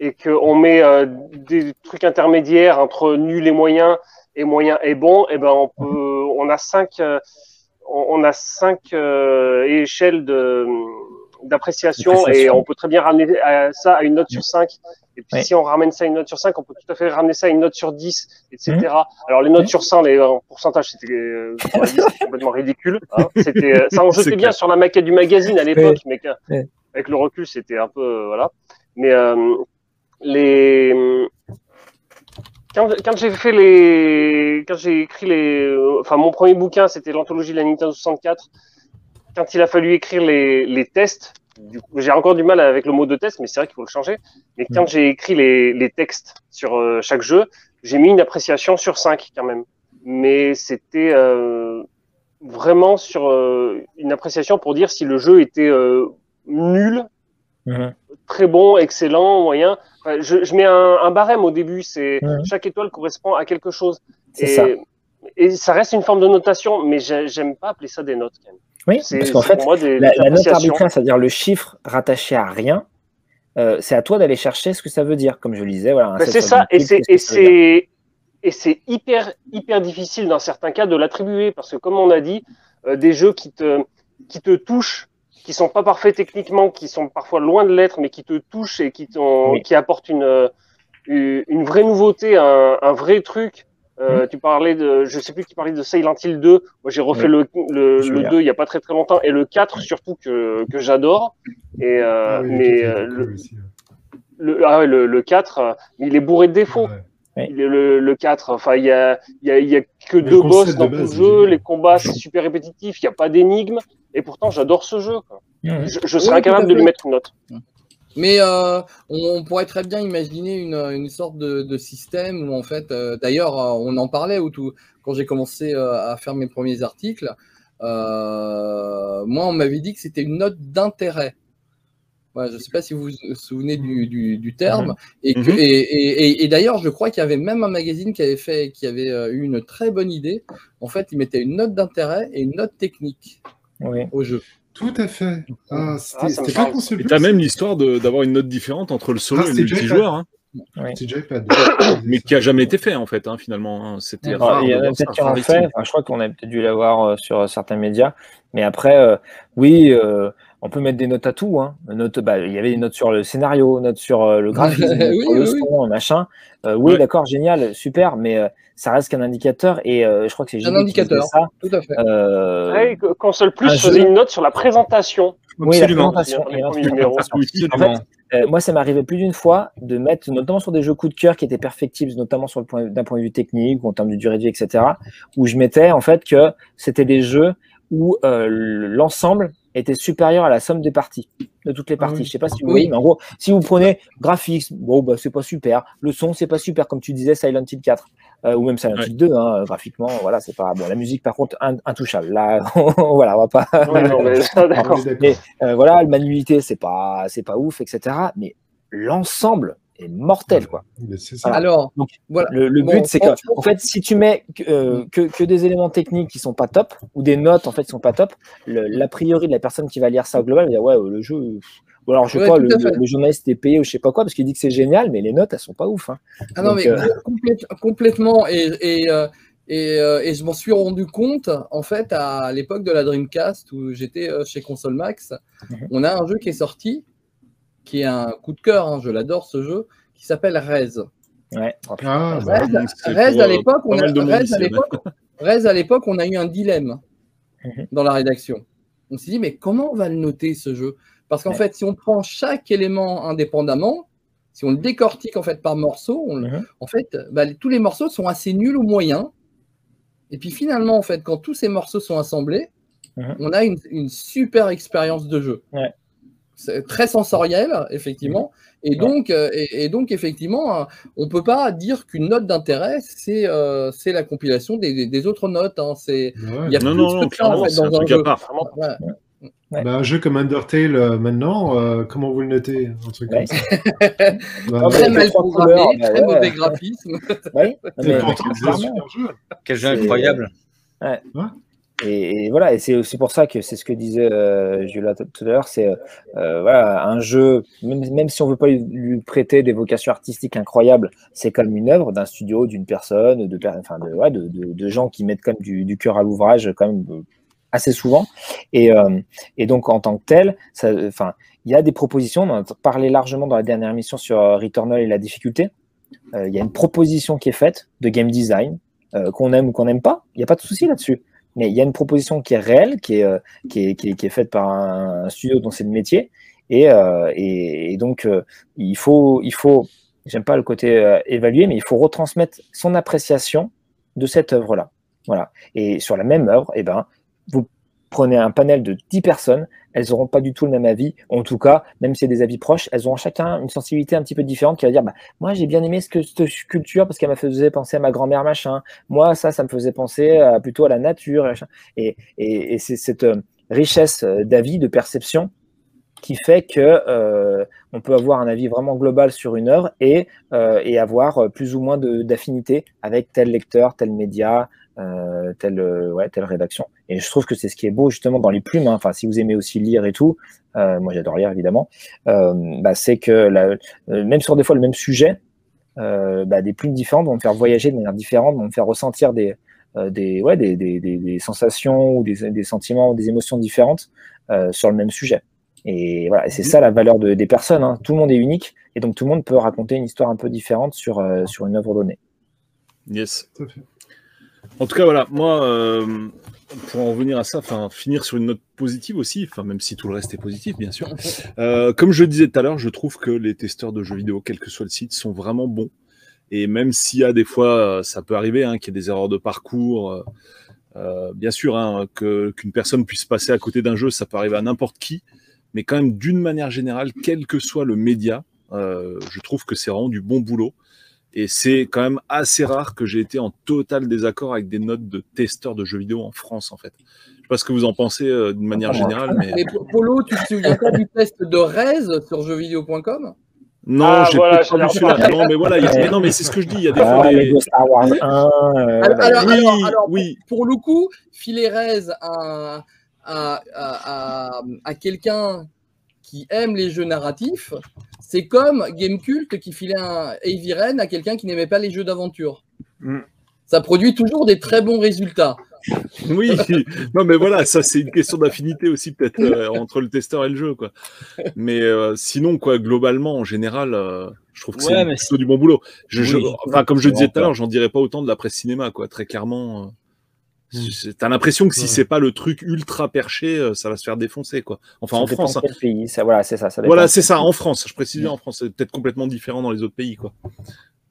et qu'on met euh, des trucs intermédiaires entre nul et moyen et moyen et bon, et ben on peut, on a cinq, euh, on on a cinq euh, échelles de d'appréciation et on peut très bien ramener à- ça à une note sur 5 et puis Oui. si on ramène ça à une note sur 5 on peut tout à fait ramener ça à une note sur 10 etc Mhm. alors les notes Oui. sur 100 les en pourcentage c'était euh, complètement ridicule hein. c'était euh, ça en C'est jetait clair. bien sur la maquette du magazine à l'époque mais que- Oui. avec le recul c'était un peu voilà mais euh, les quand, quand j'ai fait les quand j'ai écrit les enfin mon premier bouquin c'était l'anthologie de la Nintendo 64 quand il a fallu écrire les, les tests j'ai encore du mal avec le mot de test mais c'est vrai qu'il faut le changer. Mais quand j'ai écrit les, les textes sur euh, chaque jeu j'ai mis une appréciation sur 5 quand même. Mais c'était euh, vraiment sur euh, une appréciation pour dire si le jeu était nul Mhm. très bon, excellent, moyen. Enfin, je, je mets un, un barème au début. C'est Mhm. chaque étoile correspond à quelque chose. Et, ça. et ça reste une forme de notation, mais j'ai- j'aime pas appeler ça des notes. Quand même. Oui, C'est parce qu'en fait, pour moi des, la, la note arbitraire, c'est-à-dire le chiffre rattaché à rien, euh, c'est à toi d'aller chercher ce que ça veut dire. Comme je le disais, voilà. Ben, 7 c'est ça, et 18, c'est et hyper hyper difficile dans certains cas de l'attribuer parce que comme on a dit, euh, des jeux qui te qui te touchent, qui sont pas parfaits techniquement, qui sont parfois loin de l'être, mais qui te touchent et qui t'ont Oui. qui apportent une euh, une vraie nouveauté, un, un vrai truc. Euh, Tu parlais de, je sais plus qui parlait de Silent Hill 2. Moi, j'ai refait le, le, le veux 2 il y a pas très très longtemps et le 4 surtout que, que j'adore. Et euh, Ah oui, mais le euh, quatre est le, le, ah ouais, le, le 4, euh, il est bourré de défauts. Ouais. Oui. Le, le 4. Enfin, il y a, il y a, il y a que le deux boss dans de le jeu. Les combats, c'est super répétitif. Il n'y a pas d'énigmes. Et pourtant, j'adore ce jeu. quoi. Je, je Oui, serais tout incapable de lui mettre une note. Mais euh, on pourrait très bien imaginer une, une sorte de, de système où en fait, euh, d'ailleurs, euh, on en parlait au tout, quand j'ai commencé euh, à faire mes premiers articles. euh, moi, on m'avait dit que c'était une note d'intérêt. Voilà, je ne sais pas si vous vous souvenez du, du, du terme. Et, que- Mhm. et, et, et- et d'ailleurs, je crois qu'il y avait même un magazine qui avait fait, qui avait euh, eu une très bonne idée. En fait, il mettait une note d'intérêt et une note technique Oui. au jeu. Tout à fait. Ah, c'était Ah, c'était pas concept. Et t'as même l'histoire d'avoir une note différente entre le solo Ah, et le multijoueur, hein, Oui. C'est déjà pas mais qui a jamais été fait en fait, hein, finalement. hein. C'était il y en a peut-être qui en fait. Enfin, je crois qu'on a peut-être dû l'avoir euh, sur euh, certains médias. Mais après, euh, oui, euh, on peut mettre des notes à tout. Hein. Notes, bah, il y avait des notes sur le scénario, notes sur euh, le graphisme, Oui, sur le oui, son, machin. Euh, oui, Ouais. d'accord, génial, super, mais euh, ça reste qu'un indicateur. Et euh, je crois que c'est Un indicateur. ça. Tout à fait. Euh, Ouais, Console Plus un faisait jeu- une note sur la présentation. oui, la Absolument. présentation. Absolument. Euh, moi, ça m'est arrivé plus d'une fois de mettre, notamment sur des jeux coup de cœur qui étaient perfectibles, notamment sur le point, d'un point de vue technique ou en termes de durée de vie, etc., où je mettais en fait que c'était des jeux où euh, l'ensemble était supérieur à la somme des parties, de toutes les Ah parties. oui. Je sais pas si vous Oui. voyez, mais en gros, si vous prenez graphiques, bon, bah, c'est pas super. Le son, c'est pas super, comme tu disais, Silent Hill 4. euh, ou même Silent Ouais. Hill 2, hein, graphiquement, voilà, c'est pas bon. La musique, par contre, in- intouchable. Là, voilà, on va pas. Oui, non, mais On. Mais euh, voilà, la manualité, c'est pas, c'est pas ouf, etc. Mais l'ensemble est mortel, quoi. Mais c'est ça. Voilà. Alors, Donc, voilà. Le, le Bon, but, c'est que, en fait, si tu mets que, euh, que, que des éléments techniques qui sont pas top, ou des notes, en fait, qui sont pas top, l'a priori de la personne qui va lire ça au global, va dire, ouais, le jeu, ou alors, je sais Ouais, pas, le, le- le journaliste est payé ou je sais pas quoi, parce qu'il dit que c'est génial, mais les notes, elles sont pas ouf. hein. Ah non, Donc, mais euh, complète- complètement. Et, et, euh, et, euh, et je m'en suis rendu compte, en fait, à l'époque de la Dreamcast, où j'étais euh, chez Console Max. Mhm. On a un jeu qui est sorti, qui est un coup de cœur, hein, je l'adore ce jeu, qui s'appelle Rez. Ouais. Ah, bah, Rez, à l'époque, on a, on eu un dilemme Mhm. dans la rédaction. On s'est dit, mais comment on va le noter ce jeu? Parce qu'en Ouais. fait, si on prend chaque élément indépendamment, si on le décortique en fait par morceaux, on Mhm. en fait, bah, tous les morceaux sont assez nuls ou moyens. Et puis finalement, en fait, quand tous ces morceaux sont assemblés, Mhm. on a une, une super expérience de jeu. Ouais. Très sensoriel, effectivement. Et, Ouais. donc, euh, et, et donc, effectivement, euh, on ne peut pas dire qu'une note d'intérêt, c'est euh, c'est la compilation des, des- des autres notes. hein. C'est- ouais. Il y a Non, plus non, que non, en clairement, fait, c'est un dans un truc à jeu. Ouais. Bah, un jeu comme Undertale euh, maintenant, euh, comment vous le notez Un truc Ouais. comme ça? Bah, Ah, Très ouais, mal trois programmé, bah très ouais. mauvais graphisme. C'est pourtant, un super jeu. Quel jeu incroyable. Et, et voilà, et c'est aussi pour ça que c'est ce que disait euh, Julia tout à l'heure, c'est euh, voilà un jeu, même, même si on veut pas lui, prêter des vocations artistiques incroyables, c'est comme une œuvre d'un studio, d'une personne, de, enfin de, ouais, de, de, gens qui mettent comme du, du cœur à l'ouvrage quand même euh, assez souvent. Et, euh, et donc en tant que tel, enfin il y a des propositions. On en a parlé largement dans la dernière émission sur euh, Returnal et la difficulté. Euh, Il y a une proposition qui est faite de game design euh, qu'on aime ou qu'on n'aime pas. Il n'y a pas de souci là-dessus. Mais il y a une proposition qui est réelle, qui est, euh, faite par un, studio dont c'est le métier. Et, euh, donc, euh, il faut, il faut j'aime pas le côté évaluer, mais il faut retransmettre son appréciation de cette œuvre-là. Et sur la même œuvre, eh ben, vous prenez un panel de 10 personnes, elles n'auront pas du tout le même avis. En tout cas, même si c'est des avis proches, elles auront chacun une sensibilité un petit peu différente qui va dire bah, Moi, j'ai bien aimé ce que, cette sculpture parce qu'elle m'a faisait penser à ma grand-mère, machin. Moi, ça, ça me faisait penser plutôt à la nature. machin. Et, c'est cette euh, richesse euh, d'avis, de perception qui fait que euh, on peut avoir un avis vraiment global sur une œuvre et, et avoir plus ou moins d'affinité avec tel lecteur, tel média, euh, telle, euh, ouais, telle rédaction. Et je trouve que c'est ce qui est beau justement dans les plumes. hein. Enfin, si vous aimez aussi lire et tout, euh, moi j'adore lire évidemment. euh, bah, c'est que la- euh, même sur des fois le même sujet, euh, bah, des plumes différentes vont me faire voyager de manière différente, vont me faire ressentir des, euh, des, ouais, des, des, des, des sensations ou des, des sentiments ou des émotions différentes euh, sur le même sujet. Et voilà, et c'est ça la valeur de- des personnes. hein. Tout le monde est unique et donc tout le monde peut raconter une histoire un peu différente sur, euh, sur une œuvre donnée. Yes. Tout à fait. En tout cas, voilà, moi, euh, pour en revenir à ça, enfin, finir sur une note positive aussi, enfin, même si tout le reste est positif, bien sûr. Euh, comme je le disais tout à l'heure, je trouve que les testeurs de jeux vidéo, quel que soit le site, sont vraiment bons. Et même s'il y a des fois, euh, ça peut arriver, hein, qu'il y ait des erreurs de parcours, euh, bien sûr, hein, que- qu'une personne puisse passer à côté d'un jeu, ça peut arriver à n'importe qui. Mais quand même, d'une manière générale, quel que soit le média, je trouve que c'est vraiment du bon boulot. Et c'est quand même assez rare que j'ai été en total désaccord avec des notes de testeurs de jeux vidéo en France, en fait. Je sais pas ce que vous en pensez euh, d'une manière Ah, générale, mais P- Polo, tu te souviens pas du test de Rez sur jeuxvideo.com non, Ah, j'ai voilà, pas celui-là. Non, mais voilà, a- mais non, mais c'est ce que je dis. Il y a des Ah, fois des. Lego Star Wars 1. euh, Alors- alors- oui, alors, oui. Pour le coup, filer Rez à, à, à, à, à quelqu'un qui aime les jeux narratifs, c'est comme Gamecult qui filait un Heavy Rain à quelqu'un qui n'aimait pas les jeux d'aventure. Mm. Ça produit toujours des très bons résultats. Oui, non, mais voilà, ça c'est une question d'affinité aussi peut-être euh, entre le testeur et le jeu, quoi. Mais euh, sinon, quoi, globalement, en général, euh, je trouve que Ouais, c'est plutôt du bon boulot. Je, je- Oui. enfin, comme je disais tout à l'heure, j'en dirais pas autant de la presse cinéma, quoi. Très clairement, Mm. t'as l'impression que si Ouais. c'est pas le truc ultra perché, euh, ça va se faire défoncer, quoi. Enfin, Ça en France. hein. pays, ça, voilà, c'est ça. Voilà, c'est ça, en France. Je précise bien Mm. en France. C'est peut-être complètement différent dans les autres pays, quoi.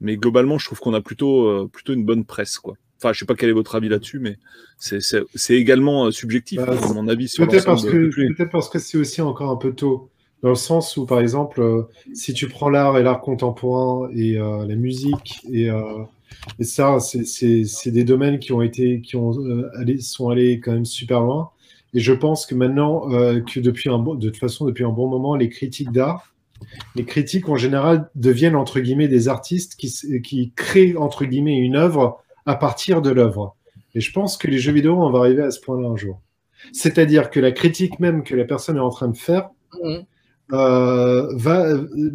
Mais globalement, je trouve qu'on a plutôt, euh, plutôt une bonne presse, quoi. Enfin, je sais pas quel est votre avis là-dessus, mais c'est- c'est c'est également euh, subjectif, Bah, mon avis Peut-être parce, que, peut-être parce que c'est aussi encore un peu tôt, dans le sens où, par exemple, euh, si tu prends l'art et l'art contemporain et euh, la musique, et, euh, et ça, c'est- des domaines qui ont été, qui ont, euh, allé, sont allés quand même super loin. Et je pense que maintenant, euh, que depuis un bon, de toute façon, depuis un bon moment, les critiques d'art, les critiques en général deviennent entre guillemets des artistes qui, qui créent entre guillemets une œuvre à partir de l'œuvre. Et je pense que les jeux vidéo, on va arriver à ce point-là un jour. C'est-à-dire que la critique même que la personne est en train de faire, Mhm. euh, va,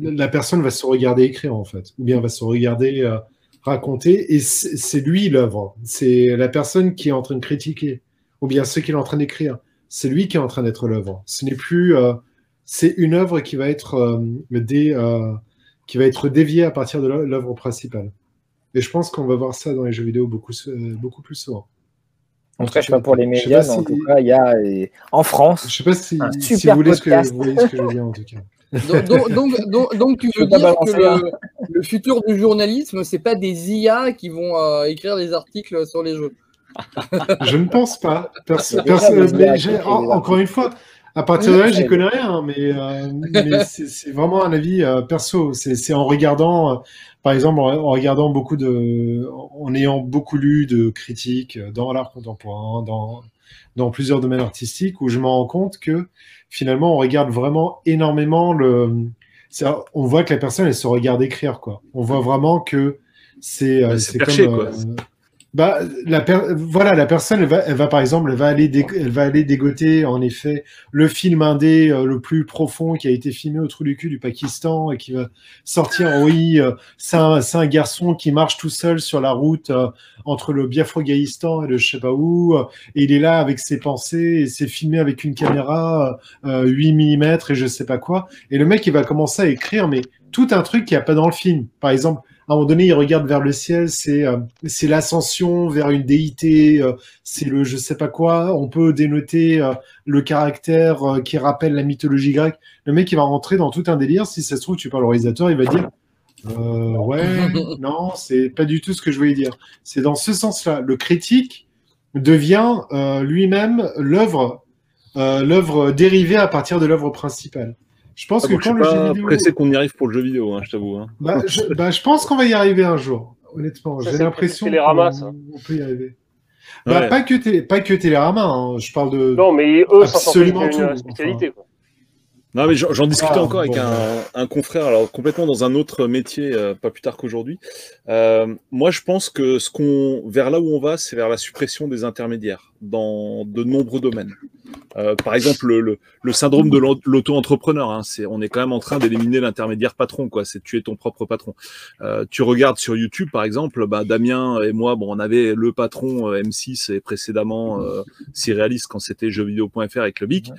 la personne va se regarder écrire en fait, ou bien va se regarder euh, raconter, et c'est lui l'œuvre. C'est la personne qui est en train de critiquer, ou bien ce qu'il est en train d'écrire. C'est lui qui est en train d'être l'œuvre. Ce n'est plus, euh, c'est une œuvre qui va être euh, des, euh, qui va être dévié à partir de l'œuvre principale. Et je pense qu'on va voir ça dans les jeux vidéo beaucoup, beaucoup plus souvent. En tout cas, je sais pas pour les médias, mais en tout cas, il y a en France. Je sais pas si, si vous, voulez ce que, vous voyez ce que je veux dire en tout cas. Donc, donc, donc, tu veux dire que le, futur du journalisme, c'est pas des IA qui vont euh, écrire des articles sur les jeux. je ne pense pas. encore une fois, à partir de là, j'y connais rien, mais, euh, c'est vraiment un avis euh, perso. C'est en regardant, par exemple, en regardant beaucoup de, en ayant beaucoup lu de critiques dans l'art contemporain, dans, dans plusieurs domaines artistiques, où je me rends compte que finalement, on regarde vraiment énormément le. On voit que la personne, elle se regarde écrire, quoi. On voit vraiment que c'est euh, c'est comme. Quoi. Euh, bah, la voilà, la personne, elle va, elle va par exemple, elle va aller, elle va aller dégoter en effet le film indé euh, le plus profond qui a été filmé au trou du cul du Pakistan et qui va sortir. Oui, euh, c'est un, un, garçon qui marche tout seul sur la route euh, entre le Biafrogaïstan et le je sais pas où, et il est là avec ses pensées et c'est filmé avec une caméra 8 mm et je sais pas quoi. Et le mec, il va commencer à écrire, mais tout un truc qui a pas dans le film. Par exemple à un moment donné, il regarde vers le ciel, c'est euh, c'est l'ascension vers une déité, euh, c'est le je sais pas quoi. On peut dénoter euh, le caractère qui rappelle la mythologie grecque. Le mec, il va rentrer dans tout un délire. Si ça se trouve, tu parles au réalisateur, il va dire ouais, non, c'est pas du tout ce que je voulais dire. C'est dans ce sens-là. Le critique devient lui-même l'œuvre l'œuvre dérivée à partir de l'œuvre principale. Je pense ah, que quand le jeu vidéo. pressé qu'on y arrive pour le jeu vidéo, hein, je t'avoue. Hein. Bah, bah, je, pense qu'on va y arriver un jour, honnêtement. J'ai l'impression qu'on peut y arriver. Bah, pas, que télé, pas que Télérama, hein. je parle de. Non, mais eux, absolument tout. Une spécialité. Quoi. Non, mais j'en discutais ah, encore avec un, confrère, alors complètement dans un autre métier, euh, pas plus tard qu'aujourd'hui. Euh, moi, je pense que ce qu'on, vers là où on va, c'est vers la suppression des intermédiaires dans de nombreux domaines. Euh, par exemple, le, le, syndrome de l'auto-entrepreneur, hein, c'est, on est quand même en train d'éliminer l'intermédiaire patron, quoi. C'est tuer ton propre patron. Euh, tu regardes sur YouTube, par exemple, bah, Damien et moi, bon, on avait le patron euh, M6 et précédemment euh, réaliste quand c'était jeuxvideo.fr avec le BIC.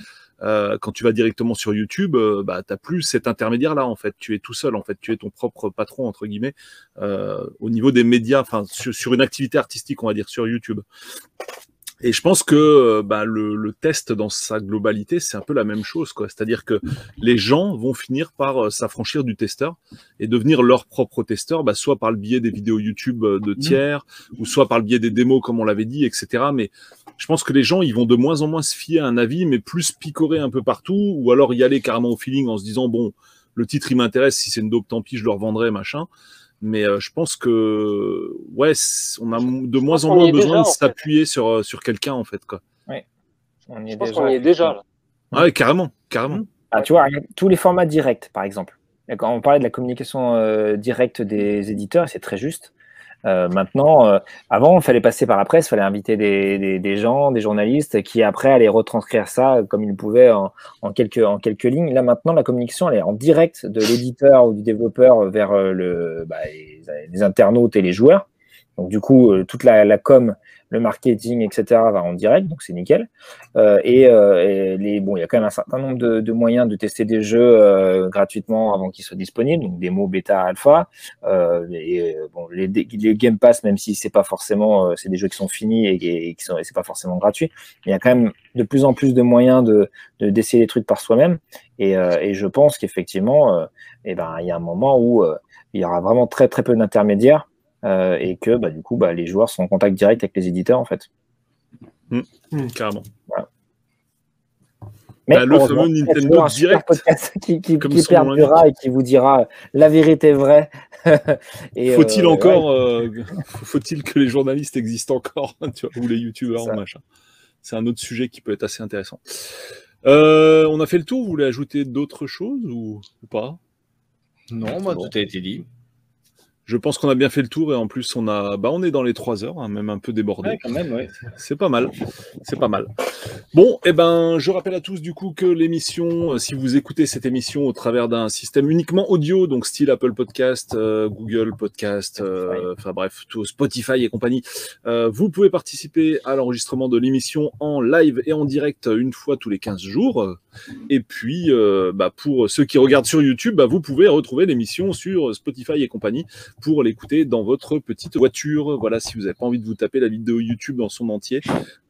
Euh, quand tu vas directement sur YouTube, euh, bah, tu plus cet intermédiaire-là, en fait. Tu es tout seul, en fait. Tu es ton propre patron, entre guillemets, euh, au niveau des médias, enfin, sur, une activité artistique, on va dire, sur YouTube. Et je pense que euh, bah, le, le, test dans sa globalité, c'est un peu la même chose. quoi. C'est-à-dire que les gens vont finir par euh, s'affranchir du testeur et devenir leur propre testeur, bah, soit par le biais des vidéos YouTube euh, de mmh. tiers, ou soit par le biais des démos, comme on l'avait dit, etc. Mais je pense que les gens, ils vont de moins en moins se fier à un avis, mais plus picorer un peu partout, ou alors y aller carrément au feeling en se disant, bon, le titre, il m'intéresse, si c'est une dope, tant pis, je le revendrai, machin. Mais euh, je pense que ouais, on a de moins en moins besoin de s'appuyer sur, euh, sur quelqu'un en fait. Quoi. Oui. On y est je pense qu'on y est déjà là. Ah ouais, carrément, carrément. Ah, tu vois, tous les formats directs, par exemple. Quand on parlait de la communication euh, directe des éditeurs, c'est très juste. Euh, maintenant, euh, avant, il fallait passer par la presse, il fallait inviter des, des, gens, des journalistes qui après allaient retranscrire ça comme ils pouvaient en, en, quelques, en quelques lignes. Là, maintenant, la communication, elle est en direct de l'éditeur ou du développeur vers euh, le, bah, les, les, internautes et les joueurs. Donc, du coup, toute la, la com le marketing, etc. va en direct, donc c'est nickel. Euh, et, euh, les, bon, il y a quand même un certain nombre de, de moyens de tester des jeux euh, gratuitement avant qu'ils soient disponibles, donc des mots bêta, alpha. Euh, et bon, les, les, Game Pass, même si c'est pas forcément, c'est des jeux qui sont finis et, et qui sont, c'est pas forcément gratuit, il y a quand même de plus en plus de moyens de d'essayer les trucs par soi-même. Et, et, je pense qu'effectivement, et eh ben, il y a un moment où il y aura vraiment très très peu d'intermédiaires euh, et que bah, du coup, bah, les joueurs sont en contact direct avec les éditeurs en fait. Mmh. Mmh, carrément. Voilà. Mais bah, le fameux Nintendo Direct qui, qui, qui perdura et qui vous dira la vérité vraie. faut-il euh, encore, euh, faut-il que les journalistes existent encore, tu vois, ou les youtubeurs, machin. C'est un autre sujet qui peut être assez intéressant. Euh, on a fait le tour. Vous voulez ajouter d'autres choses ou, ou pas? Non, moi, tout a été dit. Je pense qu'on a bien fait le tour et en plus on a, bah on est dans les trois heures, hein, même un peu débordé. quand même, ouais. C'est pas mal, c'est pas mal. Bon, et eh ben, je rappelle à tous du coup que l'émission, euh, si vous écoutez cette émission au travers d'un système uniquement audio, donc style Apple Podcast, euh, Google Podcast, euh, enfin bref, tout Spotify et compagnie, vous pouvez participer à l'enregistrement de l'émission en live et en direct une fois tous les 15 jours. Et puis, euh, bah, pour ceux qui regardent sur YouTube, bah, vous pouvez retrouver l'émission sur Spotify et compagnie pour l'écouter dans votre petite voiture. Voilà, si vous n'avez pas envie de vous taper la vidéo YouTube dans son entier,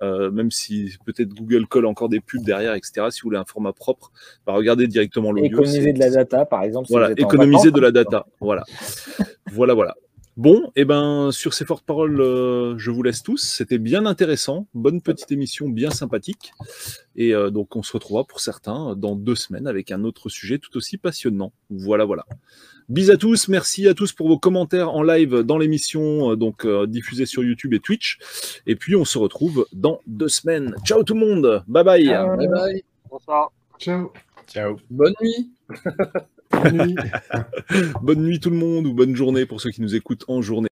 euh, même si peut-être Google colle encore des pubs derrière, etc. Si vous voulez un format propre, bah, regardez directement l'audio. Économiser de la data, par exemple. si voilà, vous êtes en économiser vacances, de la data. Voilà. voilà, voilà. Bon, et ben sur ces fortes paroles, euh, je vous laisse tous. C'était bien intéressant, bonne petite émission, bien sympathique. Et euh, donc on se retrouvera pour certains dans deux semaines avec un autre sujet tout aussi passionnant. Voilà, voilà. Bis à tous, merci à tous pour vos commentaires en live dans l'émission, euh, donc euh, diffusée sur YouTube et Twitch. Et puis on se retrouve dans deux semaines. Ciao tout le monde, bye bye. Bye bye. Bonsoir. Ciao. Ciao. Bonne nuit. Bonne nuit. Bonne nuit tout le monde ou bonne journée pour ceux qui nous écoutent en journée.